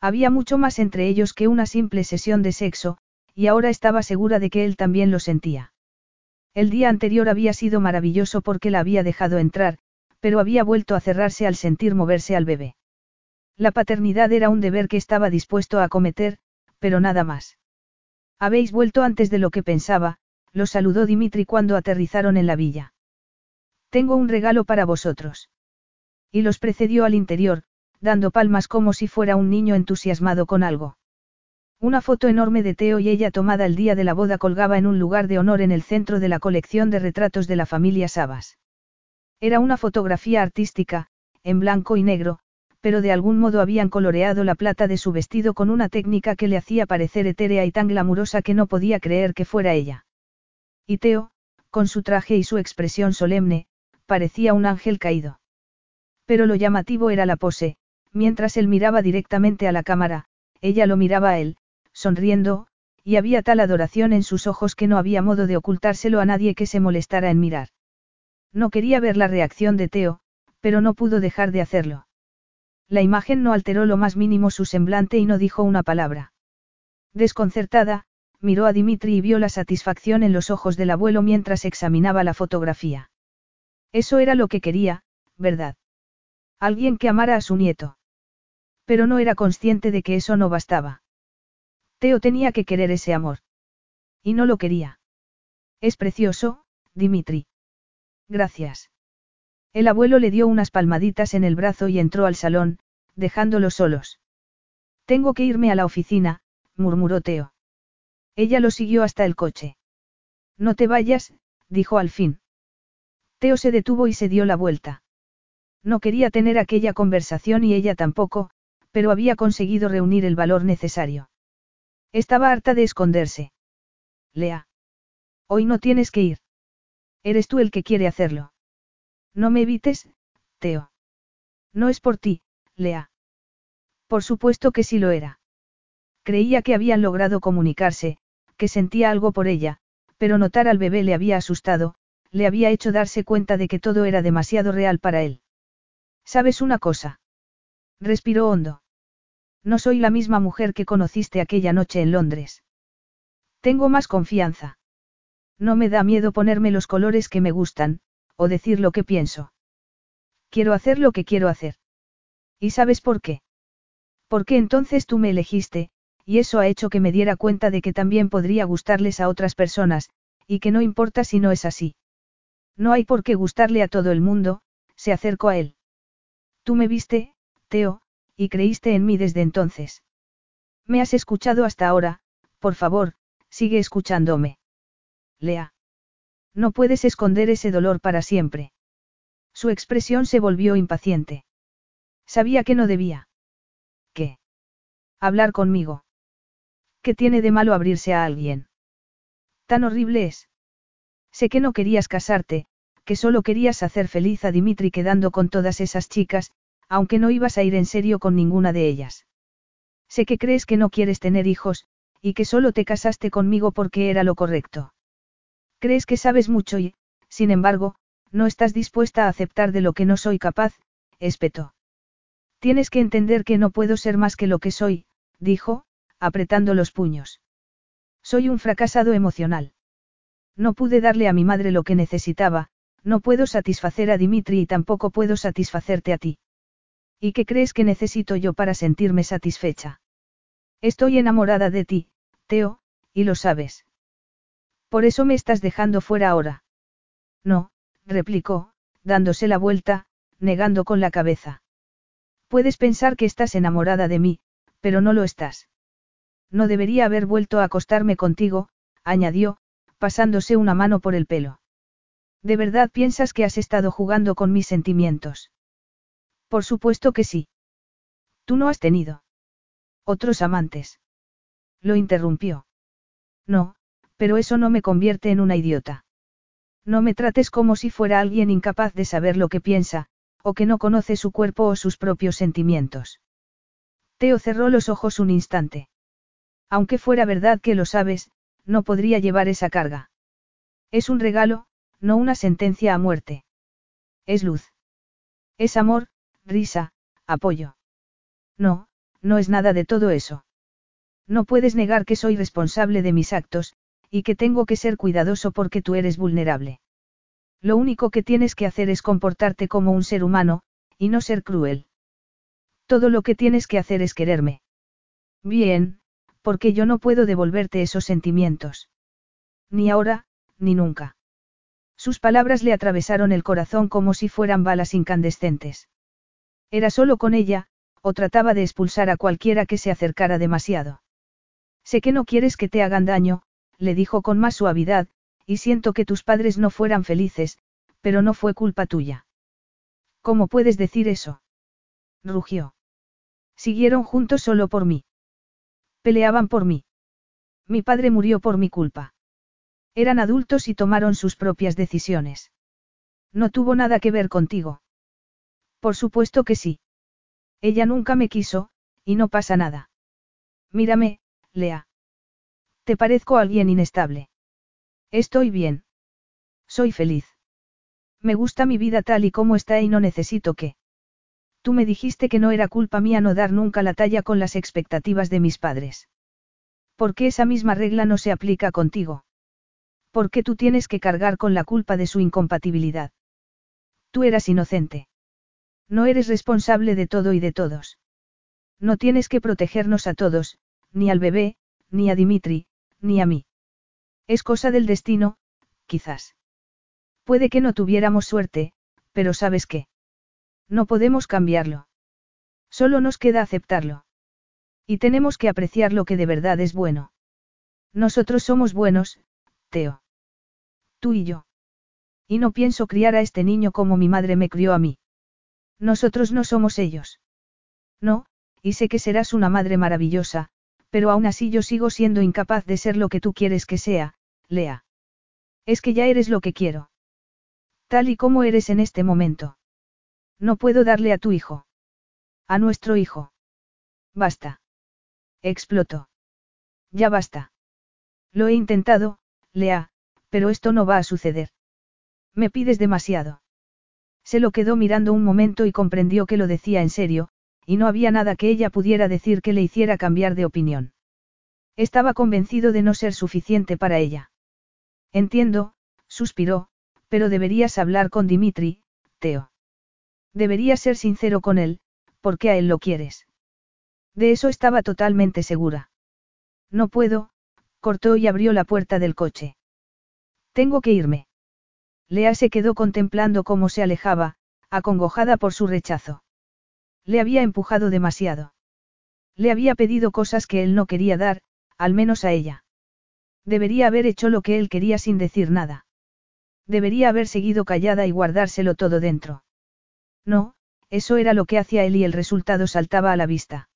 [SPEAKER 1] Había mucho más entre ellos que una simple sesión de sexo, y ahora estaba segura de que él también lo sentía. El día anterior había sido maravilloso porque la había dejado entrar, pero había vuelto a cerrarse al sentir moverse al bebé. La paternidad era un deber que estaba dispuesto a acometer, pero nada más. Habéis vuelto antes de lo que pensaba, lo saludó Dimitri cuando aterrizaron en la villa. Tengo un regalo para vosotros. Y los precedió al interior, dando palmas como si fuera un niño entusiasmado con algo. Una foto enorme de Teo y ella tomada el día de la boda colgaba en un lugar de honor en el centro de la colección de retratos de la familia Sabas. Era una fotografía artística, en blanco y negro, pero de algún modo habían coloreado la plata de su vestido con una técnica que le hacía parecer etérea y tan glamurosa que no podía creer que fuera ella. Y Teo, con su traje y su expresión solemne, parecía un ángel caído. Pero lo llamativo era la pose, mientras él miraba directamente a la cámara, ella lo miraba a él, sonriendo, y había tal adoración en sus ojos que no había modo de ocultárselo a nadie que se molestara en mirar. No quería ver la reacción de Teo, pero no pudo dejar de hacerlo. La imagen no alteró lo más mínimo su semblante y no dijo una palabra. Desconcertada, miró a Dimitri y vio la satisfacción en los ojos del abuelo mientras examinaba la fotografía. Eso era lo que quería, ¿verdad? Alguien que amara a su nieto. Pero no era consciente de que eso no bastaba. Teo tenía que querer ese amor. Y no lo quería. Es precioso, Dimitri. Gracias. El abuelo le dio unas palmaditas en el brazo y entró al salón, dejándolos solos. Tengo que irme a la oficina, murmuró Teo. Ella lo siguió hasta el coche. No te vayas, dijo al fin. Teo se detuvo y se dio la vuelta. No quería tener aquella conversación y ella tampoco, pero había conseguido reunir el valor necesario. Estaba harta de esconderse. Lea. Hoy no tienes que ir. Eres tú el que quiere hacerlo. No me evites, Teo. No es por ti, Lea. Por supuesto que sí lo era. Creía que habían logrado comunicarse, que sentía algo por ella, pero notar al bebé le había asustado, le había hecho darse cuenta de que todo era demasiado real para él. ¿Sabes una cosa? Respiró hondo. No soy la misma mujer que conociste aquella noche en Londres. Tengo más confianza. No me da miedo ponerme los colores que me gustan, o decir lo que pienso. Quiero hacer lo que quiero hacer. ¿Y sabes por qué? Porque entonces tú me elegiste, y eso ha hecho que me diera cuenta de que también podría gustarles a otras personas, y que no importa si no es así. No hay por qué gustarle a todo el mundo, se acercó a él. Tú me viste, Teo, y creíste en mí desde entonces. Me has escuchado hasta ahora, por favor, sigue escuchándome. Lea. No puedes esconder ese dolor para siempre. Su expresión se volvió impaciente. Sabía que no debía. ¿Qué? Hablar conmigo. ¿Qué tiene de malo abrirse a alguien? Tan horrible es. Sé que no querías casarte, que solo querías hacer feliz a Dimitri quedando con todas esas chicas, aunque no ibas a ir en serio con ninguna de ellas. Sé que crees que no quieres tener hijos, y que solo te casaste conmigo porque era lo correcto. Crees que sabes mucho y, sin embargo, no estás dispuesta a aceptar de lo que no soy capaz, espetó. Tienes que entender que no puedo ser más que lo que soy, dijo, apretando los puños. Soy un fracasado emocional. No pude darle a mi madre lo que necesitaba, no puedo satisfacer a Dimitri y tampoco puedo satisfacerte a ti. ¿Y qué crees que necesito yo para sentirme satisfecha? Estoy enamorada de ti, Teo, y lo sabes. Por eso me estás dejando fuera ahora. No, replicó, dándose la vuelta, negando con la cabeza. Puedes pensar que estás enamorada de mí, pero no lo estás. No debería haber vuelto a acostarme contigo, añadió, pasándose una mano por el pelo. ¿De verdad piensas que has estado jugando con mis sentimientos? Por supuesto que sí. Tú no has tenido. Otros amantes. Lo interrumpió. No, pero eso no me convierte en una idiota. No me trates como si fuera alguien incapaz de saber lo que piensa, o que no conoce su cuerpo o sus propios sentimientos. Teo cerró los ojos un instante. Aunque fuera verdad que lo sabes, no podría llevar esa carga. Es un regalo, no una sentencia a muerte. Es luz. Es amor, risa, apoyo. No, no es nada de todo eso. No puedes negar que soy responsable de mis actos, y que tengo que ser cuidadoso porque tú eres vulnerable. Lo único que tienes que hacer es comportarte como un ser humano, y no ser cruel. Todo lo que tienes que hacer es quererme. Bien, porque yo no puedo devolverte esos sentimientos. Ni ahora, ni nunca. Sus palabras le atravesaron el corazón como si fueran balas incandescentes. Era solo con ella, o trataba de expulsar a cualquiera que se acercara demasiado. Sé que no quieres que te hagan daño, le dijo con más suavidad, y siento que tus padres no fueran felices, pero no fue culpa tuya. ¿Cómo puedes decir eso? rugió. Siguieron juntos solo por mí. Peleaban por mí. Mi padre murió por mi culpa. Eran adultos y tomaron sus propias decisiones. No tuvo nada que ver contigo. Por supuesto que sí. Ella nunca me quiso, y no pasa nada. Mírame, Lea. Te parezco alguien inestable. Estoy bien. Soy feliz. Me gusta mi vida tal y como está y no necesito que. Tú me dijiste que no era culpa mía no dar nunca la talla con las expectativas de mis padres. ¿Por qué esa misma regla no se aplica contigo? ¿Por qué tú tienes que cargar con la culpa de su incompatibilidad? Tú eras inocente. No eres responsable de todo y de todos. No tienes que protegernos a todos, ni al bebé, ni a Dimitri, ni a mí. Es cosa del destino, quizás. Puede que no tuviéramos suerte, pero ¿sabes qué? No podemos cambiarlo. Solo nos queda aceptarlo. Y tenemos que apreciar lo que de verdad es bueno. Nosotros somos buenos, Teo. Tú y yo. Y no pienso criar a este niño como mi madre me crió a mí. Nosotros no somos ellos. No, y sé que serás una madre maravillosa, pero aún así yo sigo siendo incapaz de ser lo que tú quieres que sea, Lea. Es que ya eres lo que quiero. Tal y como eres en este momento. No puedo darle a tu hijo. A nuestro hijo. Basta. Explotó. Ya basta. Lo he intentado, Lea, pero esto no va a suceder. Me pides demasiado. Se lo quedó mirando un momento y comprendió que lo decía en serio, y no había nada que ella pudiera decir que le hiciera cambiar de opinión. Estaba convencido de no ser suficiente para ella. Entiendo, suspiró, pero deberías hablar con Dimitri, Teo. Deberías ser sincero con él, porque a él lo quieres. De eso estaba totalmente segura. No puedo, cortó y abrió la puerta del coche. Tengo que irme. Lea se quedó contemplando cómo se alejaba, acongojada por su rechazo. Le había empujado demasiado. Le había pedido cosas que él no quería dar, al menos a ella. Debería haber hecho lo que él quería sin decir nada. Debería haber seguido callada y guardárselo todo dentro. No, eso era lo que hacía él y el resultado saltaba a la vista.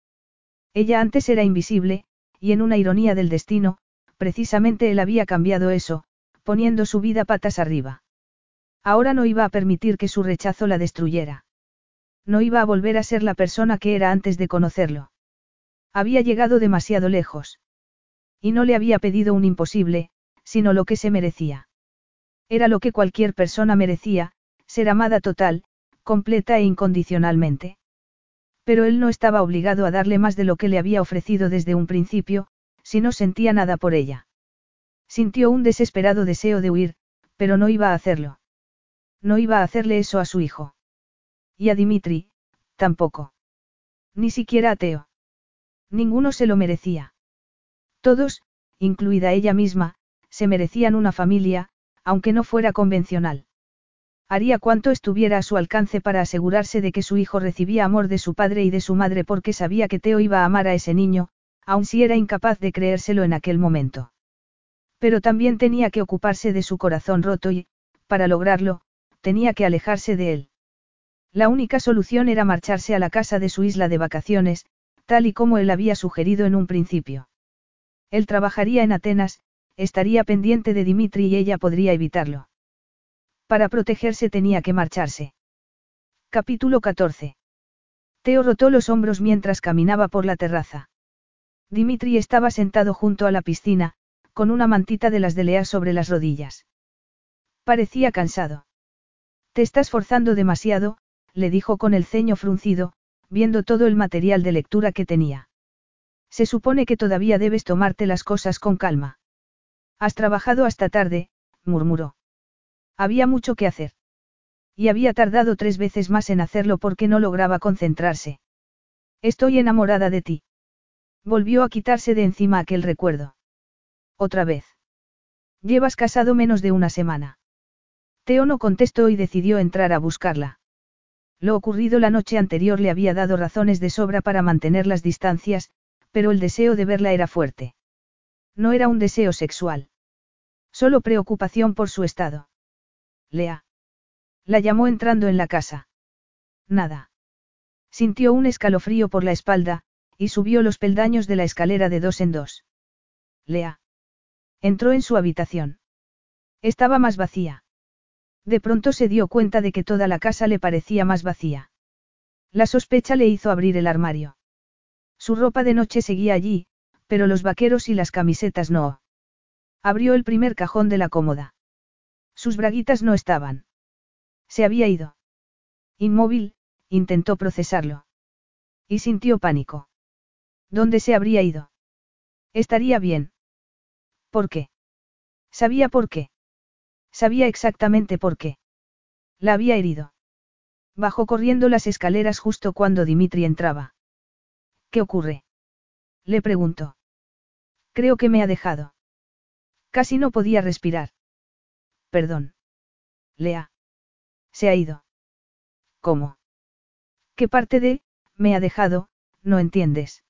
[SPEAKER 1] Ella antes era invisible, y en una ironía del destino, precisamente él había cambiado eso, poniendo su vida patas arriba. Ahora no iba a permitir que su rechazo la destruyera. No iba a volver a ser la persona que era antes de conocerlo. Había llegado demasiado lejos. Y no le había pedido un imposible, sino lo que se merecía. Era lo que cualquier persona merecía, ser amada total, completa e incondicionalmente. Pero él no estaba obligado a darle más de lo que le había ofrecido desde un principio, si no sentía nada por ella. Sintió un desesperado deseo de huir, pero no iba a hacerlo. No iba a hacerle eso a su hijo. Y a Dimitri, tampoco. Ni siquiera a Teo. Ninguno se lo merecía. Todos, incluida ella misma, se merecían una familia, aunque no fuera convencional. Haría cuanto estuviera a su alcance para asegurarse de que su hijo recibía amor de su padre y de su madre porque sabía que Teo iba a amar a ese niño, aun si era incapaz de creérselo en aquel momento. Pero también tenía que ocuparse de su corazón roto y, para lograrlo, tenía que alejarse de él. La única solución era marcharse a la casa de su isla de vacaciones, tal y como él había sugerido en un principio. Él trabajaría en Atenas, estaría pendiente de Dimitri y ella podría evitarlo. Para protegerse tenía que marcharse. Capítulo 14. Teo rotó los hombros mientras caminaba por la terraza. Dimitri estaba sentado junto a la piscina, con una mantita de las de Lea sobre las rodillas. Parecía cansado. Te estás forzando demasiado, le dijo con el ceño fruncido, viendo todo el material de lectura que tenía. Se supone que todavía debes tomarte las cosas con calma. Has trabajado hasta tarde, murmuró. Había mucho que hacer. Y había tardado tres veces más en hacerlo porque no lograba concentrarse. Estoy enamorada de ti. Volvió a quitarse de encima aquel recuerdo. Otra vez. Llevas casado menos de una semana. Teo no contestó y decidió entrar a buscarla. Lo ocurrido la noche anterior le había dado razones de sobra para mantener las distancias, pero el deseo de verla era fuerte. No era un deseo sexual. Solo preocupación por su estado. Lea. La llamó entrando en la casa. Nada. Sintió un escalofrío por la espalda, y subió los peldaños de la escalera de dos en dos. Lea. Entró en su habitación. Estaba más vacía. De pronto se dio cuenta de que toda la casa le parecía más vacía. La sospecha le hizo abrir el armario. Su ropa de noche seguía allí, pero los vaqueros y las camisetas no. Abrió el primer cajón de la cómoda. Sus braguitas no estaban. Se había ido. Inmóvil, intentó procesarlo. Y sintió pánico. ¿Dónde se habría ido? Estaría bien. ¿Por qué? Sabía por qué. Sabía exactamente por qué. La había herido. Bajó corriendo las escaleras justo cuando Dimitri entraba. ¿Qué ocurre? Le preguntó. Creo que me ha dejado. Casi no podía respirar. Perdón. Lea. Se ha ido. ¿Cómo? ¿Qué parte de, me ha dejado, no entiendes?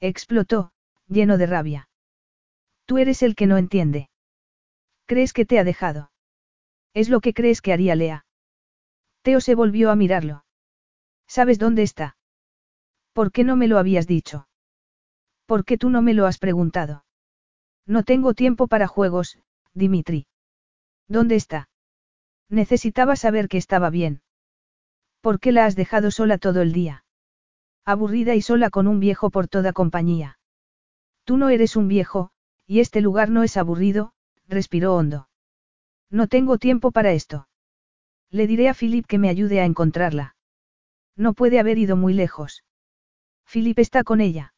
[SPEAKER 1] Explotó, lleno de rabia. Tú eres el que no entiende. ¿Crees que te ha dejado? Es lo que crees que haría Lea. Teo se volvió a mirarlo. ¿Sabes dónde está? ¿Por qué no me lo habías dicho? ¿Por qué tú no me lo has preguntado? No tengo tiempo para juegos, Dimitri. ¿Dónde está? Necesitaba saber que estaba bien. ¿Por qué la has dejado sola todo el día? Aburrida y sola con un viejo por toda compañía. Tú no eres un viejo, y este lugar no es aburrido, respiró hondo. No tengo tiempo para esto. Le diré a Philip que me ayude a encontrarla. No puede haber ido muy lejos. Philip está con ella.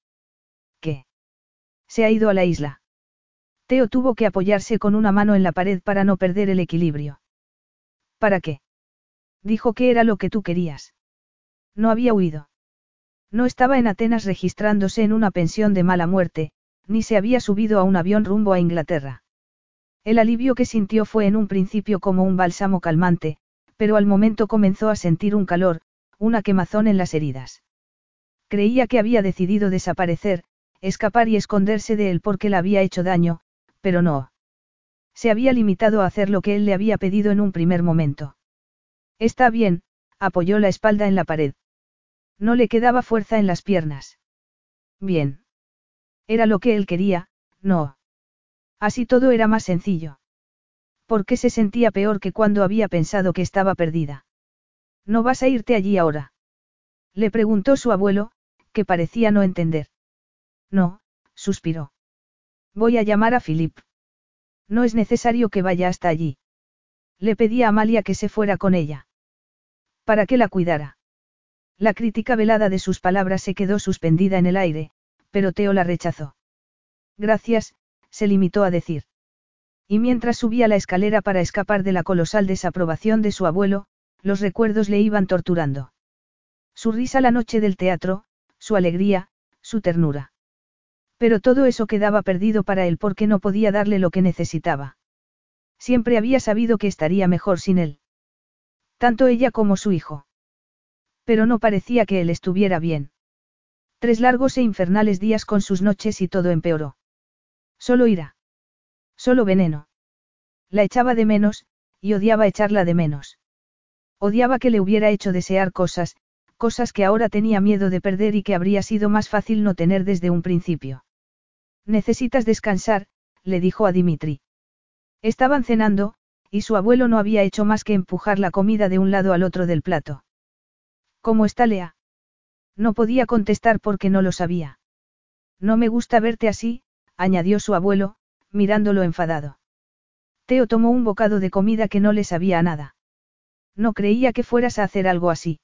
[SPEAKER 1] ¿Qué? Se ha ido a la isla. Teo tuvo que apoyarse con una mano en la pared para no perder el equilibrio. ¿Para qué? Dijo que era lo que tú querías. No había huido. No estaba en Atenas registrándose en una pensión de mala muerte, ni se había subido a un avión rumbo a Inglaterra. El alivio que sintió fue en un principio como un bálsamo calmante, pero al momento comenzó a sentir un calor, una quemazón en las heridas. Creía que había decidido desaparecer, escapar y esconderse de él porque le había hecho daño, pero no. Se había limitado a hacer lo que él le había pedido en un primer momento. Está bien, apoyó la espalda en la pared. No le quedaba fuerza en las piernas. Bien. Era lo que él quería, no. Así todo era más sencillo. qué se sentía peor que cuando había pensado que estaba perdida. ¿No vas a irte allí ahora? Le preguntó su abuelo, que parecía no entender. No, suspiró. Voy a llamar a Philip. No es necesario que vaya hasta allí. Le pedí a Amalia que se fuera con ella. Para que la cuidara. La crítica velada de sus palabras se quedó suspendida en el aire, pero Teo la rechazó. Gracias, se limitó a decir. Y mientras subía la escalera para escapar de la colosal desaprobación de su abuelo, los recuerdos le iban torturando. Su risa la noche del teatro, su alegría, su ternura. Pero todo eso quedaba perdido para él porque no podía darle lo que necesitaba. Siempre había sabido que estaría mejor sin él. Tanto ella como su hijo. Pero no parecía que él estuviera bien. Tres largos e infernales días con sus noches y todo empeoró. Solo ira. Solo veneno. La echaba de menos, y odiaba echarla de menos. Odiaba que le hubiera hecho desear cosas, cosas que ahora tenía miedo de perder y que habría sido más fácil no tener desde un principio. Necesitas descansar, le dijo a Dimitri. Estaban cenando, y su abuelo no había hecho más que empujar la comida de un lado al otro del plato. ¿Cómo está Lea? No podía contestar porque no lo sabía. No me gusta verte así, añadió su abuelo, mirándolo enfadado. Teo tomó un bocado de comida que no le sabía a nada. No creía que fueras a hacer algo así.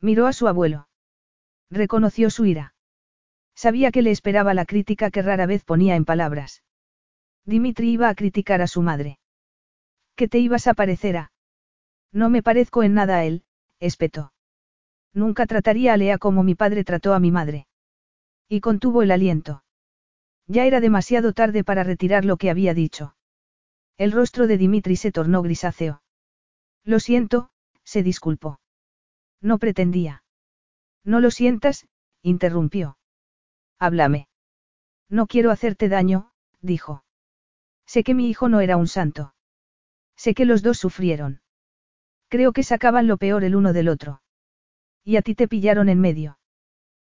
[SPEAKER 1] Miró a su abuelo. Reconoció su ira. Sabía que le esperaba la crítica que rara vez ponía en palabras. Dimitri iba a criticar a su madre. ¿Qué te ibas a parecer a? No me parezco en nada a él, espetó. Nunca trataría a Lea como mi padre trató a mi madre. Y contuvo el aliento. Ya era demasiado tarde para retirar lo que había dicho. El rostro de Dimitri se tornó grisáceo. Lo siento, se disculpó. No pretendía. No lo sientas, interrumpió. Háblame. No quiero hacerte daño, dijo. Sé que mi hijo no era un santo. Sé que los dos sufrieron. Creo que sacaban lo peor el uno del otro. Y a ti te pillaron en medio.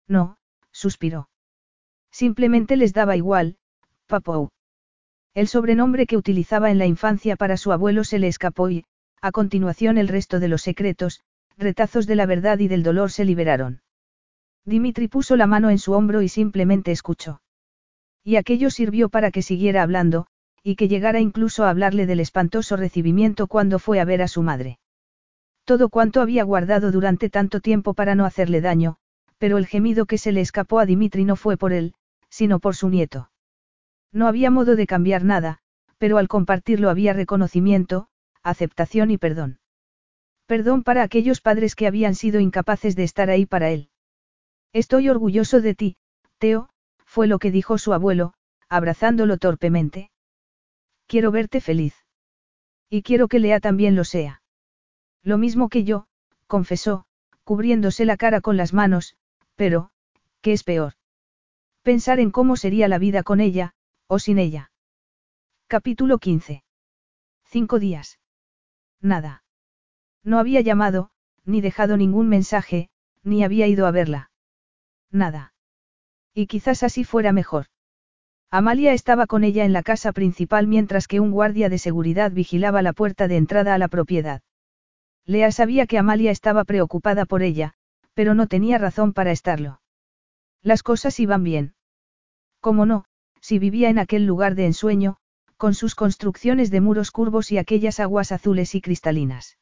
[SPEAKER 1] No, suspiró. Simplemente les daba igual, Papou. El sobrenombre que utilizaba en la infancia para su abuelo se le escapó y, a continuación el resto de los secretos, retazos de la verdad y del dolor se liberaron. Dimitri puso la mano en su hombro y simplemente escuchó. Y aquello sirvió para que siguiera hablando, y que llegara incluso a hablarle del espantoso recibimiento cuando fue a ver a su madre. Todo cuanto había guardado durante tanto tiempo para no hacerle daño, pero el gemido que se le escapó a Dimitri no fue por él, sino por su nieto. No había modo de cambiar nada, pero al compartirlo había reconocimiento, aceptación y perdón. Perdón para aquellos padres que habían sido incapaces de estar ahí para él. Estoy orgulloso de ti, Teo, fue lo que dijo su abuelo, abrazándolo torpemente. Quiero verte feliz. Y quiero que Lea también lo sea. Lo mismo que yo, confesó, cubriéndose la cara con las manos, pero, ¿qué es peor? Pensar en cómo sería la vida con ella, o sin ella. Capítulo 15. Cinco días. Nada. No había llamado, ni dejado ningún mensaje, ni había ido a verla. Nada. Y quizás así fuera mejor. Amalia estaba con ella en la casa principal mientras que un guardia de seguridad vigilaba la puerta de entrada a la propiedad. Lea sabía que Amalia estaba preocupada por ella, pero no tenía razón para estarlo. Las cosas iban bien. ¿Cómo no, si vivía en aquel lugar de ensueño, con sus construcciones de muros curvos y aquellas aguas azules y cristalinas?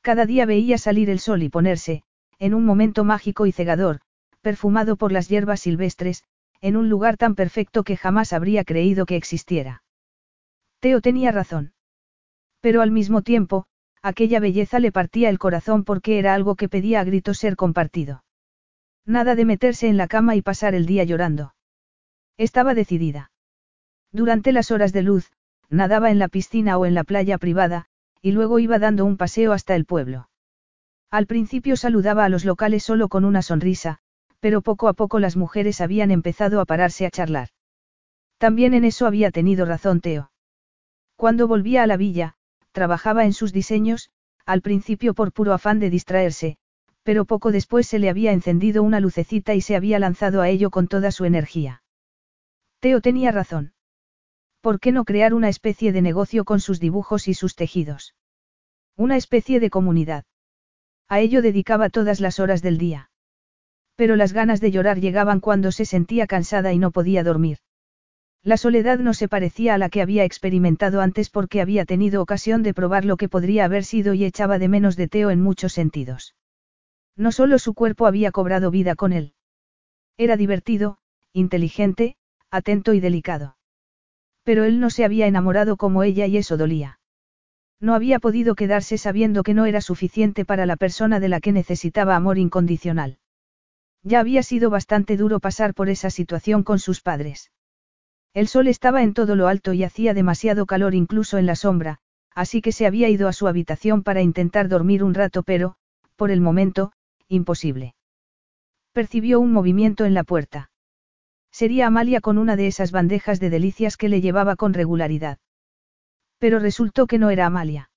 [SPEAKER 1] Cada día veía salir el sol y ponerse, en un momento mágico y cegador, perfumado por las hierbas silvestres, en un lugar tan perfecto que jamás habría creído que existiera. Teo tenía razón. Pero al mismo tiempo, aquella belleza le partía el corazón porque era algo que pedía a gritos ser compartido. Nada de meterse en la cama y pasar el día llorando. Estaba decidida. Durante las horas de luz, nadaba en la piscina o en la playa privada, y luego iba dando un paseo hasta el pueblo. Al principio saludaba a los locales solo con una sonrisa, pero poco a poco las mujeres habían empezado a pararse a charlar. También en eso había tenido razón Teo. Cuando volvía a la villa, trabajaba en sus diseños, al principio por puro afán de distraerse, pero poco después se le había encendido una lucecita y se había lanzado a ello con toda su energía. Teo tenía razón. ¿Por qué no crear una especie de negocio con sus dibujos y sus tejidos? Una especie de comunidad. A ello dedicaba todas las horas del día. Pero las ganas de llorar llegaban cuando se sentía cansada y no podía dormir. La soledad no se parecía a la que había experimentado antes porque había tenido ocasión de probar lo que podría haber sido y echaba de menos de Teo en muchos sentidos. No solo su cuerpo había cobrado vida con él. Era divertido, inteligente, atento y delicado. Pero él no se había enamorado como ella y eso dolía. No había podido quedarse sabiendo que no era suficiente para la persona de la que necesitaba amor incondicional. Ya había sido bastante duro pasar por esa situación con sus padres. El sol estaba en todo lo alto y hacía demasiado calor incluso en la sombra, así que se había ido a su habitación para intentar dormir un rato pero, por el momento, imposible. Percibió un movimiento en la puerta. Sería Amalia con una de esas bandejas de delicias que le llevaba con regularidad. Pero resultó que no era Amalia.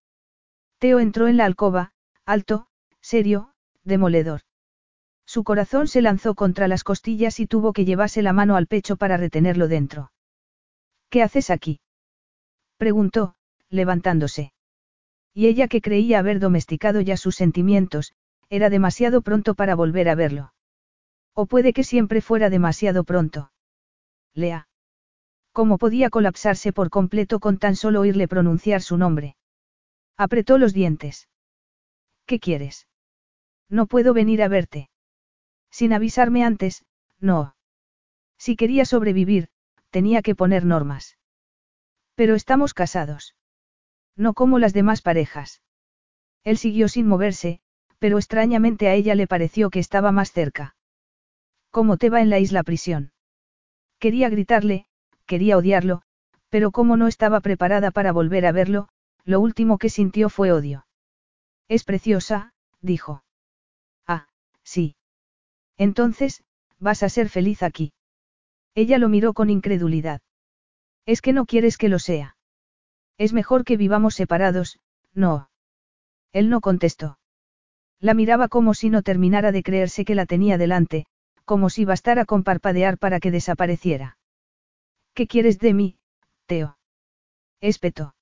[SPEAKER 1] Teo entró en la alcoba, alto, serio, demoledor. Su corazón se lanzó contra las costillas y tuvo que llevarse la mano al pecho para retenerlo dentro. ¿Qué haces aquí? preguntó, levantándose. Y ella que creía haber domesticado ya sus sentimientos, era demasiado pronto para volver a verlo. O puede que siempre fuera demasiado pronto. Lea. ¿Cómo podía colapsarse por completo con tan solo oírle pronunciar su nombre? Apretó los dientes. ¿Qué quieres? No puedo venir a verte. Sin avisarme antes, no. Si quería sobrevivir, tenía que poner normas. Pero estamos casados. No como las demás parejas. Él siguió sin moverse, pero extrañamente a ella le pareció que estaba más cerca. ¿Cómo te va en la isla prisión? Quería gritarle, quería odiarlo, pero como no estaba preparada para volver a verlo, lo último que sintió fue odio. Es preciosa, dijo. Ah, sí. Entonces, vas a ser feliz aquí. Ella lo miró con incredulidad. Es que no quieres que lo sea. Es mejor que vivamos separados, no. Él no contestó. La miraba como si no terminara de creerse que la tenía delante, como si bastara con parpadear para que desapareciera. ¿Qué quieres de mí, Teo? Espetó.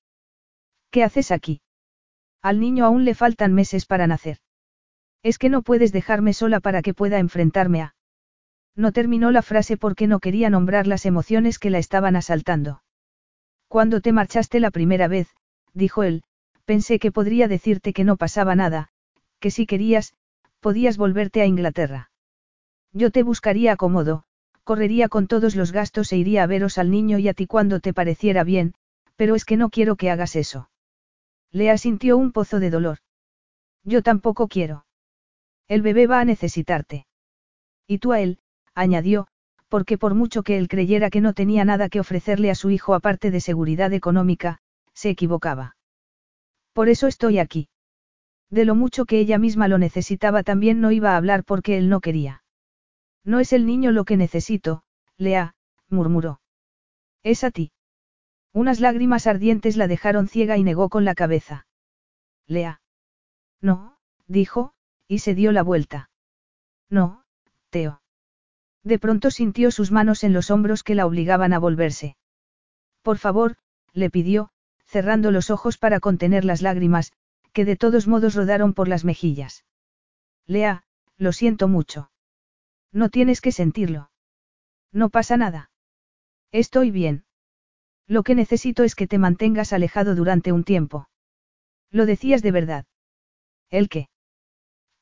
[SPEAKER 1] ¿Qué haces aquí? Al niño aún le faltan meses para nacer. Es que no puedes dejarme sola para que pueda enfrentarme a... No terminó la frase porque no quería nombrar las emociones que la estaban asaltando. Cuando te marchaste la primera vez, dijo él, pensé que podría decirte que no pasaba nada, que si querías, podías volverte a Inglaterra. Yo te buscaría acomodo, correría con todos los gastos e iría a veros al niño y a ti cuando te pareciera bien, pero es que no quiero que hagas eso. Lea sintió un pozo de dolor. Yo tampoco quiero. El bebé va a necesitarte. Y tú a él, añadió, porque por mucho que él creyera que no tenía nada que ofrecerle a su hijo aparte de seguridad económica, se equivocaba. Por eso estoy aquí. De lo mucho que ella misma lo necesitaba también no iba a hablar porque él no quería. No es el niño lo que necesito, Lea, murmuró. Es a ti. Unas lágrimas ardientes la dejaron ciega y negó con la cabeza. Lea. No, dijo, y se dio la vuelta. No, Teo. De pronto sintió sus manos en los hombros que la obligaban a volverse. Por favor, le pidió, cerrando los ojos para contener las lágrimas, que de todos modos rodaron por las mejillas. Lea, lo siento mucho. No tienes que sentirlo. No pasa nada. Estoy bien. Lo que necesito es que te mantengas alejado durante un tiempo. Lo decías de verdad. ¿El qué?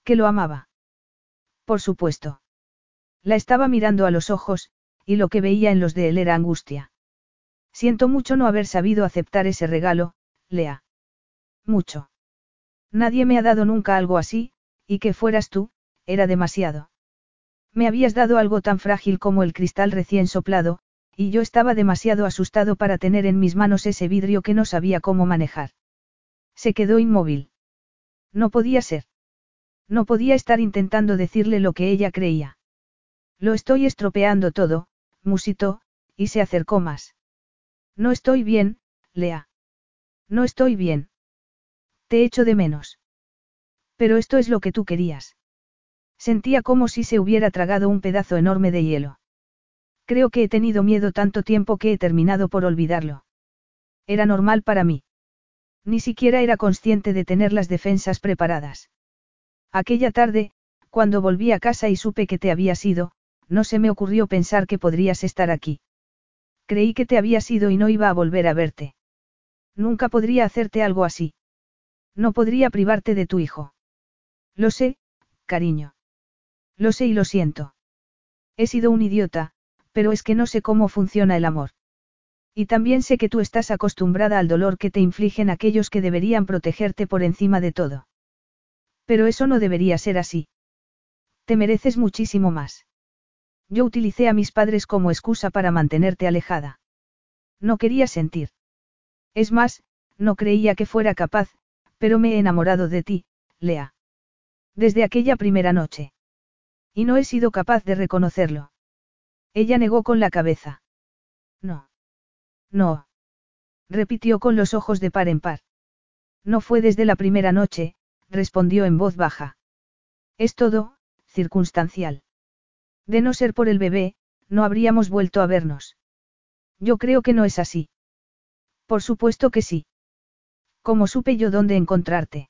[SPEAKER 1] Que lo amaba. Por supuesto. La estaba mirando a los ojos, y lo que veía en los de él era angustia. Siento mucho no haber sabido aceptar ese regalo, Lea. Mucho. Nadie me ha dado nunca algo así, y que fueras tú, era demasiado. Me habías dado algo tan frágil como el cristal recién soplado, y yo estaba demasiado asustado para tener en mis manos ese vidrio que no sabía cómo manejar. Se quedó inmóvil. No podía ser. No podía estar intentando decirle lo que ella creía. Lo estoy estropeando todo, musitó, y se acercó más. No estoy bien, Lea. No estoy bien. Te echo de menos. Pero esto es lo que tú querías. Sentía como si se hubiera tragado un pedazo enorme de hielo. Creo que he tenido miedo tanto tiempo que he terminado por olvidarlo. Era normal para mí. Ni siquiera era consciente de tener las defensas preparadas. Aquella tarde, cuando volví a casa y supe que te habías ido, no se me ocurrió pensar que podrías estar aquí. Creí que te habías ido y no iba a volver a verte. Nunca podría hacerte algo así. No podría privarte de tu hijo. Lo sé, cariño. Lo sé y lo siento. He sido un idiota, pero es que no sé cómo funciona el amor. Y también sé que tú estás acostumbrada al dolor que te infligen aquellos que deberían protegerte por encima de todo. Pero eso no debería ser así. Te mereces muchísimo más. Yo utilicé a mis padres como excusa para mantenerte alejada. No quería sentir. Es más, no creía que fuera capaz, pero me he enamorado de ti, Lea. Desde aquella primera noche. Y no he sido capaz de reconocerlo. Ella negó con la cabeza. No. No. Repitió con los ojos de par en par. No fue desde la primera noche, respondió en voz baja. Es todo, circunstancial. De no ser por el bebé, no habríamos vuelto a vernos. Yo creo que no es así. Por supuesto que sí. ¿Cómo supe yo dónde encontrarte?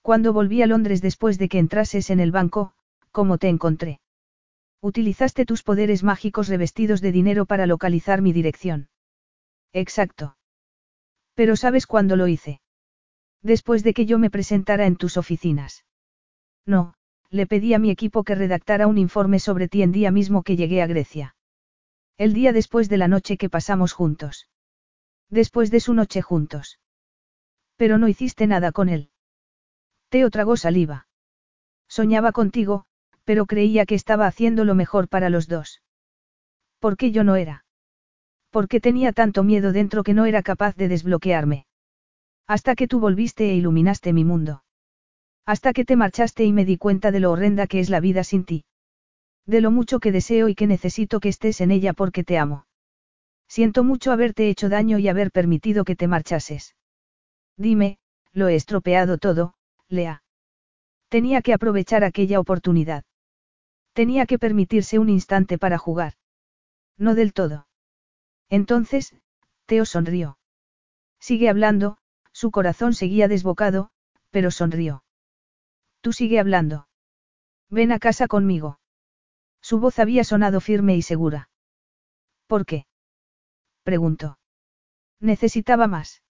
[SPEAKER 1] Cuando volví a Londres después de que entrases en el banco, ¿cómo te encontré? Utilizaste tus poderes mágicos revestidos de dinero para localizar mi dirección. Exacto. Pero ¿sabes cuándo lo hice? Después de que yo me presentara en tus oficinas. No, le pedí a mi equipo que redactara un informe sobre ti el día mismo que llegué a Grecia. El día después de la noche que pasamos juntos. Después de su noche juntos. Pero no hiciste nada con él. Teo tragó saliva. Soñaba contigo, pero creía que estaba haciendo lo mejor para los dos. ¿Por qué yo no era? ¿Por qué tenía tanto miedo dentro que no era capaz de desbloquearme? Hasta que tú volviste e iluminaste mi mundo. Hasta que te marchaste y me di cuenta de lo horrenda que es la vida sin ti. De lo mucho que deseo y que necesito que estés en ella porque te amo. Siento mucho haberte hecho daño y haber permitido que te marchases. Dime, lo he estropeado todo, Lea. Tenía que aprovechar aquella oportunidad. Tenía que permitirse un instante para jugar. No del todo. Entonces, Teo sonrió. Sigue hablando, su corazón seguía desbocado, pero sonrió. Tú sigue hablando. Ven a casa conmigo. Su voz había sonado firme y segura. ¿Por qué? preguntó. Necesitaba más.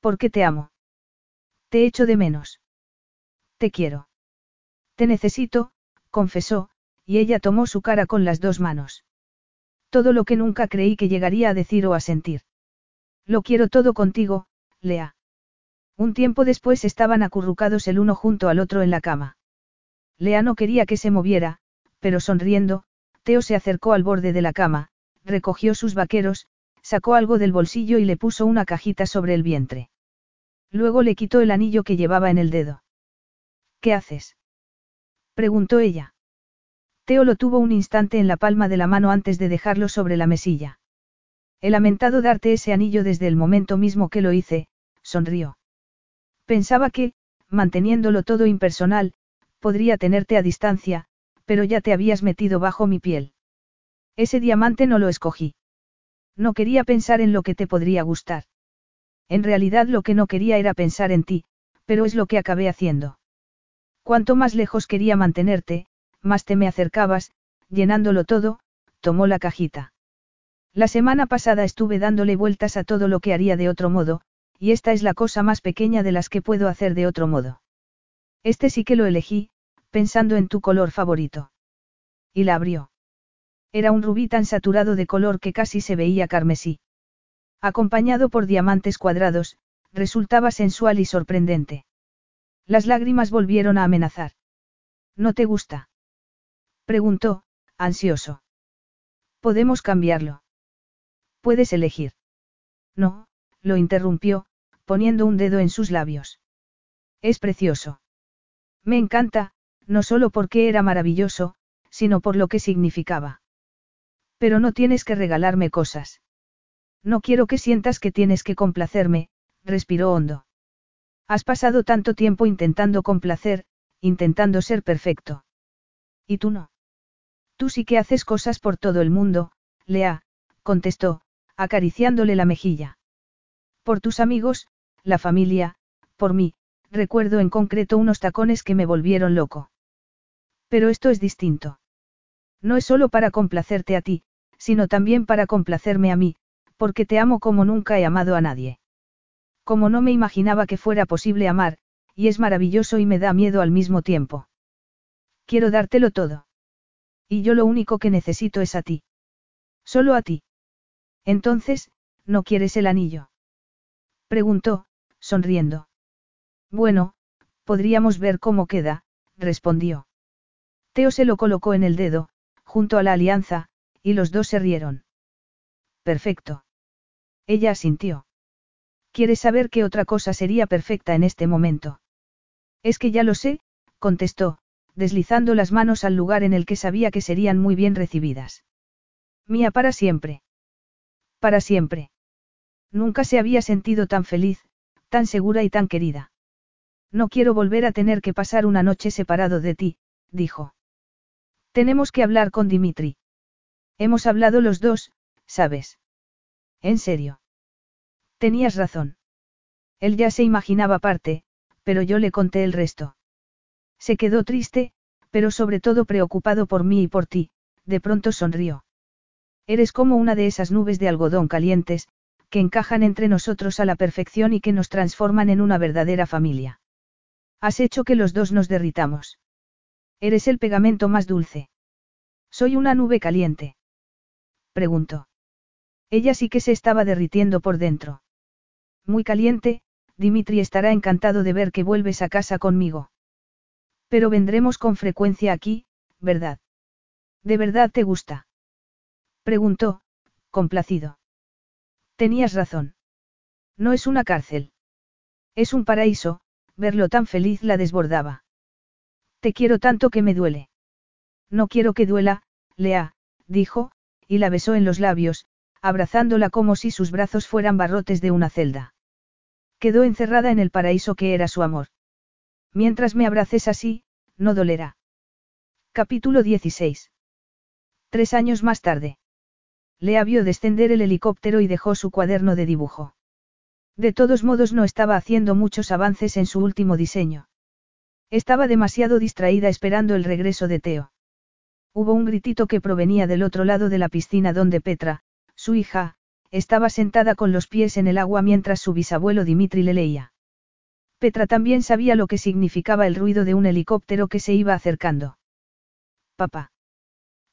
[SPEAKER 1] ¿Por qué te amo? Te echo de menos. Te quiero. Te necesito, confesó, y ella tomó su cara con las dos manos. Todo lo que nunca creí que llegaría a decir o a sentir. Lo quiero todo contigo, Lea. Un tiempo después estaban acurrucados el uno junto al otro en la cama. Lea no quería que se moviera, pero sonriendo, Teo se acercó al borde de la cama, recogió sus vaqueros, sacó algo del bolsillo y le puso una cajita sobre el vientre. Luego le quitó el anillo que llevaba en el dedo. ¿Qué haces? preguntó ella. Teo lo tuvo un instante en la palma de la mano antes de dejarlo sobre la mesilla. He lamentado darte ese anillo desde el momento mismo que lo hice, sonrió. Pensaba que, manteniéndolo todo impersonal, podría tenerte a distancia, pero ya te habías metido bajo mi piel. Ese diamante no lo escogí. No quería pensar en lo que te podría gustar. En realidad lo que no quería era pensar en ti, pero es lo que acabé haciendo. Cuanto más lejos quería mantenerte, más te me acercabas, llenándolo todo, tomó la cajita. La semana pasada estuve dándole vueltas a todo lo que haría de otro modo, y esta es la cosa más pequeña de las que puedo hacer de otro modo. Este sí que lo elegí, pensando en tu color favorito. Y la abrió. Era un rubí tan saturado de color que casi se veía carmesí. Acompañado por diamantes cuadrados, resultaba sensual y sorprendente. Las lágrimas volvieron a amenazar. ¿No te gusta? Preguntó, ansioso. Podemos cambiarlo. Puedes elegir. No, lo interrumpió, poniendo un dedo en sus labios. Es precioso. Me encanta, no solo porque era maravilloso, sino por lo que significaba. Pero no tienes que regalarme cosas. No quiero que sientas que tienes que complacerme, respiró hondo. Has pasado tanto tiempo intentando complacer, intentando ser perfecto. ¿Y tú no? Tú sí que haces cosas por todo el mundo, Lea, contestó, acariciándole la mejilla. Por tus amigos, la familia, por mí, recuerdo en concreto unos tacones que me volvieron loco. Pero esto es distinto. No es solo para complacerte a ti, sino también para complacerme a mí, porque te amo como nunca he amado a nadie. Como no me imaginaba que fuera posible amar, y es maravilloso y me da miedo al mismo tiempo. Quiero dártelo todo. Y yo lo único que necesito es a ti. Solo a ti. Entonces, ¿no quieres el anillo? Preguntó, sonriendo. Bueno, podríamos ver cómo queda, respondió. Teo se lo colocó en el dedo, junto a la alianza, y los dos se rieron. Perfecto. Ella asintió. ¿Quieres saber qué otra cosa sería perfecta en este momento? Es que ya lo sé, contestó, deslizando las manos al lugar en el que sabía que serían muy bien recibidas. Mía para siempre. Para siempre. Nunca se había sentido tan feliz, tan segura y tan querida. No quiero volver a tener que pasar una noche separado de ti, dijo. Tenemos que hablar con Dimitri. Hemos hablado los dos, ¿sabes? ¿En serio? Tenías razón. Él ya se imaginaba parte, pero yo le conté el resto. Se quedó triste, pero sobre todo preocupado por mí y por ti, de pronto sonrió. Eres como una de esas nubes de algodón calientes, que encajan entre nosotros a la perfección y que nos transforman en una verdadera familia. Has hecho que los dos nos derritamos. Eres el pegamento más dulce. Soy una nube caliente. Preguntó. Ella sí que se estaba derritiendo por dentro. Muy caliente, Dimitri estará encantado de ver que vuelves a casa conmigo. Pero vendremos con frecuencia aquí, ¿verdad? ¿De verdad te gusta? Preguntó, complacido. Tenías razón. No es una cárcel. Es un paraíso, verlo tan feliz la desbordaba. Te quiero tanto que me duele. No quiero que duela, Lea, dijo, y la besó en los labios, abrazándola como si sus brazos fueran barrotes de una celda. Quedó encerrada en el paraíso que era su amor. Mientras me abraces así, no dolerá. Capítulo 16. Tres años más tarde. Lea vio descender el helicóptero y dejó su cuaderno de dibujo. De todos modos no estaba haciendo muchos avances en su último diseño. Estaba demasiado distraída esperando el regreso de Teo. Hubo un gritito que provenía del otro lado de la piscina donde Petra, su hija, estaba sentada con los pies en el agua mientras su bisabuelo Dimitri le leía. Petra también sabía lo que significaba el ruido de un helicóptero que se iba acercando. Papá.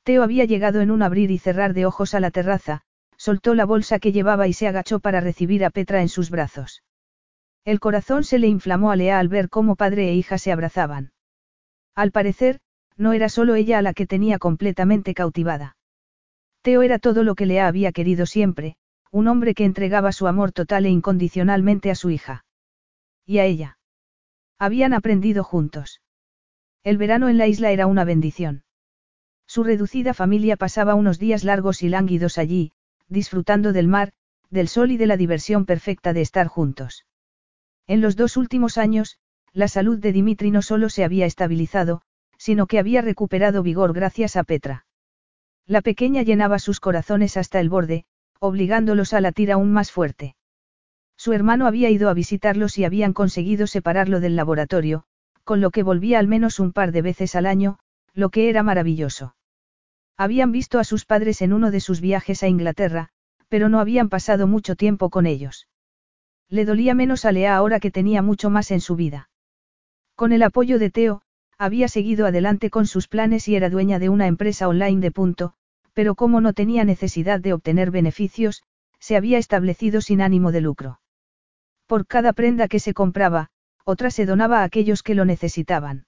[SPEAKER 1] Teo había llegado en un abrir y cerrar de ojos a la terraza, soltó la bolsa que llevaba y se agachó para recibir a Petra en sus brazos. El corazón se le inflamó a Lea al ver cómo padre e hija se abrazaban. Al parecer, no era solo ella a la que tenía completamente cautivada. Teo era todo lo que Lea había querido siempre, un hombre que entregaba su amor total e incondicionalmente a su hija. Y a ella. Habían aprendido juntos. El verano en la isla era una bendición. Su reducida familia pasaba unos días largos y lánguidos allí, disfrutando del mar, del sol y de la diversión perfecta de estar juntos. En los dos últimos años, la salud de Dimitri no solo se había estabilizado, sino que había recuperado vigor gracias a Petra. La pequeña llenaba sus corazones hasta el borde, obligándolos a latir aún más fuerte. Su hermano había ido a visitarlos y habían conseguido separarlo del laboratorio, con lo que volvía al menos un par de veces al año, lo que era maravilloso. Habían visto a sus padres en uno de sus viajes a Inglaterra, pero no habían pasado mucho tiempo con ellos. Le dolía menos a Lea ahora que tenía mucho más en su vida. Con el apoyo de Teo, había seguido adelante con sus planes y era dueña de una empresa online de punto, pero como no tenía necesidad de obtener beneficios, se había establecido sin ánimo de lucro. Por cada prenda que se compraba, otra se donaba a aquellos que lo necesitaban.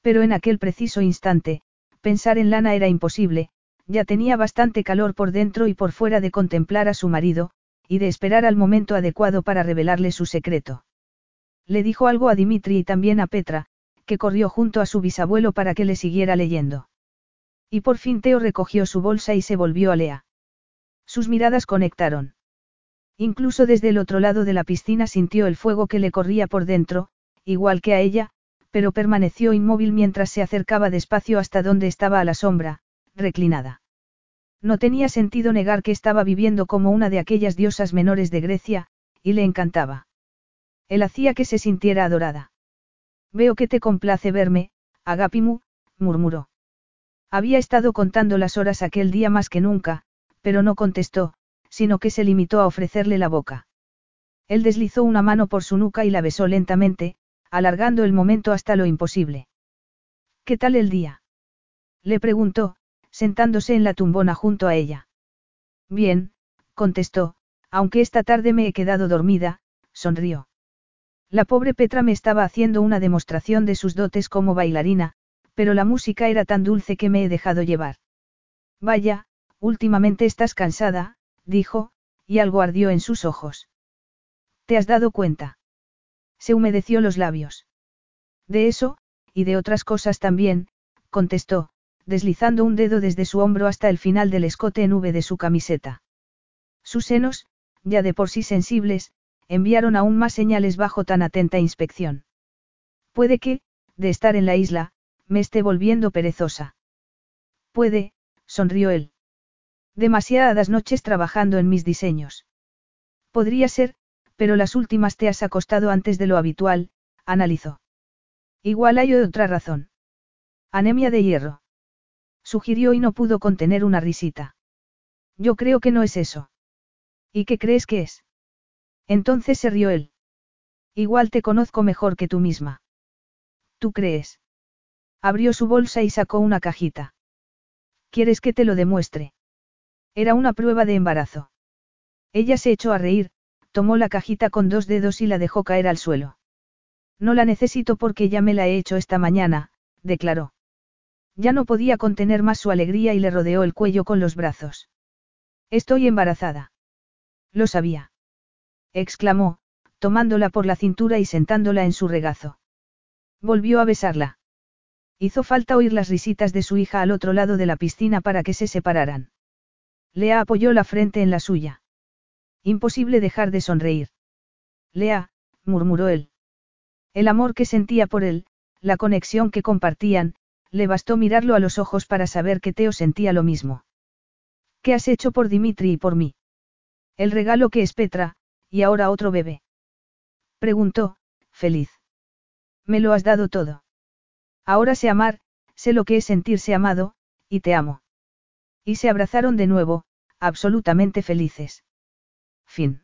[SPEAKER 1] Pero en aquel preciso instante, Pensar en Lana era imposible, ya tenía bastante calor por dentro y por fuera de contemplar a su marido, y de esperar al momento adecuado para revelarle su secreto. Le dijo algo a Dimitri y también a Petra, que corrió junto a su bisabuelo para que le siguiera leyendo. Y por fin Teo recogió su bolsa y se volvió a Lea. Sus miradas conectaron. Incluso desde el otro lado de la piscina sintió el fuego que le corría por dentro, igual que a ella, pero permaneció inmóvil mientras se acercaba despacio hasta donde estaba a la sombra, reclinada. No tenía sentido negar que estaba viviendo como una de aquellas diosas menores de Grecia, y le encantaba. Él hacía que se sintiera adorada. Veo que te complace verme, Agapimu, murmuró. Había estado contando las horas aquel día más que nunca, pero no contestó, sino que se limitó a ofrecerle la boca. Él deslizó una mano por su nuca y la besó lentamente, alargando el momento hasta lo imposible. ¿Qué tal el día? Le preguntó, sentándose en la tumbona junto a ella. Bien, contestó, aunque esta tarde me he quedado dormida, sonrió. La pobre Petra me estaba haciendo una demostración de sus dotes como bailarina, pero la música era tan dulce que me he dejado llevar. Vaya, últimamente estás cansada, dijo, y algo ardió en sus ojos. ¿Te has dado cuenta? Se humedeció los labios. De eso, y de otras cosas también, contestó, deslizando un dedo desde su hombro hasta el final del escote en V de su camiseta. Sus senos, ya de por sí sensibles, enviaron aún más señales bajo tan atenta inspección. Puede que, de estar en la isla, me esté volviendo perezosa. Puede, sonrió él. Demasiadas noches trabajando en mis diseños. Podría ser, pero las últimas te has acostado antes de lo habitual, analizó. Igual hay otra razón. Anemia de hierro. Sugirió y no pudo contener una risita. Yo creo que no es eso. ¿Y qué crees que es? Entonces se rió él. Igual te conozco mejor que tú misma. ¿Tú crees? Abrió su bolsa y sacó una cajita. ¿Quieres que te lo demuestre? Era una prueba de embarazo. Ella se echó a reír, tomó la cajita con dos dedos y la dejó caer al suelo. No la necesito porque ya me la he hecho esta mañana, declaró. Ya no podía contener más su alegría y le rodeó el cuello con los brazos. Estoy embarazada. Lo sabía. exclamó, tomándola por la cintura y sentándola en su regazo. Volvió a besarla. Hizo falta oír las risitas de su hija al otro lado de la piscina para que se separaran. Lea apoyó la frente en la suya. Imposible dejar de sonreír. Lea, murmuró él. El amor que sentía por él, la conexión que compartían, le bastó mirarlo a los ojos para saber que Teo sentía lo mismo. ¿Qué has hecho por Dimitri y por mí? El regalo que es Petra, y ahora otro bebé. Preguntó, feliz. Me lo has dado todo. Ahora sé amar, sé lo que es sentirse amado, y te amo. Y se abrazaron de nuevo, absolutamente felices. Fin.